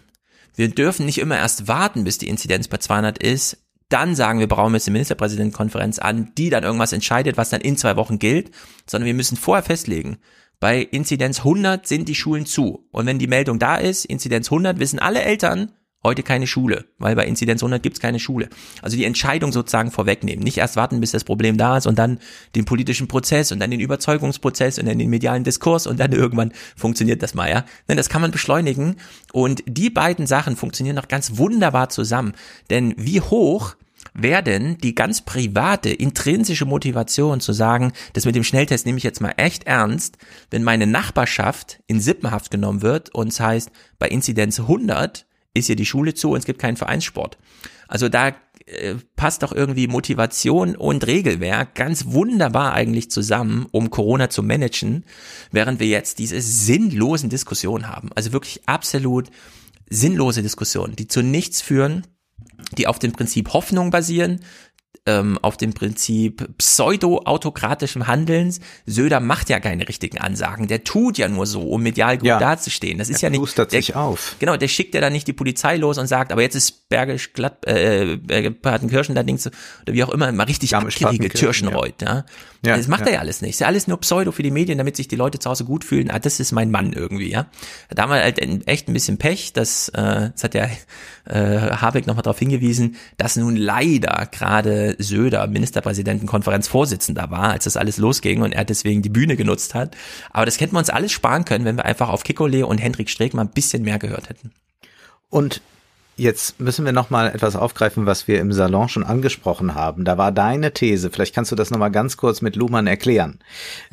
Wir dürfen nicht immer erst warten, bis die Inzidenz bei 200 ist, dann sagen wir, brauchen jetzt eine Ministerpräsidentenkonferenz an, die dann irgendwas entscheidet, was dann in zwei Wochen gilt, sondern wir müssen vorher festlegen, bei Inzidenz 100 sind die Schulen zu. Und wenn die Meldung da ist, Inzidenz 100, wissen alle Eltern, heute keine Schule, weil bei Inzidenz 100 gibt's keine Schule. Also die Entscheidung sozusagen vorwegnehmen. Nicht erst warten, bis das Problem da ist und dann den politischen Prozess und dann den Überzeugungsprozess und dann den medialen Diskurs und dann <laughs> irgendwann funktioniert das mal, ja. Denn das kann man beschleunigen und die beiden Sachen funktionieren noch ganz wunderbar zusammen. Denn wie hoch werden die ganz private, intrinsische Motivation zu sagen, das mit dem Schnelltest nehme ich jetzt mal echt ernst, wenn meine Nachbarschaft in Sippenhaft genommen wird und es heißt, bei Inzidenz 100 ist hier die Schule zu und es gibt keinen Vereinssport. Also da äh, passt doch irgendwie Motivation und Regelwerk ganz wunderbar eigentlich zusammen, um Corona zu managen, während wir jetzt diese sinnlosen Diskussionen haben. Also wirklich absolut sinnlose Diskussionen, die zu nichts führen die auf dem Prinzip Hoffnung basieren, ähm, auf dem Prinzip pseudo-autokratischem Handelns. Söder macht ja keine richtigen Ansagen. Der tut ja nur so, um medial gut ja. dazustehen. Das ist er ja nicht. Der, sich auf. Genau, der schickt ja dann nicht die Polizei los und sagt, aber jetzt ist Bergisch Glatt, äh, Partenkirchen da Dings, oder wie auch immer, mal richtig abgeriegelt, Kirchenreuth, ja. ja. Das macht ja. er ja alles nicht. ist ja alles nur Pseudo für die Medien, damit sich die Leute zu Hause gut fühlen. Ah, das ist mein Mann irgendwie, ja. Da haben wir halt echt ein bisschen Pech, das, äh, das hat ja äh, Habeck nochmal darauf hingewiesen, dass nun leider gerade Söder Ministerpräsidentenkonferenz Vorsitzender war, als das alles losging und er deswegen die Bühne genutzt hat. Aber das hätten wir uns alles sparen können, wenn wir einfach auf Kikole und Hendrik Streeck mal ein bisschen mehr gehört hätten. Und Jetzt müssen wir noch mal etwas aufgreifen, was wir im Salon schon angesprochen haben. Da war deine These, vielleicht kannst du das noch mal ganz kurz mit Luhmann erklären,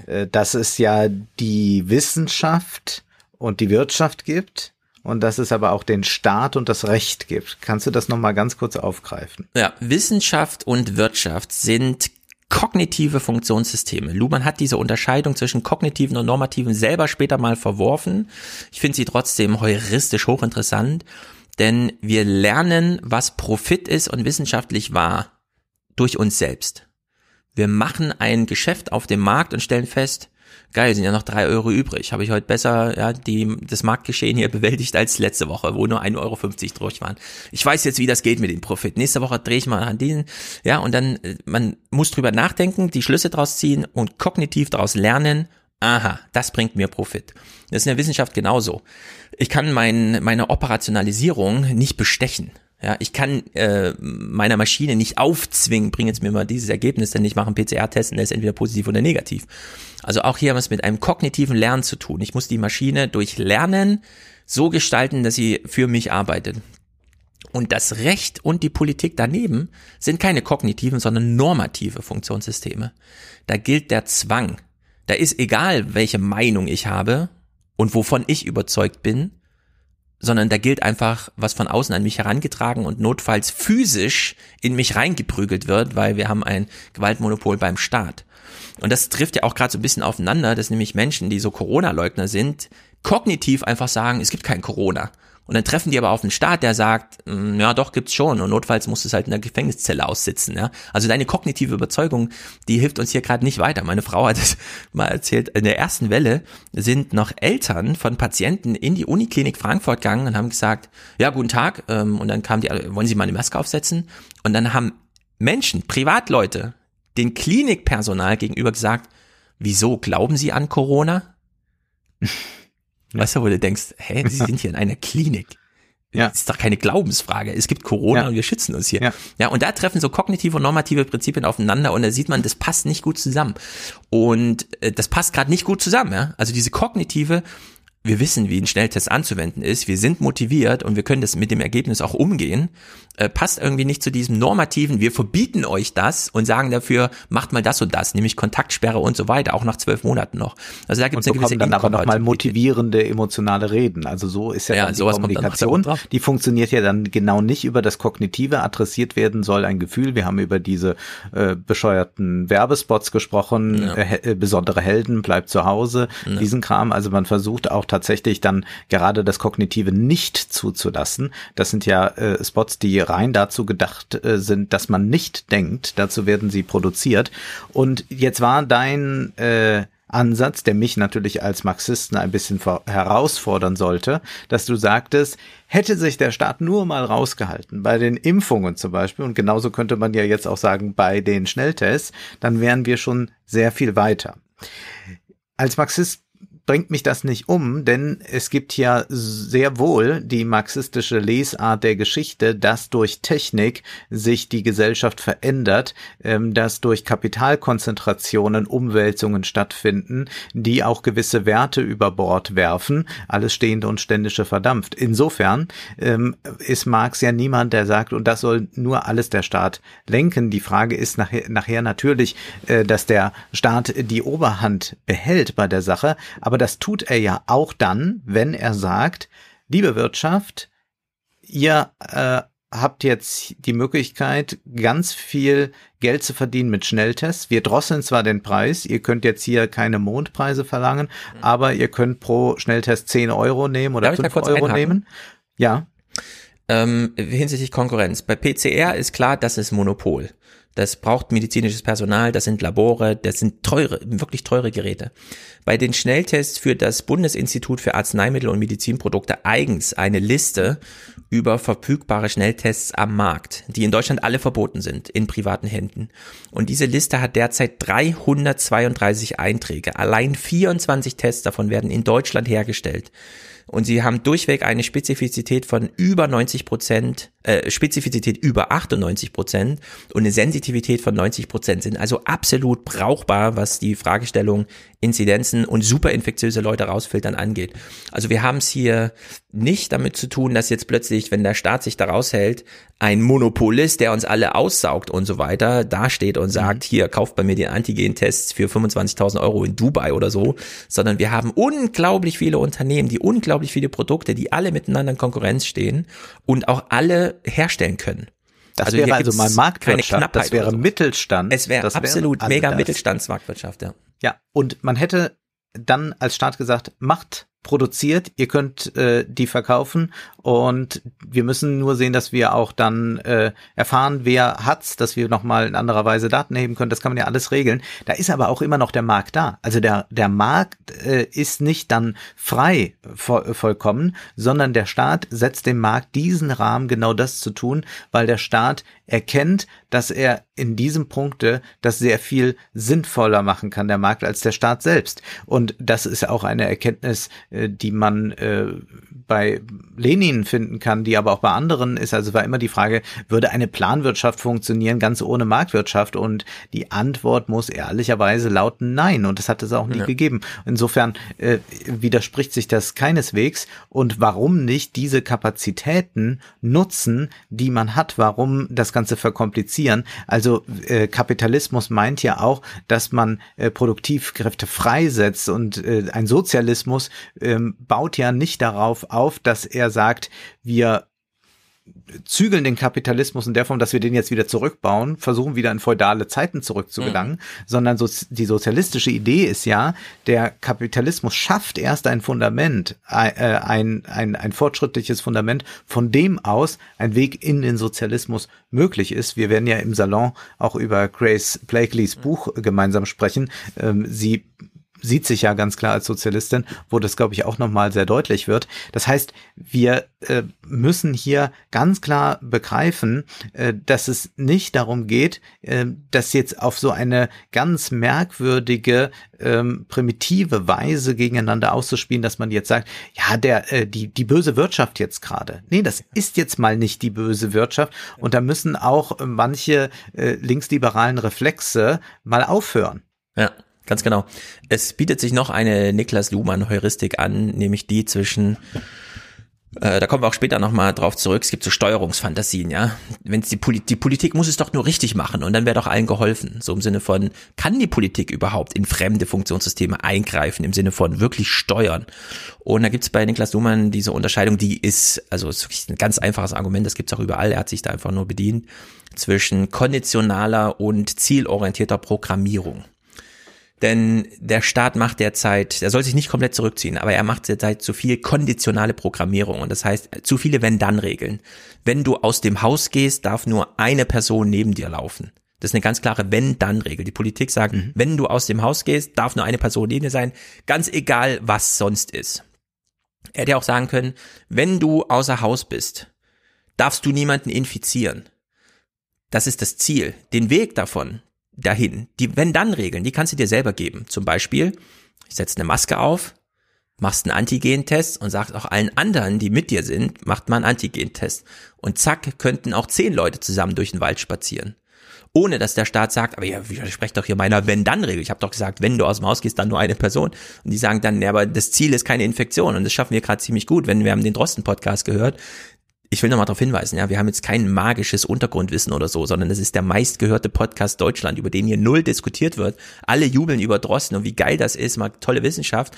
äh, dass es ja die Wissenschaft und die Wirtschaft gibt, und dass es aber auch den Staat und das Recht gibt. Kannst du das nochmal ganz kurz aufgreifen? Ja, Wissenschaft und Wirtschaft sind kognitive Funktionssysteme. Luhmann hat diese Unterscheidung zwischen kognitiven und normativen selber später mal verworfen. Ich finde sie trotzdem heuristisch hochinteressant, denn wir lernen, was Profit ist und wissenschaftlich wahr durch uns selbst. Wir machen ein Geschäft auf dem Markt und stellen fest, geil, sind ja noch drei Euro übrig. Habe ich heute besser ja, die, das Marktgeschehen hier <laughs> bewältigt als letzte Woche, wo nur 1,50 Euro durch waren. Ich weiß jetzt, wie das geht mit dem Profit. Nächste Woche drehe ich mal an diesen, ja, und dann, äh, man muss drüber nachdenken, die Schlüsse draus ziehen und kognitiv daraus lernen, aha, das bringt mir Profit. Das ist in der Wissenschaft genauso. Ich kann mein, meine Operationalisierung nicht bestechen. Ja, ich kann äh, meiner Maschine nicht aufzwingen, bring jetzt mir mal dieses Ergebnis, denn ich mache einen PCR-Test und der ist entweder positiv oder negativ. Also auch hier haben wir es mit einem kognitiven Lernen zu tun. Ich muss die Maschine durch Lernen so gestalten, dass sie für mich arbeitet. Und das Recht und die Politik daneben sind keine kognitiven, sondern normative Funktionssysteme. Da gilt der Zwang. Da ist egal, welche Meinung ich habe und wovon ich überzeugt bin, sondern da gilt einfach, was von außen an mich herangetragen und notfalls physisch in mich reingeprügelt wird, weil wir haben ein Gewaltmonopol beim Staat. Und das trifft ja auch gerade so ein bisschen aufeinander, dass nämlich Menschen, die so Corona-Leugner sind, kognitiv einfach sagen, es gibt kein Corona. Und dann treffen die aber auf einen Staat, der sagt, mm, ja doch, gibt's schon und notfalls musst du es halt in der Gefängniszelle aussitzen. Ja? Also deine kognitive Überzeugung, die hilft uns hier gerade nicht weiter. Meine Frau hat es <laughs> mal erzählt, in der ersten Welle sind noch Eltern von Patienten in die Uniklinik Frankfurt gegangen und haben gesagt, ja, guten Tag. Ähm, und dann kam die, wollen Sie mal eine Maske aufsetzen? Und dann haben Menschen, Privatleute, den Klinikpersonal gegenüber gesagt, wieso glauben Sie an Corona? <laughs> Weißt du, wo du denkst, hä, Sie <laughs> sind hier in einer Klinik. Ja. Das ist doch keine Glaubensfrage. Es gibt Corona Ja. und wir schützen uns hier. Ja. ja, und da treffen so kognitive und normative Prinzipien aufeinander und da sieht man, das passt nicht gut zusammen. Und äh, das passt gerade nicht gut zusammen. Ja? Also diese kognitive, wir wissen, wie ein Schnelltest anzuwenden ist, wir sind motiviert und wir können das mit dem Ergebnis auch umgehen, äh, passt irgendwie nicht zu diesem normativen, wir verbieten euch das und sagen dafür, macht mal das und das, nämlich Kontaktsperre und so weiter, auch nach zwölf Monaten noch. Also da gibt es eine gewisse dann aber nochmal motivierende emotionale Reden. Also so ist ja, Ja, dann die dann Kommunikation. drauf. Die funktioniert ja dann genau nicht über das Kognitive. Adressiert werden soll ein Gefühl. Wir haben über diese äh, bescheuerten Werbespots gesprochen. Ja. Äh, äh, besondere Helden, bleibt zu Hause. Diesen Kram. Also man versucht auch tatsächlich dann gerade das Kognitive nicht zuzulassen. Das sind ja äh, Spots, die rein dazu gedacht äh, sind, dass man nicht denkt. Dazu werden sie produziert. Und jetzt war dein äh, Ansatz, der mich natürlich als Marxisten ein bisschen herausfordern sollte, dass du sagtest, hätte sich der Staat nur mal rausgehalten, bei den Impfungen zum Beispiel, und genauso könnte man ja jetzt auch sagen, bei den Schnelltests, dann wären wir schon sehr viel weiter. Als Marxist bringt mich das nicht um, denn es gibt ja sehr wohl die marxistische Lesart der Geschichte, dass durch Technik sich die Gesellschaft verändert, ähm, dass durch Kapitalkonzentrationen Umwälzungen stattfinden, die auch gewisse Werte über Bord werfen, alles Stehende und Ständische verdampft. Insofern ähm, ist Marx ja niemand, der sagt, und das soll nur alles der Staat lenken. Die Frage ist nachher, natürlich, äh, dass der Staat die Oberhand behält bei der Sache, aber das tut er ja auch dann, wenn er sagt, liebe Wirtschaft, ihr äh, habt jetzt die Möglichkeit, ganz viel Geld zu verdienen mit Schnelltests. Wir drosseln zwar den Preis, ihr könnt jetzt hier keine Mondpreise verlangen, aber ihr könnt pro Schnelltest 10 Euro nehmen oder Darf ich da 5 kurz Euro einhaken? nehmen. Ja, Ähm, hinsichtlich Konkurrenz. Bei PCR ist klar, das ist Monopol. Das braucht medizinisches Personal, das sind Labore, das sind teure, wirklich teure Geräte. Bei den Schnelltests führt das Bundesinstitut für Arzneimittel und Medizinprodukte eigens eine Liste über verfügbare Schnelltests am Markt, die in Deutschland alle verboten sind, in privaten Händen. Und diese Liste hat derzeit 332 Einträge. Allein 24 Tests davon werden in Deutschland hergestellt. Und sie haben durchweg eine Spezifizität von über 90 Prozent, äh, Spezifizität über 98 Prozent und eine Sensitivität von 90 Prozent sind also absolut brauchbar, was die Fragestellung Inzidenzen und super infektiöse Leute rausfiltern angeht. Also wir haben es hier nicht damit zu tun, dass jetzt plötzlich, wenn der Staat sich da raushält, ein Monopolist, der uns alle aussaugt und so weiter, dasteht und sagt, hier, kauft bei mir den Antigen-Tests für 25.000 Euro in Dubai oder so, sondern wir haben unglaublich viele Unternehmen, die unglaublich viele Produkte, die alle miteinander in Konkurrenz stehen und auch alle herstellen können. das Also wäre also mal keine Marktwirtschaft, das wäre so. Mittelstand. Es wäre absolut also mega. Mittelstandsmarktwirtschaft, ja. Ja, und man hätte dann als Staat gesagt, macht, produziert, ihr könnt äh, die verkaufen und wir müssen nur sehen, dass wir auch dann äh, erfahren, wer hat's, dass wir nochmal in anderer Weise Daten heben können, das kann man ja alles regeln. Da ist aber auch immer noch der Markt da. Also der, der Markt äh, ist nicht dann frei vo vollkommen, sondern der Staat setzt dem Markt diesen Rahmen, genau das zu tun, weil der Staat erkennt, dass er in diesem Punkte das sehr viel sinnvoller machen kann, der Markt, als der Staat selbst. Und das ist auch eine Erkenntnis, äh, die man äh, bei Lenin Ideen finden kann, die aber auch bei anderen ist. Also war immer die Frage, würde eine Planwirtschaft funktionieren, ganz ohne Marktwirtschaft? Und die Antwort muss ehrlicherweise lauten Nein. Und das hat es auch nie ja. gegeben. Insofern äh, widerspricht sich das keineswegs. Und warum nicht diese Kapazitäten nutzen, die man hat? Warum das Ganze verkomplizieren? Also äh, Kapitalismus meint ja auch, dass man äh, Produktivkräfte freisetzt und äh, ein Sozialismus ähm, baut ja nicht darauf auf, dass er sagt, wir zügeln den Kapitalismus in der Form, dass wir den jetzt wieder zurückbauen, versuchen wieder in feudale Zeiten zurückzugelangen, mhm. sondern so, die sozialistische Idee ist ja, der Kapitalismus schafft erst ein Fundament, ein, äh, ein, ein, ein fortschrittliches Fundament, von dem aus ein Weg in den Sozialismus möglich ist. Wir werden ja im Salon auch über Grace Blakeleys Buch gemeinsam sprechen. Ähm, sie sieht sich ja ganz klar als Sozialistin, wo das, glaube ich, auch nochmal sehr deutlich wird. Das heißt, wir äh, müssen hier ganz klar begreifen, äh, dass es nicht darum geht, äh, das jetzt auf so eine ganz merkwürdige, ähm, primitive Weise gegeneinander auszuspielen, dass man jetzt sagt, ja, der, äh, die, die böse Wirtschaft jetzt gerade. Nee, das ist jetzt mal nicht die böse Wirtschaft. Und da müssen auch manche äh, linksliberalen Reflexe mal aufhören. Ja. Ganz genau. Es bietet sich noch eine Niklas Luhmann-Heuristik an, nämlich die zwischen äh, da kommen wir auch später nochmal drauf zurück. Es gibt so Steuerungsfantasien, ja. Wenn die, Poli die Politik muss es doch nur richtig machen und dann wäre doch allen geholfen. So im Sinne von, kann die Politik überhaupt in fremde Funktionssysteme eingreifen, im Sinne von wirklich steuern? Und da gibt's bei Niklas Luhmann diese Unterscheidung, die ist, also ist wirklich ein ganz einfaches Argument, das gibt's auch überall, er hat sich da einfach nur bedient, zwischen konditionaler und zielorientierter Programmierung. Denn der Staat macht derzeit, er soll sich nicht komplett zurückziehen, aber er macht derzeit zu viel konditionale Programmierung und das heißt zu viele Wenn-Dann-Regeln. Wenn du aus dem Haus gehst, darf nur eine Person neben dir laufen. Das ist eine ganz klare Wenn-Dann-Regel. Die Politik sagt, mhm. wenn du aus dem Haus gehst, darf nur eine Person neben dir sein, ganz egal, was sonst ist. Er hätte auch sagen können, wenn du außer Haus bist, darfst du niemanden infizieren. Das ist das Ziel. Den Weg davon, dahin. Die Wenn-Dann-Regeln, die kannst du dir selber geben. Zum Beispiel, ich setze eine Maske auf, machst einen Antigentest und sagst auch allen anderen, die mit dir sind, macht mal einen Antigentest. Und zack, könnten auch zehn Leute zusammen durch den Wald spazieren. Ohne dass der Staat sagt, aber ja, ich spreche doch hier meiner Wenn-Dann-Regel. Ich habe doch gesagt, wenn du aus dem Haus gehst, dann nur eine Person. Und die sagen dann, ja, aber das Ziel ist keine Infektion. Und das schaffen wir gerade ziemlich gut. Wenn wir haben den Drosten-Podcast gehört, ich will nochmal darauf hinweisen, ja, wir haben jetzt kein magisches Untergrundwissen oder so, sondern es ist der meistgehörte Podcast Deutschland, über den hier null diskutiert wird. Alle jubeln über Drosten und wie geil das ist, mal tolle Wissenschaft,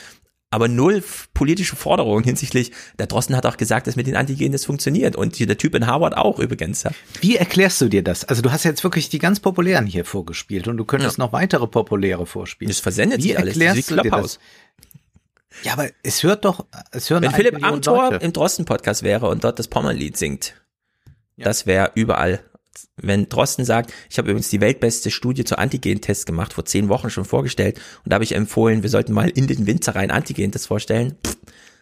aber null politische Forderungen hinsichtlich, der Drosten hat auch gesagt, dass mit den Antigenen das funktioniert und der Typ in Harvard auch übrigens. Ja. Wie erklärst du dir das? Also du hast jetzt wirklich die ganz populären hier vorgespielt und du könntest ja. noch weitere populäre vorspielen. Das versendet Wie sich alles. Erklärst du dir das? Ja, aber es hört doch, es hören Wenn Philipp Amthor im Drosten-Podcast wäre und dort das Pommerlied singt, ja. das wäre überall. Wenn Drosten sagt, ich habe übrigens die weltbeste Studie zu Antigen-Tests gemacht, vor zehn Wochen schon vorgestellt, und da habe ich empfohlen, wir sollten mal in den Winter rein Antigen-Tests vorstellen, pff,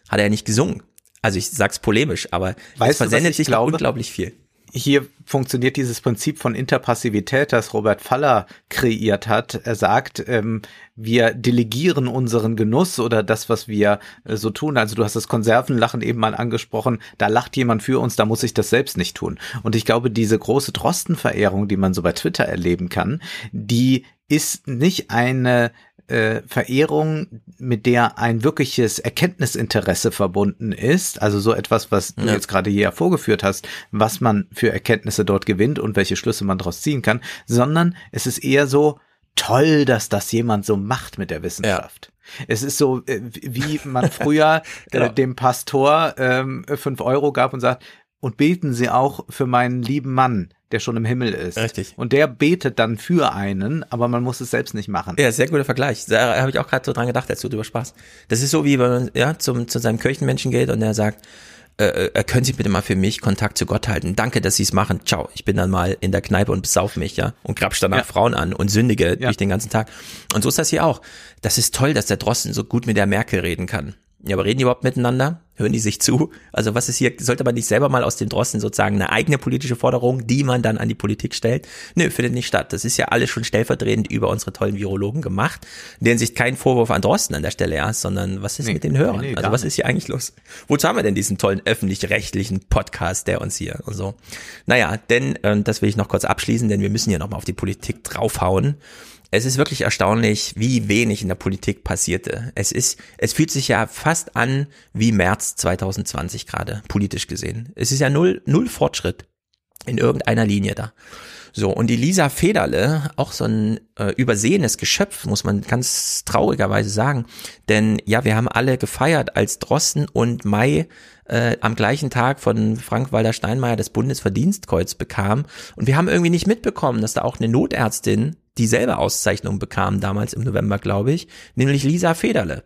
hat er ja nicht gesungen. Also ich sag's polemisch, aber weißt es versendet sich glaube? unglaublich viel hier funktioniert dieses Prinzip von Interpassivität, das Robert Faller kreiert hat. Er sagt, ähm, wir delegieren unseren Genuss oder das, was wir äh, so tun. Also du hast das Konservenlachen eben mal angesprochen. Da lacht jemand für uns, da muss ich das selbst nicht tun. Und ich glaube, diese große Drostenverehrung, die man so bei Twitter erleben kann, die ist nicht eine äh, Verehrung, mit der ein wirkliches Erkenntnisinteresse verbunden ist, also so etwas, was du jetzt gerade hier vorgeführt hast, was man für Erkenntnisse dort gewinnt und welche Schlüsse man daraus ziehen kann, sondern es ist eher so toll, dass das jemand so macht mit der Wissenschaft. Ja. Es ist so, äh, wie man früher <laughs> genau. äh, dem Pastor ähm, fünf Euro gab und sagt, und beten Sie auch für meinen lieben Mann, der schon im Himmel ist. Richtig. Und der betet dann für einen, aber man muss es selbst nicht machen. Ja, sehr guter Vergleich. Da habe ich auch gerade so dran gedacht, als du drüber Spaß. Das ist so wie wenn man ja zum zu seinem Kirchenmenschen geht und er sagt, äh, äh, können Sie bitte mal für mich Kontakt zu Gott halten? Danke, dass Sie es machen. Ciao. Ich bin dann mal in der Kneipe und besauf mich, ja, und grapsch danach ja. Frauen an und sündige ja. durch den ganzen Tag. Und so ist das hier auch. Das ist toll, dass der Drosten so gut mit der Merkel reden kann. Ja, aber reden die überhaupt miteinander? Hören die sich zu? Also was ist hier, sollte man nicht selber mal aus den Drosten sozusagen eine eigene politische Forderung, die man dann an die Politik stellt? Nö, findet nicht statt. Das ist ja alles schon stellvertretend über unsere tollen Virologen gemacht. In der Hinsicht kein Vorwurf an Drosten an der Stelle, ja, sondern was ist nee, mit den Hörern? Nee, also was ist hier eigentlich los? Wozu haben wir denn diesen tollen öffentlich-rechtlichen Podcast, der uns hier und so? Naja, denn, äh, das will ich noch kurz abschließen, denn wir müssen ja nochmal auf die Politik draufhauen es ist wirklich erstaunlich, wie wenig in der Politik passierte. Es ist, es fühlt sich ja fast an wie März 2020 gerade, politisch gesehen. Es ist ja null, null Fortschritt in irgendeiner Linie da. So, und die Lisa Federle, auch so ein äh, übersehenes Geschöpf, muss man ganz traurigerweise sagen. Denn ja, wir haben alle gefeiert, als Drossen und Mai äh, am gleichen Tag von Frank-Walter Steinmeier das Bundesverdienstkreuz bekam. Und wir haben irgendwie nicht mitbekommen, dass da auch eine Notärztin dieselbe Auszeichnung bekam, damals im November, glaube ich, nämlich Lisa Federle,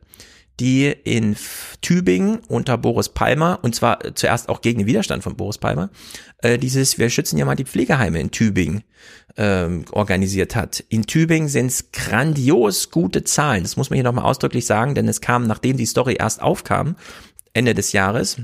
die in Tübingen unter Boris Palmer, und zwar zuerst auch gegen den Widerstand von Boris Palmer, äh, dieses, wir schützen ja mal die Pflegeheime in Tübingen, ähm, organisiert hat. In Tübingen sind es grandios gute Zahlen. Das muss man hier nochmal ausdrücklich sagen, denn es kam, nachdem die Story erst aufkam, Ende des Jahres,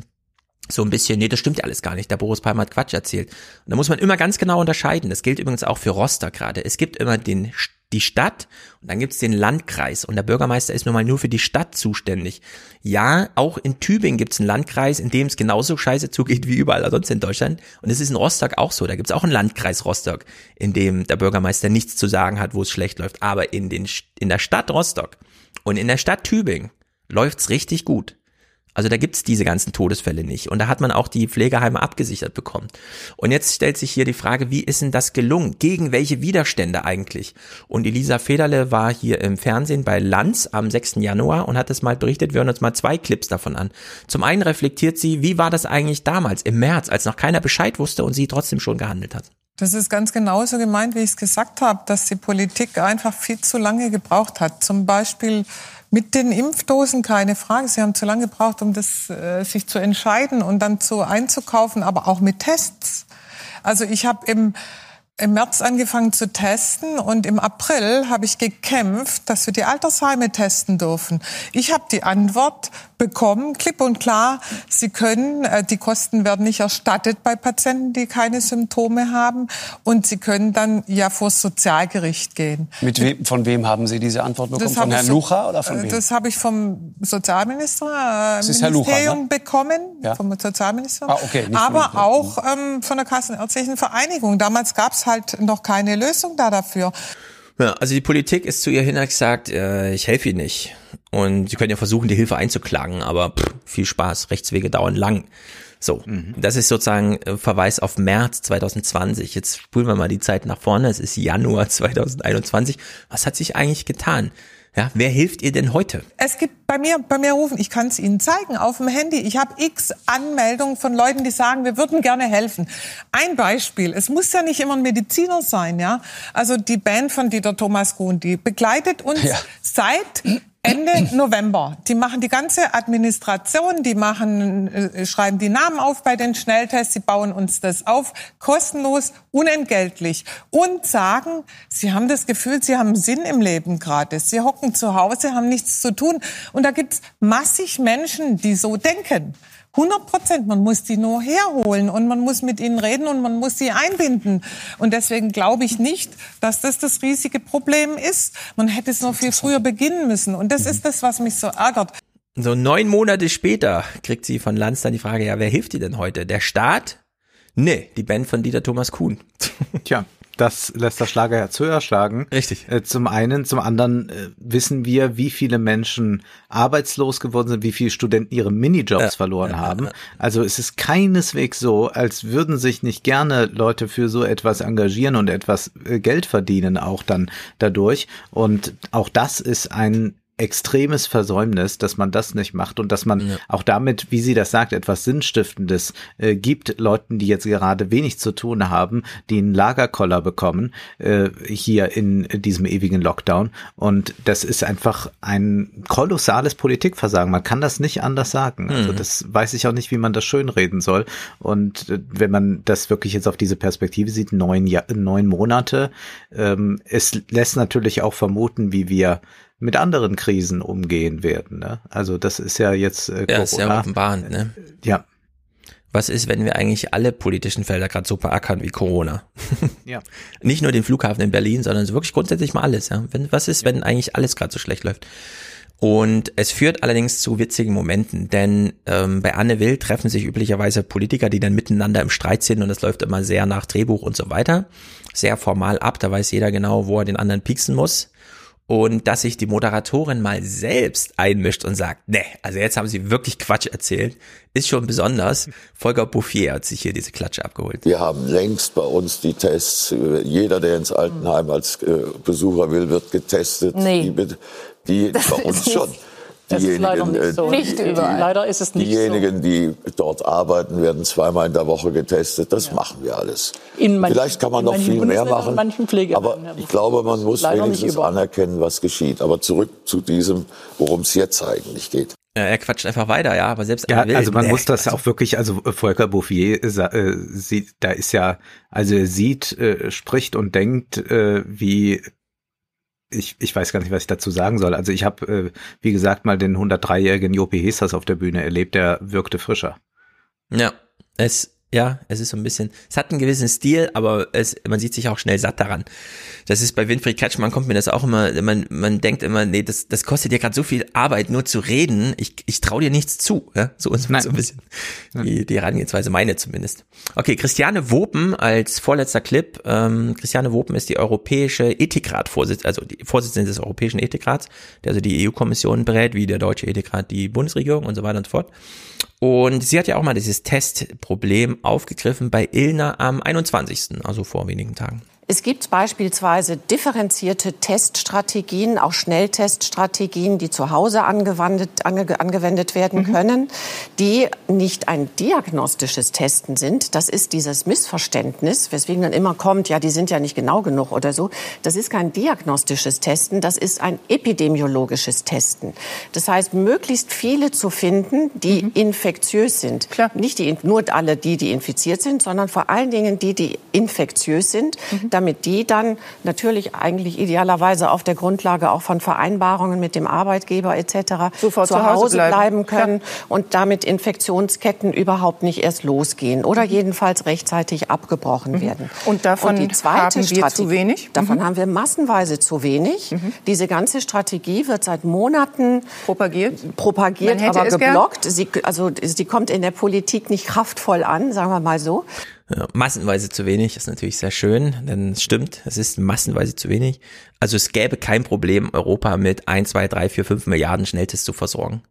so ein bisschen, nee, das stimmt ja alles gar nicht. Der Boris Palmer hat Quatsch erzählt. Und da muss man immer ganz genau unterscheiden. Das gilt übrigens auch für Rostock gerade. Es gibt immer den, die Stadt und dann gibt's den Landkreis. Und der Bürgermeister ist nun mal nur für die Stadt zuständig. Ja, auch in Tübingen gibt's einen Landkreis, in dem es genauso scheiße zugeht wie überall sonst in Deutschland. Und es ist in Rostock auch so. Da gibt's auch einen Landkreis Rostock, in dem der Bürgermeister nichts zu sagen hat, wo es schlecht läuft. Aber in, den, in der Stadt Rostock und in der Stadt Tübingen läuft's richtig gut. Also da gibt's diese ganzen Todesfälle nicht. Und da hat man auch die Pflegeheime abgesichert bekommen. Und jetzt stellt sich hier die Frage, wie ist denn das gelungen? Gegen welche Widerstände eigentlich? Und Elisa Federle war hier im Fernsehen bei Lanz am 6. Januar und hat das mal berichtet. Wir hören uns mal zwei Clips davon an. Zum einen reflektiert sie, wie war das eigentlich damals im März, als noch keiner Bescheid wusste und sie trotzdem schon gehandelt hat. Das ist ganz genauso gemeint, wie ich es gesagt habe, dass die Politik einfach viel zu lange gebraucht hat. Zum Beispiel mit den Impfdosen keine Frage. Sie haben zu lange gebraucht, um das äh, sich zu entscheiden und dann zu einzukaufen, aber auch mit Tests. Also ich habe im im März angefangen zu testen und im April habe ich gekämpft, dass wir die Altersheime testen dürfen. Ich habe die Antwort bekommen, klipp und klar, Sie können, äh, die Kosten werden nicht erstattet bei Patienten, die keine Symptome haben und Sie können dann ja vor das Sozialgericht gehen. Mit wem, von wem haben Sie diese Antwort bekommen? Von Herrn so, Lucha oder von wem? Das habe ich vom Sozialminister, äh, Ministerium Lucha, ne? bekommen, ja? vom Sozialministerium, ah, okay, aber auch ähm, von der Kassenärztlichen Vereinigung. Damals gab es halt noch keine Lösung da dafür. Ja, also die Politik ist zu ihr hin gesagt, äh, ich helfe Ihnen nicht. Und Sie können ja versuchen, die Hilfe einzuklagen, aber pff, viel Spaß, Rechtswege dauern lang. So, mhm. das ist sozusagen äh, Verweis auf März 2020. Jetzt spulen wir mal die Zeit nach vorne. Es ist Januar 2021. Was hat sich eigentlich getan? Ja, wer hilft ihr denn heute? Es gibt bei mir, bei mir rufen, ich kann es Ihnen zeigen auf dem Handy. Ich habe x Anmeldungen von Leuten, die sagen, wir würden gerne helfen. Ein Beispiel, es muss ja nicht immer ein Mediziner sein, ja. Also die Band von Dieter Thomas Kuhn, die begleitet uns ja. seit Ende November. Die machen die ganze Administration, die machen, äh, schreiben die Namen auf bei den Schnelltests, sie bauen uns das auf, kostenlos, unentgeltlich und sagen, sie haben das Gefühl, sie haben Sinn im Leben gerade. Sie hocken zu Hause, haben nichts zu tun und da gibt's massig Menschen, die so denken. 100 Prozent. Man muss die nur herholen und man muss mit ihnen reden und man muss sie einbinden. Und deswegen glaube ich nicht, dass das das riesige Problem ist. Man hätte es noch viel früher beginnen müssen. Und das ist das, was mich so ärgert. So neun Monate später kriegt sie von Lanz dann die Frage, ja, wer hilft dir denn heute? Der Staat? Nee, die Band von Dieter Thomas Kuhn. Tja, das lässt das Schlagerherz höher schlagen. Richtig. Äh, zum einen, zum anderen äh, wissen wir, wie viele Menschen arbeitslos geworden sind, wie viele Studenten ihre Minijobs ja, verloren ja, haben. Ja, also es ist keineswegs so, als würden sich nicht gerne Leute für so etwas engagieren und etwas äh, Geld verdienen auch dann dadurch. Und auch das ist ein extremes Versäumnis, dass man das nicht macht und dass man ja. auch damit, wie sie das sagt, etwas Sinnstiftendes äh, gibt, Leuten, die jetzt gerade wenig zu tun haben, die einen Lagerkoller bekommen, äh, hier in diesem ewigen Lockdown. Und das ist einfach ein kolossales Politikversagen. Man kann das nicht anders sagen. Also mhm. das weiß ich auch nicht, wie man das schönreden soll. Und äh, wenn man das wirklich jetzt auf diese Perspektive sieht, neun, Jahr, neun Monate, ähm, es lässt natürlich auch vermuten, wie wir mit anderen Krisen umgehen werden. Ne? Also das ist ja jetzt äh, ja, ist ja offenbarend, ne? Ja. Was ist, wenn wir eigentlich alle politischen Felder gerade so beackern wie Corona? Ja. <laughs> Nicht nur den Flughafen in Berlin, sondern so wirklich grundsätzlich mal alles. Ja? Wenn, was ist, wenn eigentlich alles gerade so schlecht läuft? Und es führt allerdings zu witzigen Momenten, denn ähm, bei Anne Will treffen sich üblicherweise Politiker, die dann miteinander im Streit sind und es läuft immer sehr nach Drehbuch und so weiter, sehr formal ab, da weiß jeder genau, wo er den anderen pieksen muss. Und dass sich die Moderatorin mal selbst einmischt und sagt, ne, also jetzt haben sie wirklich Quatsch erzählt, ist schon besonders. Volker Bouffier hat sich hier diese Klatsche abgeholt. Wir haben längst bei uns die Tests. Jeder, der ins Altenheim als äh, Besucher will, wird getestet. Nee. Die, die Das bei uns schon. Das ist leider nicht so. äh, Nicht überall. Leider ist es nicht Diejenigen, die dort arbeiten, werden zweimal in der Woche getestet. Das machen wir alles. In manchen- Vielleicht kann man in noch viel mehr machen. manchen aber ja. ich glaube, man muss wenigstens anerkennen, was geschieht. Aber zurück zu diesem, worum es jetzt eigentlich geht. Ja, er quatscht einfach weiter, ja, aber selbst Ja, Will, also man nee. muss das auch wirklich, also Volker Bouffier äh, sieht, da ist ja, also er sieht, äh, spricht und denkt äh, wie ich, ich weiß gar nicht, was ich dazu sagen soll. Also ich habe, äh, wie gesagt, mal den 103-jährigen Jopi Hesas auf der Bühne erlebt, der wirkte frischer. Ja, es, ja, es ist so ein bisschen, es hat einen gewissen Stil, aber es, man sieht sich auch schnell satt daran. Das ist bei Winfried Kretschmann kommt mir das auch immer, man, man denkt immer, nee, das, das kostet dir gerade so viel Arbeit, nur zu reden. Ich, ich traue dir nichts zu. Ja? So so ein bisschen die, die Herangehensweise, meine zumindest. Okay, Christiane Wopen als vorletzter Clip. Ähm, Christiane Wopen ist die europäische Ethikrat-Vorsitzende, also die Vorsitzende des Europäischen Ethikrats, der also die EU-Kommission berät, wie der deutsche Ethikrat die Bundesregierung und so weiter und so fort. Und sie hat ja auch mal dieses Testproblem aufgegriffen bei Ilna am 21., also vor wenigen Tagen. Es gibt beispielsweise differenzierte Teststrategien, auch Schnellteststrategien, die zu Hause angewandt, ange, angewendet werden können, die nicht ein diagnostisches Testen sind. Das ist dieses Missverständnis, weswegen dann immer kommt, ja, die sind ja nicht genau genug oder so. Das ist kein diagnostisches Testen, das ist ein epidemiologisches Testen. Das heißt, möglichst viele zu finden, die infektiös sind. Nicht die, nur alle die, die infiziert sind, sondern vor allen Dingen die, die infektiös sind, damit die dann natürlich eigentlich idealerweise auf der Grundlage auch von Vereinbarungen mit dem Arbeitgeber etc. Sofort zu zu Hause Hause bleiben. bleiben können und damit Infektionsketten überhaupt nicht erst losgehen oder jedenfalls rechtzeitig abgebrochen werden. Und davon die zweite haben wir zu Strategie- wenig? Davon Mhm. haben wir massenweise zu wenig. Diese ganze Strategie wird seit Monaten propagiert, propagiert aber geblockt. Sie, also sie kommt in der Politik nicht kraftvoll an, sagen wir mal so. Ja, massenweise zu wenig ist natürlich sehr schön, denn es stimmt, es ist massenweise zu wenig. Also es gäbe kein Problem, Europa mit 1, 2, 3, 4, 5 Milliarden Schnelltests zu versorgen.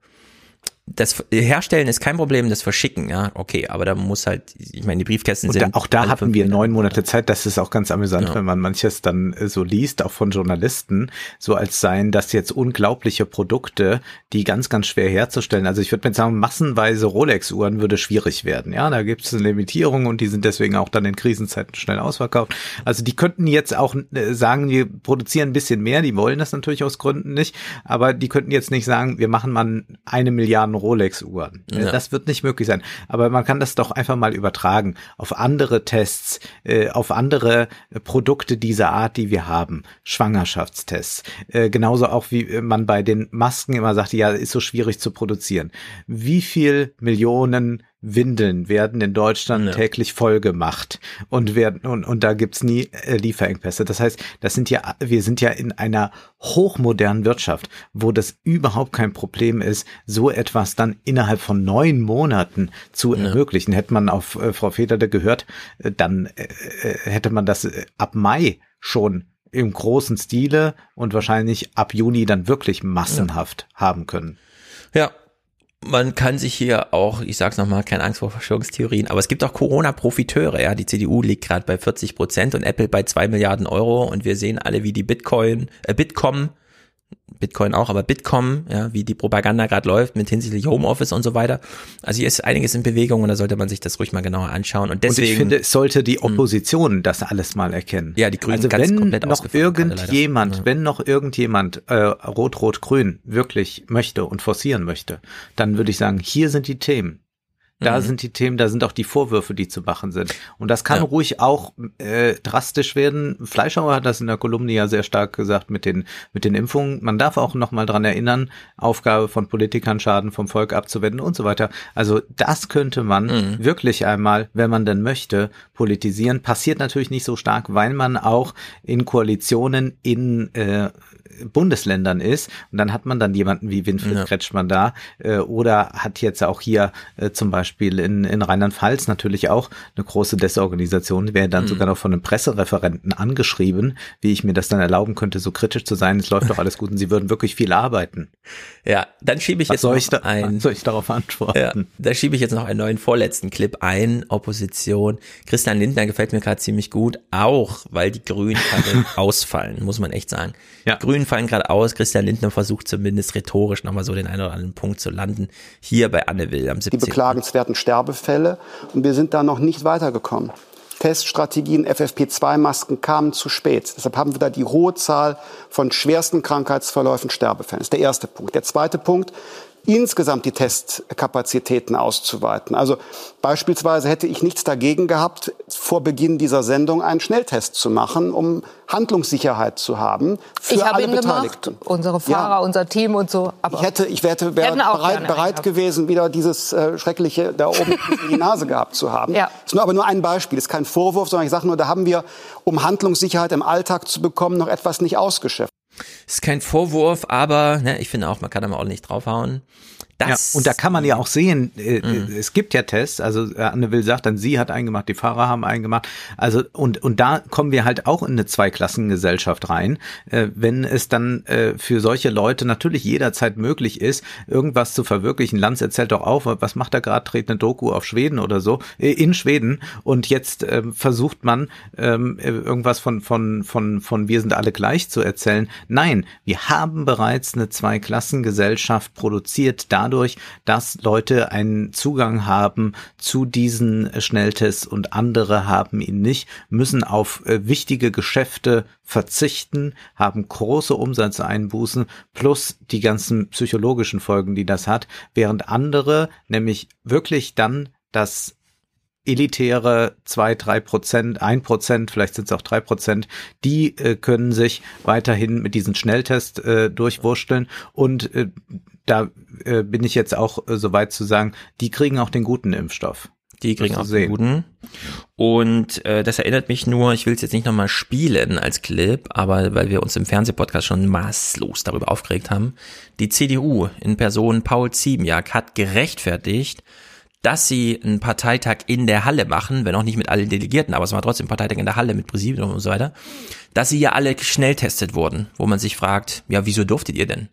Das Herstellen ist kein Problem, das Verschicken, ja, okay, aber da muss halt, ich meine, die Briefkästen sind. da, auch da hatten wir neun Monate Zeit. Das ist auch ganz amüsant, Ja. wenn man manches dann äh, so liest, auch von Journalisten, so als seien das jetzt unglaubliche Produkte, die ganz, ganz schwer herzustellen. Also ich würde mir sagen, massenweise Rolex-Uhren würde schwierig werden. Ja, da gibt es eine Limitierung und die sind deswegen auch dann in Krisenzeiten schnell ausverkauft. Also die könnten jetzt auch äh, sagen, wir produzieren ein bisschen mehr. Die wollen das natürlich aus Gründen nicht, aber die könnten jetzt nicht sagen, wir machen mal eine Milliarde Rolex-Uhren. Ja. Das wird nicht möglich sein. Aber man kann das doch einfach mal übertragen auf andere Tests, äh, auf andere äh, Produkte dieser Art, die wir haben. Schwangerschaftstests. Äh, genauso auch wie äh, man bei den Masken immer sagt, ja, ist so schwierig zu produzieren. Wie viel Millionen Windeln werden in Deutschland täglich voll gemacht und werden und, und da gibt's nie äh, Lieferengpässe. Das heißt, das sind ja wir sind ja in einer hochmodernen Wirtschaft, wo das überhaupt kein Problem ist, so etwas dann innerhalb von neun Monaten zu ermöglichen. Hätte man auf äh, Frau Federde gehört, äh, dann äh, äh, hätte man das äh, ab Mai schon im großen Stile und wahrscheinlich ab Juni dann wirklich massenhaft haben können. Ja, man kann sich hier auch, ich sag's nochmal, keine Angst vor Verschwörungstheorien, aber es gibt auch Corona-Profiteure, ja. Die CDU liegt gerade bei 40 Prozent und Apple bei zwei Milliarden Euro und wir sehen alle, wie die Bitcoin, äh, Bitkom, Bitcoin auch, aber Bitkom, ja, wie die Propaganda gerade läuft mit hinsichtlich Homeoffice und so weiter. Also hier ist einiges in Bewegung und da sollte man sich das ruhig mal genauer anschauen. Und deswegen. und ich finde, sollte die Opposition das alles mal erkennen. Ja, die Grünen also ganz wenn komplett noch ausgefallen gerade irgendjemand, wenn noch irgendjemand äh, Rot-Rot-Grün wirklich möchte und forcieren möchte, dann würde ich sagen, hier sind die Themen. Da Mhm. sind die Themen, da sind auch die Vorwürfe, die zu machen sind. Und das kann Ja. ruhig auch äh, drastisch werden. Fleischhauer hat das in der Kolumne ja sehr stark gesagt mit den mit den Impfungen. Man darf auch noch mal dran erinnern, Aufgabe von Politikern Schaden vom Volk abzuwenden und so weiter. Also das könnte man Mhm. wirklich einmal, wenn man denn möchte, politisieren. Passiert natürlich nicht so stark, weil man auch in Koalitionen in äh, Bundesländern ist und dann hat man dann jemanden wie Winfried Ja. Kretschmann da äh, oder hat jetzt auch hier äh, zum Beispiel in, in Rheinland-Pfalz natürlich auch eine große Desorganisation, wäre dann Mhm. sogar noch von einem Pressereferenten angeschrieben, wie ich mir das dann erlauben könnte, so kritisch zu sein, es läuft doch alles gut und sie würden wirklich viel arbeiten. Ja, dann schiebe ich Was jetzt soll noch ich da- ein, soll ich darauf antworten? Ja, da schiebe ich jetzt noch einen neuen vorletzten Clip ein, Opposition. Christian Lindner gefällt mir gerade ziemlich gut, auch weil die Grünen gerade <laughs> ausfallen, muss man echt sagen. Ja. Die Grünen fallen gerade aus, Christian Lindner versucht zumindest rhetorisch nochmal so den einen oder anderen Punkt zu landen, hier bei Anne Will am die 17. beklagenswerten Sterbefälle. Und wir sind da noch nicht weitergekommen. Teststrategien, FFP2-Masken kamen zu spät. Deshalb haben wir da die hohe Zahl von schwersten Krankheitsverläufen, Sterbefällen. Das ist der erste Punkt. Der zweite Punkt, insgesamt die Testkapazitäten auszuweiten. Also beispielsweise hätte ich nichts dagegen gehabt, vor Beginn dieser Sendung einen Schnelltest zu machen, um Handlungssicherheit zu haben für Ich habe alle ihn gemacht, unsere Fahrer, Ja. unser Team und so. Aber Ich hätte, ich wäre, bereit, bereit gewesen, wieder dieses äh, schreckliche da oben <laughs> in die Nase gehabt zu haben. Ja. Ist nur aber nur ein Beispiel, ist kein Vorwurf, sondern ich sage nur, da haben wir, um Handlungssicherheit im Alltag zu bekommen, noch etwas nicht ausgeschöpft. Ist kein Vorwurf, aber ne, ich finde auch, man kann da mal ordentlich draufhauen. Das, ja, und da kann man ja auch sehen, äh, es gibt ja Tests, also äh, Anne Will sagt dann, sie hat eingemacht, die Fahrer haben eingemacht. Also und und da kommen wir halt auch in eine Zweiklassengesellschaft rein, äh, wenn es dann äh, für solche Leute natürlich jederzeit möglich ist, irgendwas zu verwirklichen. Lanz erzählt doch auf, was macht er gerade, dreht eine Doku auf Schweden oder so, äh, in Schweden und jetzt äh, versucht man ähm, äh, irgendwas von von von von wir sind alle gleich zu erzählen. Nein, wir haben bereits eine Zweiklassengesellschaft produziert dadurch, dass Leute einen Zugang haben zu diesen Schnelltests und andere haben ihn nicht, müssen auf äh, wichtige Geschäfte verzichten, haben große Umsatzeinbußen plus die ganzen psychologischen Folgen, die das hat, während andere nämlich wirklich dann das elitäre zwei, drei Prozent, ein Prozent, vielleicht sind es auch drei Prozent, die äh, können sich weiterhin mit diesen Schnelltest äh, durchwurschteln und äh, da äh, bin ich jetzt auch äh, so weit zu sagen, die kriegen auch den guten Impfstoff. Die kriegen auch den sehen. guten. Und äh, das erinnert mich nur, ich will es jetzt nicht nochmal spielen als Clip, aber weil wir uns im Fernsehpodcast schon maßlos darüber aufgeregt haben. Die CDU in Person Paul Ziemiak hat gerechtfertigt, dass sie einen Parteitag in der Halle machen, wenn auch nicht mit allen Delegierten, aber es war trotzdem Parteitag in der Halle mit Präsidium und so weiter, dass sie ja alle schnell testet wurden, wo man sich fragt, ja, wieso durftet ihr denn?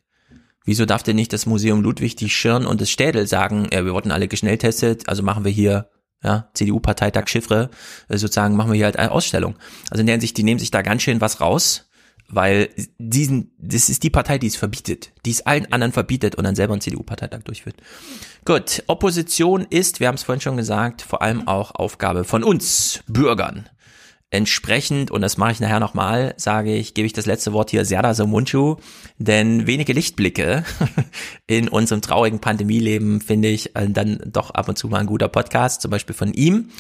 Wieso darf denn nicht das Museum Ludwig, die Schirn und das Städel sagen, ja, wir wurden alle geschnelltestet, also machen wir hier, ja, CDU-Parteitag Chiffre, äh, sozusagen machen wir hier halt eine Ausstellung. Also in der Hinsicht, die nehmen sich da ganz schön was raus, weil diesen, das ist die Partei, die es verbietet, die es allen anderen verbietet und dann selber einen CDU-Parteitag durchführt. Gut, Opposition ist, wir haben es vorhin schon gesagt, vor allem auch Aufgabe von uns, Bürgern. Entsprechend, und das mache ich nachher nochmal, sage ich, gebe ich das letzte Wort hier Serda Somunchu, denn wenige Lichtblicke <laughs> in unserem traurigen Pandemieleben finde ich äh, dann doch ab und zu mal ein guter Podcast, zum Beispiel von ihm.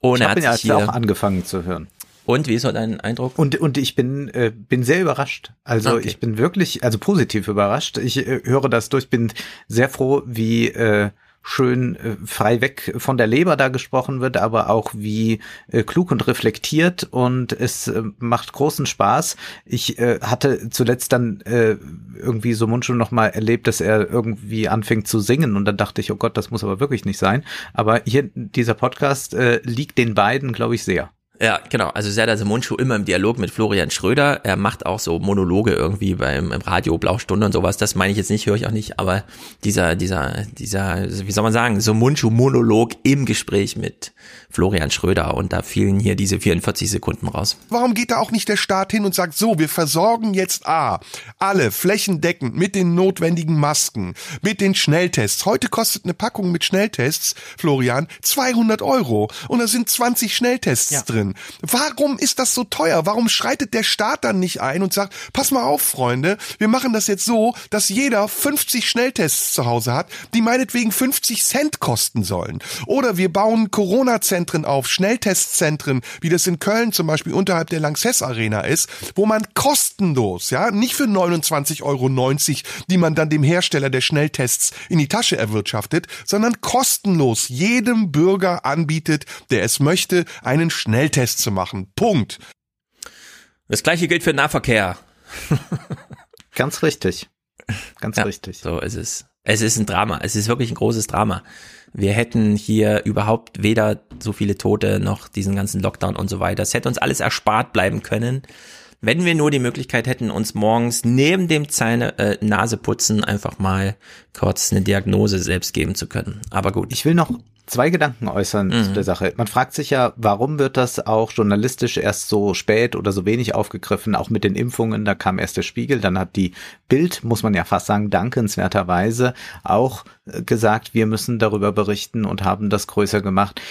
Und ich er habe hat ihn ja hier, auch angefangen zu hören. Und wie ist so dein Eindruck? Und, und ich bin, äh, bin sehr überrascht. Also Okay. ich bin wirklich, also positiv überrascht. Ich äh, höre das durch, bin sehr froh, wie äh, schön äh, frei weg von der Leber da gesprochen wird, aber auch wie äh, klug und reflektiert und es äh, macht großen Spaß. Ich äh, hatte zuletzt dann äh, irgendwie so Mundschuh noch mal erlebt, dass er irgendwie anfängt zu singen und dann dachte ich, oh Gott, das muss aber wirklich nicht sein. Aber hier dieser Podcast äh, liegt den beiden, glaube ich, sehr. Ja, genau. Also Serdar Mundschuh immer im Dialog mit Florian Schröder. Er macht auch so Monologe irgendwie beim im Radio Blaustunde und sowas. Das meine ich jetzt nicht, höre ich auch nicht. Aber dieser, dieser, dieser, wie soll man sagen, so Mundschuh-Monolog im Gespräch mit Florian Schröder. Und da fielen hier diese 44 Sekunden raus. Warum geht da auch nicht der Staat hin und sagt, so, wir versorgen jetzt A, alle flächendeckend mit den notwendigen Masken, mit den Schnelltests. Heute kostet eine Packung mit Schnelltests, Florian, 200 Euro. Und da sind 20 Schnelltests drin. Drin. Warum ist das so teuer? Warum schreitet der Staat dann nicht ein und sagt, pass mal auf, Freunde, wir machen das jetzt so, dass jeder 50 Schnelltests zu Hause hat, die meinetwegen 50 Cent kosten sollen. Oder wir bauen Corona-Zentren auf, Schnelltestzentren, wie das in Köln zum Beispiel unterhalb der Lanxess Arena ist, wo man kostenlos, ja, nicht für 29,90 Euro, die man dann dem Hersteller der Schnelltests in die Tasche erwirtschaftet, sondern kostenlos jedem Bürger anbietet, der es möchte, einen Schnelltest zu machen. Punkt. Das gleiche gilt für Nahverkehr. Ganz richtig. Ganz ja, richtig. So ist es. Es ist ein Drama. Es ist wirklich ein großes Drama. Wir hätten hier überhaupt weder so viele Tote noch diesen ganzen Lockdown und so weiter. Es hätte uns alles erspart bleiben können, wenn wir nur die Möglichkeit hätten, uns morgens neben dem Zähne, äh, Naseputzen einfach mal kurz eine Diagnose selbst geben zu können. Aber gut. Ich will noch zwei Gedanken äußern mhm. zu der Sache. Man fragt sich ja, warum wird das auch journalistisch erst so spät oder so wenig aufgegriffen, auch mit den Impfungen, da kam erst der Spiegel, dann hat die Bild, muss man ja fast sagen, dankenswerterweise auch äh, gesagt, wir müssen darüber berichten und haben das größer gemacht.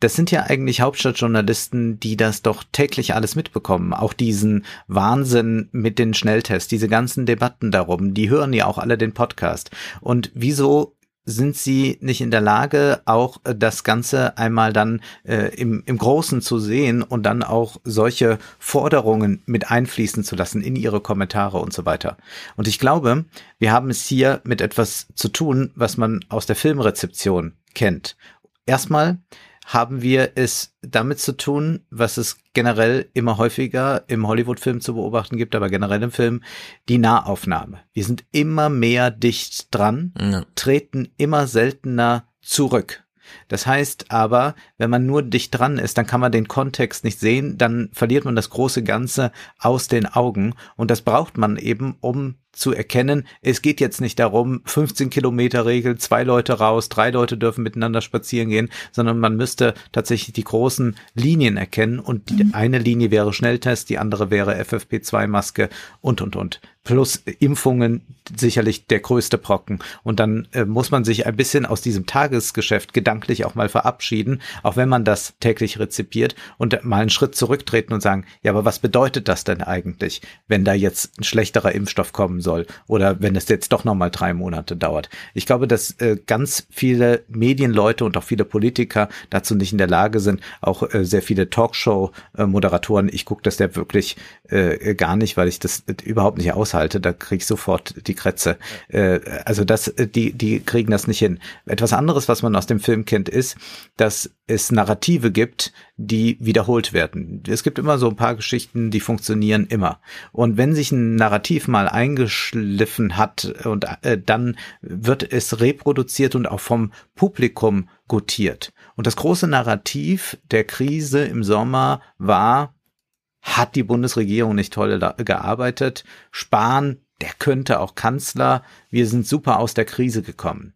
Das sind ja eigentlich Hauptstadtjournalisten, die das doch täglich alles mitbekommen, auch diesen Wahnsinn mit den Schnelltests, diese ganzen Debatten darum, die hören ja auch alle den Podcast. Und wieso sind sie nicht in der Lage, auch äh, das Ganze einmal dann äh, im, im Großen zu sehen und dann auch solche Forderungen mit einfließen zu lassen in ihre Kommentare und so weiter. Und ich glaube, wir haben es hier mit etwas zu tun, was man aus der Filmrezeption kennt. Erstmal haben wir es damit zu tun, was es generell immer häufiger im Hollywood-Film zu beobachten gibt, aber generell im Film, die Nahaufnahme. Wir sind immer mehr dicht dran, ja. treten immer seltener zurück. Das heißt aber, wenn man nur dicht dran ist, dann kann man den Kontext nicht sehen, dann verliert man das große Ganze aus den Augen und das braucht man eben, um zu erkennen, es geht jetzt nicht darum, 15 Kilometer Regel, zwei Leute raus, drei Leute dürfen miteinander spazieren gehen, sondern man müsste tatsächlich die großen Linien erkennen und die mhm. eine Linie wäre Schnelltest, die andere wäre FFP2-Maske und, und, und. Plus Impfungen sicherlich der größte Brocken. Und dann äh, muss man sich ein bisschen aus diesem Tagesgeschäft gedanklich auch mal verabschieden, auch wenn man das täglich rezipiert und mal einen Schritt zurücktreten und sagen, ja, aber was bedeutet das denn eigentlich, wenn da jetzt ein schlechterer Impfstoff kommen soll oder wenn es jetzt doch nochmal drei Monate dauert. Ich glaube, dass äh, ganz viele Medienleute und auch viele Politiker dazu nicht in der Lage sind, auch äh, sehr viele Talkshow-Moderatoren. ich gucke das ja wirklich äh, gar nicht, weil ich das überhaupt nicht aushalte. Da kriege ich sofort die Krätze. Äh, also das, die, die kriegen das nicht hin. Etwas anderes, was man aus dem Film kennt, ist, dass es Narrative gibt, die wiederholt werden. Es gibt immer so ein paar Geschichten, die funktionieren immer. Und wenn sich ein Narrativ mal eingeschliffen hat und äh, dann wird es reproduziert und auch vom Publikum gutiert. Und das große Narrativ der Krise im Sommer war, hat die Bundesregierung nicht toll gearbeitet? Spahn, der könnte auch Kanzler. Wir sind super aus der Krise gekommen.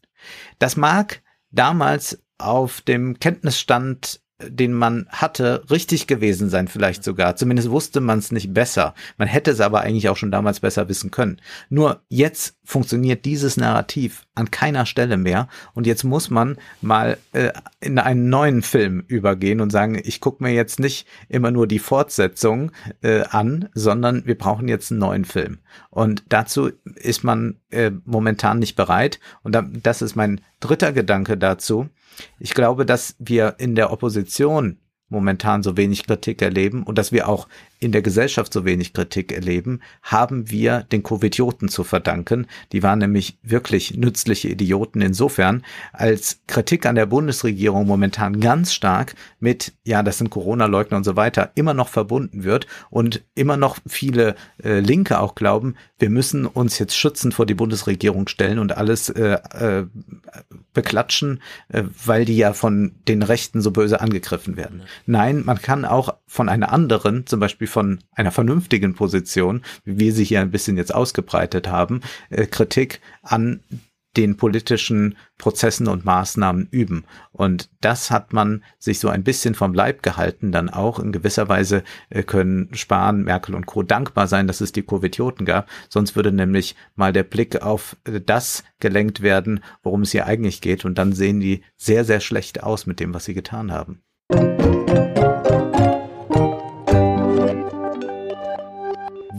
Das mag damals auf dem Kenntnisstand den man hatte, richtig gewesen sein, vielleicht sogar. Zumindest wusste man es nicht besser. Man hätte es aber eigentlich auch schon damals besser wissen können. Nur jetzt funktioniert dieses Narrativ an keiner Stelle mehr und jetzt muss man mal äh, in einen neuen Film übergehen und sagen, ich gucke mir jetzt nicht immer nur die Fortsetzung äh, an, sondern wir brauchen jetzt einen neuen Film. Und dazu ist man äh, momentan nicht bereit. Und da, das ist mein dritter Gedanke dazu ich glaube, dass wir in der Opposition momentan so wenig Kritik erleben und dass wir auch in der Gesellschaft so wenig Kritik erleben, haben wir den Covidioten zu verdanken. Die waren nämlich wirklich nützliche Idioten insofern, als Kritik an der Bundesregierung momentan ganz stark mit, ja, das sind Corona-Leugner und so weiter, immer noch verbunden wird und immer noch viele äh, Linke auch glauben, wir müssen uns jetzt schützend vor die Bundesregierung stellen und alles äh, äh, beklatschen, äh, weil die ja von den Rechten so böse angegriffen werden. Nein, man kann auch von einer anderen, zum Beispiel von einer vernünftigen Position, wie wir sie hier ein bisschen jetzt ausgebreitet haben, äh, Kritik an den politischen Prozessen und Maßnahmen üben. Und das hat man sich so ein bisschen vom Leib gehalten, dann auch in gewisser Weise äh, können Spahn, Merkel und Co. dankbar sein, dass es die Covidioten gab. Sonst würde nämlich mal der Blick auf äh, das gelenkt werden, worum es hier eigentlich geht. Und dann sehen die sehr, sehr schlecht aus mit dem, was sie getan haben.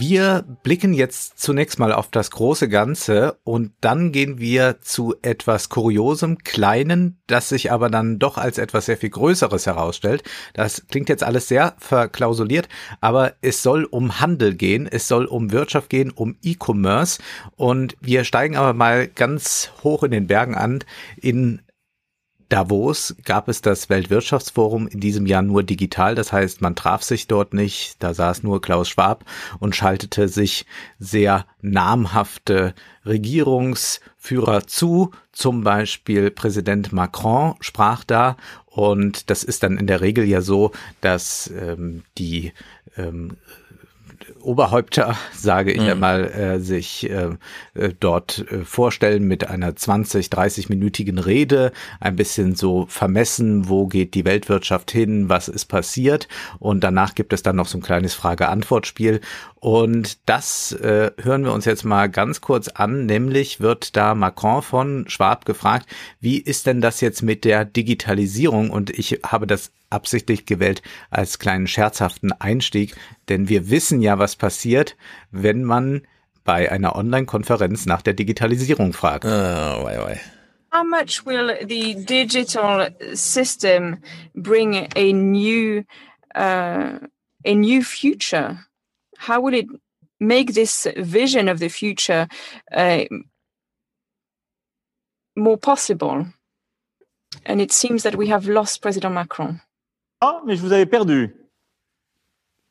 Wir blicken jetzt zunächst mal auf das große Ganze und dann gehen wir zu etwas Kuriosem, Kleinen, das sich aber dann doch als etwas sehr viel Größeres herausstellt. Das klingt jetzt alles sehr verklausuliert, aber es soll um Handel gehen, es soll um Wirtschaft gehen, um E-Commerce und wir steigen aber mal ganz hoch in den Bergen an in Davos gab es das Weltwirtschaftsforum in diesem Jahr nur digital. Das heißt, man traf sich dort nicht. Da saß nur Klaus Schwab und schaltete sich sehr namhafte Regierungsführer zu. Zum Beispiel Präsident Macron sprach da. Und das ist dann in der Regel ja so, dass ähm, die ähm, Oberhäupter, sage ich mhm. einmal, äh, sich äh, äh, dort äh, vorstellen mit einer 20, 30-minütigen Rede, ein bisschen so vermessen, wo geht die Weltwirtschaft hin, was ist passiert und danach gibt es dann noch so ein kleines Frage-Antwort-Spiel und das äh, hören wir uns jetzt mal ganz kurz an, nämlich wird da Macron von Schwab gefragt, wie ist denn das jetzt mit der Digitalisierung und ich habe das absichtlich gewählt als kleinen scherzhaften Einstieg, denn wir wissen ja, was passiert, wenn man bei einer Online-Konferenz nach der Digitalisierung fragt. Oh, wei, wei. How much will the digital system bring a new uh, a new future? How will it make this vision of the future uh, more possible? And it seems that we have lost President Macron. Ah, mais je vous avais perdu.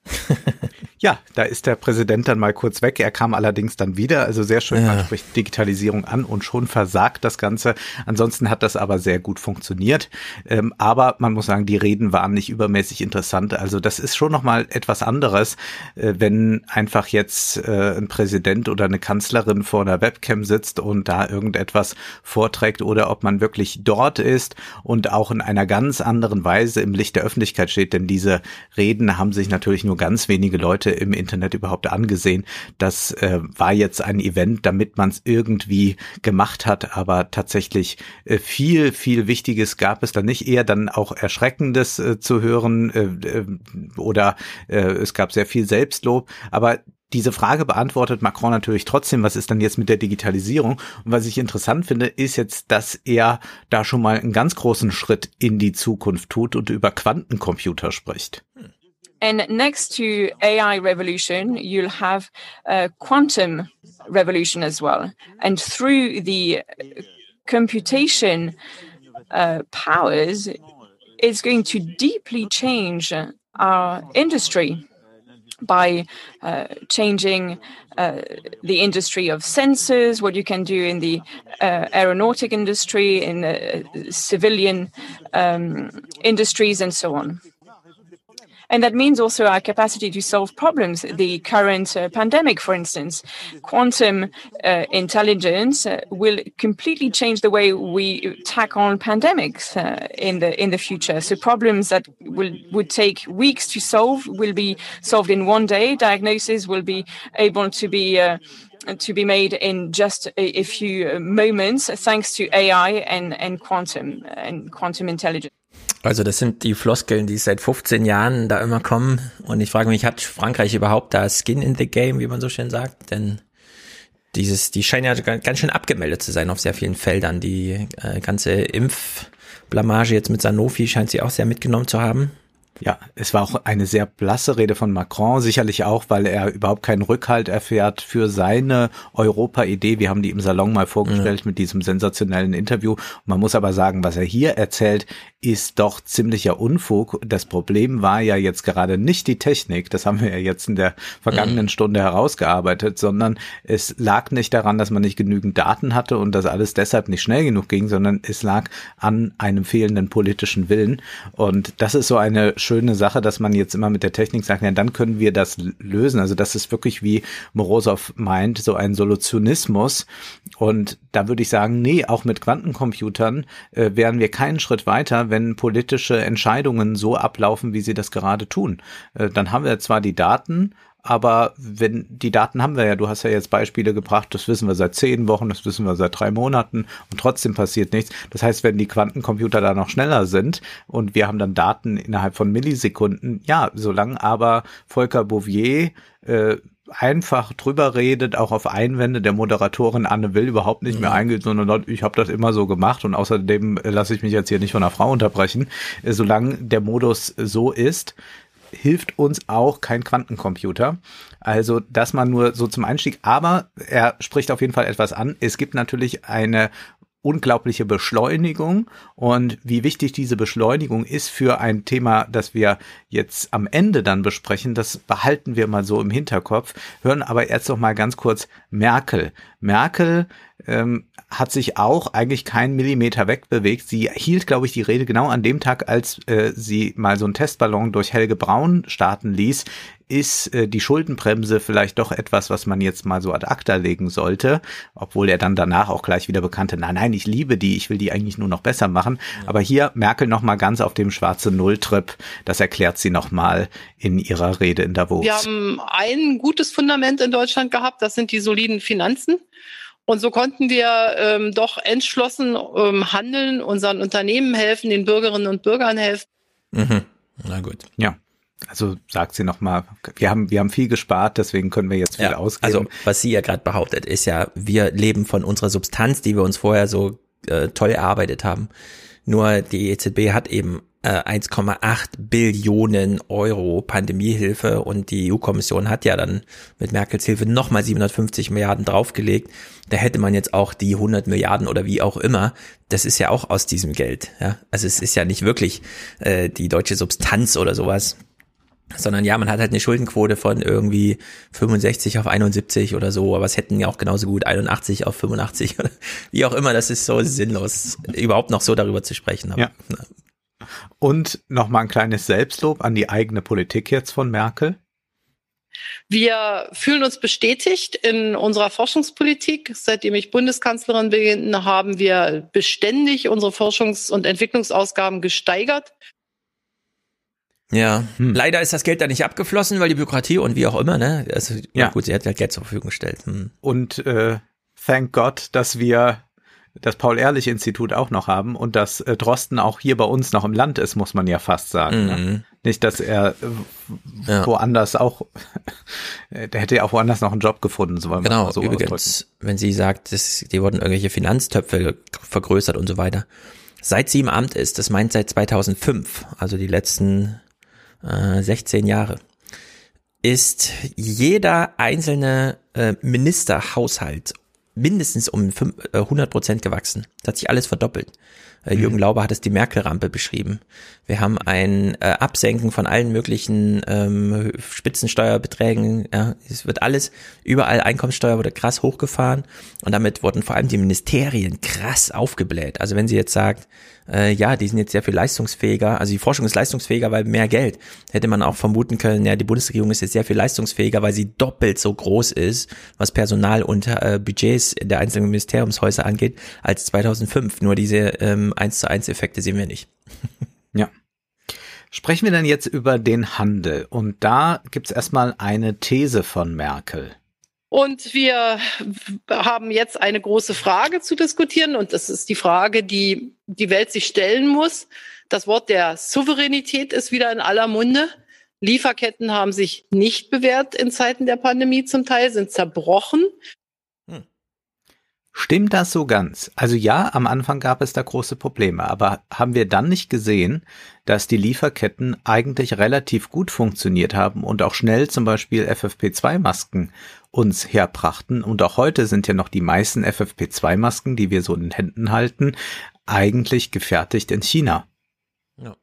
<laughs> Ja, da ist der Präsident dann mal kurz weg. Er kam allerdings dann wieder. Also sehr schön, ja. man spricht Digitalisierung an und schon versagt das Ganze. Ansonsten hat das aber sehr gut funktioniert. Ähm, aber man muss sagen, die Reden waren nicht übermäßig interessant. Also das ist schon nochmal etwas anderes, äh, wenn einfach jetzt äh, ein Präsident oder eine Kanzlerin vor einer Webcam sitzt und da irgendetwas vorträgt oder ob man wirklich dort ist und auch in einer ganz anderen Weise im Licht der Öffentlichkeit steht. Denn diese Reden haben sich natürlich nur ganz wenige Leute im Internet überhaupt angesehen. Das äh, war jetzt ein Event, damit man es irgendwie gemacht hat, aber tatsächlich äh, viel, viel Wichtiges gab es da nicht. Eher dann auch Erschreckendes äh, zu hören äh, äh, oder äh, es gab sehr viel Selbstlob, aber diese Frage beantwortet Macron natürlich trotzdem, was ist dann jetzt mit der Digitalisierung? Und was ich interessant finde, ist jetzt, dass er da schon mal einen ganz großen Schritt in die Zukunft tut und über Quantencomputer spricht. And next to AI revolution, you'll have a quantum revolution as well. And through the computation uh, powers, it's going to deeply change our industry by uh, changing uh, the industry of sensors, what you can do in the uh, aeronautic industry, in the civilian um, industries, and so on. And that means also our capacity to solve problems. The current uh, pandemic, for instance, quantum uh, intelligence uh, will completely change the way we tackle pandemics uh, in the in the future. So problems that will would take weeks to solve will be solved in one day. Diagnosis will be able to be uh, to be made in just a, a, few moments thanks to AI and, and quantum and quantum intelligence. Also das sind die Floskeln, die seit 15 Jahren da immer kommen. Und ich frage mich, hat Frankreich überhaupt da Skin in the Game, wie man so schön sagt? Denn dieses, die scheinen ja ganz schön abgemeldet zu sein auf sehr vielen Feldern. Die äh, ganze Impfblamage jetzt mit Sanofi scheint sie auch sehr mitgenommen zu haben. Ja, es war auch eine sehr blasse Rede von Macron, sicherlich auch, weil er überhaupt keinen Rückhalt erfährt für seine Europa-Idee. Wir haben die im Salon mal vorgestellt ja. mit diesem sensationellen Interview. Man muss aber sagen, was er hier erzählt, ist doch ziemlicher Unfug. Das Problem war ja jetzt gerade nicht die Technik, das haben wir ja jetzt in der vergangenen mhm. Stunde herausgearbeitet, sondern es lag nicht daran, dass man nicht genügend Daten hatte und dass alles deshalb nicht schnell genug ging, sondern es lag an einem fehlenden politischen Willen. Und das ist so eine schöne Sache, dass man jetzt immer mit der Technik sagt, ja, dann können wir das lösen. Also das ist wirklich wie Morosow meint, so ein Solutionismus. Und da würde ich sagen, nee, auch mit Quantencomputern äh, wären wir keinen Schritt weiter, wenn politische Entscheidungen so ablaufen, wie sie das gerade tun. Äh, dann haben wir zwar die Daten, aber wenn die Daten haben wir ja, du hast ja jetzt Beispiele gebracht, das wissen wir seit zehn Wochen, das wissen wir seit drei Monaten und trotzdem passiert nichts. Das heißt, wenn die Quantencomputer da noch schneller sind und wir haben dann Daten innerhalb von Millisekunden, ja, solange aber Volker Bouvier äh, einfach drüber redet, auch auf Einwände der Moderatorin Anne Will überhaupt nicht mehr eingeht, sondern ich habe das immer so gemacht und außerdem lasse ich mich jetzt hier nicht von einer Frau unterbrechen. Solange der Modus so ist, hilft uns auch kein Quantencomputer. Also, dass man nur so zum Einstieg, aber er spricht auf jeden Fall etwas an. Es gibt natürlich eine unglaubliche Beschleunigung und wie wichtig diese Beschleunigung ist für ein Thema, das wir jetzt am Ende dann besprechen, das behalten wir mal so im Hinterkopf, hören aber jetzt noch mal ganz kurz Merkel. Merkel ähm, hat sich auch eigentlich keinen Millimeter wegbewegt. Sie hielt, glaube ich, die Rede genau an dem Tag, als äh, sie mal so einen Testballon durch Helge Braun starten ließ, ist äh, die Schuldenbremse vielleicht doch etwas, was man jetzt mal so ad acta legen sollte, obwohl er dann danach auch gleich wieder bekannte, nein, nein, ich liebe die, ich will die eigentlich nur noch besser machen. Ja. Aber hier Merkel noch mal ganz auf dem schwarze Nulltrip, das erklärt sie noch mal in ihrer Rede in Davos. Wir haben ein gutes Fundament in Deutschland gehabt, das sind die soliden Finanzen. Und so konnten wir ähm, doch entschlossen ähm, handeln, unseren Unternehmen helfen, den Bürgerinnen und Bürgern helfen. Mhm. Na gut. Ja. Also sagt sie nochmal, wir haben, wir haben viel gespart, deswegen können wir jetzt viel ja, ausgeben. Also was sie ja gerade behauptet, ist ja, wir leben von unserer Substanz, die wir uns vorher so äh, toll erarbeitet haben. Nur die EZB hat eben 1,8 Billionen Euro Pandemiehilfe und die EU-Kommission hat ja dann mit Merkels Hilfe nochmal 750 Milliarden draufgelegt. Da hätte man jetzt auch die 100 Milliarden oder wie auch immer, das ist ja auch aus diesem Geld. Ja? Also es ist ja nicht wirklich äh, die deutsche Substanz oder sowas sondern ja, man hat halt eine Schuldenquote von irgendwie 65 auf 71 oder so, aber es hätten ja auch genauso gut 81 auf 85 <laughs> oder wie auch immer, das ist so sinnlos, überhaupt noch so darüber zu sprechen. Aber, ja. Und nochmal ein kleines Selbstlob an die eigene Politik jetzt von Merkel. Wir fühlen uns bestätigt in unserer Forschungspolitik. Seitdem ich Bundeskanzlerin bin, haben wir beständig unsere Forschungs- und Entwicklungsausgaben gesteigert. Ja, hm. leider ist das Geld da nicht abgeflossen, weil die Bürokratie und wie auch immer, ne? Also, ja. gut, sie hat halt Geld zur Verfügung gestellt. Hm. Und äh, thank God, dass wir das Paul-Ehrlich-Institut auch noch haben und dass äh, Drosten auch hier bei uns noch im Land ist, muss man ja fast sagen. Ne? Mhm. Ne? Nicht, dass er äh, ja. woanders auch, <laughs> der hätte ja auch woanders noch einen Job gefunden, so wollen genau, so übrigens, ausdrücken. wenn sie sagt, dass, die wurden irgendwelche Finanztöpfe vergrößert und so weiter. Seit sie im Amt ist, das meint seit 2005, also die letzten äh, 16 Jahre, ist jeder einzelne äh, Ministerhaushalt mindestens um 100 äh, Prozent gewachsen. Das hat sich alles verdoppelt. Äh, Jürgen mhm. Lauber hat es die Merkel-Rampe beschrieben. Wir haben ein äh, Absenken von allen möglichen ähm, Spitzensteuerbeträgen. Ja, es wird alles, überall Einkommenssteuer wurde krass hochgefahren und damit wurden vor allem die Ministerien krass aufgebläht. Also wenn sie jetzt sagt, äh, ja, die sind jetzt sehr viel leistungsfähiger, also die Forschung ist leistungsfähiger, weil mehr Geld, hätte man auch vermuten können, ja, die Bundesregierung ist jetzt sehr viel leistungsfähiger, weil sie doppelt so groß ist, was Personal und äh, Budgets der einzelnen Ministeriumshäuser angeht, als 2005. Nur diese ähm, 1 zu 1 Effekte sehen wir nicht. <laughs> ja. Sprechen wir dann jetzt über den Handel. Und da gibt's erstmal eine These von Merkel. Und wir haben jetzt eine große Frage zu diskutieren. Und das ist die Frage, die die Welt sich stellen muss. Das Wort der Souveränität ist wieder in aller Munde. Lieferketten haben sich nicht bewährt in Zeiten der Pandemie zum Teil, sind zerbrochen. Stimmt das so ganz? Also ja, am Anfang gab es da große Probleme, aber haben wir dann nicht gesehen, dass die Lieferketten eigentlich relativ gut funktioniert haben und auch schnell zum Beispiel FFP2-Masken uns herbrachten? Und auch heute sind ja noch die meisten FFP2-Masken, die wir so in den Händen halten, eigentlich gefertigt in China. Ja.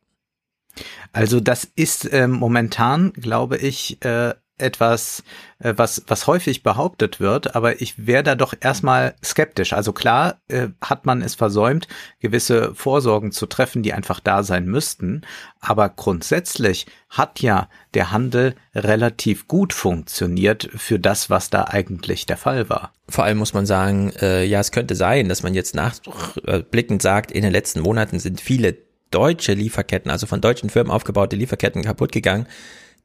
Also das ist äh, momentan, glaube ich, äh, etwas, äh, was, was häufig behauptet wird, aber ich wäre da doch erstmal skeptisch. Also klar äh, hat man es versäumt, gewisse Vorsorgen zu treffen, die einfach da sein müssten, aber grundsätzlich hat ja der Handel relativ gut funktioniert für das, was da eigentlich der Fall war. Vor allem muss man sagen, äh, ja, es könnte sein, dass man jetzt nachblickend sagt, in den letzten Monaten sind viele deutsche Lieferketten, also von deutschen Firmen aufgebaute Lieferketten kaputt gegangen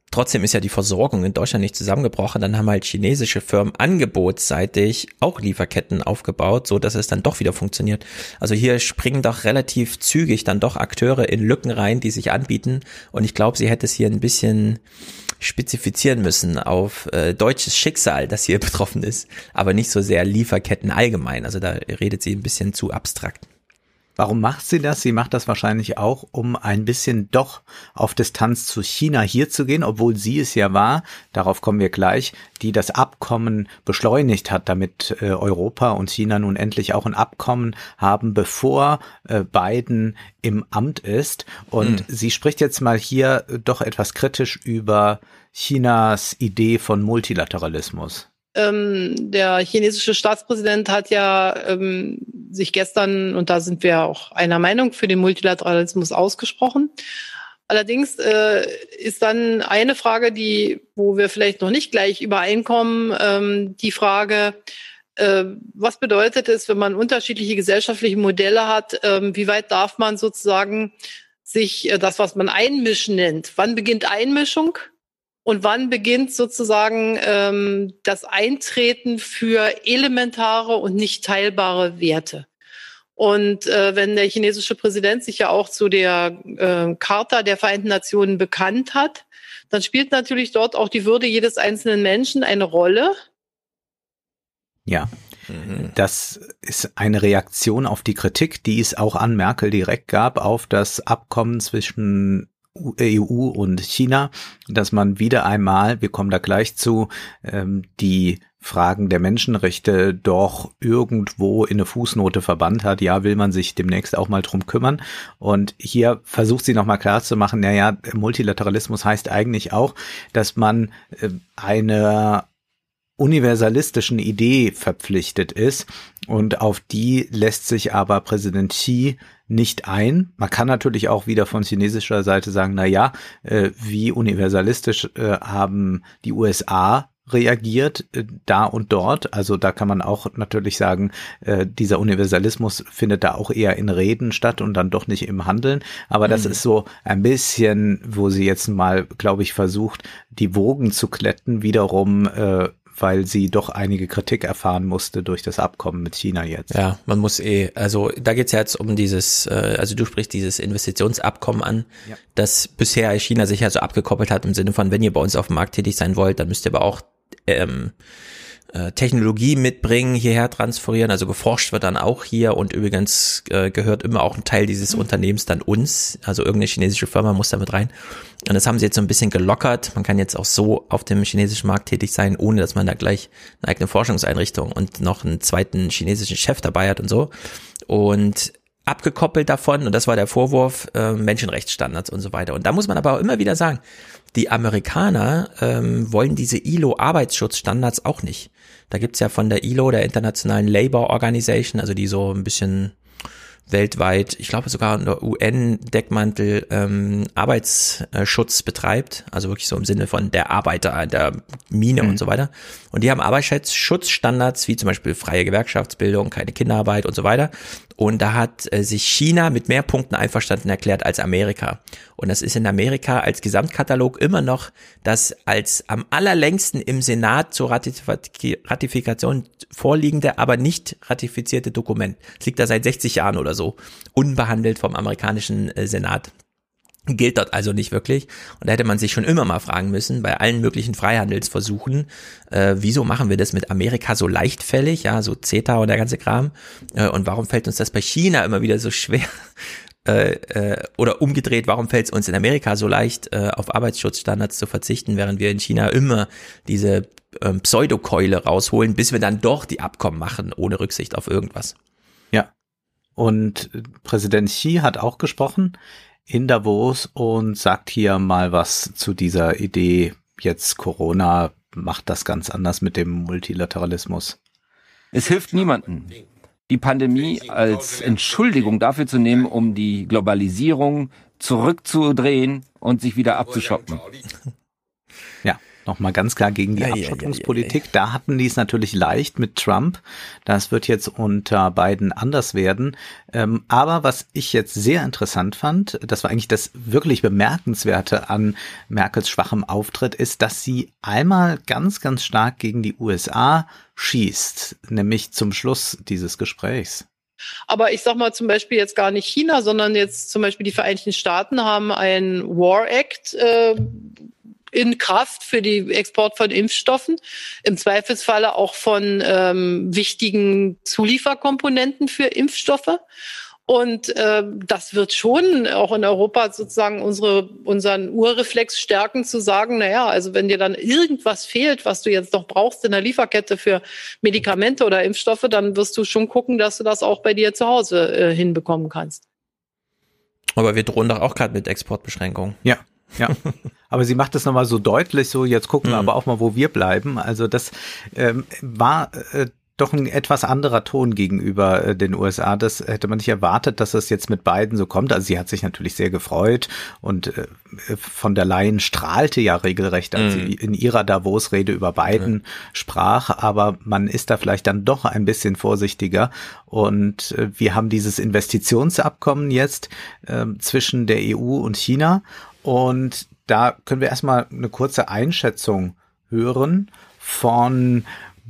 Trotzdem ist ja die Versorgung in Deutschland nicht zusammengebrochen. Dann haben halt chinesische Firmen angebotsseitig auch Lieferketten aufgebaut, so dass es dann doch wieder funktioniert. Also hier springen doch relativ zügig dann doch Akteure in Lücken rein, die sich anbieten. Und ich glaube, sie hätte es hier ein bisschen spezifizieren müssen auf äh, deutsches Schicksal, das hier <laughs> betroffen ist, aber nicht so sehr Lieferketten allgemein. Also da redet sie ein bisschen zu abstrakt. Warum macht sie das? Sie macht das wahrscheinlich auch, um ein bisschen doch auf Distanz zu China hier zu gehen, obwohl sie es ja war, darauf kommen wir gleich, die das Abkommen beschleunigt hat, damit äh, Europa und China nun endlich auch ein Abkommen haben, bevor äh, Biden im Amt ist. Und hm. sie spricht jetzt mal hier doch etwas kritisch über Chinas Idee von Multilateralismus. Ähm, der chinesische Staatspräsident hat ja ähm, sich gestern, und da sind wir auch einer Meinung, für den Multilateralismus ausgesprochen. Allerdings äh, ist dann eine Frage, die, wo wir vielleicht noch nicht gleich übereinkommen, ähm, die Frage, äh, was bedeutet es, wenn man unterschiedliche gesellschaftliche Modelle hat? Äh, wie weit darf man sozusagen sich äh, das, was man Einmischen nennt? Wann beginnt Einmischung? Und wann beginnt sozusagen ähm, das Eintreten für elementare und nicht teilbare Werte? Und äh, wenn der chinesische Präsident sich ja auch zu der äh, Charta der Vereinten Nationen bekannt hat, dann spielt natürlich dort auch die Würde jedes einzelnen Menschen eine Rolle. Ja. Das ist eine Reaktion auf die Kritik, die es auch an Merkel direkt gab, auf das Abkommen zwischen EU und China, dass man wieder einmal, wir kommen da gleich zu, ähm, die Fragen der Menschenrechte doch irgendwo in eine Fußnote verbannt hat. Ja, will man sich demnächst auch mal drum kümmern. Und hier versucht sie nochmal klar zu machen, naja, Multilateralismus heißt eigentlich auch, dass man äh, eine universalistischen Idee verpflichtet ist und auf die lässt sich aber Präsident Xi nicht ein. Man kann natürlich auch wieder von chinesischer Seite sagen, na ja, äh, wie universalistisch äh, haben die USA reagiert äh, da und dort. Also da kann man auch natürlich sagen, äh, dieser Universalismus findet da auch eher in Reden statt und dann doch nicht im Handeln. Aber das mhm. ist so ein bisschen, wo sie jetzt mal, glaube ich, versucht, die Wogen zu kletten, wiederum äh, weil sie doch einige Kritik erfahren musste durch das Abkommen mit China jetzt. Ja, man muss eh, also da geht's ja jetzt um dieses, äh, also du sprichst dieses Investitionsabkommen an, ja. das bisher China sich ja so abgekoppelt hat im Sinne von, wenn ihr bei uns auf dem Markt tätig sein wollt, dann müsst ihr aber auch ähm, äh, Technologie mitbringen, hierher transferieren. Also geforscht wird dann auch hier und übrigens äh, gehört immer auch ein Teil dieses mhm. Unternehmens dann uns. Also irgendeine chinesische Firma muss damit rein. Und das haben sie jetzt so ein bisschen gelockert. Man kann jetzt auch so auf dem chinesischen Markt tätig sein, ohne dass man da gleich eine eigene Forschungseinrichtung und noch einen zweiten chinesischen Chef dabei hat und so. Und abgekoppelt davon, und das war der Vorwurf, äh, Menschenrechtsstandards und so weiter. Und da muss man aber auch immer wieder sagen, die Amerikaner ähm, wollen diese ILO-Arbeitsschutzstandards auch nicht. Da gibt's ja von der ILO, der Internationalen Labour Organization, also die so ein bisschen weltweit, ich glaube sogar unter UN-Deckmantel ähm, Arbeitsschutz betreibt, also wirklich so im Sinne von der Arbeiter, der Mine mhm. und so weiter. Und die haben Arbeitsschutzstandards wie zum Beispiel freie Gewerkschaftsbildung, keine Kinderarbeit und so weiter. Und da hat äh, sich China mit mehr Punkten einverstanden erklärt als Amerika. Und das ist in Amerika als Gesamtkatalog immer noch das als am allerlängsten im Senat zur Ratifikation vorliegende, aber nicht ratifizierte Dokument. Es liegt da seit 60 Jahren oder so, unbehandelt vom amerikanischen äh, Senat gilt dort also nicht wirklich. Und da hätte man sich schon immer mal fragen müssen, bei allen möglichen Freihandelsversuchen, äh, wieso machen wir das mit Amerika so leichtfällig, ja, so CETA und der ganze Kram, äh, und warum fällt uns das bei China immer wieder so schwer, <laughs> äh, äh, oder umgedreht, warum fällt es uns in Amerika so leicht, äh, auf Arbeitsschutzstandards zu verzichten, während wir in China immer diese äh, Pseudokeule rausholen, bis wir dann doch die Abkommen machen, ohne Rücksicht auf irgendwas. Ja. Und Präsident Xi hat auch gesprochen in Davos und sagt hier mal was zu dieser Idee, jetzt Corona macht das ganz anders mit dem Multilateralismus. Es hilft niemanden, die Pandemie als Entschuldigung dafür zu nehmen, um die Globalisierung zurückzudrehen und sich wieder abzuschotten. Ja. nochmal ganz klar gegen die Ja, ja, Abschottungspolitik. Da hatten die es natürlich leicht mit Trump. Das wird jetzt unter Biden anders werden. Ähm, aber was ich jetzt sehr interessant fand, das war eigentlich das wirklich Bemerkenswerte an Merkels schwachem Auftritt, ist, dass sie einmal ganz, ganz stark gegen die USA schießt, nämlich zum Schluss dieses Gesprächs. Aber ich sag mal zum Beispiel jetzt gar nicht China, sondern jetzt zum Beispiel die Vereinigten Staaten haben einen War Act äh, in Kraft für die Export von Impfstoffen, im Zweifelsfalle auch von ähm, wichtigen Zulieferkomponenten für Impfstoffe. Und äh, das wird schon auch in Europa sozusagen unsere, unseren Urreflex stärken, zu sagen, naja, also wenn dir dann irgendwas fehlt, was du jetzt noch brauchst in der Lieferkette für Medikamente oder Impfstoffe, dann wirst du schon gucken, dass du das auch bei dir zu Hause äh, hinbekommen kannst. Aber wir drohen doch auch gerade mit Exportbeschränkungen. Ja, ja. <laughs> Aber sie macht es nochmal so deutlich, so jetzt gucken wir aber auch mal, wo wir bleiben. Also das ähm, war äh, doch ein etwas anderer Ton gegenüber äh, den USA. Das hätte man nicht erwartet, dass es jetzt mit beiden so kommt. Also sie hat sich natürlich sehr gefreut und äh, von der Leyen strahlte ja regelrecht, als Mhm. sie in ihrer Davos-Rede über Biden sprach. Aber man ist da vielleicht dann doch ein bisschen vorsichtiger. Und äh, wir haben dieses Investitionsabkommen jetzt äh, zwischen der EU und China. Und da können wir erstmal eine kurze Einschätzung hören von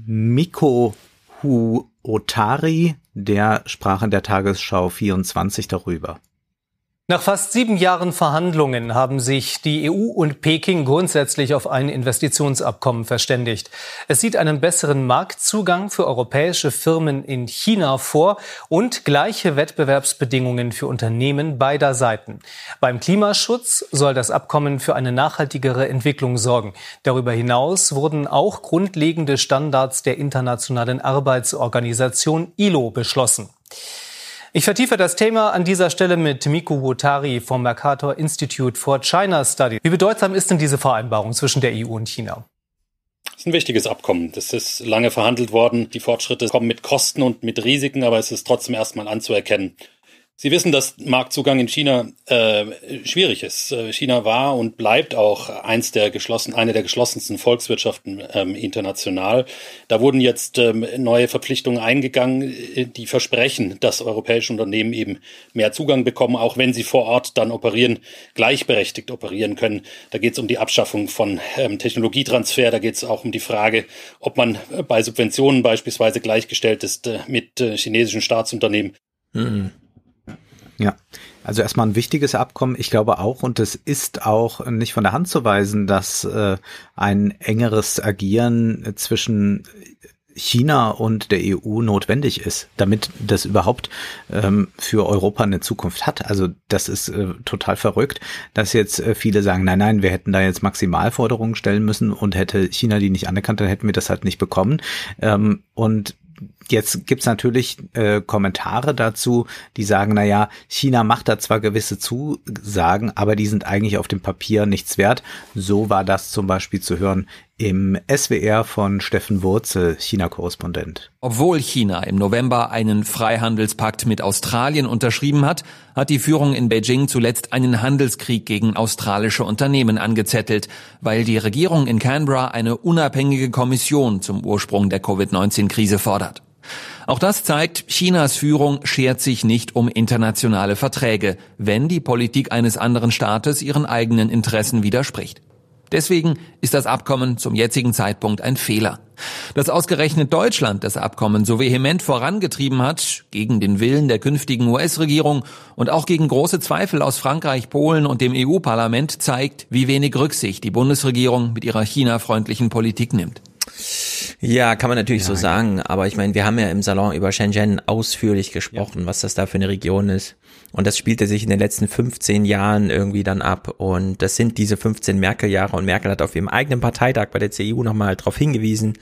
Miko Hu Otari, der sprach in der Tagesschau 24 darüber. Nach fast sieben Jahren Verhandlungen haben sich die EU und Peking grundsätzlich auf ein Investitionsabkommen verständigt. Es sieht einen besseren Marktzugang für europäische Firmen in China vor und gleiche Wettbewerbsbedingungen für Unternehmen beider Seiten. Beim Klimaschutz soll das Abkommen für eine nachhaltigere Entwicklung sorgen. Darüber hinaus wurden auch grundlegende Standards der Internationalen Arbeitsorganisation ILO beschlossen. Ich vertiefe das Thema an dieser Stelle mit Miku Wotari vom Mercator Institute for China Studies. Wie bedeutsam ist denn diese Vereinbarung zwischen der EU und China? Das ist ein wichtiges Abkommen. Das ist lange verhandelt worden. Die Fortschritte kommen mit Kosten und mit Risiken, aber es ist trotzdem erstmal anzuerkennen. Sie wissen, dass Marktzugang in China äh, schwierig ist. Äh, China war und bleibt auch eins der geschlossen, eine der geschlossensten Volkswirtschaften ähm, international. Da wurden jetzt ähm, neue Verpflichtungen eingegangen, äh, die versprechen, dass europäische Unternehmen eben mehr Zugang bekommen, auch wenn sie vor Ort dann operieren, gleichberechtigt operieren können. Da geht es um die Abschaffung von ähm, Technologietransfer, da geht es auch um die Frage, ob man äh, bei Subventionen beispielsweise gleichgestellt ist äh, mit äh, chinesischen Staatsunternehmen. Mhm. Ja, also erstmal ein wichtiges Abkommen. Ich glaube auch, und es ist auch nicht von der Hand zu weisen, dass äh, ein engeres Agieren zwischen China und der EU notwendig ist, damit das überhaupt ähm, für Europa eine Zukunft hat. Also das ist äh, total verrückt, dass jetzt äh, viele sagen, nein, nein, wir hätten da jetzt Maximalforderungen stellen müssen und hätte China die nicht anerkannt, dann hätten wir das halt nicht bekommen. Ähm, und Jetzt gibt's natürlich äh, Kommentare dazu, die sagen, na ja, China macht da zwar gewisse Zusagen, aber die sind eigentlich auf dem Papier nichts wert. So war das zum Beispiel zu hören im SWR von Steffen Wurzel, China-Korrespondent. Obwohl China im November einen Freihandelspakt mit Australien unterschrieben hat, hat die Führung in Beijing zuletzt einen Handelskrieg gegen australische Unternehmen angezettelt, weil die Regierung in Canberra eine unabhängige Kommission zum Ursprung der Covid-19-Krise fordert. Auch das zeigt, Chinas Führung schert sich nicht um internationale Verträge, wenn die Politik eines anderen Staates ihren eigenen Interessen widerspricht. Deswegen ist das Abkommen zum jetzigen Zeitpunkt ein Fehler. Dass ausgerechnet Deutschland das Abkommen so vehement vorangetrieben hat, gegen den Willen der künftigen US-Regierung und auch gegen große Zweifel aus Frankreich, Polen und dem EU-Parlament, zeigt, wie wenig Rücksicht die Bundesregierung mit ihrer China-freundlichen Politik nimmt. Ja, kann man natürlich so sagen, aber ich meine, wir haben ja im Salon über Shenzhen ausführlich gesprochen, was das da für eine Region ist. Und das spielte sich in den letzten 15 Jahren irgendwie dann ab. Und das sind diese 15 Merkel-Jahre. Und Merkel hat auf ihrem eigenen Parteitag bei der CDU nochmal darauf hingewiesen.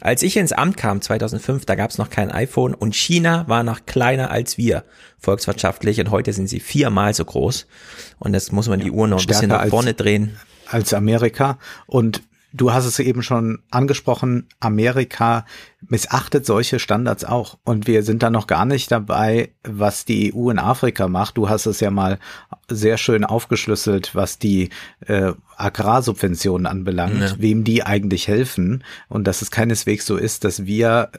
Als ich ins Amt kam, 2005, da gab es noch kein iPhone und China war noch kleiner als wir volkswirtschaftlich und heute sind sie viermal so groß. Und das muss man die Uhr noch ein bisschen nach vorne als, drehen. Als Amerika. Und du hast es eben schon angesprochen, Amerika missachtet solche Standards auch. Und wir sind da noch gar nicht dabei, was die EU in Afrika macht. Du hast es ja mal sehr schön aufgeschlüsselt, was die äh, Agrarsubventionen anbelangt, ja. wem die eigentlich helfen. Und dass es keineswegs so ist, dass wir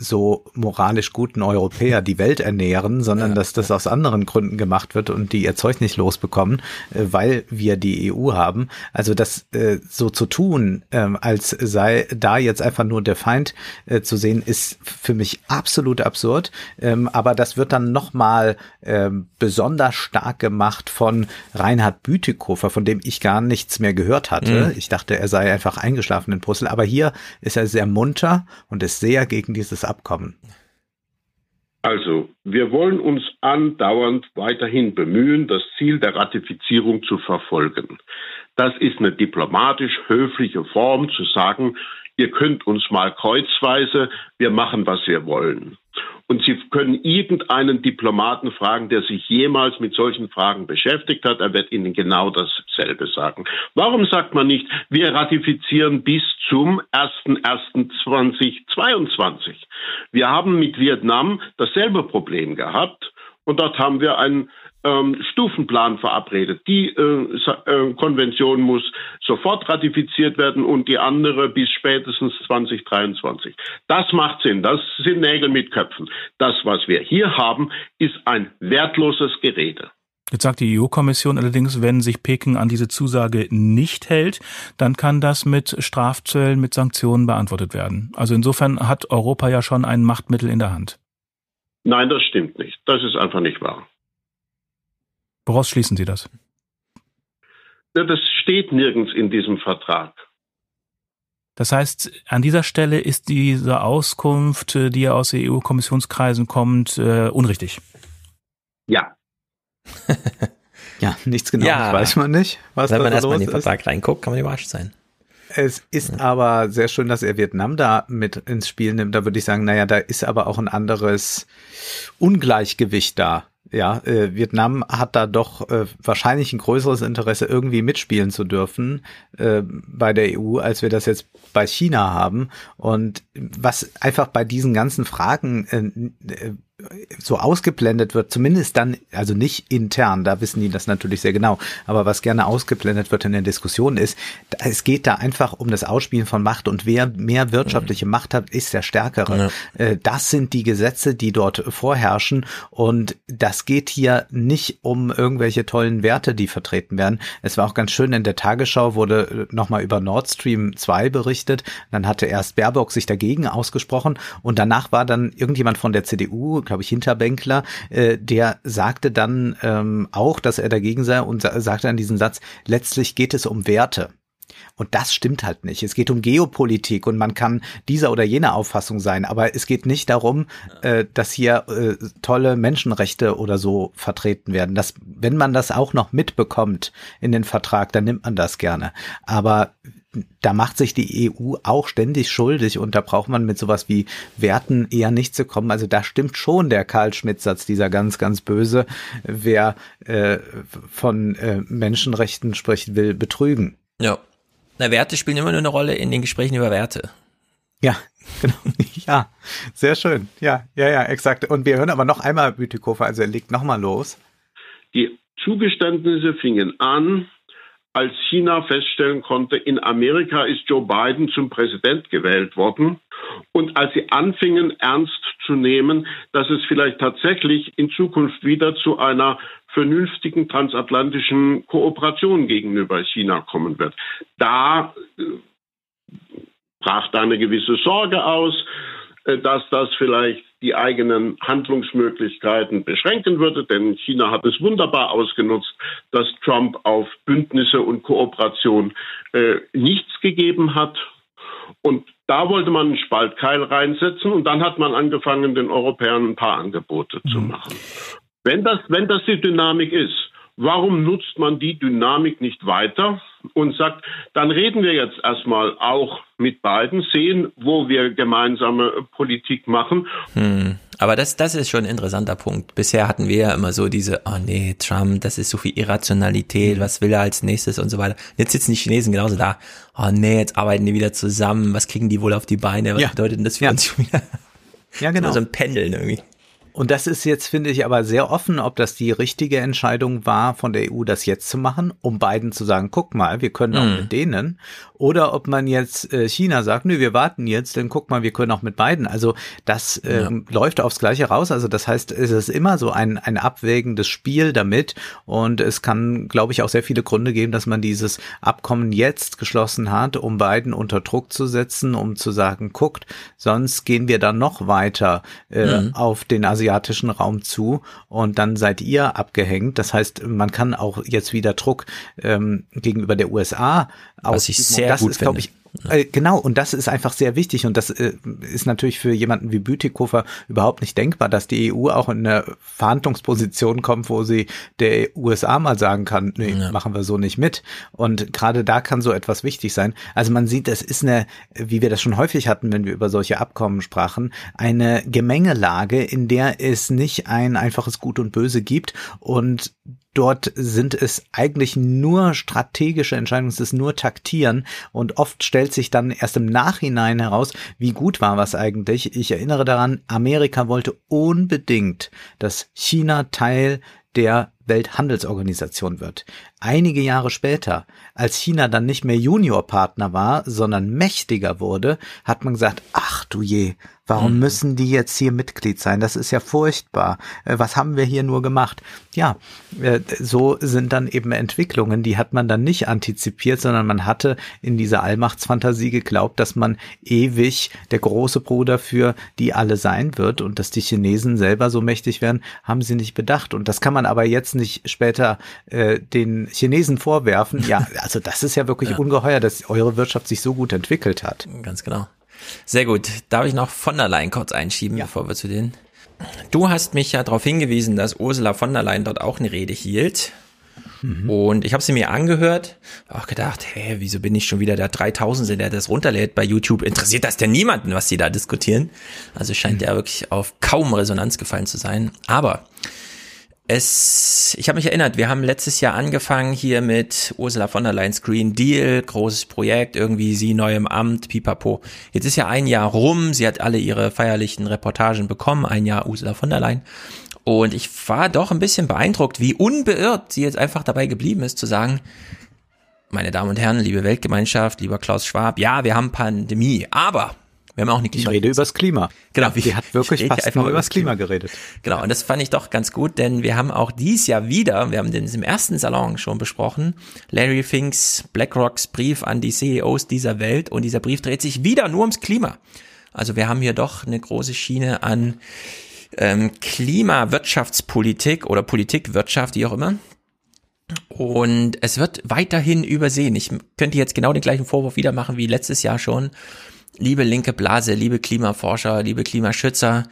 so moralisch guten Europäer die Welt ernähren, sondern ja. dass das aus anderen Gründen gemacht wird und die ihr Zeug nicht losbekommen, äh, weil wir die EU haben. Also das äh, so zu tun, ähm, als sei da jetzt einfach nur der Feind äh, zu sehen, ist für mich absolut absurd. Ähm, aber das wird dann nochmal ähm, besonders stark gemacht von Reinhard Bütikofer, von dem ich gar nichts mehr gehört hatte. Mhm. Ich dachte, er sei einfach eingeschlafen in Brüssel. Aber hier ist er sehr munter und ist sehr gegen dieses Abkommen? Also, wir wollen uns andauernd weiterhin bemühen, das Ziel der Ratifizierung zu verfolgen. Das ist eine diplomatisch höfliche Form zu sagen, ihr könnt uns mal kreuzweise, wir machen, was wir wollen. Und Sie können irgendeinen Diplomaten fragen, der sich jemals mit solchen Fragen beschäftigt hat. Er wird Ihnen genau dasselbe sagen. Warum sagt man nicht, wir ratifizieren bis zum 01.01.2022? Wir haben mit Vietnam dasselbe Problem gehabt. Und dort haben wir ein ähm, Stufenplan verabredet. Die äh, äh, Konvention muss sofort ratifiziert werden und die andere bis spätestens 2023. Das macht Sinn. Das sind Nägel mit Köpfen. Das, was wir hier haben, ist ein wertloses Gerede. Jetzt sagt die EU-Kommission allerdings, wenn sich Peking an diese Zusage nicht hält, dann kann das mit Strafzöllen, mit Sanktionen beantwortet werden. Also insofern hat Europa ja schon ein Machtmittel in der Hand. Nein, das stimmt nicht. Das ist einfach nicht wahr. Woraus schließen Sie das? Das steht nirgends in diesem Vertrag. Das heißt, an dieser Stelle ist diese Auskunft, äh, die ja aus EU-Kommissionskreisen kommt, äh, unrichtig. Ja. <laughs> ja, nichts genau ja. weiß man nicht. Was Wenn man erstmal in den Vertrag reinguckt, kann man überrascht sein. Es ist ja. aber sehr schön, dass er Vietnam da mit ins Spiel nimmt. Da würde ich sagen, naja, da ist aber auch ein anderes Ungleichgewicht da. Ja, äh, Vietnam hat da doch äh, wahrscheinlich ein größeres Interesse, irgendwie mitspielen zu dürfen äh, bei der EU, als wir das jetzt bei China haben. Und was einfach bei diesen ganzen Fragen äh, äh so ausgeblendet wird, zumindest dann, also nicht intern, da wissen die das natürlich sehr genau, aber was gerne ausgeblendet wird in der Diskussion ist, es geht da einfach um das Ausspielen von Macht und wer mehr wirtschaftliche mhm. Macht hat, ist der Stärkere. Ja. Äh, das sind die Gesetze, die dort vorherrschen und das geht hier nicht um irgendwelche tollen Werte, die vertreten werden. Es war auch ganz schön, in der Tagesschau wurde nochmal über Nord Stream 2 berichtet, dann hatte erst Baerbock sich dagegen ausgesprochen und danach war dann irgendjemand von der CDU, glaube ich, Hinterbänkler, äh, der sagte dann ähm, auch, dass er dagegen sei und sa sagte dann diesen Satz, letztlich geht es um Werte. Und das stimmt halt nicht. Es geht um Geopolitik und man kann dieser oder jener Auffassung sein, aber es geht nicht darum, äh, dass hier äh, tolle Menschenrechte oder so vertreten werden. Das, wenn man das auch noch mitbekommt in den Vertrag, dann nimmt man das gerne. Aber da macht sich die EU auch ständig schuldig und da braucht man mit sowas wie Werten eher nicht zu kommen. Also da stimmt schon der Karl Schmidt-Satz, dieser ganz, ganz böse, wer äh, von äh, Menschenrechten spricht, will betrügen. Ja. Na, Werte spielen immer nur eine Rolle in den Gesprächen über Werte. Ja, <laughs> genau. Ja, sehr schön. Ja, ja, ja, exakt. Und wir hören aber noch einmal Bütikofer, also er legt nochmal los. Die Zugeständnisse fingen an als China feststellen konnte, in Amerika ist Joe Biden zum Präsident gewählt worden. Und als sie anfingen, ernst zu nehmen, dass es vielleicht tatsächlich in Zukunft wieder zu einer vernünftigen transatlantischen Kooperation gegenüber China kommen wird. Da äh, brach da eine gewisse Sorge aus, äh, dass das vielleicht die eigenen Handlungsmöglichkeiten beschränken würde, denn China hat es wunderbar ausgenutzt, dass Trump auf Bündnisse und Kooperation äh, nichts gegeben hat. Und da wollte man einen Spaltkeil reinsetzen und dann hat man angefangen, den Europäern ein paar Angebote mhm. zu machen. Wenn das, wenn das die Dynamik ist, warum nutzt man die Dynamik nicht weiter? und sagt, dann reden wir jetzt erstmal auch mit beiden, sehen, wo wir gemeinsame Politik machen. Hm. Aber das, das ist schon ein interessanter Punkt. Bisher hatten wir ja immer so diese, oh nee, Trump, das ist so viel Irrationalität, was will er als nächstes und so weiter. Jetzt sitzen die Chinesen genauso da, oh nee, jetzt arbeiten die wieder zusammen, was kriegen die wohl auf die Beine, was ja. bedeutet denn das für ja. uns schon wieder? Ja, genau. So ein Pendeln irgendwie. Und das ist jetzt, finde ich, aber sehr offen, ob das die richtige Entscheidung war, von der EU das jetzt zu machen, um beiden zu sagen, guck mal, wir können auch mm. mit denen. Oder ob man jetzt äh, China sagt, nö, wir warten jetzt, dann guck mal, wir können auch mit beiden. Also das ähm, ja. läuft aufs Gleiche raus. Also das heißt, es ist immer so ein, ein abwägendes Spiel damit. Und es kann, glaube ich, auch sehr viele Gründe geben, dass man dieses Abkommen jetzt geschlossen hat, um beiden unter Druck zu setzen, um zu sagen, guckt, sonst gehen wir dann noch weiter äh, mhm. auf den asiatischen Raum zu und dann seid ihr abgehängt. Das heißt, man kann auch jetzt wieder Druck ähm, gegenüber der USA Was ich sehr das gut ist, glaube ich, äh, genau, und das ist einfach sehr wichtig und das äh, ist natürlich für jemanden wie Bütikofer überhaupt nicht denkbar, dass die EU auch in eine Verhandlungsposition kommt, wo sie der USA mal sagen kann, nee, ja. machen wir so nicht mit. Und gerade da kann so etwas wichtig sein. Also man sieht, es ist eine, wie wir das schon häufig hatten, wenn wir über solche Abkommen sprachen, eine Gemengelage, in der es nicht ein einfaches Gut und Böse gibt und Dort sind es eigentlich nur strategische Entscheidungen, es ist nur Taktieren und oft stellt sich dann erst im Nachhinein heraus, wie gut war was eigentlich. Ich erinnere daran, Amerika wollte unbedingt, dass China Teil der Welthandelsorganisation wird. Einige Jahre später, als China dann nicht mehr Juniorpartner war, sondern mächtiger wurde, hat man gesagt, ach du je, warum mhm. müssen die jetzt hier Mitglied sein? Das ist ja furchtbar. Äh, was haben wir hier nur gemacht? Ja, äh, so sind dann eben Entwicklungen, die hat man dann nicht antizipiert, sondern man hatte in dieser Allmachtsfantasie geglaubt, dass man ewig der große Bruder für die alle sein wird und dass die Chinesen selber so mächtig werden, haben sie nicht bedacht. Und das kann man aber jetzt nicht später äh, den Chinesen vorwerfen. Ja, <laughs> also das ist ja wirklich ja. ungeheuer, dass eure Wirtschaft sich so gut entwickelt hat. Ganz genau. Sehr gut. Darf ich noch von der Leyen kurz einschieben, ja. bevor wir zu den. Du hast mich ja darauf hingewiesen, dass Ursula von der Leyen dort auch eine Rede hielt. Mhm. Und ich habe sie mir angehört, auch gedacht, hä, wieso bin ich schon wieder der 3000, der das runterlädt bei YouTube? Interessiert das denn niemanden, was sie da diskutieren? Also scheint mhm. ja wirklich auf kaum Resonanz gefallen zu sein. Aber es, ich habe mich erinnert, wir haben letztes Jahr angefangen hier mit Ursula von der Leyen's Green Deal, großes Projekt, irgendwie sie neu im Amt, pipapo. Jetzt ist ja ein Jahr rum, sie hat alle ihre feierlichen Reportagen bekommen, ein Jahr Ursula von der Leyen. Und ich war doch ein bisschen beeindruckt, wie unbeirrt sie jetzt einfach dabei geblieben ist, zu sagen, meine Damen und Herren, liebe Weltgemeinschaft, lieber Klaus Schwab, ja, wir haben Pandemie, aber wir haben auch eine Klima. Ich rede übers Klima. Genau. Sie hat wirklich fast einfach nur übers Klima geredet. Genau. Und das fand ich doch ganz gut, denn wir haben auch dies Jahr wieder, wir haben den im ersten Salon schon besprochen, Larry Finks, BlackRocks Brief an die CEOs dieser Welt und dieser Brief dreht sich wieder nur ums Klima. Also wir haben hier doch eine große Schiene an ähm, Klimawirtschaftspolitik oder Politikwirtschaft, wie auch immer. Und es wird weiterhin übersehen. Ich könnte jetzt genau den gleichen Vorwurf wieder machen wie letztes Jahr schon liebe linke Blase, liebe Klimaforscher, liebe Klimaschützer,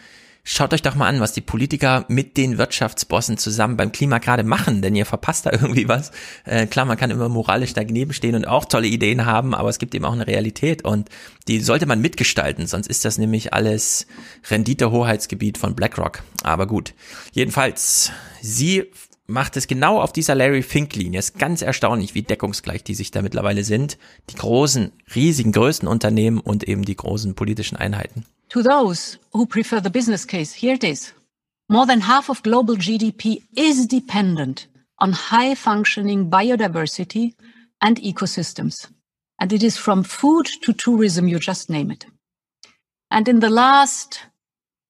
schaut euch doch mal an, was die Politiker mit den Wirtschaftsbossen zusammen beim Klima gerade machen, denn ihr verpasst da <laughs> irgendwie was. Äh, klar, man kann immer moralisch daneben stehen und auch tolle Ideen haben, aber es gibt eben auch eine Realität und die sollte man mitgestalten, sonst ist das nämlich alles Renditehoheitsgebiet von BlackRock. Aber gut, jedenfalls, sie macht es genau auf dieser Larry Fink-Linie. Ist ganz erstaunlich, wie deckungsgleich die sich da mittlerweile sind. Die großen, riesigen, größten Unternehmen und eben die großen politischen Einheiten. To those who prefer the business case, here it is. More than half of global GDP is dependent on high functioning biodiversity and ecosystems. And it is from food to tourism, you just name it. And in the last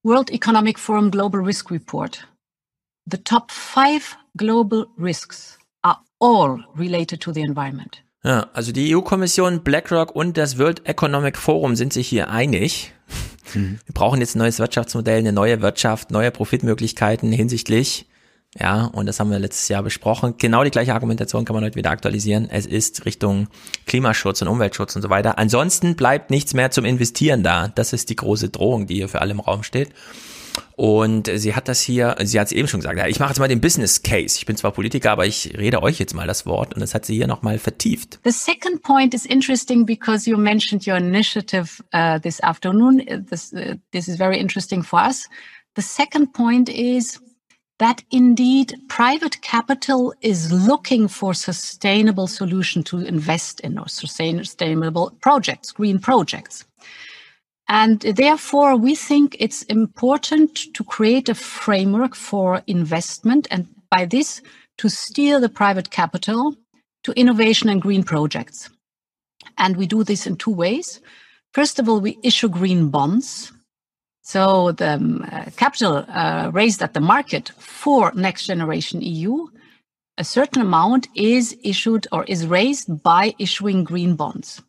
World Economic Forum Global Risk Report, the top five global risks are all related to the environment. Ja, also die EU-Kommission, BlackRock und das World Economic Forum sind sich hier einig. Mhm. Wir brauchen jetzt ein neues Wirtschaftsmodell, eine neue Wirtschaft, neue Profitmöglichkeiten hinsichtlich, ja, und das haben wir letztes Jahr besprochen. Genau die gleiche Argumentation kann man heute wieder aktualisieren. Es ist Richtung Klimaschutz und Umweltschutz und so weiter. Ansonsten bleibt nichts mehr zum Investieren da. Das ist die große Drohung, die hier für alle im Raum steht. Und sie hat das hier, sie hat es eben schon gesagt, ich mache jetzt mal den Business Case. Ich bin zwar Politiker, aber ich rede euch jetzt mal das Wort und das hat sie hier nochmal vertieft. The second point is interesting because you mentioned your initiative uh, this afternoon. This, uh, this is very interesting for us. The second point is that indeed private capital is looking for sustainable solution to invest in or sustainable projects, green projects. And therefore, we think it's important to create a framework for investment and by this to steer the private capital to innovation and green projects. And we do this in two ways. First of all, we issue green bonds. So the um, uh, capital uh, raised at the market for Next Generation EU, a certain amount is issued or is raised by issuing green bonds.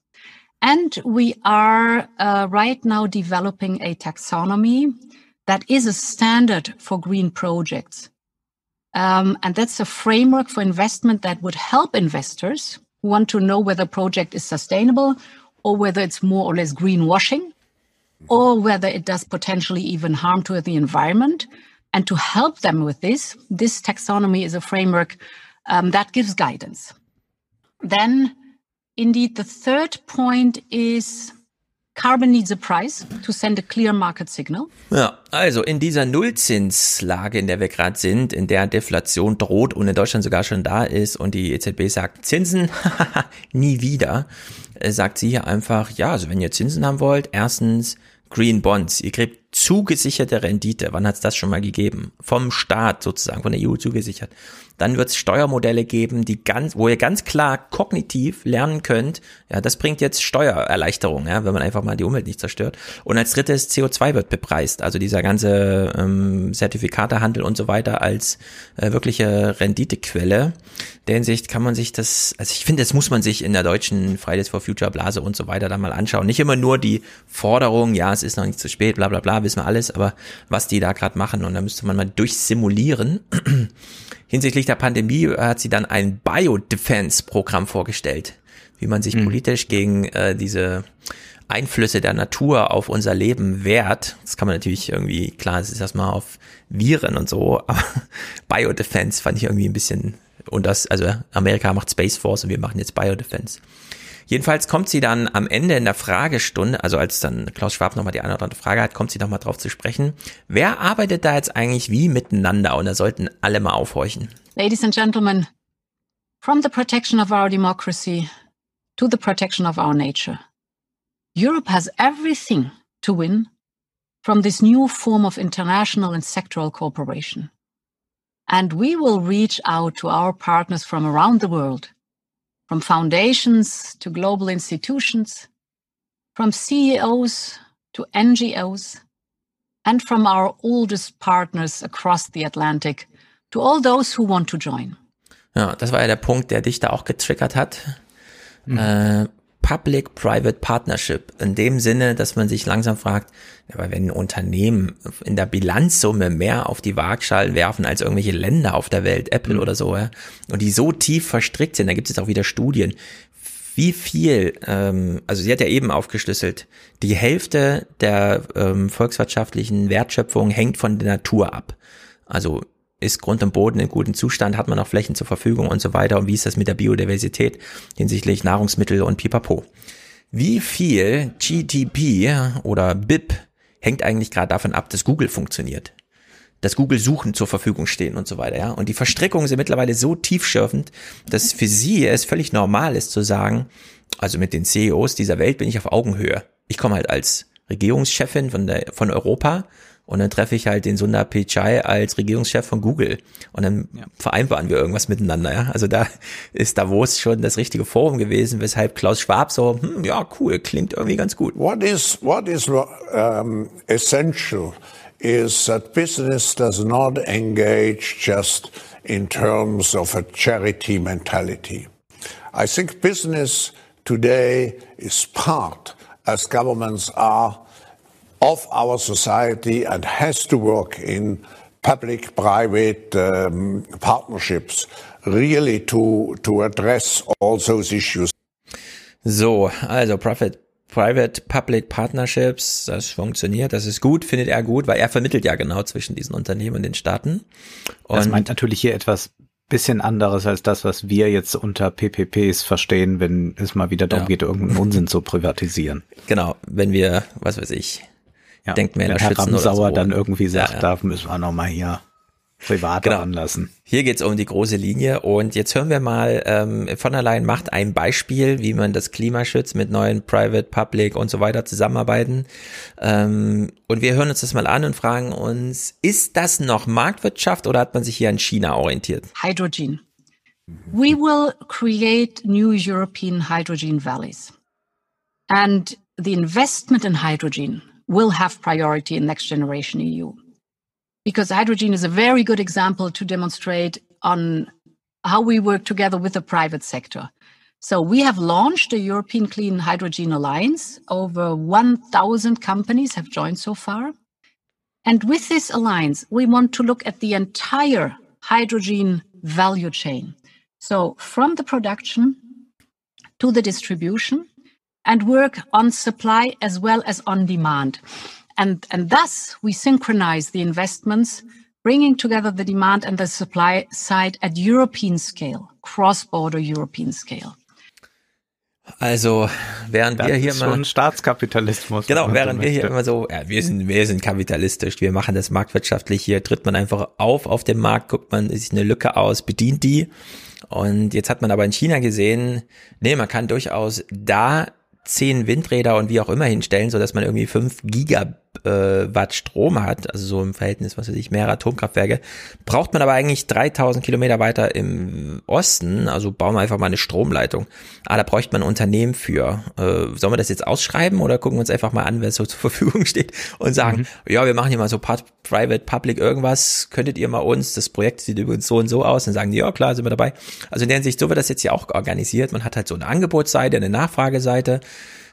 And we are uh, right now developing a taxonomy that is a standard for green projects. Um, and that's a framework for investment that would help investors who want to know whether a project is sustainable or whether it's more or less greenwashing or whether it does potentially even harm to the environment. And to help them with this, this taxonomy is a framework um, that gives guidance. Then Indeed, the third point is Carbon needs a price to send a clear market signal. Ja, also in dieser Nullzinslage, in der wir gerade sind, in der Deflation droht und in Deutschland sogar schon da ist und die EZB sagt Zinsen <laughs> nie wieder, äh, sagt sie hier einfach, ja, also wenn ihr Zinsen haben wollt, erstens Green Bonds, ihr kriegt zugesicherte Rendite. Wann hat es das schon mal gegeben? Vom Staat sozusagen, von der EU zugesichert. Dann wird es Steuermodelle geben, die ganz, wo ihr ganz klar kognitiv lernen könnt, ja, das bringt jetzt Steuererleichterung, ja, wenn man einfach mal die Umwelt nicht zerstört. Und als drittes CO2 wird bepreist, also dieser ganze ähm, Zertifikatehandel und so weiter als äh, wirkliche Renditequelle. Der Hinsicht kann man sich das, also ich finde, das muss man sich in der deutschen Fridays for Future Blase und so weiter dann mal anschauen. Nicht immer nur die Forderung, ja, es ist noch nicht zu spät, bla bla bla, wissen wir alles, aber was die da gerade machen und da müsste man mal durchsimulieren. <clears throat> Hinsichtlich der Pandemie hat sie dann ein Biodefense-Programm vorgestellt, wie man sich mhm. politisch gegen äh, diese Einflüsse der Natur auf unser Leben wehrt. Das kann man natürlich irgendwie, klar, es ist erstmal auf Viren und so, <laughs> aber Biodefense fand ich irgendwie ein bisschen, und das, also Amerika macht Space Force und wir machen jetzt Biodefense. Jedenfalls kommt sie dann am Ende in der Fragestunde, also als dann Klaus Schwab nochmal die eine oder andere Frage hat, kommt sie nochmal drauf zu sprechen. Wer arbeitet da jetzt eigentlich wie miteinander? Und da sollten alle mal aufhorchen. Ladies and gentlemen, from the protection of our democracy to the protection of our nature, Europe has everything to win from this new form of international and sectoral cooperation. And we will reach out to our partners from around the world from foundations to global institutions, from CEOs to NGOs, and from our oldest partners across the Atlantic to all those who want to join. Ja, das war ja der Punkt, der dich da auch getriggert hat. Mhm. Äh, Public-Private Partnership. In dem Sinne, dass man sich langsam fragt, aber wenn Unternehmen in der Bilanzsumme mehr auf die Waagschalen werfen als irgendwelche Länder auf der Welt, Apple mhm. oder so, ja, und die so tief verstrickt sind, da gibt es auch wieder Studien, wie viel, ähm, also sie hat ja eben aufgeschlüsselt, die Hälfte der ähm, volkswirtschaftlichen Wertschöpfung hängt von der Natur ab. Also ist Grund und Boden in gutem Zustand, hat man noch Flächen zur Verfügung und so weiter und wie ist das mit der Biodiversität hinsichtlich Nahrungsmittel und Pipapo. Wie viel GDP oder BIP hängt eigentlich gerade davon ab, dass Google funktioniert? Dass Google Suchen zur Verfügung stehen und so weiter, ja. Und die Verstrickungen sind mittlerweile so tiefschürfend, dass für sie es völlig normal ist zu sagen, also mit den CEOs dieser Welt bin ich auf Augenhöhe. Ich komme halt als Regierungschefin von der, von Europa und dann treffe ich halt den Sundar Pichai als Regierungschef von Google. Und dann ja. vereinbaren wir irgendwas miteinander. Ja? Also da ist Davos schon das richtige Forum gewesen, weshalb Klaus Schwab so, hm, ja, cool, klingt irgendwie ganz gut. What is, what is um, essential is that business does not engage just in terms of a charity mentality. I think business today is part, as governments are, of our society and has to work in public-private um, partnerships really to, to address all those issues. So, also Profit Private-Public Partnerships, das funktioniert, das ist gut, findet er gut, weil er vermittelt ja genau zwischen diesen Unternehmen und den Staaten. Und das meint natürlich hier etwas bisschen anderes als das, was wir jetzt unter PPPs verstehen, wenn es mal wieder darum ja. geht, irgendeinen Unsinn zu privatisieren. Genau, wenn wir, was weiß ich, ja, wenn Herr schützen Ramsauer so. dann irgendwie sagt, ja, ja. da müssen wir nochmal hier privat genau. anlassen. Hier geht's um die große Linie und jetzt hören wir mal, ähm, von der Leyen macht ein Beispiel, wie man das Klima schützt mit neuen Private, Public und so weiter zusammenarbeiten. Ähm, und wir hören uns das mal an und fragen uns, ist das noch Marktwirtschaft oder hat man sich hier an China orientiert? Hydrogen. We will create new European hydrogen valleys. And the investment in hydrogen will have priority in next generation EU. because hydrogen is a very good example to demonstrate on how we work together with the private sector. So we have launched a European Clean Hydrogen Alliance. Over 1,000 companies have joined so far. And with this alliance, we want to look at the entire hydrogen value chain. So from the production to the distribution and work on supply as well as on demand. And, and thus we synchronize the investments, bringing together the demand and the supply side at European scale, cross-border European scale. Also, während das wir hier ist mal schon Staatskapitalismus. Genau, während wir hier immer so, ja, wir sind, wir sind kapitalistisch, wir machen das marktwirtschaftlich. Hier tritt man einfach auf auf dem Markt, guckt man sich eine Lücke aus, bedient die. Und jetzt hat man aber in China gesehen, nee, man kann durchaus da zehn Windräder und wie auch immer hinstellen, so dass man irgendwie fünf Gigawatt äh, Strom hat, also so im Verhältnis, was weiß ich, mehrere Atomkraftwerke, braucht man aber eigentlich 3000 Kilometer weiter im Osten, also bauen wir einfach mal eine Stromleitung. Ah, da bräuchte man ein Unternehmen für. Äh, sollen wir das jetzt ausschreiben oder gucken wir uns einfach mal an, wer so <laughs> zur Verfügung steht und sagen, mhm. ja, wir machen hier mal so Private, Public irgendwas, könntet ihr mal uns, das Projekt sieht übrigens so und so aus, und sagen die, ja klar, sind wir dabei. Also in der Hinsicht, so wird das jetzt ja auch organisiert. Man hat halt so eine Angebotsseite, eine Nachfrageseite,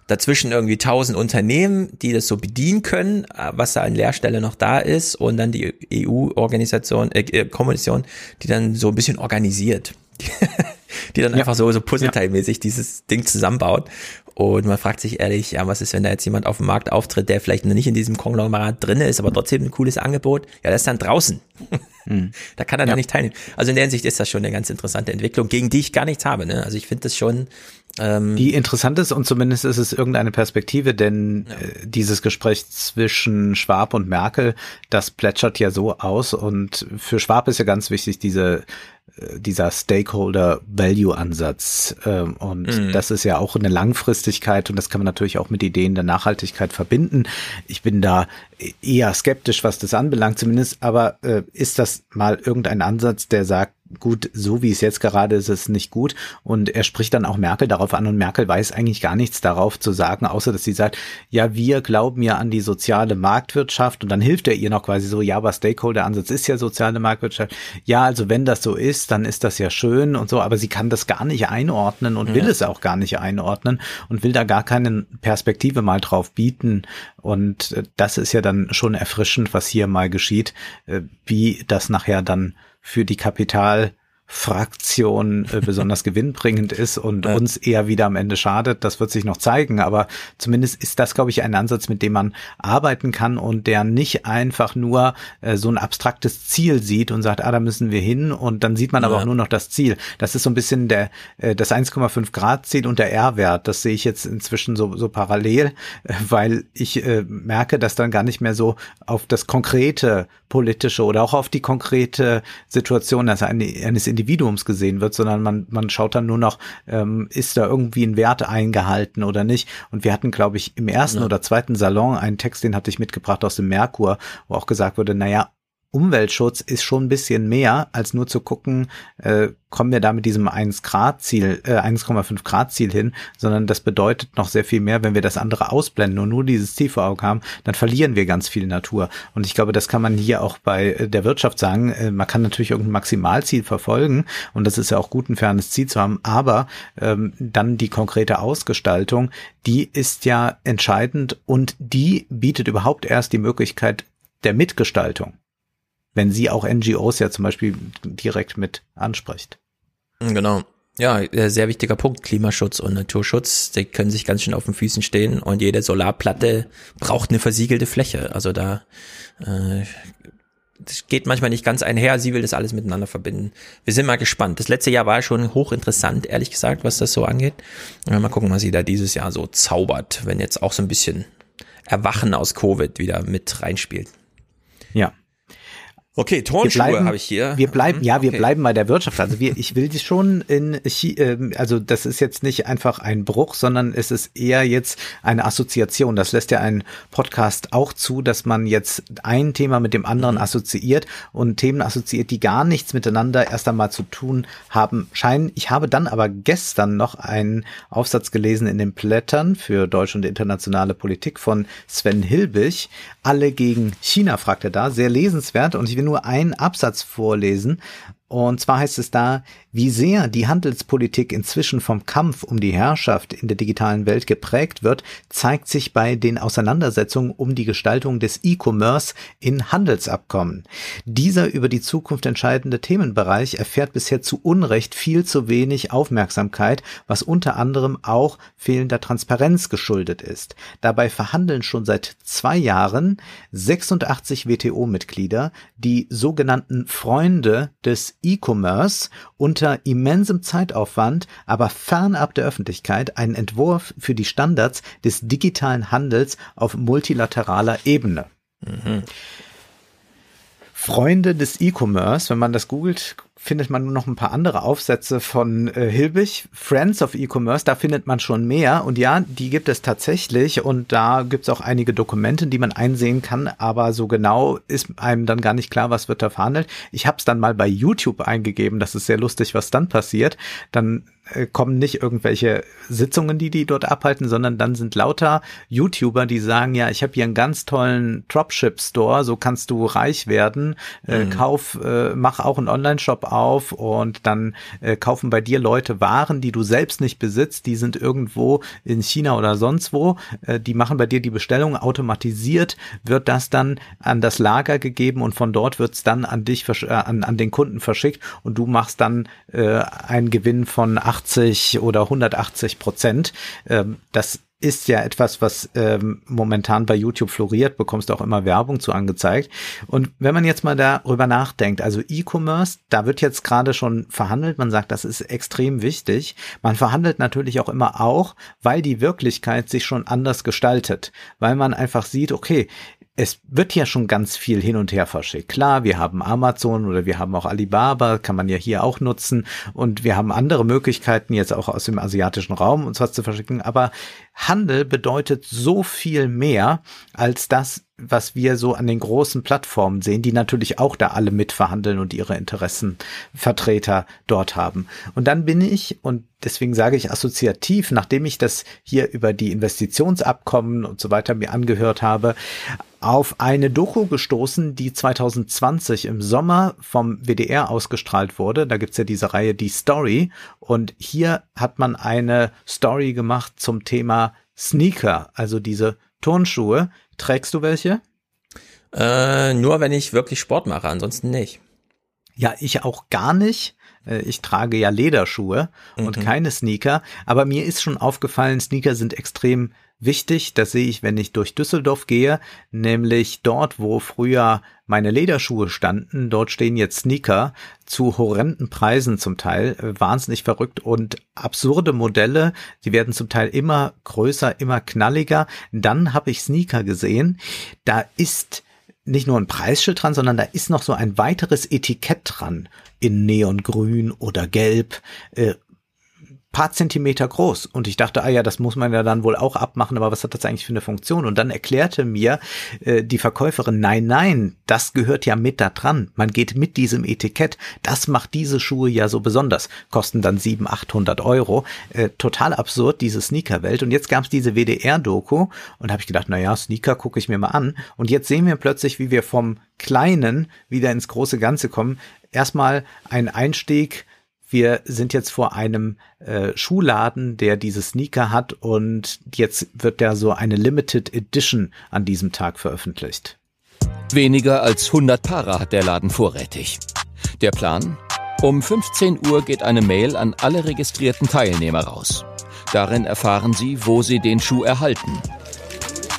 dazwischen irgendwie tausend Unternehmen, die das so bedienen können, äh, was da an Lehrstelle noch da ist und dann die EU-Organisation, äh, äh, Kommission, die dann so ein bisschen organisiert. <laughs> die dann ja. einfach so, so Puzzleteilmäßig dieses Ding zusammenbaut. Und man fragt sich ehrlich, ja, was ist, wenn da jetzt jemand auf dem Markt auftritt, der vielleicht noch nicht in diesem Konglomerat drin ist, aber trotzdem ein cooles Angebot? Ja, der ist dann draußen. <laughs> Hm. Da kann er ja. dann nicht teilnehmen. Also in der Hinsicht ist das schon eine ganz interessante Entwicklung, gegen die ich gar nichts habe. Ne? Also ich finde das schon die interessant ist und zumindest ist es irgendeine Perspektive, denn ja. äh, dieses Gespräch zwischen Schwab und Merkel, das plätschert ja so aus und für Schwab ist ja ganz wichtig diese äh, dieser Stakeholder-Value-Ansatz. Ähm, und mhm. das ist ja auch eine Langfristigkeit und das kann man natürlich auch mit Ideen der Nachhaltigkeit verbinden. Ich bin da eher skeptisch, was das anbelangt zumindest, aber äh, ist das mal irgendein Ansatz, der sagt, gut, so wie es jetzt gerade ist, ist es nicht gut. Und er spricht dann auch Merkel darauf an und Merkel weiß eigentlich gar nichts darauf zu sagen, außer dass sie sagt, ja, wir glauben ja an die soziale Marktwirtschaft und dann hilft er ihr noch quasi so, ja, aber Stakeholder-Ansatz ist ja soziale Marktwirtschaft. Ja, also wenn das so ist, dann ist das ja schön und so, aber sie kann das gar nicht einordnen und ja. will es auch gar nicht einordnen und will da gar keine Perspektive mal drauf bieten. Und äh, das ist ja dann schon erfrischend, was hier mal geschieht, äh, wie das nachher dann für die Kapital Fraktion äh, besonders <laughs> gewinnbringend ist und ja. uns eher wieder am Ende schadet. Das wird sich noch zeigen, aber zumindest ist das, glaube ich, ein Ansatz, mit dem man arbeiten kann und der nicht einfach nur äh, so ein abstraktes Ziel sieht und sagt, ah, da müssen wir hin und dann sieht man ja. aber auch nur noch das Ziel. Das ist so ein bisschen der äh, das 1,5 Grad Ziel und der R-Wert. Das sehe ich jetzt inzwischen so, so parallel, äh, weil ich äh, merke, dass dann gar nicht mehr so auf das konkrete politische oder auch auf die konkrete Situation eines, eines Individuums gesehen wird, sondern man, man schaut dann nur noch, ähm, ist da irgendwie ein Wert eingehalten oder nicht. Und wir hatten, glaube ich, im ersten ja. oder zweiten Salon einen Text, den hatte ich mitgebracht aus dem Merkur, wo auch gesagt wurde, naja, Umweltschutz ist schon ein bisschen mehr, als nur zu gucken, äh, kommen wir da mit diesem 1 Grad Ziel, äh, 1,5 Grad Ziel hin, sondern das bedeutet noch sehr viel mehr, wenn wir das andere ausblenden und nur dieses Ziel vor Augen haben, dann verlieren wir ganz viel Natur. Und ich glaube, das kann man hier auch bei äh, der Wirtschaft sagen. Äh, man kann natürlich irgendein Maximalziel verfolgen und das ist ja auch gut, ein fernes Ziel zu haben, aber ähm, dann die konkrete Ausgestaltung, die ist ja entscheidend und die bietet überhaupt erst die Möglichkeit der Mitgestaltung wenn sie auch NGOs ja zum Beispiel direkt mit anspricht. Genau. Ja, äh, sehr wichtiger Punkt. Klimaschutz und Naturschutz, die können sich ganz schön auf den Füßen stehen und jede Solarplatte braucht eine versiegelte Fläche. Also da äh, das geht manchmal nicht ganz einher. Sie will das alles miteinander verbinden. Wir sind mal gespannt. Das letzte Jahr war schon hochinteressant, ehrlich gesagt, was das so angeht. Mal gucken, was sie da dieses Jahr so zaubert, wenn jetzt auch so ein bisschen Erwachen aus Covid wieder mit reinspielt. Ja. Okay, Turnschuhe habe ich hier. Wir bleiben, ja, wir okay. bleiben bei der Wirtschaft. Also wir, ich will die schon in, äh, also das ist jetzt nicht einfach ein Bruch, sondern es ist eher jetzt eine Assoziation. Das lässt ja ein Podcast auch zu, dass man jetzt ein Thema mit dem anderen mhm. assoziiert und Themen assoziiert, die gar nichts miteinander erst einmal zu tun haben scheinen. Ich habe dann aber gestern noch einen Aufsatz gelesen in den Blättern für deutsche und internationale Politik von Sven Hilbig. Alle gegen China, fragt er da. Sehr lesenswert und ich will nur einen Absatz vorlesen. Und zwar heißt es da, wie sehr die Handelspolitik inzwischen vom Kampf um die Herrschaft in der digitalen Welt geprägt wird, zeigt sich bei den Auseinandersetzungen um die Gestaltung des E-Commerce in Handelsabkommen. Dieser über die Zukunft entscheidende Themenbereich erfährt bisher zu Unrecht viel zu wenig Aufmerksamkeit, was unter anderem auch fehlender Transparenz geschuldet ist. Dabei verhandeln schon seit zwei Jahren 86 WTO-Mitglieder die sogenannten Freunde des E-Commerce unter immensem Zeitaufwand, aber fernab der Öffentlichkeit einen Entwurf für die Standards des digitalen Handels auf multilateraler Ebene. Mhm. Freunde des E-Commerce, wenn man das googelt, findet man nur noch ein paar andere Aufsätze von äh, Hilbig. Friends of E-Commerce, da findet man schon mehr. Und ja, die gibt es tatsächlich. Und da gibt es auch einige Dokumente, die man einsehen kann. Aber so genau ist einem dann gar nicht klar, was wird da verhandelt. Ich habe es dann mal bei YouTube eingegeben. Das ist sehr lustig, was dann passiert. Dann kommen nicht irgendwelche Sitzungen, die die dort abhalten, sondern dann sind lauter YouTuber, die sagen, ja, ich habe hier einen ganz tollen Dropship-Store, so kannst du reich werden, äh, mhm. kauf, äh, mach auch einen Online-Shop auf und dann äh, kaufen bei dir Leute Waren, die du selbst nicht besitzt, die sind irgendwo in China oder sonst wo, äh, die machen bei dir die Bestellung, automatisiert wird das dann an das Lager gegeben und von dort wird's dann an dich, äh, an, an den Kunden verschickt und du machst dann äh, einen Gewinn von 80 oder 180 Prozent. Ähm, das ist ja etwas, was ähm, momentan bei YouTube floriert, bekommst du auch immer Werbung zu angezeigt. Und wenn man jetzt mal darüber nachdenkt, also E-Commerce, da wird jetzt gerade schon verhandelt, man sagt, das ist extrem wichtig. Man verhandelt natürlich auch immer auch, weil die Wirklichkeit sich schon anders gestaltet, weil man einfach sieht, okay, es wird ja schon ganz viel hin und her verschickt. Klar, wir haben Amazon oder wir haben auch Alibaba, kann man ja hier auch nutzen. Und wir haben andere Möglichkeiten, jetzt auch aus dem asiatischen Raum uns was zu verschicken. Aber Handel bedeutet so viel mehr als das, was wir so an den großen Plattformen sehen, die natürlich auch da alle mitverhandeln und ihre Interessenvertreter dort haben. Und dann bin ich, und deswegen sage ich assoziativ, nachdem ich das hier über die Investitionsabkommen und so weiter mir angehört habe, auf eine Doku gestoßen, die 2020 im Sommer vom WDR ausgestrahlt wurde. Da gibt's ja diese Reihe Die Story. Und hier hat man eine Story gemacht zum Thema Sneaker, also diese Turnschuhe. Trägst du welche? Äh, nur wenn ich wirklich Sport mache, ansonsten nicht. Ja, ich auch gar nicht. Äh, ich trage ja Lederschuhe mhm. und keine Sneaker, aber mir ist schon aufgefallen, Sneaker sind extrem wichtig. Das sehe ich, wenn ich durch Düsseldorf gehe, nämlich dort, wo früher meine Lederschuhe standen. Dort stehen jetzt Sneaker zu horrenden Preisen zum Teil, wahnsinnig verrückt und absurde Modelle. Die werden zum Teil immer größer, immer knalliger. Dann habe ich Sneaker gesehen. Da ist nicht nur ein Preisschild dran, sondern da ist noch so ein weiteres Etikett dran in Neongrün oder Gelb. Äh, paar Zentimeter groß. Und ich dachte, ah ja, das muss man ja dann wohl auch abmachen, aber was hat das eigentlich für eine Funktion? Und dann erklärte mir äh, die Verkäuferin, nein, nein, das gehört ja mit da dran. Man geht mit diesem Etikett. Das macht diese Schuhe ja so besonders. Kosten dann 700, 800 Euro. Äh, total absurd, diese Sneakerwelt. Und jetzt gab es diese WDR-Doku und habe ich gedacht, na ja, Sneaker gucke ich mir mal an. Und jetzt sehen wir plötzlich, wie wir vom Kleinen wieder ins große Ganze kommen. Erstmal ein Einstieg wir sind jetzt vor einem äh, Schuhladen, der diese Sneaker hat und jetzt wird da so eine Limited Edition an diesem Tag veröffentlicht. Weniger als 100 Paare hat der Laden vorrätig. Der Plan? Um 15 Uhr geht eine Mail an alle registrierten Teilnehmer raus. Darin erfahren sie, wo sie den Schuh erhalten.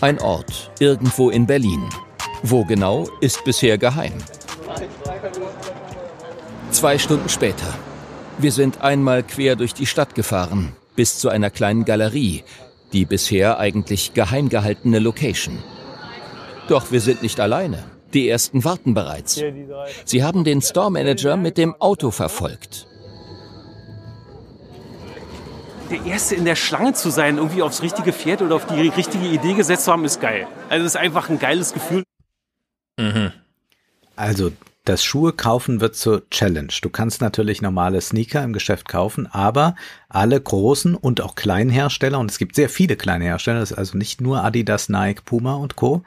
Ein Ort, irgendwo in Berlin. Wo genau, ist bisher geheim. Zwei Stunden später. Wir sind einmal quer durch die Stadt gefahren, bis zu einer kleinen Galerie, die bisher eigentlich geheim gehaltene Location. Doch wir sind nicht alleine. Die ersten warten bereits. Sie haben den Store Manager mit dem Auto verfolgt. Der Erste in der Schlange zu sein, irgendwie aufs richtige Pferd oder auf die richtige Idee gesetzt zu haben, ist geil. Also es ist einfach ein geiles Gefühl. Mhm. Also das Schuhe kaufen wird zur Challenge. Du kannst natürlich normale Sneaker im Geschäft kaufen, aber alle großen und auch kleinen Hersteller, und es gibt sehr viele kleine Hersteller, also nicht nur Adidas, Nike, Puma und Co.,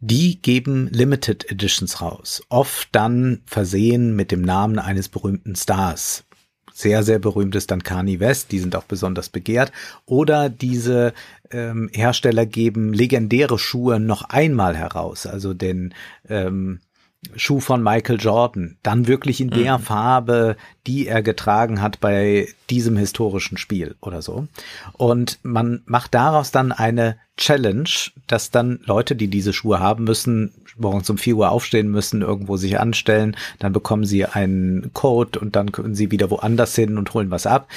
die geben Limited Editions raus. Oft dann versehen mit dem Namen eines berühmten Stars. Sehr, sehr berühmt ist dann Kanye West, die sind auch besonders begehrt. Oder diese ähm, Hersteller geben legendäre Schuhe noch einmal heraus, also den ähm, Schuh von Michael Jordan, dann wirklich in der mhm. Farbe, die er getragen hat bei diesem historischen Spiel oder so. Und man macht daraus dann eine Challenge, dass dann Leute, die diese Schuhe haben müssen, morgens um vier Uhr aufstehen müssen, irgendwo sich anstellen, dann bekommen sie einen Code und dann können sie wieder woanders hin und holen was ab.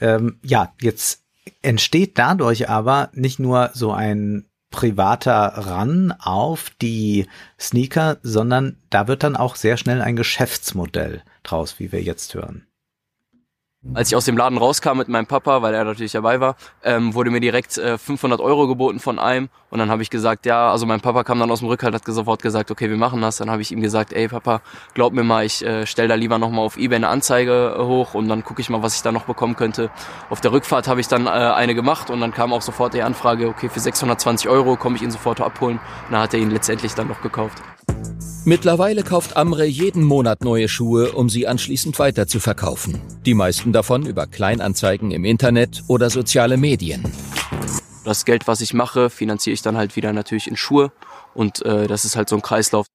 Ähm, ja, jetzt entsteht dadurch aber nicht nur so ein privater ran auf die Sneaker, sondern da wird dann auch sehr schnell ein Geschäftsmodell draus, wie wir jetzt hören. Als ich aus dem Laden rauskam mit meinem Papa, weil er natürlich dabei war, ähm, wurde mir direkt äh, 500 Euro geboten von einem. Und dann habe ich gesagt, ja, also mein Papa kam dann aus dem Rückhalt, hat sofort gesagt, okay, wir machen das. Dann habe ich ihm gesagt, ey Papa, glaub mir mal, ich äh, stell da lieber nochmal auf Ebay eine Anzeige äh, hoch und dann gucke ich mal, was ich da noch bekommen könnte. Auf der Rückfahrt habe ich dann äh, eine gemacht und dann kam auch sofort die Anfrage, okay, für 620 Euro komme ich ihn sofort abholen. Und dann hat er ihn letztendlich dann noch gekauft. Mittlerweile kauft Amre jeden Monat neue Schuhe, um sie anschließend weiter zu verkaufen. Die meisten davon über Kleinanzeigen im Internet oder soziale Medien. Das Geld, was ich mache, finanziere ich dann halt wieder natürlich in Schuhe und äh, das ist halt so ein Kreislauf.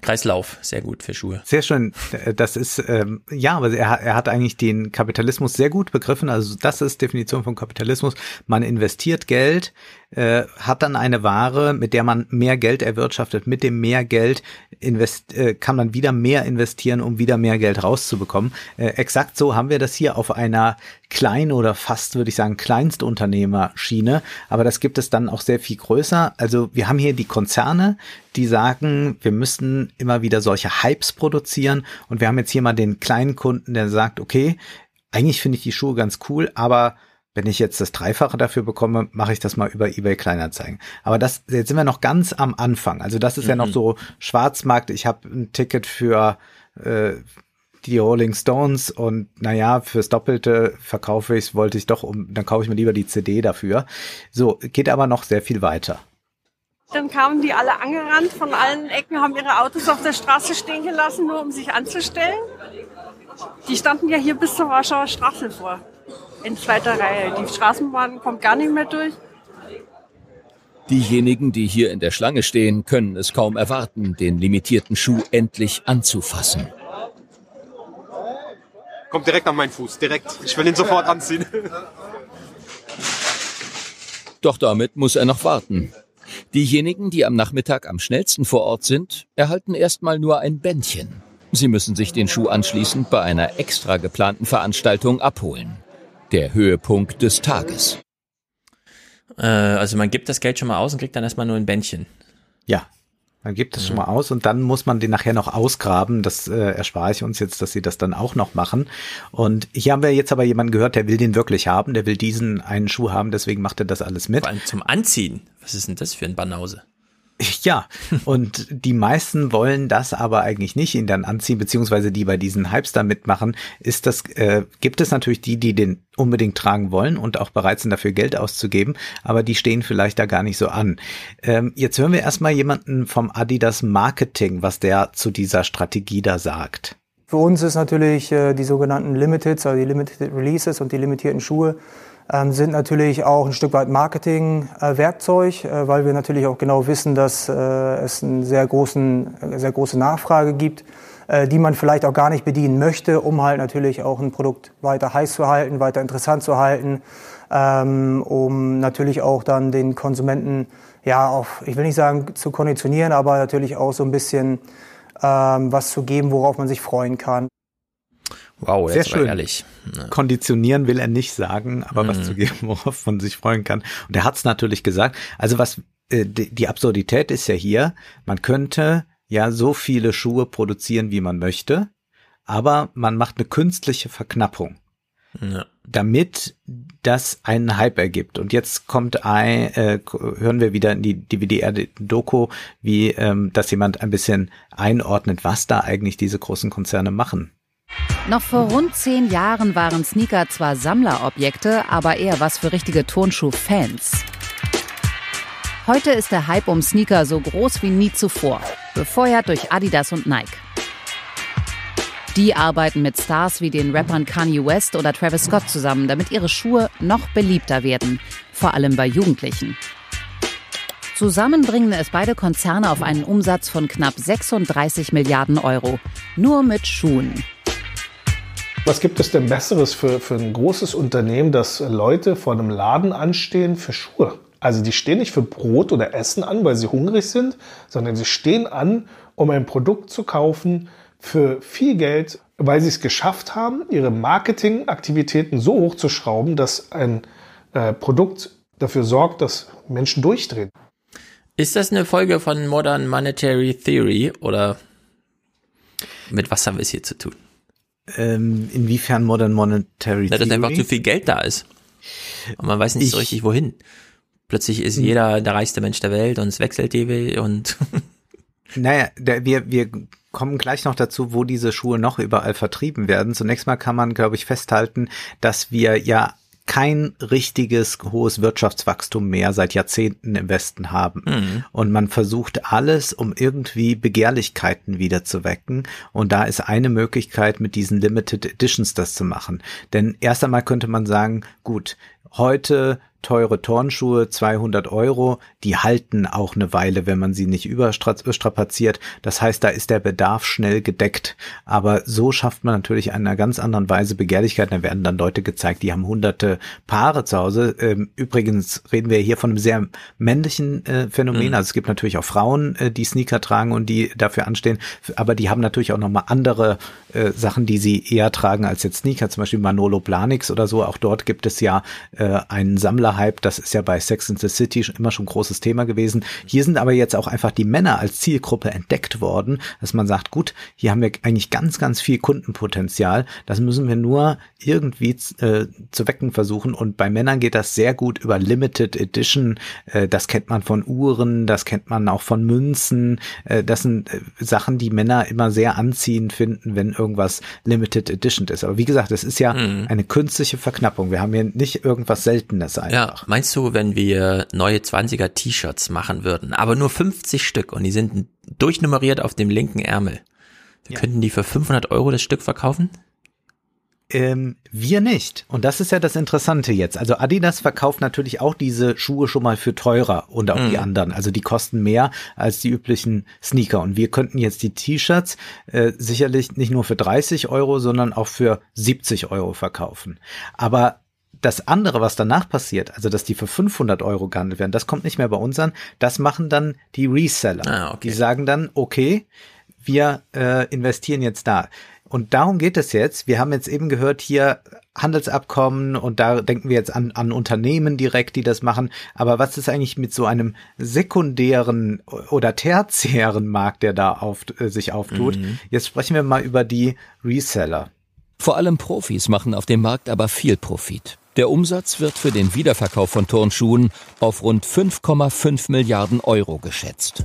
Kreislauf, sehr gut für Schuhe. Sehr schön. Das ist, ähm, ja, aber er, er hat eigentlich den Kapitalismus sehr gut begriffen. Also das ist Definition von Kapitalismus. Man investiert Geld, äh, hat dann eine Ware, mit der man mehr Geld erwirtschaftet. Mit dem mehr Geld invest äh, kann man wieder mehr investieren, um wieder mehr Geld rauszubekommen. Äh, exakt so haben wir das hier auf einer kleinen oder fast, würde ich sagen, Kleinstunternehmerschiene. Aber das gibt es dann auch sehr viel größer. Also wir haben hier die Konzerne, die sagen, wir müssen immer wieder solche Hypes produzieren. Und wir haben jetzt hier mal den kleinen Kunden, der sagt, okay, eigentlich finde ich die Schuhe ganz cool, aber wenn ich jetzt das Dreifache dafür bekomme, mache ich das mal über eBay Kleinanzeigen. Aber das, jetzt sind wir noch ganz am Anfang. Also das ist mhm. ja noch mhm. so Schwarzmarkt. Ich habe ein Ticket für äh, die Rolling Stones und naja, fürs Doppelte verkaufe ich es, wollte ich doch, um, dann kaufe ich mir lieber die CD dafür. So, geht aber noch sehr viel weiter. Dann kamen die alle angerannt von allen Ecken, haben ihre Autos auf der Straße stehen gelassen, nur um sich anzustellen. Die standen ja hier bis zur Warschauer Straße vor in zweiter Reihe. Die Straßenbahn kommt gar nicht mehr durch. Diejenigen, die hier in der Schlange stehen, können es kaum erwarten, den limitierten Schuh endlich anzufassen. Kommt direkt an meinen Fuß, direkt. Ich will ihn sofort anziehen. Doch damit muss er noch warten. Diejenigen, die am Nachmittag am schnellsten vor Ort sind, erhalten erstmal nur ein Bändchen. Sie müssen sich den Schuh anschließend bei einer extra geplanten Veranstaltung abholen der Höhepunkt des Tages. Äh, also man gibt das Geld schon mal aus und kriegt dann erstmal nur ein Bändchen. Ja, man gibt es schon mal aus und dann muss man den nachher noch ausgraben. Das äh, erspare ich uns jetzt, dass sie das dann auch noch machen. Und hier haben wir jetzt aber jemanden gehört, der will den wirklich haben, der will diesen einen Schuh haben, deswegen macht er das alles mit. Vor allem zum Anziehen. Was ist denn das für ein Banause? Ja, und die meisten wollen das aber eigentlich nicht ihn dann anziehen, beziehungsweise die bei diesen Hypes da mitmachen, ist das, äh, gibt es natürlich die, die den unbedingt tragen wollen und auch bereit sind, dafür Geld auszugeben, aber die stehen vielleicht da gar nicht so an. Ähm, jetzt hören wir erstmal jemanden vom Adidas Marketing, was der zu dieser Strategie da sagt. Für uns ist natürlich äh, die sogenannten Limiteds, also die Limited Releases und die limitierten Schuhe sind natürlich auch ein Stück weit Marketing-Werkzeug, äh, weil wir natürlich auch genau wissen, dass äh, es eine sehr, großen, sehr große Nachfrage gibt äh, die man vielleicht auch gar nicht bedienen möchte, um halt natürlich auch ein Produkt weiter heiß zu halten, weiter interessant zu halten, ähm, um natürlich auch dann den Konsumenten ja auf, ich will nicht sagen zu konditionieren, aber natürlich auch so ein bisschen ähm, was zu geben, worauf man sich freuen kann. Wow, Sehr schön. ehrlich. Ja. Konditionieren will er nicht sagen, aber was Mhm. zu geben, <laughs> worauf man sich freuen kann. Und er hat es natürlich gesagt. Also was äh, die, die Absurdität ist ja hier, man könnte ja so viele Schuhe produzieren, wie man möchte, aber man macht eine künstliche Verknappung. Ja. damit das einen Hype ergibt. Und jetzt kommt ein, äh, hören wir wieder in die DVD-Doku, wie ähm, dass jemand ein bisschen einordnet, was da eigentlich diese großen Konzerne machen. Noch vor rund zehn Jahren waren Sneaker zwar Sammlerobjekte, aber eher was für richtige Turnschuh-Fans. Heute ist der Hype um Sneaker so groß wie nie zuvor, befeuert durch Adidas und Nike. Die arbeiten mit Stars wie den Rappern Kanye West oder Travis Scott zusammen, damit ihre Schuhe noch beliebter werden, vor allem bei Jugendlichen. Zusammen bringen es beide Konzerne auf einen Umsatz von knapp 36 Milliarden Euro. Nur mit Schuhen. Was gibt es denn Besseres für, für ein großes Unternehmen, dass Leute vor einem Laden anstehen für Schuhe? Also die stehen nicht für Brot oder Essen an, weil sie hungrig sind, sondern sie stehen an, um ein Produkt zu kaufen für viel Geld, weil sie es geschafft haben, ihre Marketingaktivitäten so hochzuschrauben, dass ein äh, Produkt dafür sorgt, dass Menschen durchdrehen. Ist das eine Folge von Modern Monetary Theory oder mit was haben wir es hier zu tun? Ähm, inwiefern Modern Monetary Na, dass Theory? einfach zu viel Geld da ist. Und man weiß nicht so Ich- richtig wohin. Plötzlich ist Hm. jeder der reichste Mensch der Welt und es wechselt ewig und <laughs> Naja, der, wir, wir kommen gleich noch dazu, wo diese Schuhe noch überall vertrieben werden. Zunächst mal kann man, glaube ich, festhalten, dass wir ja kein richtiges hohes Wirtschaftswachstum mehr seit Jahrzehnten im Westen haben. Mhm. Und man versucht alles, um irgendwie Begehrlichkeiten wieder zu wecken. Und da ist eine Möglichkeit, mit diesen Limited Editions das zu machen. Denn erst einmal könnte man sagen, gut, heute teure Turnschuhe, 200 Euro, die halten auch eine Weile, wenn man sie nicht überstrapaziert. Das heißt, da ist der Bedarf schnell gedeckt. Aber so schafft man natürlich in einer ganz anderen Weise Begehrlichkeiten. Da werden dann Leute gezeigt, die haben hunderte Paare zu Hause. Ähm, Übrigens reden wir hier von einem sehr männlichen äh, Phänomen. Mhm. Also es gibt natürlich auch Frauen, äh, die Sneaker tragen und die dafür anstehen. Aber die haben natürlich auch nochmal andere äh, Sachen, die sie eher tragen als jetzt Sneaker. Zum Beispiel Manolo Blahniks oder so. Auch dort gibt es ja einen Sammlerhype. Das ist ja bei Sex and the City schon immer schon ein großes Thema gewesen. Hier sind aber jetzt auch einfach die Männer als Zielgruppe entdeckt worden, dass man sagt, gut, hier haben wir eigentlich ganz, ganz viel Kundenpotenzial. Das müssen wir nur irgendwie äh, zu wecken versuchen. Und bei Männern geht das sehr gut über Limited Edition. Äh, das kennt man von Uhren, das kennt man auch von Münzen. Äh, das sind äh, Sachen, die Männer immer sehr anziehend finden, wenn irgendwas Limited Edition ist. Aber wie gesagt, es ist ja eine künstliche Verknappung. Wir haben hier nicht irgendwas Seltenes einfach. ja, meinst du, wenn wir neue 20er T-Shirts machen würden, aber nur 50 Stück und die sind durchnummeriert auf dem linken Ärmel, wir könnten die für 500 Euro das Stück verkaufen? Ähm, wir nicht. Und das ist ja das Interessante jetzt. Also Adidas verkauft natürlich auch diese Schuhe schon mal für teurer und auch die Mhm. anderen. Also die kosten mehr als die üblichen Sneaker. Und wir könnten jetzt die T-Shirts äh, sicherlich nicht nur für 30 Euro, sondern auch für 70 Euro verkaufen. Aber das andere, was danach passiert, also dass die für 500 Euro gehandelt werden, das kommt nicht mehr bei uns an. Das machen dann die Reseller. Ah, okay. Die sagen dann, okay, wir äh, investieren jetzt da. Und darum geht es jetzt. Wir haben jetzt eben gehört hier Handelsabkommen und da denken wir jetzt an, an Unternehmen direkt, die das machen. Aber was ist eigentlich mit so einem sekundären oder tertiären Markt, der da auf, äh, sich auftut? Mhm. Jetzt sprechen wir mal über die Reseller. Vor allem Profis machen auf dem Markt aber viel Profit. Der Umsatz wird für den Wiederverkauf von Turnschuhen auf rund 5,5 Milliarden Euro geschätzt.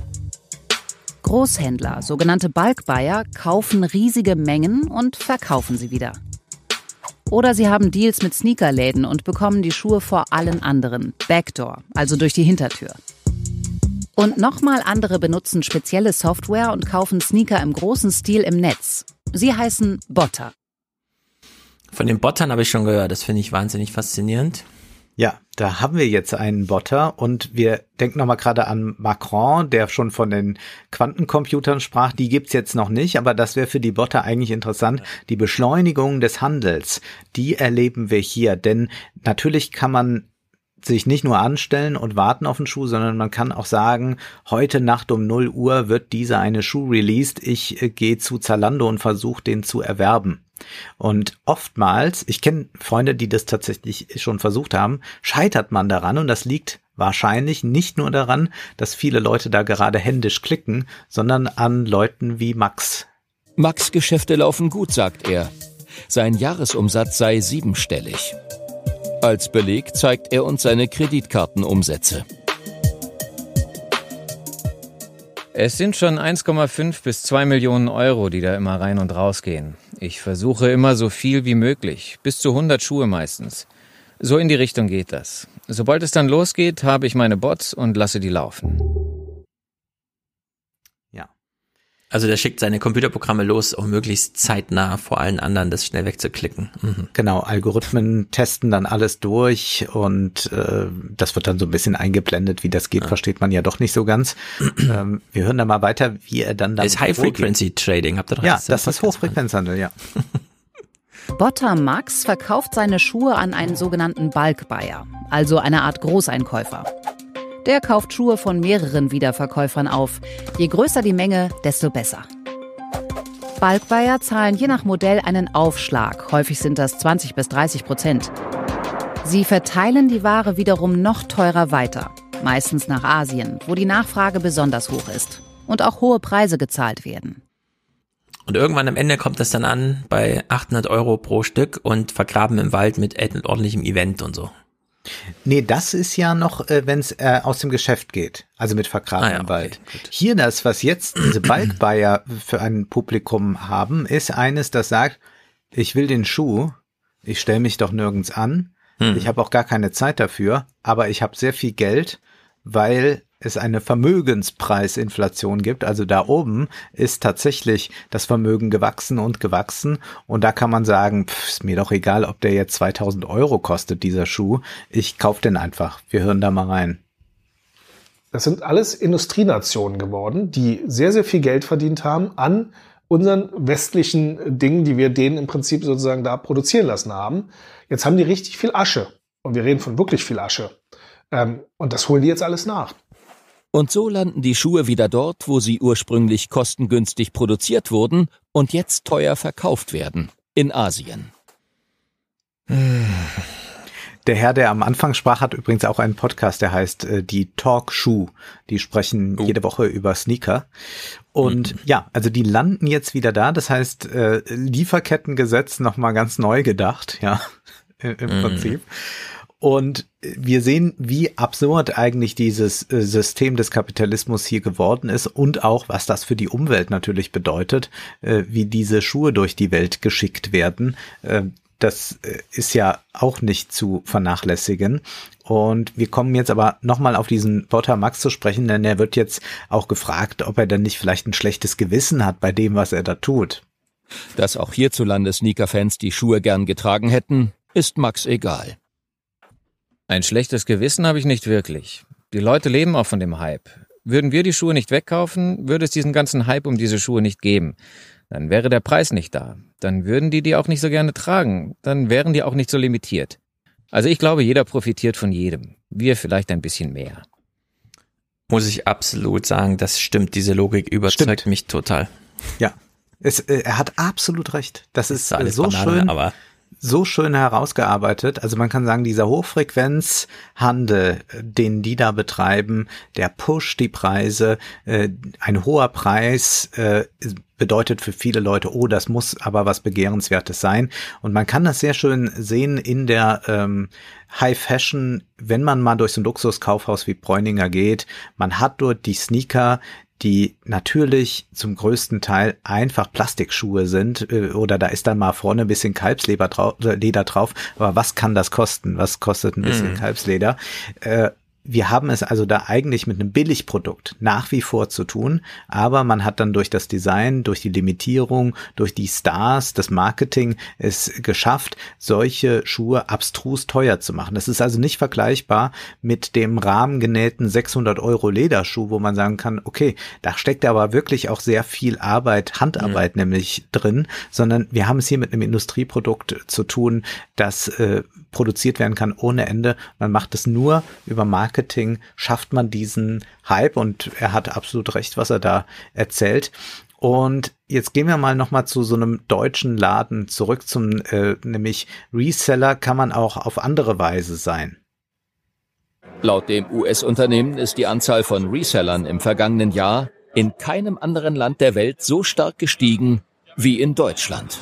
Großhändler, sogenannte Bulk-Buyer, kaufen riesige Mengen und verkaufen sie wieder. Oder sie haben Deals mit Sneakerläden und bekommen die Schuhe vor allen anderen. Backdoor, also durch die Hintertür. Und nochmal andere benutzen spezielle Software und kaufen Sneaker im großen Stil im Netz. Sie heißen Botter. Von den Bottern habe ich schon gehört, das finde ich wahnsinnig faszinierend. Ja, da haben wir jetzt einen Botter und wir denken nochmal gerade an Macron, der schon von den Quantencomputern sprach. Die gibt's jetzt noch nicht, aber das wäre für die Botter eigentlich interessant. Die Beschleunigung des Handels, die erleben wir hier. Denn natürlich kann man sich nicht nur anstellen und warten auf den Schuh, sondern man kann auch sagen, heute Nacht um 0 Uhr wird dieser eine Schuh released. Ich äh, gehe zu Zalando und versuche den zu erwerben. Und oftmals, ich kenne Freunde, die das tatsächlich schon versucht haben, scheitert man daran und das liegt wahrscheinlich nicht nur daran, dass viele Leute da gerade händisch klicken, sondern an Leuten wie Max. Max Geschäfte laufen gut, sagt er. Sein Jahresumsatz sei siebenstellig. Als Beleg zeigt er uns seine Kreditkartenumsätze. Es sind schon 1,5 bis 2 Millionen Euro, die da immer rein und raus gehen. Ich versuche immer so viel wie möglich, bis zu 100 Schuhe meistens. So in die Richtung geht das. Sobald es dann losgeht, habe ich meine Bots und lasse die laufen. Also der schickt seine Computerprogramme los, um möglichst zeitnah vor allen anderen das schnell wegzuklicken. Mhm. Genau, Algorithmen testen dann alles durch und äh, das wird dann so ein bisschen eingeblendet, wie das geht, ja. versteht man ja doch nicht so ganz. <clears throat> ähm, wir hören da mal weiter, wie er dann dann. Das ist High Frequency Trading, habt ihr doch Ja, das ist Hochfrequenzhandel, ja. <laughs> Botter Max verkauft seine Schuhe an einen sogenannten Bulk Buyer, also eine Art Großeinkäufer. Der kauft Schuhe von mehreren Wiederverkäufern auf. Je größer die Menge, desto besser. Bulkbuyer zahlen je nach Modell einen Aufschlag. Häufig sind das 20 bis 30 Prozent. Sie verteilen die Ware wiederum noch teurer weiter. Meistens nach Asien, wo die Nachfrage besonders hoch ist. Und auch hohe Preise gezahlt werden. Und irgendwann am Ende kommt das dann an bei 800 Euro pro Stück und vergraben im Wald mit ordentlichem Event und so. Nee, das ist ja noch, äh, wenn es äh, aus dem Geschäft geht, also mit vergrabenem ah, ja, okay, Wald. Gut. Hier das, was jetzt diese <clears throat> Bulkbuyer für ein Publikum haben, ist eines, das sagt, ich will den Schuh, ich stelle mich doch nirgends an, hm. ich habe auch gar keine Zeit dafür, aber ich habe sehr viel Geld, weil es eine Vermögenspreisinflation gibt. Also da oben ist tatsächlich das Vermögen gewachsen und gewachsen. Und da kann man sagen, pff, ist mir doch egal, ob der jetzt 2000 Euro kostet, dieser Schuh. Ich kauf den einfach. Wir hören da mal rein. Das sind alles Industrienationen geworden, die sehr, sehr viel Geld verdient haben an unseren westlichen Dingen, die wir denen im Prinzip sozusagen da produzieren lassen haben. Jetzt haben die richtig viel Asche. Und wir reden von wirklich viel Asche. Ähm, und das holen die jetzt alles nach. Und so landen die Schuhe wieder dort, wo sie ursprünglich kostengünstig produziert wurden und jetzt teuer verkauft werden, in Asien. Der Herr, der am Anfang sprach, hat übrigens auch einen Podcast, der heißt äh, die Talk Shoe. Die sprechen oh. jede Woche über Sneaker. Und mhm. ja, also die landen jetzt wieder da. Das heißt, äh, Lieferkettengesetz nochmal ganz neu gedacht, ja, <laughs> im mhm. Prinzip. Und wir sehen, wie absurd eigentlich dieses äh, System des Kapitalismus hier geworden ist und auch, was das für die Umwelt natürlich bedeutet, äh, wie diese Schuhe durch die Welt geschickt werden. Äh, das ist ja auch nicht zu vernachlässigen. Und wir kommen jetzt aber nochmal auf diesen Potter Max zu sprechen, denn er wird jetzt auch gefragt, ob er denn nicht vielleicht ein schlechtes Gewissen hat bei dem, was er da tut. Dass auch hierzulande Sneaker-Fans die Schuhe gern getragen hätten, ist Max egal. Ein schlechtes Gewissen habe ich nicht wirklich. Die Leute leben auch von dem Hype. Würden wir die Schuhe nicht wegkaufen, würde es diesen ganzen Hype um diese Schuhe nicht geben. Dann wäre der Preis nicht da. Dann würden die die auch nicht so gerne tragen. Dann wären die auch nicht so limitiert. Also ich glaube, jeder profitiert von jedem. Wir vielleicht ein bisschen mehr. Muss ich absolut sagen, das stimmt. Diese Logik überzeugt stimmt. mich total. Ja. Es, äh, er hat absolut recht. Das ist, ist so Banane, schön. Aber so schön herausgearbeitet. Also man kann sagen, dieser Hochfrequenzhandel, den die da betreiben, der pusht die Preise. Äh, ein hoher Preis äh, bedeutet für viele Leute, oh, das muss aber was Begehrenswertes sein. Und man kann das sehr schön sehen in der ähm, High Fashion, wenn man mal durch so ein Luxuskaufhaus wie Bräuninger geht. Man hat dort die Sneaker, die natürlich zum größten Teil einfach Plastikschuhe sind äh, oder da ist dann mal vorne ein bisschen Kalbsleder drauf, Leder drauf, aber was kann das kosten? Was kostet ein bisschen mm. Kalbsleder? Äh, wir haben es also da eigentlich mit einem Billigprodukt nach wie vor zu tun, aber man hat dann durch das Design, durch die Limitierung, durch die Stars, das Marketing es geschafft, solche Schuhe abstrus teuer zu machen. Das ist also nicht vergleichbar mit dem rahmengenähten 600 Euro Lederschuh, wo man sagen kann, okay, da steckt aber wirklich auch sehr viel Arbeit, Handarbeit mhm. nämlich drin, sondern wir haben es hier mit einem Industrieprodukt zu tun, das äh, produziert werden kann ohne Ende. Man macht es nur über Marketing, schafft man diesen Hype und er hat absolut recht, was er da erzählt. Und jetzt gehen wir mal nochmal zu so einem deutschen Laden zurück zum, äh, nämlich Reseller kann man auch auf andere Weise sein. Laut dem US-Unternehmen ist die Anzahl von Resellern im vergangenen Jahr in keinem anderen Land der Welt so stark gestiegen wie in Deutschland.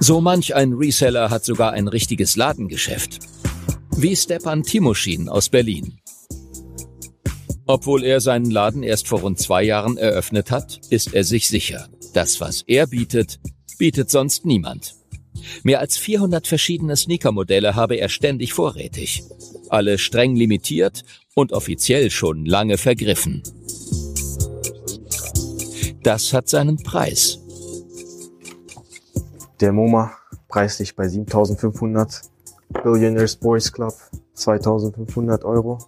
So manch ein Reseller hat sogar ein richtiges Ladengeschäft. Wie Stepan Timoschin aus Berlin. Obwohl er seinen Laden erst vor rund zwei Jahren eröffnet hat, ist er sich sicher, das, was er bietet, bietet sonst niemand. Mehr als 400 verschiedene Sneakermodelle habe er ständig vorrätig. Alle streng limitiert und offiziell schon lange vergriffen. Das hat seinen Preis. Der MoMA preislich bei 7500. Billionaires Boys Club 2500 Euro.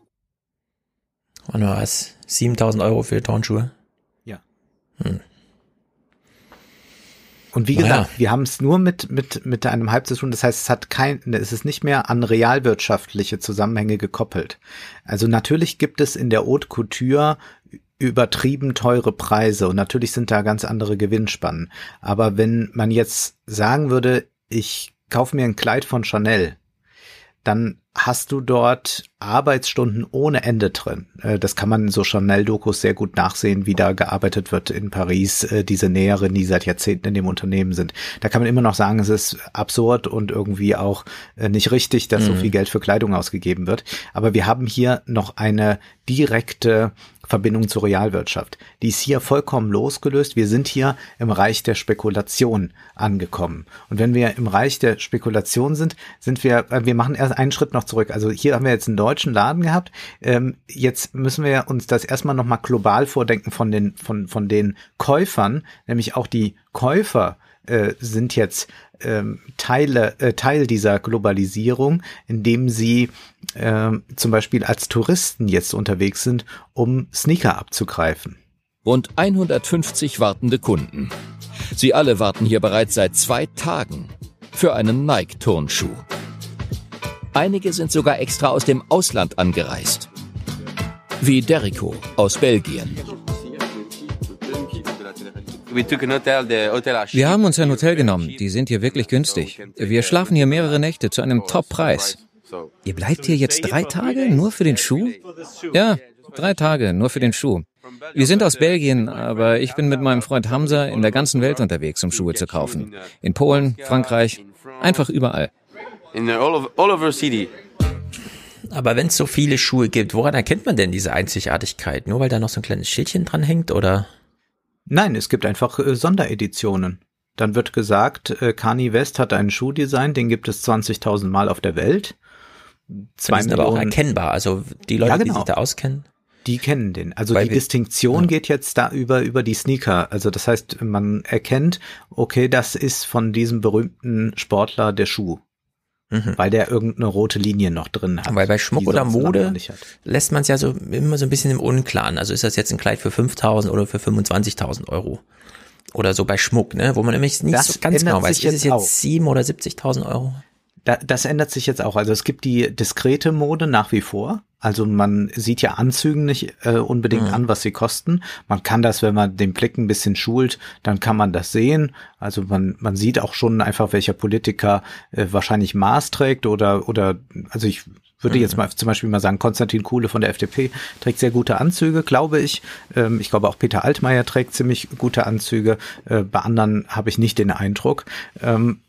Und was? 7000 Euro für Turnschuhe? Ja. Hm. Und wie gesagt, naja. wir haben es nur mit, mit, mit einem Hype zu tun. Das heißt, es hat kein, es ist nicht mehr an realwirtschaftliche Zusammenhänge gekoppelt. Also natürlich gibt es in der Haute Couture übertrieben teure Preise und natürlich sind da ganz andere Gewinnspannen. Aber wenn man jetzt sagen würde, ich kaufe mir ein Kleid von Chanel, dann hast du dort Arbeitsstunden ohne Ende drin. Äh, das kann man in so Chanel-Dokus sehr gut nachsehen, wie da gearbeitet wird in Paris, äh, diese Näherinnen, die seit Jahrzehnten in dem Unternehmen sind. Da kann man immer noch sagen, es ist absurd und irgendwie auch äh, nicht richtig, dass mhm. so viel Geld für Kleidung ausgegeben wird. Aber wir haben hier noch eine direkte Verbindung zur Realwirtschaft. Die ist hier vollkommen losgelöst. Wir sind hier im Reich der Spekulation angekommen. Und wenn wir im Reich der Spekulation sind, sind wir, wir machen erst einen Schritt noch zurück. Also hier haben wir jetzt einen deutschen Laden gehabt. Ähm, jetzt müssen wir uns das erstmal nochmal global vordenken von den, von, von den Käufern, nämlich auch die Käufer äh, sind jetzt ähm, Teile, äh, Teil dieser Globalisierung, indem sie äh, zum Beispiel als Touristen jetzt unterwegs sind, um Sneaker abzugreifen. Rund 150 wartende Kunden. Sie alle warten hier bereits seit zwei Tagen für einen Nike-Turnschuh. Einige sind sogar extra aus dem Ausland angereist. Wie Derico aus Belgien. Wir haben uns ein Hotel genommen. Die sind hier wirklich günstig. Wir schlafen hier mehrere Nächte zu einem Top-Preis. Ihr bleibt hier jetzt drei Tage nur für den Schuh? Ja, drei Tage nur für den Schuh. Wir sind aus Belgien, aber ich bin mit meinem Freund Hamza in der ganzen Welt unterwegs, um Schuhe zu kaufen. In Polen, Frankreich, einfach überall. Aber wenn es so viele Schuhe gibt, woran erkennt man denn diese Einzigartigkeit? Nur weil da noch so ein kleines Schildchen dran hängt oder? Nein, es gibt einfach äh, Sondereditionen. Dann wird gesagt, äh, Kanye West hat einen Schuhdesign, den gibt es 20.000 Mal auf der Welt. Zwei die sind Millionen. aber auch erkennbar. Also die Leute, ja, genau. die sich da auskennen. Die kennen den. Also Weil die Distinktion ja. geht jetzt da über, über die Sneaker. Also das heißt, man erkennt, okay, das ist von diesem berühmten Sportler der Schuh. Mhm. Weil der irgendeine rote Linie noch drin hat. Weil bei Schmuck oder Mode lässt man es ja so immer so ein bisschen im Unklaren. Also ist das jetzt ein Kleid für 5.000 oder für 25.000 Euro? Oder so bei Schmuck, ne? Wo man nämlich nicht das so ganz genau weiß, ist es jetzt 7 oder 70.000 Euro? Da, das ändert sich jetzt auch. Also es gibt die diskrete Mode nach wie vor. Also man sieht ja Anzügen nicht äh, unbedingt mhm. an, was sie kosten. Man kann das, wenn man den Blick ein bisschen schult, dann kann man das sehen. Also man, man sieht auch schon einfach, welcher Politiker äh, wahrscheinlich Maß trägt oder, oder, also ich würde mhm. jetzt mal zum Beispiel mal sagen, Konstantin Kuhle von der FDP trägt sehr gute Anzüge, glaube ich. Ähm, ich glaube auch Peter Altmaier trägt ziemlich gute Anzüge. Äh, bei anderen habe ich nicht den Eindruck. Ähm,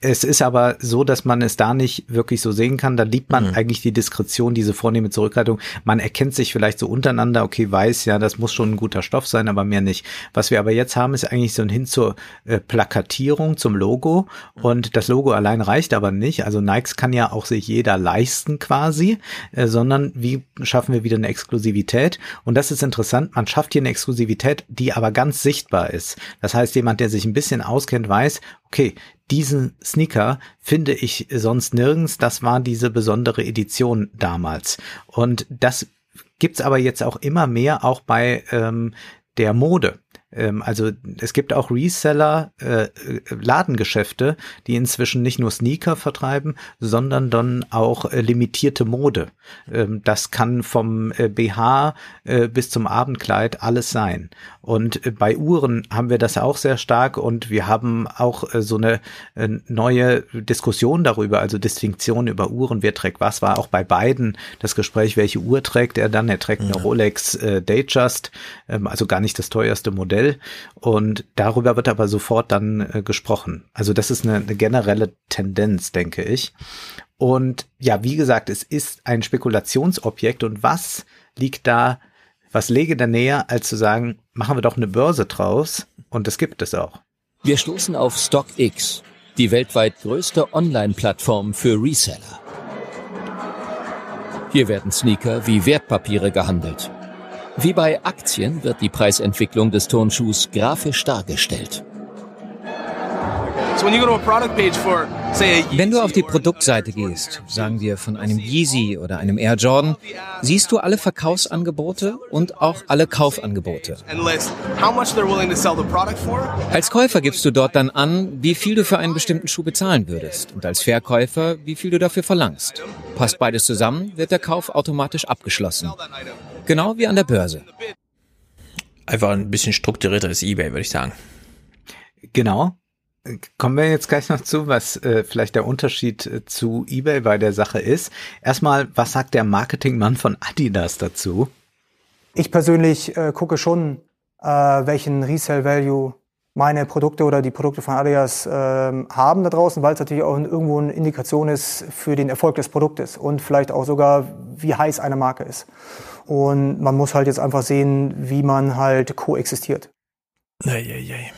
Es ist aber so, dass man es da nicht wirklich so sehen kann. Da liebt man mhm. eigentlich die Diskretion, diese vornehme Zurückhaltung. Man erkennt sich vielleicht so untereinander, okay, weiß, ja, das muss schon ein guter Stoff sein, aber mehr nicht. Was wir aber jetzt haben, ist eigentlich so ein Hin zur äh, Plakatierung, zum Logo. Und das Logo allein reicht aber nicht. Also Nikes kann ja auch sich jeder leisten quasi, äh, sondern wie schaffen wir wieder eine Exklusivität? Und das ist interessant. Man schafft hier eine Exklusivität, die aber ganz sichtbar ist. Das heißt, jemand, der sich ein bisschen auskennt, weiß, okay, diesen Sneaker finde ich sonst nirgends. Das war diese besondere Edition damals. Und das gibt's aber jetzt auch immer mehr, auch bei ähm, der Mode. Ähm, also es gibt auch Reseller, äh, äh, Ladengeschäfte, die inzwischen nicht nur Sneaker vertreiben, sondern dann auch äh, limitierte Mode. Ähm, das kann vom äh, BH äh, bis zum Abendkleid alles sein. Und äh, bei Uhren haben wir das auch sehr stark und wir haben auch so eine neue Diskussion darüber, also Distinktion über Uhren, wer trägt was, war auch bei beiden das Gespräch, welche Uhr trägt er dann? Er trägt eine ja. Rolex Datejust, ähm, also gar nicht das teuerste Modell. Und darüber wird aber sofort dann äh, gesprochen. Also das ist eine, eine generelle Tendenz, denke ich. Und ja, wie gesagt, es ist ein Spekulationsobjekt und was liegt da was lege da näher, als zu sagen, machen wir doch eine Börse draus und das gibt es auch. Wir stoßen auf StockX, die weltweit größte Online-Plattform für Reseller. Hier werden Sneaker wie Wertpapiere gehandelt. Wie bei Aktien wird die Preisentwicklung des Turnschuhs grafisch dargestellt. Wenn du auf die Produktseite gehst, sagen wir von einem Yeezy oder einem Air Jordan, siehst du alle Verkaufsangebote und auch alle Kaufangebote. Als Käufer gibst du dort dann an, wie viel du für einen bestimmten Schuh bezahlen würdest und als Verkäufer, wie viel du dafür verlangst. Passt beides zusammen, wird der Kauf automatisch abgeschlossen. Genau wie an der Börse. Einfach ein bisschen strukturierteres eBay, würde ich sagen. Genau. Kommen wir jetzt gleich noch zu, was äh, vielleicht der Unterschied äh, zu eBay bei der Sache ist. Erstmal, was sagt der Marketingmann von Adidas dazu? Ich persönlich äh, gucke schon, äh, welchen Resale Value meine Produkte oder die Produkte von Adidas äh, haben da draußen, weil es natürlich auch irgendwo eine Indikation ist für den Erfolg des Produktes und vielleicht auch sogar, wie heiß eine Marke ist. Und man muss halt jetzt einfach sehen, wie man halt koexistiert. Eieiei.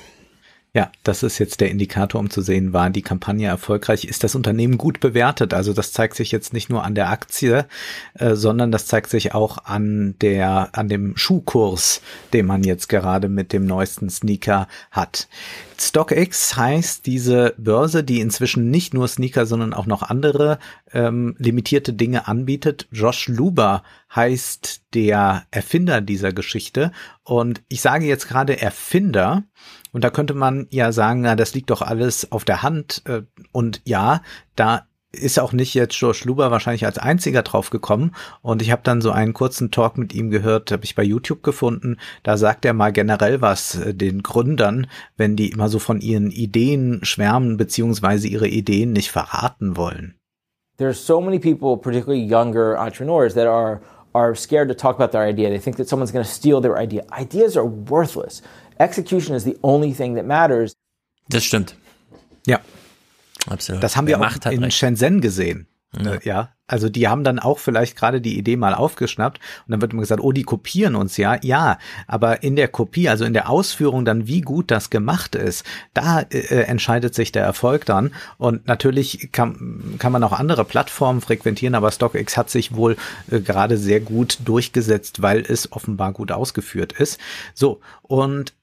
Ja, das ist jetzt der Indikator, um zu sehen, war die Kampagne erfolgreich, ist das Unternehmen gut bewertet. Also das zeigt sich jetzt nicht nur an der Aktie, äh, sondern das zeigt sich auch an der, an dem Schuhkurs, den man jetzt gerade mit dem neuesten Sneaker hat. StockX heißt diese Börse, die inzwischen nicht nur Sneaker, sondern auch noch andere ähm, limitierte Dinge anbietet. Josh Luber heißt der Erfinder dieser Geschichte. Und ich sage jetzt gerade Erfinder, und da könnte man ja sagen, na, das liegt doch alles auf der Hand. Äh, und ja, da ist auch nicht jetzt George Luber wahrscheinlich als einziger drauf gekommen. Und ich habe dann so einen kurzen Talk mit ihm gehört, habe ich bei YouTube gefunden. Da sagt er mal generell was äh, den Gründern, wenn die immer so von ihren Ideen schwärmen, beziehungsweise ihre Ideen nicht verraten wollen. There's so many people, particularly younger entrepreneurs, that are are scared to talk about their idea. They think that someone's to steal their idea. Ideas are worthless. Execution is the only thing that matters. Das stimmt. Ja. Absolut. Das haben Wer wir auch in recht. Shenzhen gesehen. Ja. Äh, ja. Also die haben dann auch vielleicht gerade die Idee mal aufgeschnappt und dann wird immer gesagt, oh, die kopieren uns ja. Ja, aber in der Kopie, also in der Ausführung dann, wie gut das gemacht ist, da äh, entscheidet sich der Erfolg dann. Und natürlich kann, kann man auch andere Plattformen frequentieren, aber StockX hat sich wohl äh, gerade sehr gut durchgesetzt, weil es offenbar gut ausgeführt ist. So, und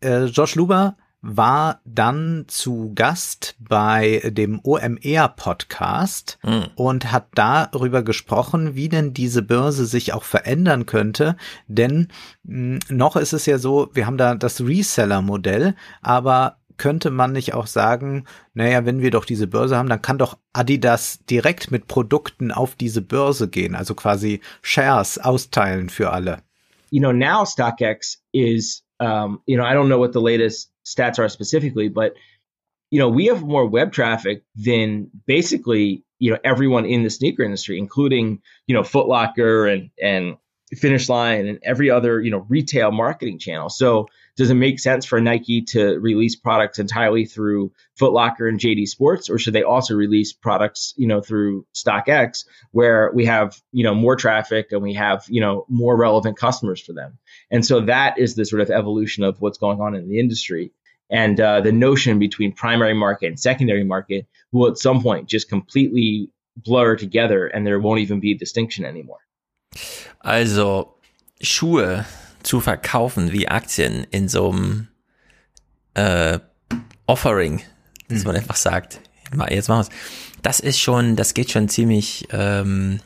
äh, Josh Luber war dann zu Gast bei dem OMR Podcast mhm. und hat darüber gesprochen, wie denn diese Börse sich auch verändern könnte. Denn mh, hm, noch ist es ja so, wir haben da das Reseller-Modell, aber könnte man nicht auch sagen, naja, wenn wir doch diese Börse haben, dann kann doch Adidas direkt mit Produkten auf diese Börse gehen, also quasi Shares austeilen für alle. You know, now StockX is um, you know, I don't know what the latest stats are specifically, but you know, we have more web traffic than basically you know everyone in the sneaker industry, including you know Footlocker and and Finish Line and every other you know retail marketing channel. So does it make sense for Nike to release products entirely through Foot Locker and JD Sports, or should they also release products, you know, through StockX, where we have, you know, more traffic and we have, you know, more relevant customers for them? And so that is the sort of evolution of what's going on in the industry. And uh, the notion between primary market and secondary market will at some point just completely blur together and there won't even be a distinction anymore. Also Schuhe zu verkaufen wie Aktien in so einem äh, Offering, dass man einfach sagt, jetzt machen wir es. Das ist schon, das geht schon ziemlich ähm,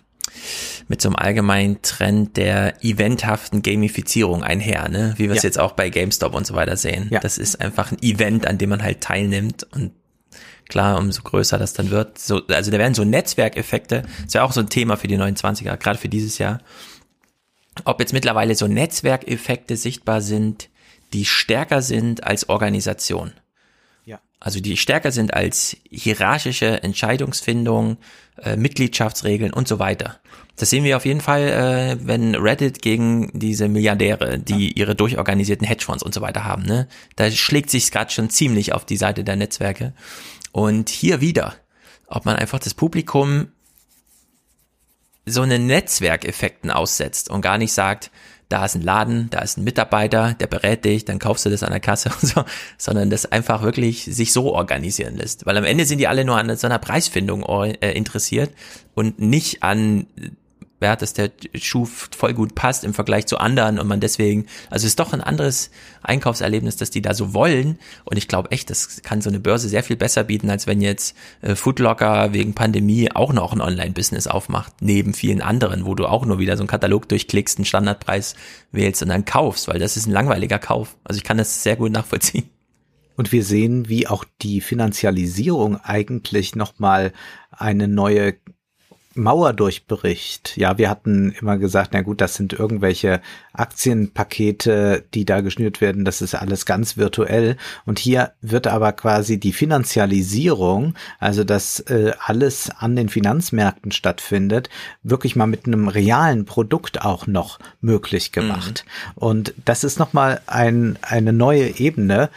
mit so einem allgemeinen Trend der eventhaften Gamifizierung einher, ne? Wie wir es Ja. jetzt auch bei GameStop und so weiter sehen. Ja. Das ist einfach ein Event, an dem man halt teilnimmt und klar, umso größer das dann wird. So, also da werden so Netzwerkeffekte, das wäre auch so ein Thema für die 29er, gerade für dieses Jahr. Ob jetzt mittlerweile so Netzwerkeffekte sichtbar sind, die stärker sind als Organisation. Ja. Also die stärker sind als hierarchische Entscheidungsfindung, äh, Mitgliedschaftsregeln und so weiter. Das sehen wir auf jeden Fall, äh, wenn Reddit gegen diese Milliardäre, die ihre durchorganisierten Hedgefonds und so weiter haben. Ne? Da schlägt sich gerade schon ziemlich auf die Seite der Netzwerke. Und hier wieder, ob man einfach das Publikum so einen Netzwerkeffekten aussetzt und gar nicht sagt, da ist ein Laden, da ist ein Mitarbeiter, der berät dich, dann kaufst du das an der Kasse <laughs> und so, sondern das einfach wirklich sich so organisieren lässt. Weil am Ende sind die alle nur an so einer Preisfindung äh, interessiert und nicht an, ja, dass der Schuh voll gut passt im Vergleich zu anderen und man deswegen, also ist doch ein anderes Einkaufserlebnis, dass die da so wollen und ich glaube echt, das kann so eine Börse sehr viel besser bieten, als wenn jetzt äh, Foodlocker wegen Pandemie auch noch ein Online-Business aufmacht, neben vielen anderen, wo du auch nur wieder so einen Katalog durchklickst, einen Standardpreis wählst und dann kaufst, weil das ist ein langweiliger Kauf. Also ich kann das sehr gut nachvollziehen. Und wir sehen, wie auch die Finanzialisierung eigentlich nochmal eine neue Mauer durchbricht. Ja, wir hatten immer gesagt, na gut, das sind irgendwelche Aktienpakete, die da geschnürt werden, das ist alles ganz virtuell. Und hier wird aber quasi die Finanzialisierung, also dass äh, alles an den Finanzmärkten stattfindet, wirklich mal mit einem realen Produkt auch noch möglich gemacht. Und das ist nochmal ein, eine neue Ebene,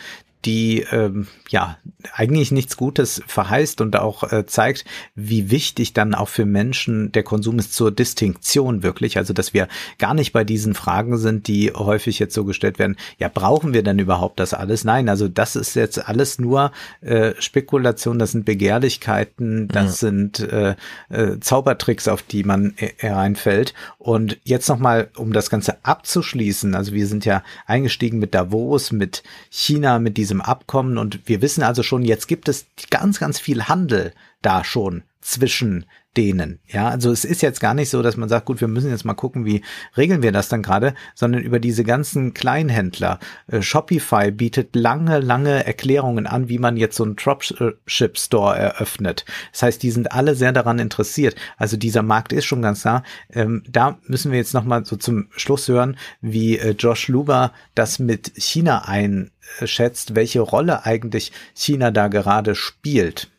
die ähm, ja eigentlich nichts Gutes verheißt und auch äh, zeigt, wie wichtig dann auch für Menschen der Konsum ist zur Distinktion wirklich. Also dass wir gar nicht bei diesen Fragen sind, die häufig jetzt so gestellt werden. Ja, brauchen wir denn überhaupt das alles? Nein, also das ist jetzt alles nur äh, Spekulation. Das sind Begehrlichkeiten, das sind äh, äh, Zaubertricks, auf die man äh, hereinfällt. Und jetzt noch mal, um das Ganze abzuschließen. Also wir sind ja eingestiegen mit Davos, mit China, mit diesem Abkommen. Und wir wissen also schon, jetzt gibt es ganz, ganz viel Handel da schon zwischen denen. Ja, also es ist jetzt gar nicht so, dass man sagt, gut, wir müssen jetzt mal gucken, wie regeln wir das dann gerade, sondern über diese ganzen Kleinhändler. Äh, Shopify bietet lange, lange Erklärungen an, wie man jetzt so einen Dropship Store eröffnet. Das heißt, die sind alle sehr daran interessiert. Also dieser Markt ist schon ganz da. Ähm, da müssen wir jetzt noch mal so zum Schluss hören, wie äh, Josh Luber das mit China einschätzt, welche Rolle eigentlich China da gerade spielt.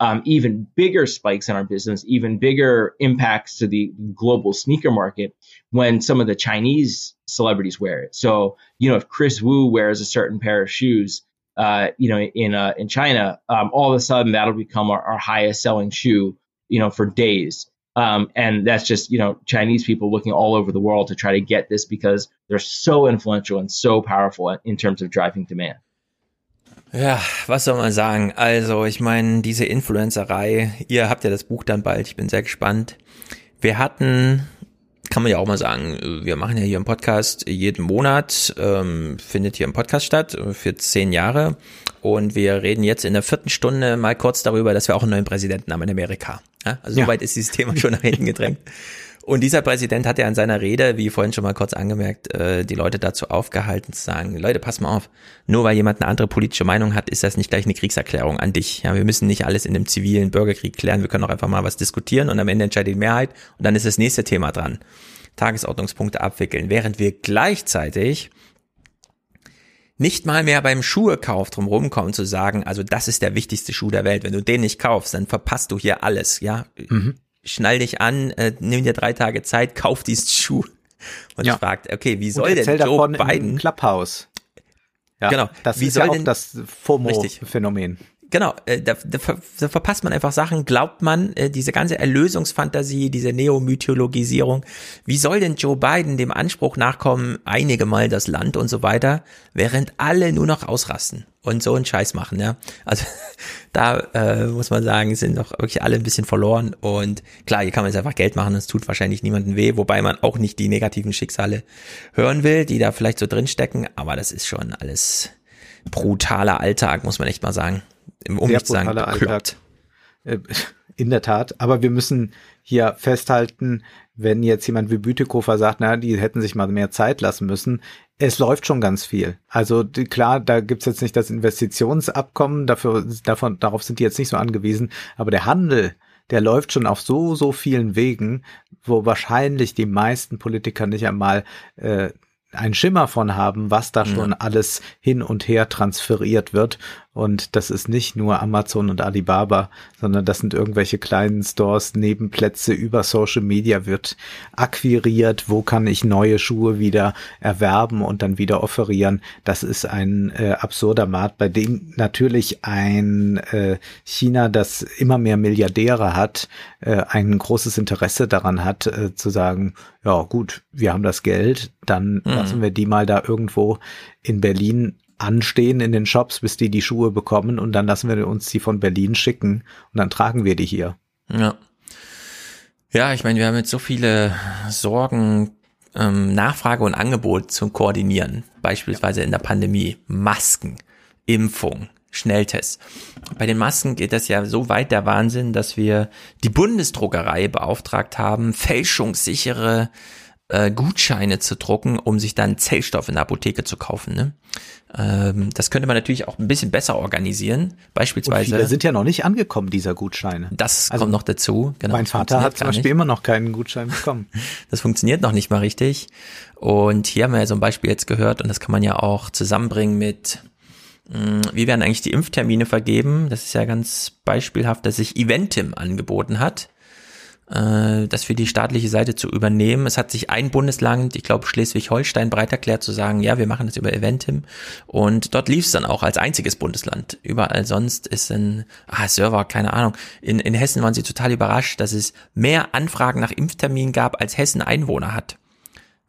Um, even bigger spikes in our business, even bigger impacts to the global sneaker market when some of the Chinese celebrities wear it. So, you know, if Chris Wu wears a certain pair of shoes, uh, you know, in uh, in China, um, all of a sudden that'll become our, our highest selling shoe, you know, for days. Um, and that's just you know Chinese people looking all over the world to try to get this because they're so influential and so powerful in terms of driving demand. Ja, was soll man sagen? Also, ich meine, diese Influencerei, ihr habt ja das Buch dann bald, ich bin sehr gespannt. Wir hatten, kann man ja auch mal sagen, wir machen ja hier im Podcast jeden Monat, ähm, findet hier im Podcast statt, für zehn Jahre. Und wir reden jetzt in der vierten Stunde mal kurz darüber, dass wir auch einen neuen Präsidenten haben in Amerika. Ja, also Ja. soweit ist dieses Thema schon nach hinten gedrängt. <laughs> Und dieser Präsident hat ja in seiner Rede, wie vorhin schon mal kurz angemerkt, äh, die Leute dazu aufgehalten zu sagen, Leute, pass mal auf, nur weil jemand eine andere politische Meinung hat, ist das nicht gleich eine Kriegserklärung an dich. Ja, wir müssen nicht alles in dem zivilen Bürgerkrieg klären, wir können auch einfach mal was diskutieren und am Ende entscheidet die Mehrheit und dann ist das nächste Thema dran. Tagesordnungspunkte abwickeln, während wir gleichzeitig nicht mal mehr beim Schuhekauf drum rumkommen zu sagen, also das ist der wichtigste Schuh der Welt. Wenn du den nicht kaufst, dann verpasst du hier alles, ja. Schnall dich an, äh, nimm dir drei Tage Zeit, kauf diesen <laughs> Schuh. Und Ja. fragt, okay, wie soll denn Joe Biden Clubhouse. Ja, genau. Das Wie ist soll ja auch denn- das FOMO-Phänomen. Genau, äh, da, da, da verpasst man einfach Sachen, glaubt man, äh, diese ganze Erlösungsfantasie, diese Neomythologisierung, wie soll denn Joe Biden dem Anspruch nachkommen, einige Mal das Land und so weiter, während alle nur noch ausrasten und so einen Scheiß machen, ja. Also <laughs> da äh, muss man sagen, sind doch wirklich alle ein bisschen verloren und klar, hier kann man jetzt einfach Geld machen, es tut wahrscheinlich niemandem weh, wobei man auch nicht die negativen Schicksale hören will, die da vielleicht so drinstecken, aber das ist schon alles brutaler Alltag, muss man echt mal sagen. Um nicht sagen, bekloppt. Alltag. Äh, In der Tat. Aber wir müssen hier festhalten, wenn jetzt jemand wie Bütikofer sagt, na, die hätten sich mal mehr Zeit lassen müssen. Es läuft schon ganz viel. Also die, klar, da gibt's jetzt nicht das Investitionsabkommen, dafür, davon, darauf sind die jetzt nicht so angewiesen, aber der Handel, der läuft schon auf so, so vielen Wegen, wo wahrscheinlich die meisten Politiker nicht einmal äh, einen Schimmer von haben, was da schon alles hin und her transferiert wird. Und das ist nicht nur Amazon und Alibaba, sondern das sind irgendwelche kleinen Stores, Nebenplätze über Social Media wird akquiriert. Wo kann ich neue Schuhe wieder erwerben und dann wieder offerieren? Das ist ein äh, absurder Markt, bei dem natürlich ein äh, China, das immer mehr Milliardäre hat, äh, ein großes Interesse daran hat, äh, zu sagen, ja gut, wir haben das Geld, dann Mhm. lassen wir die mal da irgendwo in Berlin anstehen in den Shops, bis die die Schuhe bekommen und dann lassen wir uns die von Berlin schicken und dann tragen wir die hier. Ja. Ja, ich meine, wir haben jetzt so viele Sorgen, ähm, Nachfrage und Angebot zu koordinieren. Beispielsweise in der Pandemie. Masken, Impfung, Schnelltests. Bei den Masken geht das ja so weit der Wahnsinn, dass wir die Bundesdruckerei beauftragt haben, fälschungssichere äh, Gutscheine zu drucken, um sich dann Zellstoff in der Apotheke zu kaufen. Ne? Ähm, das könnte man natürlich auch ein bisschen besser organisieren. Und Beispielsweise. viele sind ja noch nicht angekommen, dieser Gutscheine. Das Also kommt noch dazu. Genau, mein Vater hat zum Beispiel nicht. immer noch keinen Gutschein bekommen. <laughs> Das funktioniert noch nicht mal richtig. Und hier haben wir ja so ein Beispiel jetzt gehört und das kann man ja auch zusammenbringen mit, mh, wie werden eigentlich die Impftermine vergeben? Das ist ja ganz beispielhaft, dass sich Eventim angeboten hat, äh, das für die staatliche Seite zu übernehmen. Es hat sich ein Bundesland, ich glaube Schleswig-Holstein, bereit erklärt zu sagen, ja, wir machen das über Eventim. Und dort lief es dann auch als einziges Bundesland. Überall sonst ist ein ah, Server, keine Ahnung. In, in Hessen waren sie total überrascht, dass es mehr Anfragen nach Impfterminen gab, als Hessen Einwohner hat.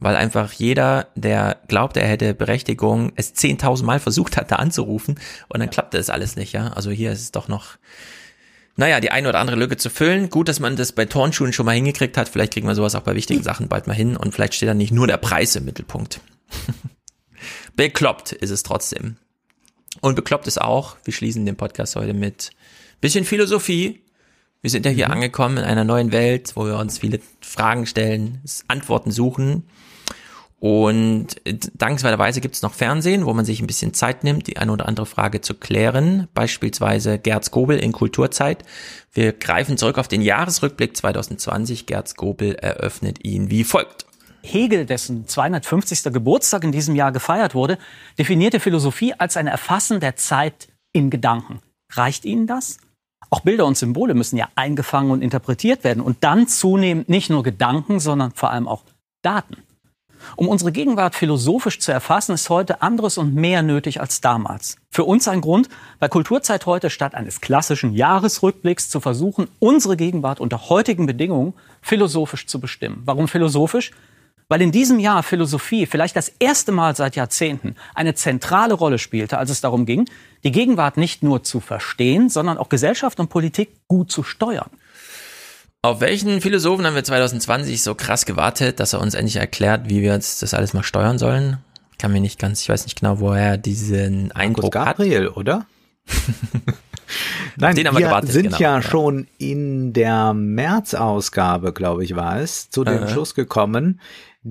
Weil einfach jeder, der glaubt, er hätte Berechtigung, es 10.000 Mal versucht hat, da anzurufen und dann klappte es alles nicht, ja. Also hier ist es doch noch, naja, die eine oder andere Lücke zu füllen. Gut, dass man das bei Turnschuhen schon mal hingekriegt hat. Vielleicht kriegen wir sowas auch bei wichtigen Sachen bald mal hin und vielleicht steht dann nicht nur der Preis im Mittelpunkt. <laughs> bekloppt ist es trotzdem. Und bekloppt ist auch, wir schließen den Podcast heute mit bisschen Philosophie. Wir sind ja hier angekommen in einer neuen Welt, wo wir uns viele Fragen stellen, Antworten suchen. Und dankenswerterweise gibt es noch Fernsehen, wo man sich ein bisschen Zeit nimmt, die eine oder andere Frage zu klären. Beispielsweise Gerz Gobel in Kulturzeit. Wir greifen zurück auf den Jahresrückblick 2020. Gerz Gobel eröffnet ihn wie folgt. Hegel, dessen 250. Geburtstag in diesem Jahr gefeiert wurde, definierte Philosophie als ein Erfassen der Zeit in Gedanken. Reicht Ihnen das? Auch Bilder und Symbole müssen ja eingefangen und interpretiert werden und dann zunehmend nicht nur Gedanken, sondern vor allem auch Daten. Um unsere Gegenwart philosophisch zu erfassen, ist heute anderes und mehr nötig als damals. Für uns ein Grund, bei Kulturzeit heute statt eines klassischen Jahresrückblicks zu versuchen, unsere Gegenwart unter heutigen Bedingungen philosophisch zu bestimmen. Warum philosophisch? Weil in diesem Jahr Philosophie vielleicht das erste Mal seit Jahrzehnten eine zentrale Rolle spielte, als es darum ging, die Gegenwart nicht nur zu verstehen, sondern auch Gesellschaft und Politik gut zu steuern. Auf welchen Philosophen haben wir 2020 so krass gewartet, dass er uns endlich erklärt, wie wir jetzt das alles mal steuern sollen? Kann mir nicht ganz, ich weiß nicht genau, woher er diesen Eindruck Gabriel, hat. oder? <laughs> Nein, wir gewartet, sind genau, ja, ja. schon in der März-Ausgabe, glaube ich, war es, zu dem Äh. Schluss gekommen.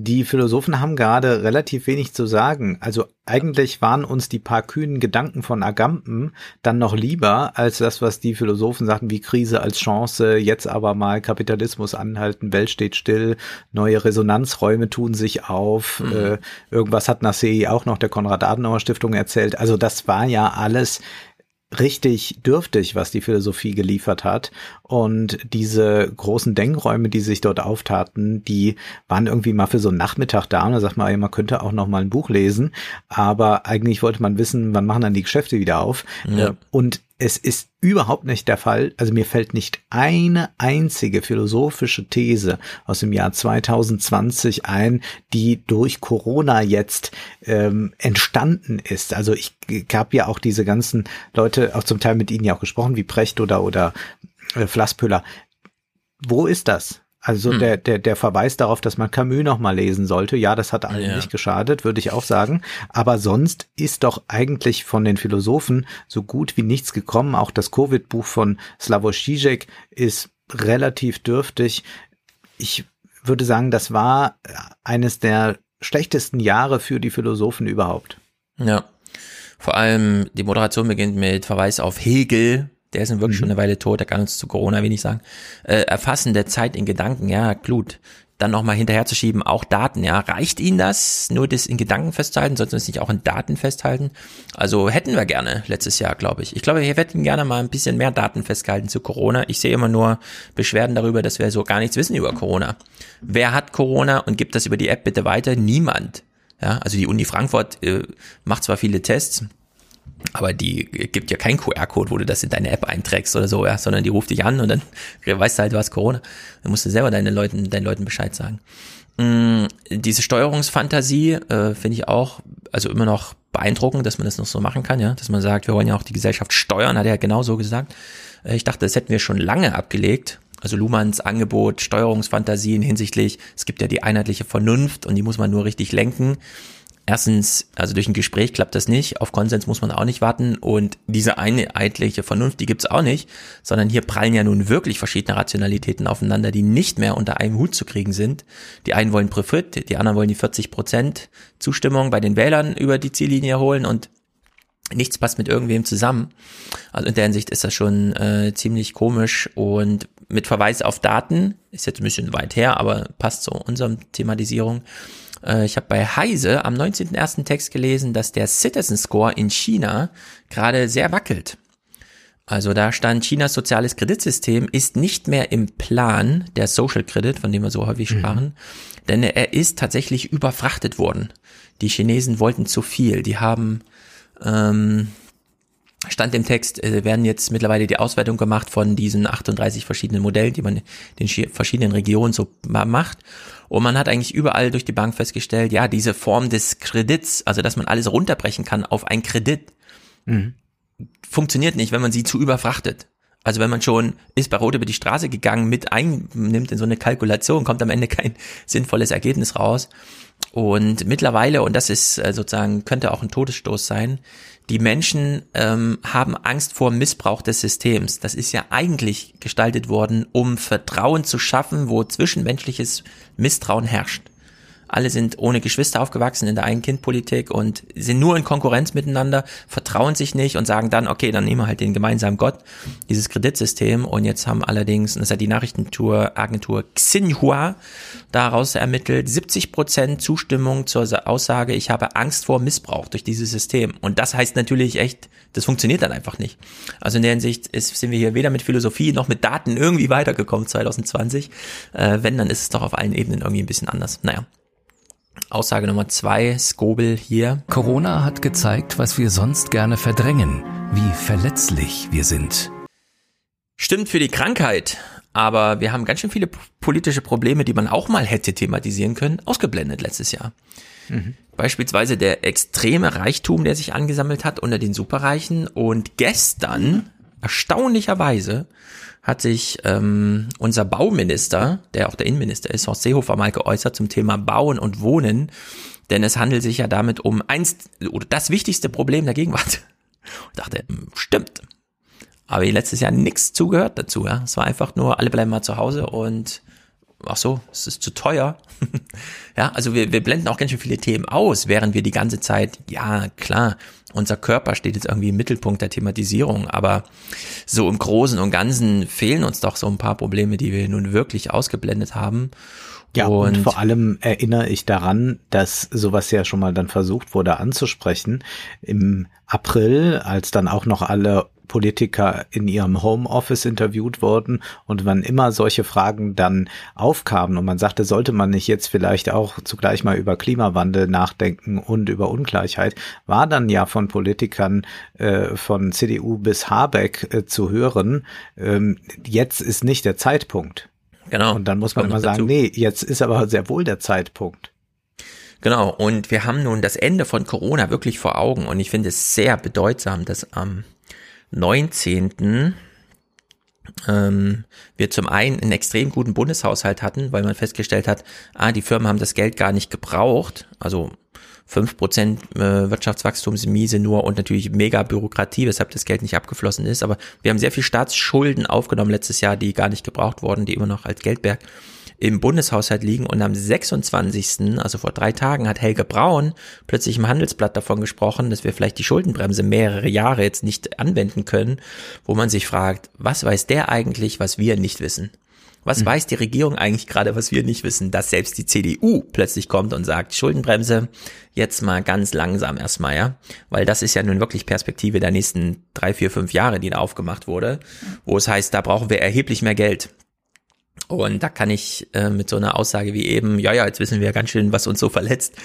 Die Philosophen haben gerade relativ wenig zu sagen. Also eigentlich waren uns die paar kühnen Gedanken von Agamben dann noch lieber als das, was die Philosophen sagten, wie Krise als Chance, jetzt aber mal Kapitalismus anhalten, Welt steht still, neue Resonanzräume tun sich auf. Mhm. Äh, irgendwas hat Nassei auch noch der Konrad-Adenauer-Stiftung erzählt. Also das war ja alles richtig dürftig, was die Philosophie geliefert hat. Und diese großen Denkräume, die sich dort auftaten, die waren irgendwie mal für so einen Nachmittag da. Und da sagt man, man könnte auch noch mal ein Buch lesen. Aber eigentlich wollte man wissen, wann machen dann die Geschäfte wieder auf. Ja. Und es ist überhaupt nicht der Fall. Also mir fällt nicht eine einzige philosophische These aus dem Jahr 2020 ein, die durch Corona jetzt ähm, entstanden ist. Also ich habe ja auch diese ganzen Leute, auch zum Teil mit ihnen ja auch gesprochen, wie Precht oder oder äh, Flasspöhler. Wo ist das? Also Hm. der, der, der Verweis darauf, dass man Camus noch mal lesen sollte, ja, das hat allen Ja. nicht geschadet, würde ich auch sagen. Aber sonst ist doch eigentlich von den Philosophen so gut wie nichts gekommen. Auch das Covid-Buch von Slavoj Žižek ist relativ dürftig. Ich würde sagen, das war eines der schlechtesten Jahre für die Philosophen überhaupt. Ja. Vor allem die Moderation beginnt mit Verweis auf Hegel. Der ist nun wirklich schon eine Weile tot, der kann uns zu Corona wenig sagen. Äh, Erfassen der Zeit in Gedanken, ja, gut. Dann nochmal hinterherzuschieben, auch Daten, ja. Reicht Ihnen das, nur das in Gedanken festzuhalten? Sollten wir es nicht auch in Daten festhalten? Also hätten wir gerne letztes Jahr, glaube ich. Ich glaube, wir hätten gerne mal ein bisschen mehr Daten festgehalten zu Corona. Ich sehe immer nur Beschwerden darüber, dass wir so gar nichts wissen über Corona. Wer hat Corona und gibt das über die App bitte weiter? Niemand. Ja, also die Uni Frankfurt äh, macht zwar viele Tests, aber die gibt ja keinen QR-Code, wo du das in deine App einträgst oder so, ja, sondern die ruft dich an und dann <laughs> weißt du halt, du hast Corona. Dann musst du selber deinen Leuten, deinen Leuten Bescheid sagen. Mm, diese Steuerungsfantasie äh, finde ich auch, also immer noch beeindruckend, dass man das noch so machen kann, ja, dass man sagt, wir wollen ja auch die Gesellschaft steuern, hat er ja genauso gesagt. Äh, ich dachte, das hätten wir schon lange abgelegt. Also Luhmanns Angebot, Steuerungsfantasien hinsichtlich, es gibt ja die einheitliche Vernunft und die muss man nur richtig lenken. Erstens, also durch ein Gespräch klappt das nicht, auf Konsens muss man auch nicht warten und diese einheitliche Vernunft, die gibt's auch nicht, sondern hier prallen ja nun wirklich verschiedene Rationalitäten aufeinander, die nicht mehr unter einem Hut zu kriegen sind. Die einen wollen Profit, die anderen wollen die 40 Prozent Zustimmung bei den Wählern über die Ziellinie holen und nichts passt mit irgendwem zusammen. Also in der Hinsicht ist das schon äh, ziemlich komisch und mit Verweis auf Daten, ist jetzt ein bisschen weit her, aber passt zu unserem Thematisierung. Äh, ich habe bei Heise am 19.01. Text gelesen, dass der Citizen Score in China gerade sehr wackelt. Also da stand, Chinas soziales Kreditsystem ist nicht mehr im Plan der Social Credit, von dem wir so häufig sprachen, denn er ist tatsächlich überfrachtet worden. Die Chinesen wollten zu viel. Die haben ähm, stand im Text, äh, werden jetzt mittlerweile die Auswertung gemacht von diesen 38 verschiedenen Modellen, die man in den schi- verschiedenen Regionen so ma- macht. Und man hat eigentlich überall durch die Bank festgestellt, ja, diese Form des Kredits, also dass man alles runterbrechen kann auf einen Kredit, funktioniert nicht, wenn man sie zu überfrachtet. Also wenn man schon ist bei Rot über die Straße gegangen, mit einnimmt in so eine Kalkulation, kommt am Ende kein sinnvolles Ergebnis raus. Und mittlerweile, und das ist äh, sozusagen, könnte auch ein Todesstoß sein, die Menschen ähm, haben Angst vor Missbrauch des Systems. Das ist ja eigentlich gestaltet worden, um Vertrauen zu schaffen, wo zwischenmenschliches Misstrauen herrscht. Alle sind ohne Geschwister aufgewachsen in der Ein-Kind-Politik und sind nur in Konkurrenz miteinander, vertrauen sich nicht und sagen dann, okay, dann nehmen wir halt den gemeinsamen Gott, dieses Kreditsystem. Und jetzt haben allerdings, das hat die Nachrichtentour, Agentur Xinhua daraus ermittelt, 70 Prozent Zustimmung zur Aussage, ich habe Angst vor Missbrauch durch dieses System. Und das heißt natürlich echt, das funktioniert dann einfach nicht. Also in der Hinsicht ist, sind wir hier weder mit Philosophie noch mit Daten irgendwie weitergekommen 2020. Äh, wenn, dann ist es doch auf allen Ebenen irgendwie ein bisschen anders. Naja. Aussage Nummer zwei, Skobel hier. Corona hat gezeigt, was wir sonst gerne verdrängen, wie verletzlich wir sind. Stimmt für die Krankheit, aber wir haben ganz schön viele politische Probleme, die man auch mal hätte thematisieren können, ausgeblendet letztes Jahr. Beispielsweise der extreme Reichtum, der sich angesammelt hat unter den Superreichen. Und gestern, erstaunlicherweise, hat sich ähm, unser Bauminister, der auch der Innenminister ist, Horst Seehofer, mal geäußert zum Thema Bauen und Wohnen. Denn es handelt sich ja damit um eins oder das wichtigste Problem der Gegenwart. Ich dachte, hm, stimmt. Aber letztes Jahr nichts zugehört dazu. Ja, es war einfach nur, alle bleiben mal zu Hause und ach so, es ist zu teuer. <laughs> ja, also wir, wir blenden auch ganz schön viele Themen aus, während wir die ganze Zeit, ja klar, unser Körper steht jetzt irgendwie im Mittelpunkt der Thematisierung, aber so im Großen und Ganzen fehlen uns doch so ein paar Probleme, die wir nun wirklich ausgeblendet haben. Ja, und, vor allem erinnere ich daran, dass sowas ja schon mal dann versucht wurde anzusprechen. Im April, als dann auch noch alle Politiker in ihrem Homeoffice interviewt wurden und wann immer solche Fragen dann aufkamen und man sagte, sollte man nicht jetzt vielleicht auch zugleich mal über Klimawandel nachdenken und über Ungleichheit, war dann ja von Politikern äh, von CDU bis Habeck äh, zu hören, ähm, jetzt ist nicht der Zeitpunkt. Genau. Und dann muss man immer sagen, nee, jetzt ist aber sehr wohl der Zeitpunkt. Genau, und wir haben nun das Ende von Corona wirklich vor Augen und ich finde es sehr bedeutsam, dass am 19. Ähm, wir zum einen einen extrem guten Bundeshaushalt hatten, weil man festgestellt hat, ah, die Firmen haben das Geld gar nicht gebraucht, also 5% äh, Wirtschaftswachstumsmiese nur und natürlich mega Bürokratie, weshalb das Geld nicht abgeflossen ist. Aber wir haben sehr viel Staatsschulden aufgenommen letztes Jahr, die gar nicht gebraucht wurden, die immer noch als Geldberg im Bundeshaushalt liegen. Und am 26., also vor drei Tagen, hat Helge Braun plötzlich im Handelsblatt davon gesprochen, dass wir vielleicht die Schuldenbremse mehrere Jahre jetzt nicht anwenden können, wo man sich fragt, was weiß der eigentlich, was wir nicht wissen? Was mhm. weiß die Regierung eigentlich gerade, was wir nicht wissen, dass selbst die CDU plötzlich kommt und sagt, Schuldenbremse, jetzt mal ganz langsam erstmal, ja? Weil das ist ja nun wirklich Perspektive der nächsten drei, vier, fünf Jahre, die da aufgemacht wurde, wo es heißt, da brauchen wir erheblich mehr Geld. Und da kann ich äh, mit so einer Aussage wie eben, ja, ja, jetzt wissen wir ganz schön, was uns so verletzt.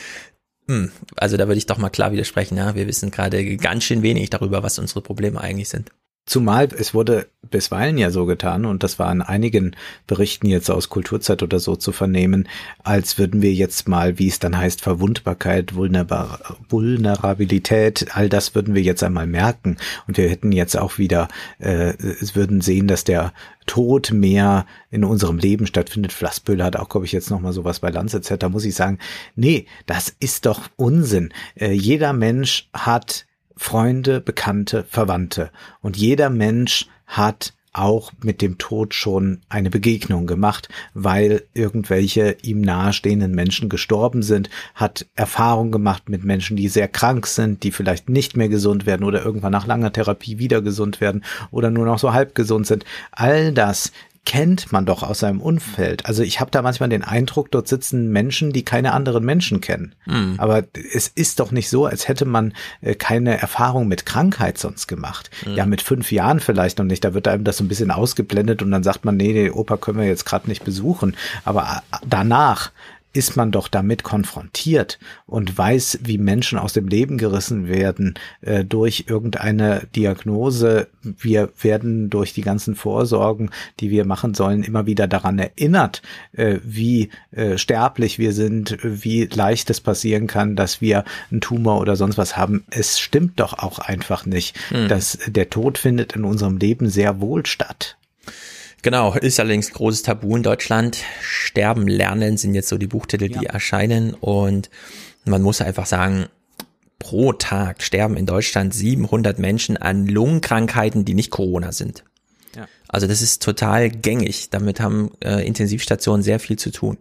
Hm, also da würde ich doch mal klar widersprechen, ja. Wir wissen gerade ganz schön wenig darüber, was unsere Probleme eigentlich sind. Zumal es wurde bisweilen ja so getan, und das war in einigen Berichten jetzt aus Kulturzeit oder so zu vernehmen, als würden wir jetzt mal, wie es dann heißt, Verwundbarkeit, Vulnerbar Vulnerabilität, all das würden wir jetzt einmal merken. Und wir hätten jetzt auch wieder, äh, würden sehen, dass der Tod mehr in unserem Leben stattfindet. Flassböhle hat auch, glaube ich, jetzt nochmal sowas bei Lancet. Da muss ich sagen, nee, das ist doch Unsinn. Äh, jeder Mensch hat Freunde, Bekannte, Verwandte. Und jeder Mensch hat auch mit dem Tod schon eine Begegnung gemacht, weil irgendwelche ihm nahestehenden Menschen gestorben sind, hat Erfahrung gemacht mit Menschen, die sehr krank sind, die vielleicht nicht mehr gesund werden oder irgendwann nach langer Therapie wieder gesund werden oder nur noch so halb gesund sind. All das kennt man doch aus seinem Umfeld. Also ich habe da manchmal den Eindruck, dort sitzen Menschen, die keine anderen Menschen kennen. Mhm. Aber es ist doch nicht so, als hätte man äh, keine Erfahrung mit Krankheit sonst gemacht. Mhm. Ja, mit fünf Jahren vielleicht noch nicht. Da wird einem das so ein bisschen ausgeblendet und dann sagt man, nee, den Opa können wir jetzt gerade nicht besuchen. Aber äh, danach ist man doch damit konfrontiert und weiß, wie Menschen aus dem Leben gerissen werden äh, durch irgendeine Diagnose. Wir werden durch die ganzen Vorsorgen, die wir machen sollen, immer wieder daran erinnert, äh, wie äh, sterblich wir sind, wie leicht es passieren kann, dass wir einen Tumor oder sonst was haben. Es stimmt doch auch einfach nicht, mhm. dass der Tod findet in unserem Leben sehr wohl statt. Genau, ist allerdings großes Tabu in Deutschland. Sterben lernen sind jetzt so die Buchtitel, die ja. erscheinen. Und man muss einfach sagen, pro Tag sterben in Deutschland 700 Menschen an Lungenkrankheiten, die nicht Corona sind. Ja. Also das ist total gängig. Damit haben äh, Intensivstationen sehr viel zu tun.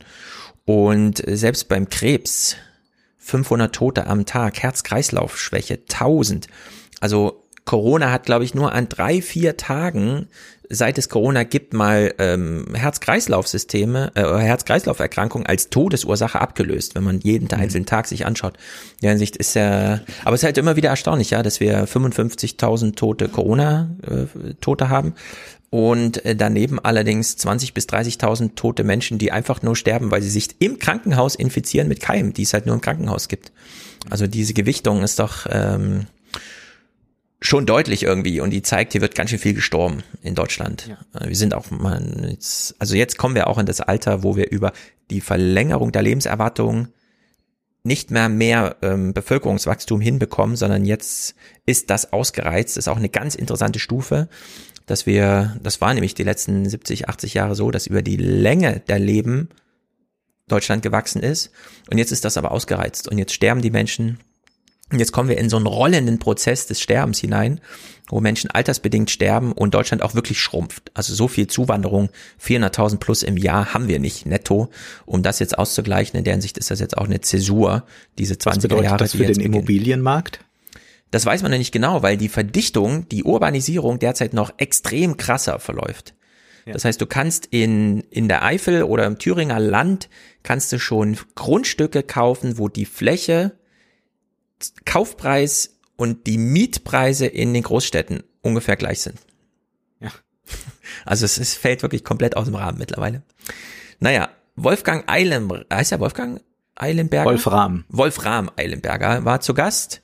Und selbst beim Krebs 500 Tote am Tag, Herz-Kreislauf-Schwäche 1000. Also Corona hat, glaube ich, nur an drei, vier Tagen seit es Corona gibt, mal ähm, Herz-Kreislauf-Systeme, äh, Herz-Kreislauf-Erkrankungen als Todesursache abgelöst, wenn man jeden mhm. einzelnen Tag sich anschaut. Ja, Hinsicht ist ja, aber es ist halt immer wieder erstaunlich, ja, dass wir 55.000 tote Corona-Tote äh, haben und äh, daneben allerdings 20 bis 30.000 tote Menschen, die einfach nur sterben, weil sie sich im Krankenhaus infizieren mit Keimen, die es halt nur im Krankenhaus gibt. Also diese Gewichtung ist doch ähm, schon deutlich irgendwie und die zeigt, hier wird ganz schön viel gestorben in Deutschland. Ja. Äh, wir sind auch mal jetzt, also jetzt kommen wir auch in das Alter, wo wir über die Verlängerung der Lebenserwartung nicht mehr mehr ähm, Bevölkerungswachstum hinbekommen, sondern jetzt ist das ausgereizt. Das ist auch eine ganz interessante Stufe, dass wir, das war nämlich die letzten 70, 80 Jahre so, dass über die Länge der Leben Deutschland gewachsen ist. Und jetzt ist das aber ausgereizt. Und jetzt sterben die Menschen jetzt kommen wir in so einen rollenden Prozess des Sterbens hinein, wo Menschen altersbedingt sterben und Deutschland auch wirklich schrumpft. Also so viel Zuwanderung, 400.000 plus im Jahr haben wir nicht netto. Um das jetzt auszugleichen, in der Hinsicht ist das jetzt auch eine Zäsur, diese 20er Was bedeutet Jahre. das für den Immobilienmarkt? Das weiß man noch nicht genau, weil die Verdichtung, die Urbanisierung derzeit noch extrem krasser verläuft. Ja. Das heißt, du kannst in, in der Eifel oder im Thüringer Land kannst du schon Grundstücke kaufen, wo die Fläche Kaufpreis und die Mietpreise in den Großstädten ungefähr gleich sind. Ja. <laughs> Also es ist, fällt wirklich komplett aus dem Rahmen mittlerweile. Naja, Wolfgang Eilem, heißt er Wolfgang Eilenberger? Wolfram. Wolfram Eilenberger war zu Gast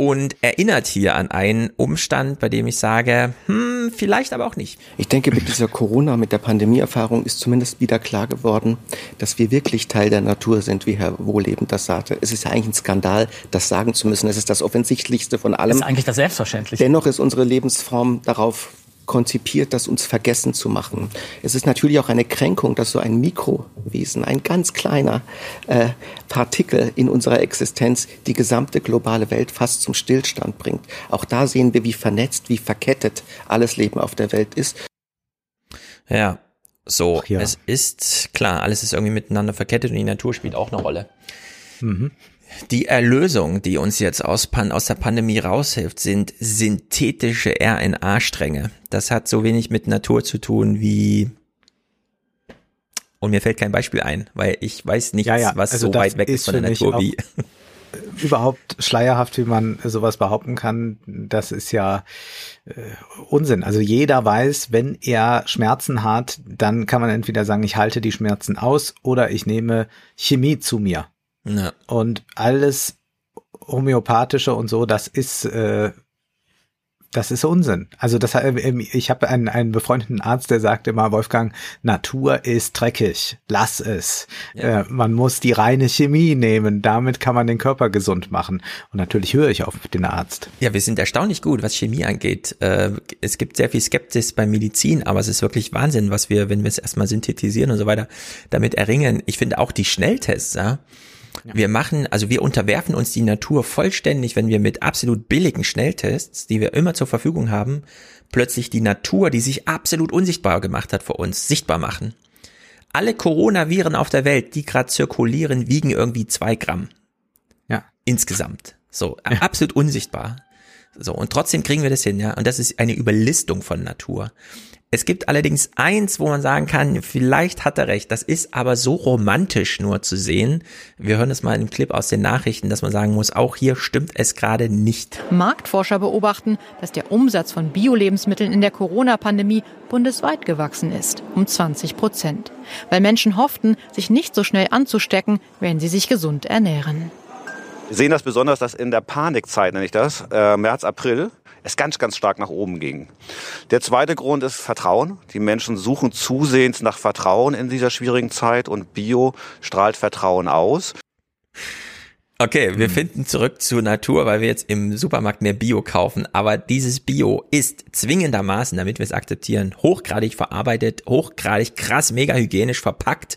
und erinnert hier an einen Umstand, bei dem ich sage, hm, vielleicht aber auch nicht. Ich denke, mit dieser Corona, mit der Pandemieerfahrung ist zumindest wieder klar geworden, dass wir wirklich Teil der Natur sind, wie Herr Wohlebend das sagte. Es ist ja eigentlich ein Skandal, das sagen zu müssen. Es ist das Offensichtlichste von allem. Das ist eigentlich das Selbstverständliche. Dennoch ist unsere Lebensform darauf konzipiert, das uns vergessen zu machen. Es ist natürlich auch eine Kränkung, dass so ein Mikrowesen, ein ganz kleiner äh, Partikel in unserer Existenz die gesamte globale Welt fast zum Stillstand bringt. Auch da sehen wir, wie vernetzt, wie verkettet alles Leben auf der Welt ist. Ja, so, ja. es ist klar, alles ist irgendwie miteinander verkettet und die Natur spielt auch eine Rolle. Mhm. Die Erlösung, die uns jetzt aus, Pan aus der Pandemie raushilft, sind synthetische RNA-Stränge. Das hat so wenig mit Natur zu tun wie und mir fällt kein Beispiel ein, weil ich weiß nichts, Ja, ja, was also so weit weg ist von der Natur wie. <laughs> überhaupt schleierhaft, wie man sowas behaupten kann, das ist ja äh, Unsinn. Also jeder weiß, wenn er Schmerzen hat, dann kann man entweder sagen, ich halte die Schmerzen aus oder ich nehme Chemie zu mir. Ja. Und alles homöopathische und so, das ist äh, das ist Unsinn. Also das äh, ich habe einen, einen befreundeten Arzt, der sagt immer, Wolfgang, Natur ist dreckig, lass es. Äh, man muss die reine Chemie nehmen, damit kann man den Körper gesund machen. Und natürlich höre ich auf den Arzt. Ja, wir sind erstaunlich gut, was Chemie angeht. Äh, es gibt sehr viel Skepsis bei Medizin, aber es ist wirklich Wahnsinn, was wir, wenn wir es erstmal synthetisieren und so weiter, damit erringen. Ich finde auch die Schnelltests, ja. Wir machen, also wir unterwerfen uns die Natur vollständig, wenn wir mit absolut billigen Schnelltests, die wir immer zur Verfügung haben, plötzlich die Natur, die sich absolut unsichtbar gemacht hat für uns, sichtbar machen. Alle Coronaviren auf der Welt, die gerade zirkulieren, wiegen irgendwie zwei Gramm. Ja. Insgesamt. So, absolut unsichtbar. So, und trotzdem kriegen wir das hin, ja. Und das ist eine Überlistung von Natur. Es gibt allerdings eins, wo man sagen kann, vielleicht hat er recht. Das ist aber so romantisch nur zu sehen. Wir hören es mal in dem Clip aus den Nachrichten, dass man sagen muss, auch hier stimmt es gerade nicht. Marktforscher beobachten, dass der Umsatz von Bio-Lebensmitteln in der Corona-Pandemie bundesweit gewachsen ist, um 20 Prozent. Weil Menschen hofften, sich nicht so schnell anzustecken, wenn sie sich gesund ernähren. Wir sehen das besonders, dass in der Panikzeit, nenne ich das, äh, März, April, es ganz, ganz stark nach oben ging. Der zweite Grund ist Vertrauen. Die Menschen suchen zusehends nach Vertrauen in dieser schwierigen Zeit und Bio strahlt Vertrauen aus. Okay, wir finden zurück zur Natur, weil wir jetzt im Supermarkt mehr Bio kaufen. Aber dieses Bio ist zwingendermaßen, damit wir es akzeptieren, hochgradig verarbeitet, hochgradig krass, mega hygienisch verpackt.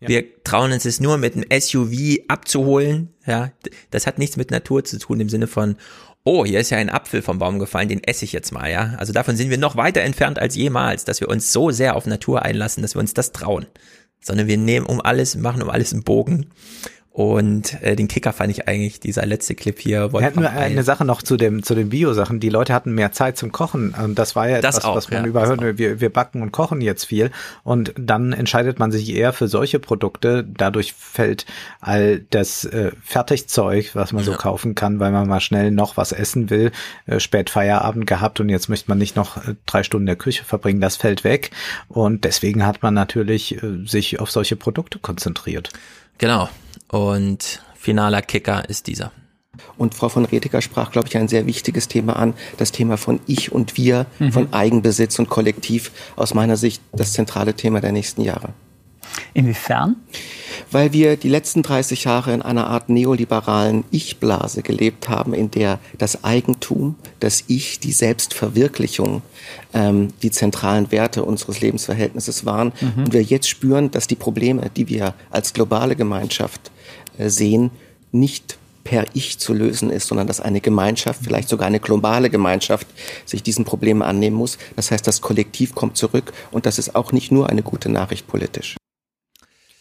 Wir trauen uns es nur mit einem SUV abzuholen. Ja, das hat nichts mit Natur zu tun im Sinne von, oh, hier ist ja ein Apfel vom Baum gefallen, den esse ich jetzt mal, ja. Also davon sind wir noch weiter entfernt als jemals, dass wir uns so sehr auf Natur einlassen, dass wir uns das trauen. Sondern wir nehmen um alles, machen um alles einen Bogen. Und äh, den Kicker fand ich eigentlich, dieser letzte Clip hier. Wir hatten nur eine Sache noch zu dem zu den Bio-Sachen. Die Leute hatten mehr Zeit zum Kochen. Und das war ja Das etwas, auch, was man ja, überhört. Wir, wir backen und kochen jetzt viel. Und dann entscheidet man sich eher für solche Produkte. Dadurch fällt all das äh, Fertigzeug, was man so Ja. kaufen kann, weil man mal schnell noch was essen will, äh, spät Feierabend gehabt und jetzt möchte man nicht noch äh, drei Stunden in der Küche verbringen. Das fällt weg. Und deswegen hat man natürlich äh, sich auf solche Produkte konzentriert. Genau. Und finaler Kicker ist dieser. Und Frau von Redeker sprach, glaube ich, ein sehr wichtiges Thema an, das Thema von Ich und Wir, von Eigenbesitz und Kollektiv, aus meiner Sicht das zentrale Thema der nächsten Jahre. Inwiefern? Weil wir die letzten 30 Jahre in einer Art neoliberalen Ich-Blase gelebt haben, in der das Eigentum, das Ich, die Selbstverwirklichung ähm, die zentralen Werte unseres Lebensverhältnisses waren. Mhm. Und wir jetzt spüren, dass die Probleme, die wir als globale Gemeinschaft sehen, nicht per Ich zu lösen ist, sondern dass eine Gemeinschaft, vielleicht sogar eine globale Gemeinschaft, sich diesen Problemen annehmen muss. Das heißt, das Kollektiv kommt zurück und das ist auch nicht nur eine gute Nachricht politisch.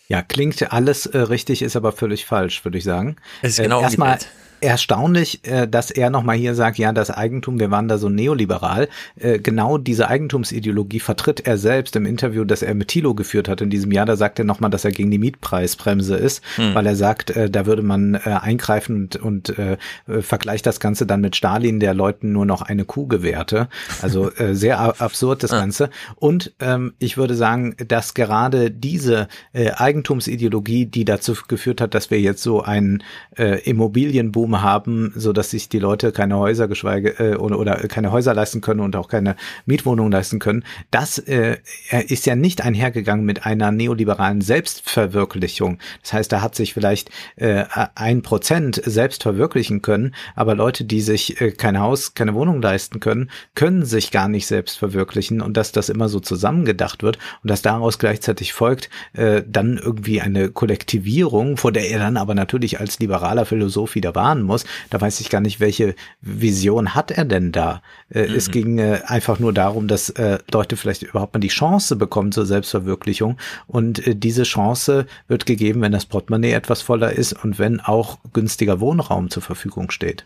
Ja, klingt alles äh, richtig, ist aber völlig falsch, würde ich sagen. Es ist Äh, genau erstmal umgedreht. Erstaunlich, äh, dass er nochmal hier sagt, ja, das Eigentum, wir waren da so neoliberal. Äh, genau diese Eigentumsideologie vertritt er selbst im Interview, das er mit Thilo geführt hat in diesem Jahr. Da sagt er nochmal, dass er gegen die Mietpreisbremse ist, hm. weil er sagt, äh, da würde man eingreifen und, und äh, vergleicht das Ganze dann mit Stalin, der Leuten nur noch eine Kuh gewährte. Also äh, sehr absurd das Ganze. Und ähm, ich würde sagen, dass gerade diese äh, Eigentumsideologie, die dazu geführt hat, dass wir jetzt so einen äh, Immobilienboom haben, so dass sich die Leute keine Häuser geschweige äh, oder, oder keine Häuser leisten können und auch keine Mietwohnungen leisten können. Das äh, ist ja nicht einhergegangen mit einer neoliberalen Selbstverwirklichung. Das heißt, da hat sich vielleicht äh, ein Prozent selbst verwirklichen können, aber Leute, die sich äh, kein Haus, keine Wohnung leisten können, können sich gar nicht selbst verwirklichen und dass das immer so zusammengedacht wird und dass daraus gleichzeitig folgt, äh, dann irgendwie eine Kollektivierung, vor der er dann aber natürlich als liberaler Philosoph wieder warnen muss. Da weiß ich gar nicht, welche Vision hat er denn da? Äh, mhm. Es ging äh, einfach nur darum, dass äh, Leute vielleicht überhaupt mal die Chance bekommen zur Selbstverwirklichung. Und äh, diese Chance wird gegeben, wenn das Portemonnaie etwas voller ist und wenn auch günstiger Wohnraum zur Verfügung steht.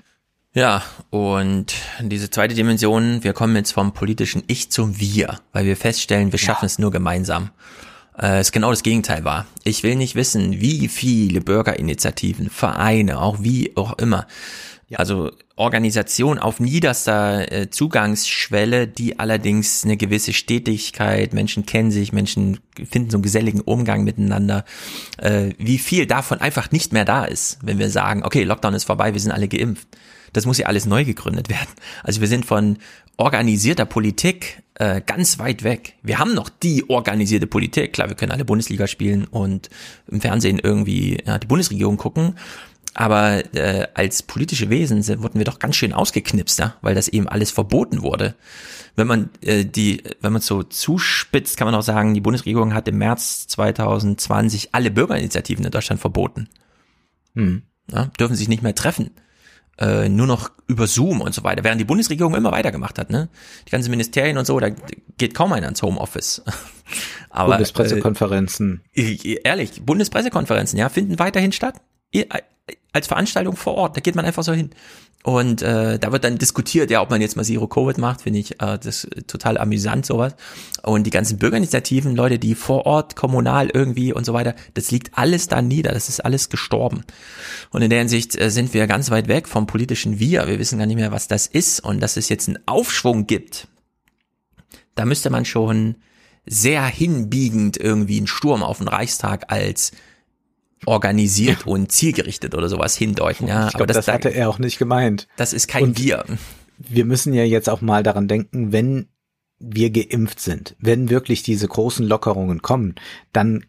Ja, und diese zweite Dimension, wir kommen jetzt vom politischen Ich zum Wir, weil wir feststellen, wir schaffen ja. es nur gemeinsam äh, es genau das Gegenteil war. Ich will nicht wissen, wie viele Bürgerinitiativen, Vereine, auch wie auch immer, ja. also Organisation auf niederster äh, Zugangsschwelle, die allerdings eine gewisse Stetigkeit, Menschen kennen sich, Menschen finden so einen geselligen Umgang miteinander, äh, wie viel davon einfach nicht mehr da ist, wenn wir sagen, okay, Lockdown ist vorbei, wir sind alle geimpft. Das muss ja alles neu gegründet <laughs> werden. Also wir sind von organisierter Politik äh, ganz weit weg. Wir haben noch die organisierte Politik. Klar, wir können alle Bundesliga spielen und im Fernsehen irgendwie ja, die Bundesregierung gucken. Aber äh, als politische Wesen sind, wurden wir doch ganz schön ausgeknipst, ja, weil das eben alles verboten wurde. Wenn man äh, die, wenn man so zuspitzt, kann man auch sagen, die Bundesregierung hat im März 2020 alle Bürgerinitiativen in Deutschland verboten. Hm. Ja, dürfen sich nicht mehr treffen äh, nur noch über Zoom und so weiter, während die Bundesregierung immer weitergemacht hat, ne? Die ganzen Ministerien und so, da geht kaum einer ins Homeoffice. <laughs> Aber Bundespressekonferenzen. Äh, ehrlich, Bundespressekonferenzen, ja, finden weiterhin statt. Als Veranstaltung vor Ort, da geht man einfach so hin. Und äh, da wird dann diskutiert, ja, ob man jetzt mal Zero Covid macht, finde ich äh, das total amüsant sowas. Und die ganzen Bürgerinitiativen, Leute, die vor Ort, kommunal irgendwie und so weiter, das liegt alles da nieder, das ist alles gestorben. Und in der Hinsicht äh, sind wir ganz weit weg vom politischen Wir. Wir wissen gar nicht mehr, was das ist und dass es jetzt einen Aufschwung gibt. Da müsste man schon sehr hinbiegend irgendwie einen Sturm auf den Reichstag als organisiert und zielgerichtet oder sowas hindeuten. Ja, ich glaube, das, das, hatte er auch nicht gemeint. Das ist kein und Wir. Wir müssen ja jetzt auch mal daran denken, wenn wir geimpft sind, wenn wirklich diese großen Lockerungen kommen, dann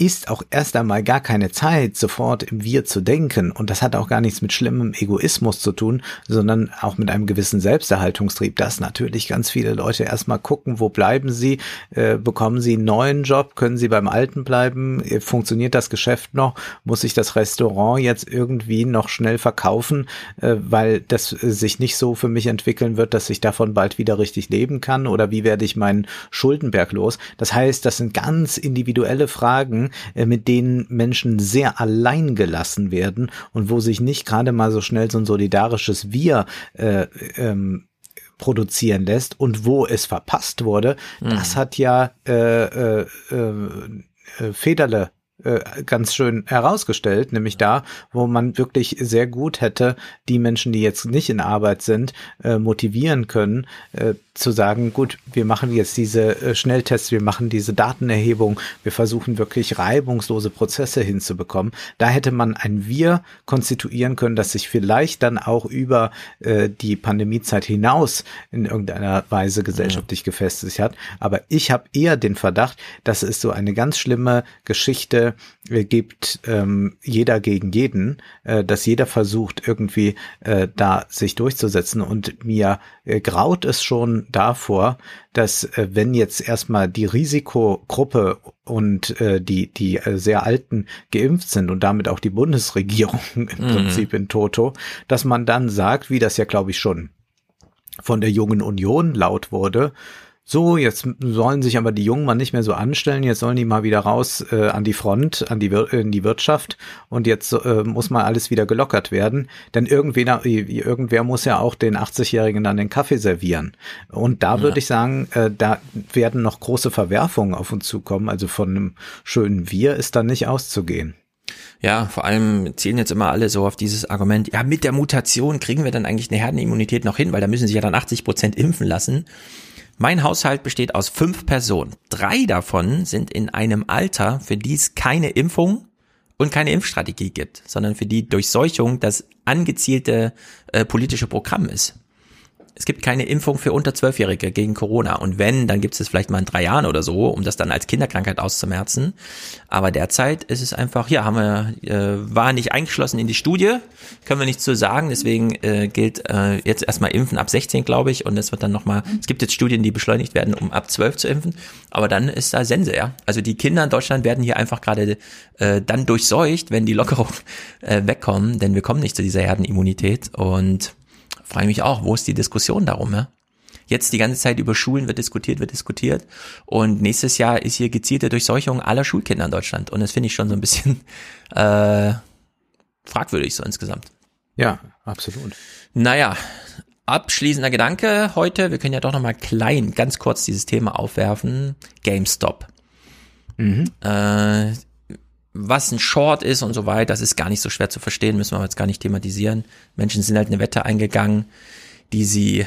ist auch erst einmal gar keine Zeit, sofort im Wir zu denken. Und das hat auch gar nichts mit schlimmem Egoismus zu tun, sondern auch mit einem gewissen Selbsterhaltungstrieb, dass natürlich ganz viele Leute erstmal gucken, wo bleiben sie, äh, bekommen sie einen neuen Job, können sie beim alten bleiben, äh, funktioniert das Geschäft noch, muss sich das Restaurant jetzt irgendwie noch schnell verkaufen, äh, weil das äh, sich nicht so für mich entwickeln wird, dass ich davon bald wieder richtig leben kann? Oder wie werde ich meinen Schuldenberg los. Das heißt, das sind ganz individuelle Fragen, äh, mit denen Menschen sehr allein gelassen werden und wo sich nicht gerade mal so schnell so ein solidarisches Wir äh, ähm, produzieren lässt und wo es verpasst wurde, mhm. das hat ja äh, äh, äh, Federle äh, ganz schön herausgestellt, nämlich da, wo man wirklich sehr gut hätte die Menschen, die jetzt nicht in Arbeit sind, äh, motivieren können, äh, zu sagen, gut, wir machen jetzt diese äh, Schnelltests, wir machen diese Datenerhebung, wir versuchen wirklich reibungslose Prozesse hinzubekommen. Da hätte man ein Wir konstituieren können, das sich vielleicht dann auch über äh, die Pandemiezeit hinaus in irgendeiner Weise gesellschaftlich gefestigt hat. Aber ich habe eher den Verdacht, dass es so eine ganz schlimme Geschichte äh, gibt, ähm, jeder gegen jeden, äh, dass jeder versucht irgendwie äh, da sich durchzusetzen und mir äh, graut es schon davor, dass äh, wenn jetzt erstmal die Risikogruppe und äh, die die äh, sehr alten geimpft sind und damit auch die Bundesregierung <laughs> im mhm. Prinzip in Toto, dass man dann sagt, wie das ja glaube ich schon von der jungen Union laut wurde, so, jetzt sollen sich aber die Jungen mal nicht mehr so anstellen, jetzt sollen die mal wieder raus äh, an die Front, an die, Wir in die Wirtschaft und jetzt äh, muss mal alles wieder gelockert werden. Denn irgendwer, irgendwer muss ja auch den 80-Jährigen dann den Kaffee servieren. Und da ja. würde ich sagen, äh, da werden noch große Verwerfungen auf uns zukommen. Also von einem schönen Wir ist da nicht auszugehen. Ja, vor allem zielen jetzt immer alle so auf dieses Argument, ja, mit der Mutation kriegen wir dann eigentlich eine Herdenimmunität noch hin, weil da müssen sich ja dann 80 Prozent impfen lassen. Mein Haushalt besteht aus fünf Personen. Drei davon sind in einem Alter, für die es keine Impfung und keine Impfstrategie gibt, sondern für die Durchseuchung das angezielte äh, politische Programm ist es gibt keine Impfung für unter Zwölfjährige gegen Corona. Und wenn, dann gibt es vielleicht mal in drei Jahren oder so, um das dann als Kinderkrankheit auszumerzen. Aber derzeit ist es einfach, ja, haben wir, äh, war nicht eingeschlossen in die Studie, können wir nichts zu sagen. Deswegen äh, gilt äh, jetzt erstmal Impfen ab 16, glaube ich. Und es wird dann nochmal, es gibt jetzt Studien, die beschleunigt werden, um ab 12 zu impfen. Aber dann ist da Sense, ja. Also die Kinder in Deutschland werden hier einfach gerade äh, dann durchseucht, wenn die Lockerungen äh, wegkommen, denn wir kommen nicht zu dieser Herdenimmunität. Und frage mich auch, wo ist die Diskussion darum, ja? Jetzt die ganze Zeit über Schulen wird diskutiert, wird diskutiert. Und nächstes Jahr ist hier gezielte Durchseuchung aller Schulkinder in Deutschland. Und das finde ich schon so ein bisschen <laughs> äh, fragwürdig so insgesamt. Ja, absolut. Naja, abschließender Gedanke heute. Wir können ja doch nochmal klein, ganz kurz dieses Thema aufwerfen. GameStop. Mhm. Äh, was ein Short ist und so weiter, das ist gar nicht so schwer zu verstehen, müssen wir jetzt gar nicht thematisieren. Menschen sind halt eine Wette eingegangen, die sie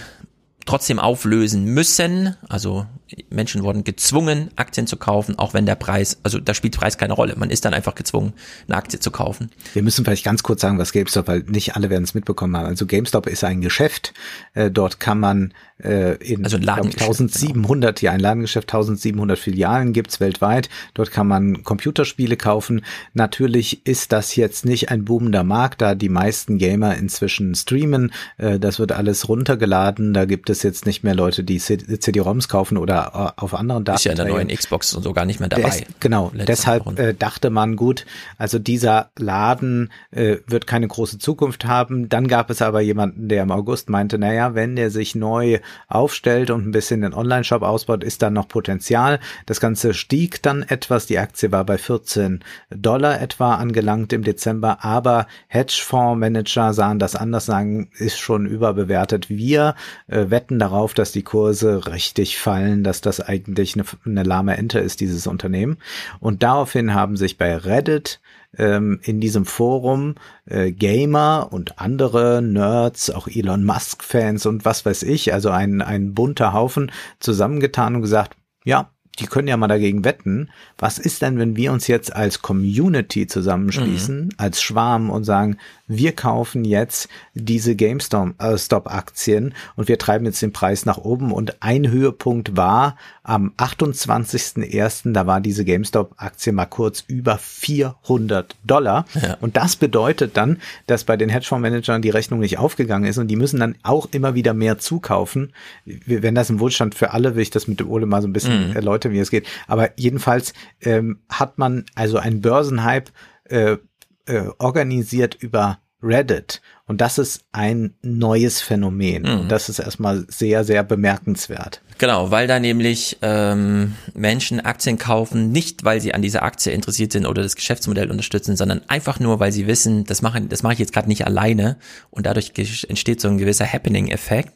trotzdem auflösen müssen. Also Menschen wurden gezwungen, Aktien zu kaufen, auch wenn der Preis, also da spielt Preis keine Rolle. Man ist dann einfach gezwungen, eine Aktie zu kaufen. Wir müssen vielleicht ganz kurz sagen, was GameStop, weil nicht alle werden es mitbekommen haben. Also GameStop ist ein Geschäft. Äh, dort kann man äh, in also ein Ladengeschäft, 1700, genau. ja, ein Ladengeschäft, 1700 Filialen gibt's weltweit. Dort kann man Computerspiele kaufen. Natürlich ist das jetzt nicht ein boomender Markt, da die meisten Gamer inzwischen streamen. Äh, das wird alles runtergeladen. Da gibt es jetzt nicht mehr Leute, die CD-ROMs kaufen oder äh, auf anderen Daten. Ist ja in der neuen Xbox so gar nicht mehr dabei. Des, genau. Deshalb äh, dachte man, gut, also dieser Laden äh, wird keine große Zukunft haben. Dann gab es aber jemanden, der im August meinte, naja, wenn der sich neu aufstellt und ein bisschen den Online-Shop ausbaut, ist dann noch Potenzial. Das Ganze stieg dann etwas. Die Aktie war bei 14 Dollar etwa angelangt im Dezember, aber Hedgefondsmanager sahen das anders, sagen, ist schon überbewertet. Wir äh, wetten darauf, dass die Kurse richtig fallen, dass das eigentlich eine, eine lahme Ente ist, dieses Unternehmen. Und daraufhin haben sich bei Reddit ähm, in diesem Forum äh, Gamer und andere Nerds, auch Elon Musk-Fans und was weiß ich, also ein, ein bunter Haufen zusammengetan und gesagt, ja, die können ja mal dagegen wetten. Was ist denn, wenn wir uns jetzt als Community zusammenschließen, mhm. als Schwarm und sagen, wir kaufen jetzt diese GameStop-Aktien äh, und wir treiben jetzt den Preis nach oben. Und ein Höhepunkt war am 28.01., da war diese GameStop-Aktie mal kurz über 400 Dollar. Ja. Und das bedeutet dann, dass bei den Hedgefondsmanagern die Rechnung nicht aufgegangen ist und die müssen dann auch immer wieder mehr zukaufen. Wenn das im Wohlstand für alle, will ich das mit dem Ole mal so ein bisschen mhm. erläutern, wie es geht. Aber jedenfalls ähm, hat man also einen Börsenhype äh, äh, organisiert über Reddit. Und das ist ein neues Phänomen. Mhm. Das ist erstmal sehr, sehr bemerkenswert. Genau, weil da nämlich ähm, Menschen Aktien kaufen, nicht weil sie an dieser Aktie interessiert sind oder das Geschäftsmodell unterstützen, sondern einfach nur, weil sie wissen, das mache das mache ich jetzt gerade nicht alleine und dadurch entsteht so ein gewisser Happening-Effekt.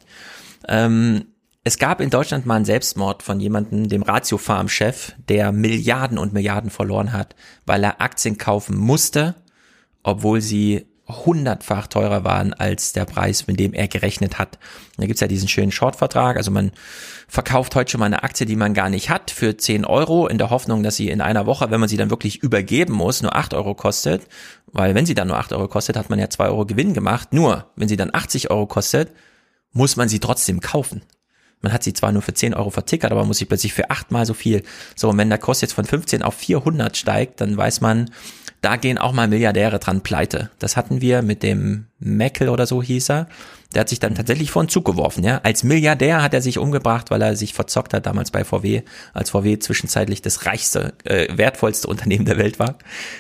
Ähm, es gab in Deutschland mal einen Selbstmord von jemandem, dem Ratio Farm Chef, der Milliarden und Milliarden verloren hat, weil er Aktien kaufen musste, obwohl sie hundertfach teurer waren als der Preis, mit dem er gerechnet hat. Da gibt's ja diesen schönen Short-Vertrag, also man verkauft heute schon mal eine Aktie, die man gar nicht hat, für 10 Euro, in der Hoffnung, dass sie in einer Woche, wenn man sie dann wirklich übergeben muss, nur 8 Euro kostet, weil wenn sie dann nur 8 Euro kostet, hat man ja 2 Euro Gewinn gemacht, nur wenn sie dann 80 Euro kostet, muss man sie trotzdem kaufen. Man hat sie zwar nur für 10 Euro vertickert, aber muss sie plötzlich für achtmal so viel. So, und wenn der Kurs jetzt von 15 auf 400 steigt, dann weiß man, da gehen auch mal Milliardäre dran pleite. Das hatten wir mit dem Meckel oder so hieß er. Der hat sich dann tatsächlich vor den Zug geworfen, ja. Als Milliardär hat er sich umgebracht, weil er sich verzockt hat damals bei VW, als VW zwischenzeitlich das reichste, äh, wertvollste Unternehmen der Welt war.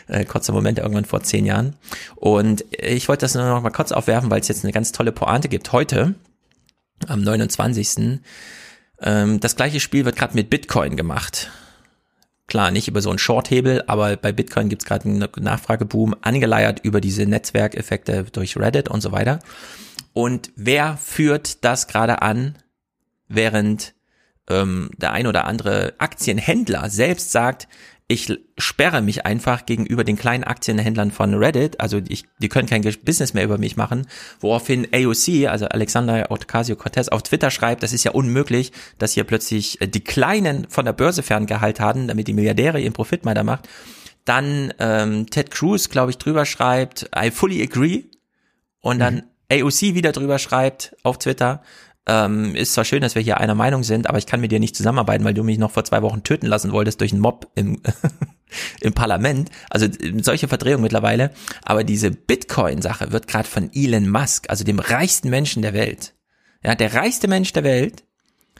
Äh, kurzer Moment, irgendwann vor zehn Jahren. Und ich wollte das nur noch mal kurz aufwerfen, weil es jetzt eine ganz tolle Pointe gibt. Heute, am 29 Ähm, das gleiche Spiel wird gerade mit Bitcoin gemacht. Klar, nicht über so einen Shorthebel, aber bei Bitcoin gibt's gerade einen Nachfrageboom, angeleiert über diese Netzwerkeffekte durch Reddit und so weiter. Und wer führt das gerade an, während ähm, der ein oder andere Aktienhändler selbst sagt, ich sperre mich einfach gegenüber den kleinen Aktienhändlern von Reddit, also ich, die können kein Business mehr über mich machen, woraufhin AOC, also Alexander Ocasio-Cortez, auf Twitter schreibt, das ist ja unmöglich, dass hier plötzlich äh, die Kleinen von der Börse ferngehalten haben, damit die Milliardäre ihren Profit weitermacht. Dann ähm, Ted Cruz, glaube ich, drüber schreibt, I fully agree. Und dann mhm. AOC wieder drüber schreibt auf Twitter, ähm, ist zwar schön, dass wir hier einer Meinung sind, aber ich kann mit dir nicht zusammenarbeiten, weil du mich noch vor zwei Wochen töten lassen wolltest durch einen Mob im, <laughs> im Parlament. Also solche Verdrehung mittlerweile. Aber diese Bitcoin-Sache wird gerade von Elon Musk, also dem reichsten Menschen der Welt, ja, der reichste Mensch der Welt,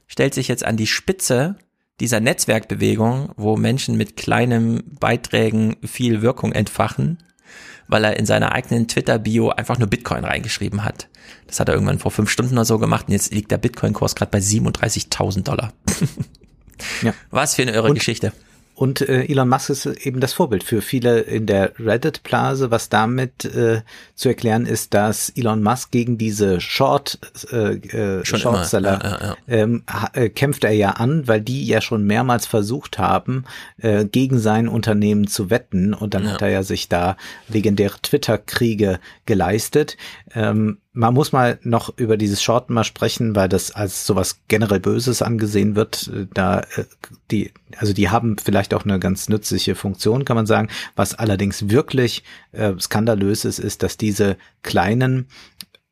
stellt sich jetzt an die Spitze dieser Netzwerkbewegung, wo Menschen mit kleinen Beiträgen viel Wirkung entfachen weil er in seiner eigenen Twitter-Bio einfach nur Bitcoin reingeschrieben hat. Das hat er irgendwann vor fünf Stunden oder so gemacht und jetzt liegt der Bitcoin-Kurs gerade bei 37.000 Dollar. ja. <laughs> Was für eine irre und, Geschichte. Und äh, Elon Musk ist eben das Vorbild für viele in der Reddit-Blase, was damit äh, zu erklären ist, dass Elon Musk gegen diese Short äh, äh, Shortseller ja, ja, ja. Ähm, äh, kämpft er ja an, weil die ja schon mehrmals versucht haben, äh, gegen sein Unternehmen zu wetten. Und dann hat er ja sich da legendäre Twitter-Kriege geleistet. Ähm, man muss mal noch über dieses Shorten mal sprechen, weil das als sowas generell Böses angesehen wird. Da äh, die, also die haben vielleicht auch eine ganz nützliche Funktion, kann man sagen. Was allerdings wirklich äh, skandalös ist, ist, dass diese kleinen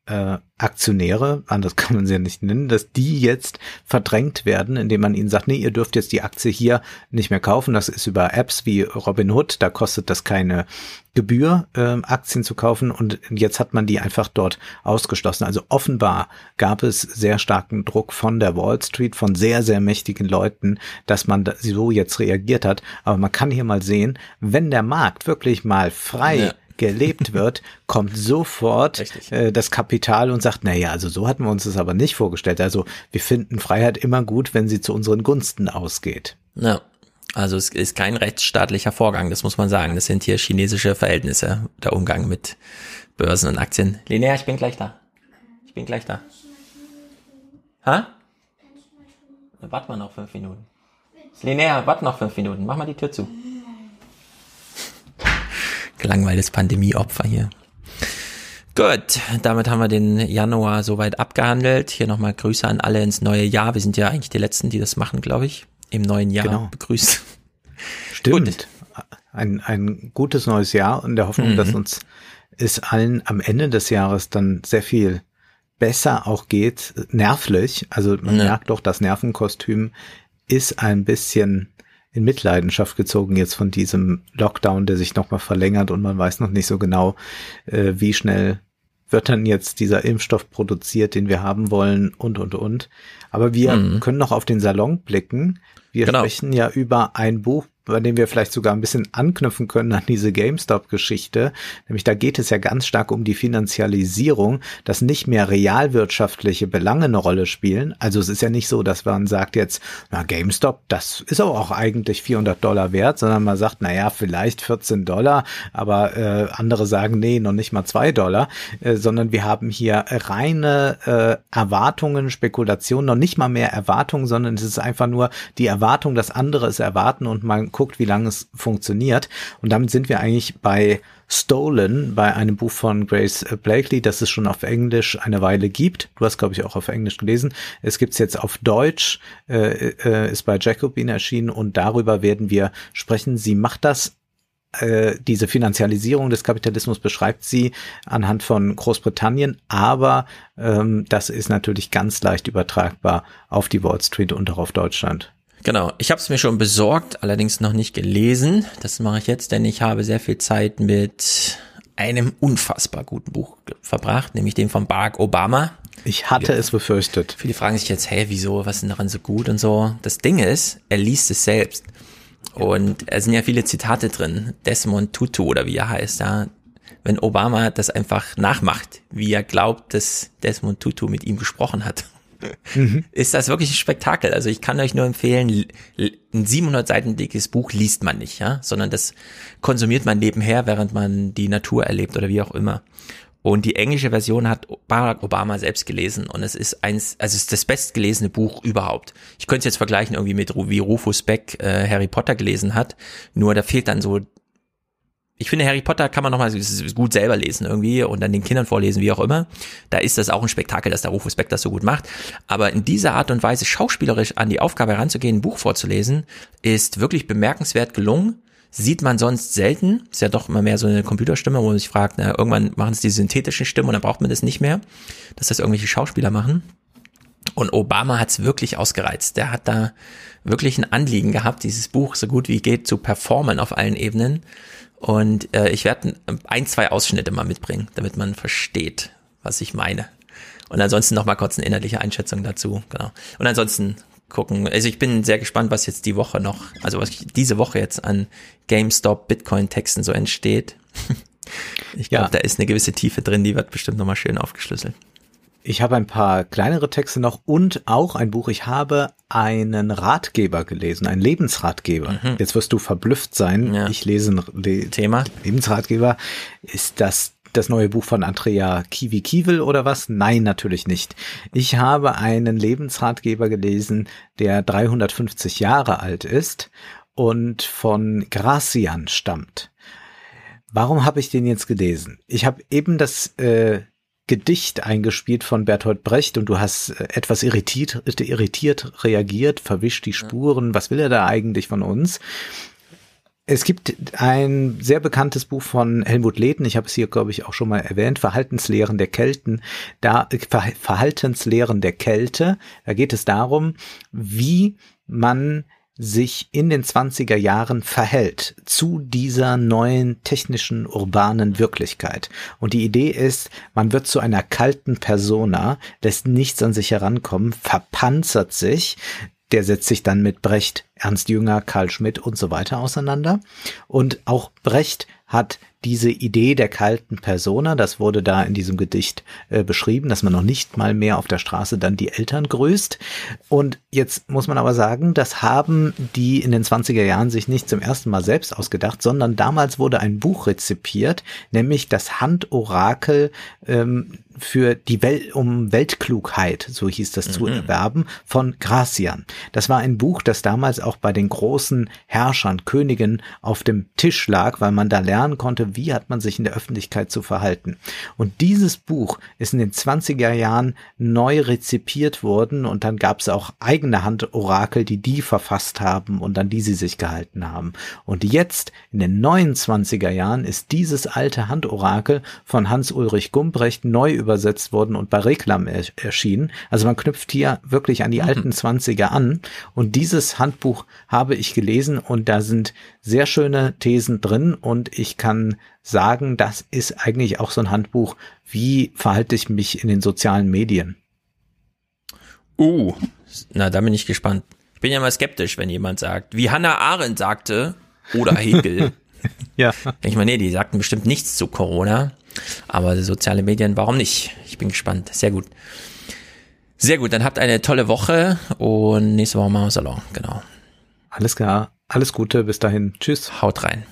äh, Aktionäre, anders <laughs> kann man sie ja nicht nennen, dass die jetzt verdrängt werden, indem man ihnen sagt, nee, ihr dürft jetzt die Aktie hier nicht mehr kaufen. Das ist über Apps wie Robinhood, da kostet das keine Gebühr, äh, Aktien zu kaufen und jetzt hat man die einfach dort ausgeschlossen. Also offenbar gab es sehr starken Druck von der Wall Street, von sehr, sehr mächtigen Leuten, dass man so jetzt reagiert hat. Aber man kann hier mal sehen, wenn der Markt wirklich mal frei ja gelebt wird, <laughs> kommt sofort äh, das Kapital und sagt, naja, also so hatten wir uns das aber nicht vorgestellt. Also wir finden Freiheit immer gut, wenn sie zu unseren Gunsten ausgeht. Ja. Also es ist kein rechtsstaatlicher Vorgang, das muss man sagen. Das sind hier chinesische Verhältnisse, der Umgang mit Börsen und Aktien. Linnea, ich bin gleich da. Ich bin gleich da. Ha? Warte mal noch fünf Minuten. Linnea, warte noch fünf Minuten. Mach mal die Tür zu gelangweiltes Pandemieopfer hier. Gut, damit haben wir den Januar soweit abgehandelt. Hier nochmal Grüße an alle ins neue Jahr. Wir sind ja eigentlich die Letzten, die das machen, glaube ich. Im neuen Jahr genau. begrüßt. Stimmt. Gut. Ein, ein gutes neues Jahr und der Hoffnung, mhm. dass uns es allen am Ende des Jahres dann sehr viel besser auch geht, nervlich. Also man ja. merkt doch, das Nervenkostüm ist ein bisschen in Mitleidenschaft gezogen jetzt von diesem Lockdown, der sich nochmal verlängert und man weiß noch nicht so genau, äh, wie schnell wird dann jetzt dieser Impfstoff produziert, den wir haben wollen und, und, und. Aber wir mhm. können noch auf den Salon blicken. Wir genau. sprechen ja über ein Buch, bei dem wir vielleicht sogar ein bisschen anknüpfen können an diese GameStop-Geschichte. Nämlich da geht es ja ganz stark um die Finanzialisierung, dass nicht mehr realwirtschaftliche Belange eine Rolle spielen. Also es ist ja nicht so, dass man sagt jetzt, na GameStop, das ist aber auch eigentlich 400 Dollar wert, sondern man sagt, na ja, vielleicht 14 Dollar, aber äh, andere sagen, nee, noch nicht mal zwei Dollar, äh, sondern wir haben hier reine äh, Erwartungen, Spekulationen, noch nicht mal mehr Erwartungen, sondern es ist einfach nur die Erwartung, dass andere es erwarten und man guckt, wie lange es funktioniert. Und damit sind wir eigentlich bei Stolen, bei einem Buch von Grace Blakely, das es schon auf Englisch eine Weile gibt. Du hast, glaube ich, auch auf Englisch gelesen. Es gibt's jetzt auf Deutsch, äh, äh, ist bei Jacobin erschienen und darüber werden wir sprechen. Sie macht das äh, diese Finanzialisierung des Kapitalismus beschreibt sie anhand von Großbritannien, aber ähm, das ist natürlich ganz leicht übertragbar auf die Wall Street und auch auf Deutschland. Genau, ich habe es mir schon besorgt, allerdings noch nicht gelesen. Das mache ich jetzt, denn ich habe sehr viel Zeit mit einem unfassbar guten Buch verbracht, nämlich dem von Barack Obama. Ich hatte ja. es befürchtet. Viele fragen sich jetzt, hey, wieso, was ist denn daran so gut und so. Das Ding ist, er liest es selbst. Und es sind ja viele Zitate drin. Desmond Tutu oder wie er heißt, ja. Wenn Obama das einfach nachmacht, wie er glaubt, dass Desmond Tutu mit ihm gesprochen hat. <laughs> ist das wirklich ein Spektakel. Also ich kann euch nur empfehlen, ein 700 Seiten dickes Buch liest man nicht, ja, sondern das konsumiert man nebenher, während man die Natur erlebt oder wie auch immer. Und die englische Version hat Barack Obama selbst gelesen und es ist eins, also es ist das bestgelesene Buch überhaupt. Ich könnte es jetzt vergleichen irgendwie mit wie Rufus Beck äh, Harry Potter gelesen hat, nur da fehlt dann so ich finde, Harry Potter kann man nochmal gut selber lesen irgendwie und dann den Kindern vorlesen, wie auch immer. Da ist das auch ein Spektakel, dass der Rufus Beck das so gut macht. Aber in dieser Art und Weise schauspielerisch an die Aufgabe heranzugehen, ein Buch vorzulesen, ist wirklich bemerkenswert gelungen. Sieht man sonst selten. Ist ja doch immer mehr so eine Computerstimme, wo man sich fragt, na, irgendwann machen es die synthetischen Stimmen und dann braucht man das nicht mehr, dass das irgendwelche Schauspieler machen. Und Obama hat es wirklich ausgereizt. Der hat da wirklich ein Anliegen gehabt, dieses Buch so gut wie geht zu performen auf allen Ebenen. Und äh, ich werde ein, zwei Ausschnitte mal mitbringen, damit man versteht, was ich meine. Und ansonsten noch mal kurz eine inhaltliche Einschätzung dazu. Genau. Und ansonsten gucken. Also ich bin sehr gespannt, was jetzt die Woche noch, also was diese Woche jetzt an GameStop Bitcoin Texten so entsteht. <laughs> Ich glaube, ja. da ist eine gewisse Tiefe drin, die wird bestimmt nochmal schön aufgeschlüsselt. Ich habe ein paar kleinere Texte noch und auch ein Buch. Ich habe einen Ratgeber gelesen, einen Lebensratgeber. Mhm. Jetzt wirst du verblüfft sein. Ja. Ich lese ein Thema. Lebensratgeber. Ist das das neue Buch von Andrea Kiwi Kiewel oder was? Nein, natürlich nicht. Ich habe einen Lebensratgeber gelesen, der 350 Jahre alt ist und von Gracian stammt. Warum habe ich den jetzt gelesen? Ich habe eben das äh, Gedicht eingespielt von Bertolt Brecht und du hast äh, etwas irritiert, irritiert reagiert, verwischt die Spuren. Was will er da eigentlich von uns? Es gibt ein sehr bekanntes Buch von Helmut Lehten, ich habe es hier, glaube ich, auch schon mal erwähnt, Verhaltenslehren der Kelten, da Verhaltenslehren der Kälte, da geht es darum, wie man sich in den 20er Jahren verhält zu dieser neuen technischen urbanen Wirklichkeit. Und die Idee ist, man wird zu einer kalten Persona, lässt nichts an sich herankommen, verpanzert sich, der setzt sich dann mit Brecht, Ernst Jünger, Karl Schmidt und so weiter auseinander. Und auch Brecht hat diese Idee der kalten Persona, das wurde da in diesem Gedicht äh, beschrieben, dass man noch nicht mal mehr auf der Straße dann die Eltern grüßt. Und jetzt muss man aber sagen, das haben die in den 20er Jahren sich nicht zum ersten Mal selbst ausgedacht, sondern damals wurde ein Buch rezipiert, nämlich das Handorakel ähm, für die Welt, um Weltklugheit, so hieß das, mhm. zu erwerben, von Gracian. Das war ein Buch, das damals auch bei den großen Herrschern, Königen auf dem Tisch lag, weil man da lernen konnte, wie hat man sich in der Öffentlichkeit zu verhalten. Und dieses Buch ist in den 20er Jahren neu rezipiert worden und dann gab es auch eigene Handorakel, die die verfasst haben und an die sie sich gehalten haben. Und jetzt, in den neuen 20er Jahren, ist dieses alte Handorakel von Hans-Ulrich Gumbrecht neu übersetzt worden und bei Reklam erschienen. Also man knüpft hier wirklich an die mhm. alten 20er an. Und dieses Handbuch habe ich gelesen und da sind sehr schöne Thesen drin und ich kann sagen, das ist eigentlich auch so ein Handbuch, wie verhalte ich mich in den sozialen Medien. Uh, na, da bin ich gespannt. Ich bin ja mal skeptisch, wenn jemand sagt, wie Hannah Arendt sagte, oder Hegel. <laughs> ja. Ich meine, nee, die sagten bestimmt nichts zu Corona. Aber soziale Medien, warum nicht? Ich bin gespannt. Sehr gut. Sehr gut, dann habt eine tolle Woche und nächste Woche machen wir Salon. Genau. Alles klar. Alles Gute. Bis dahin. Tschüss. Haut rein.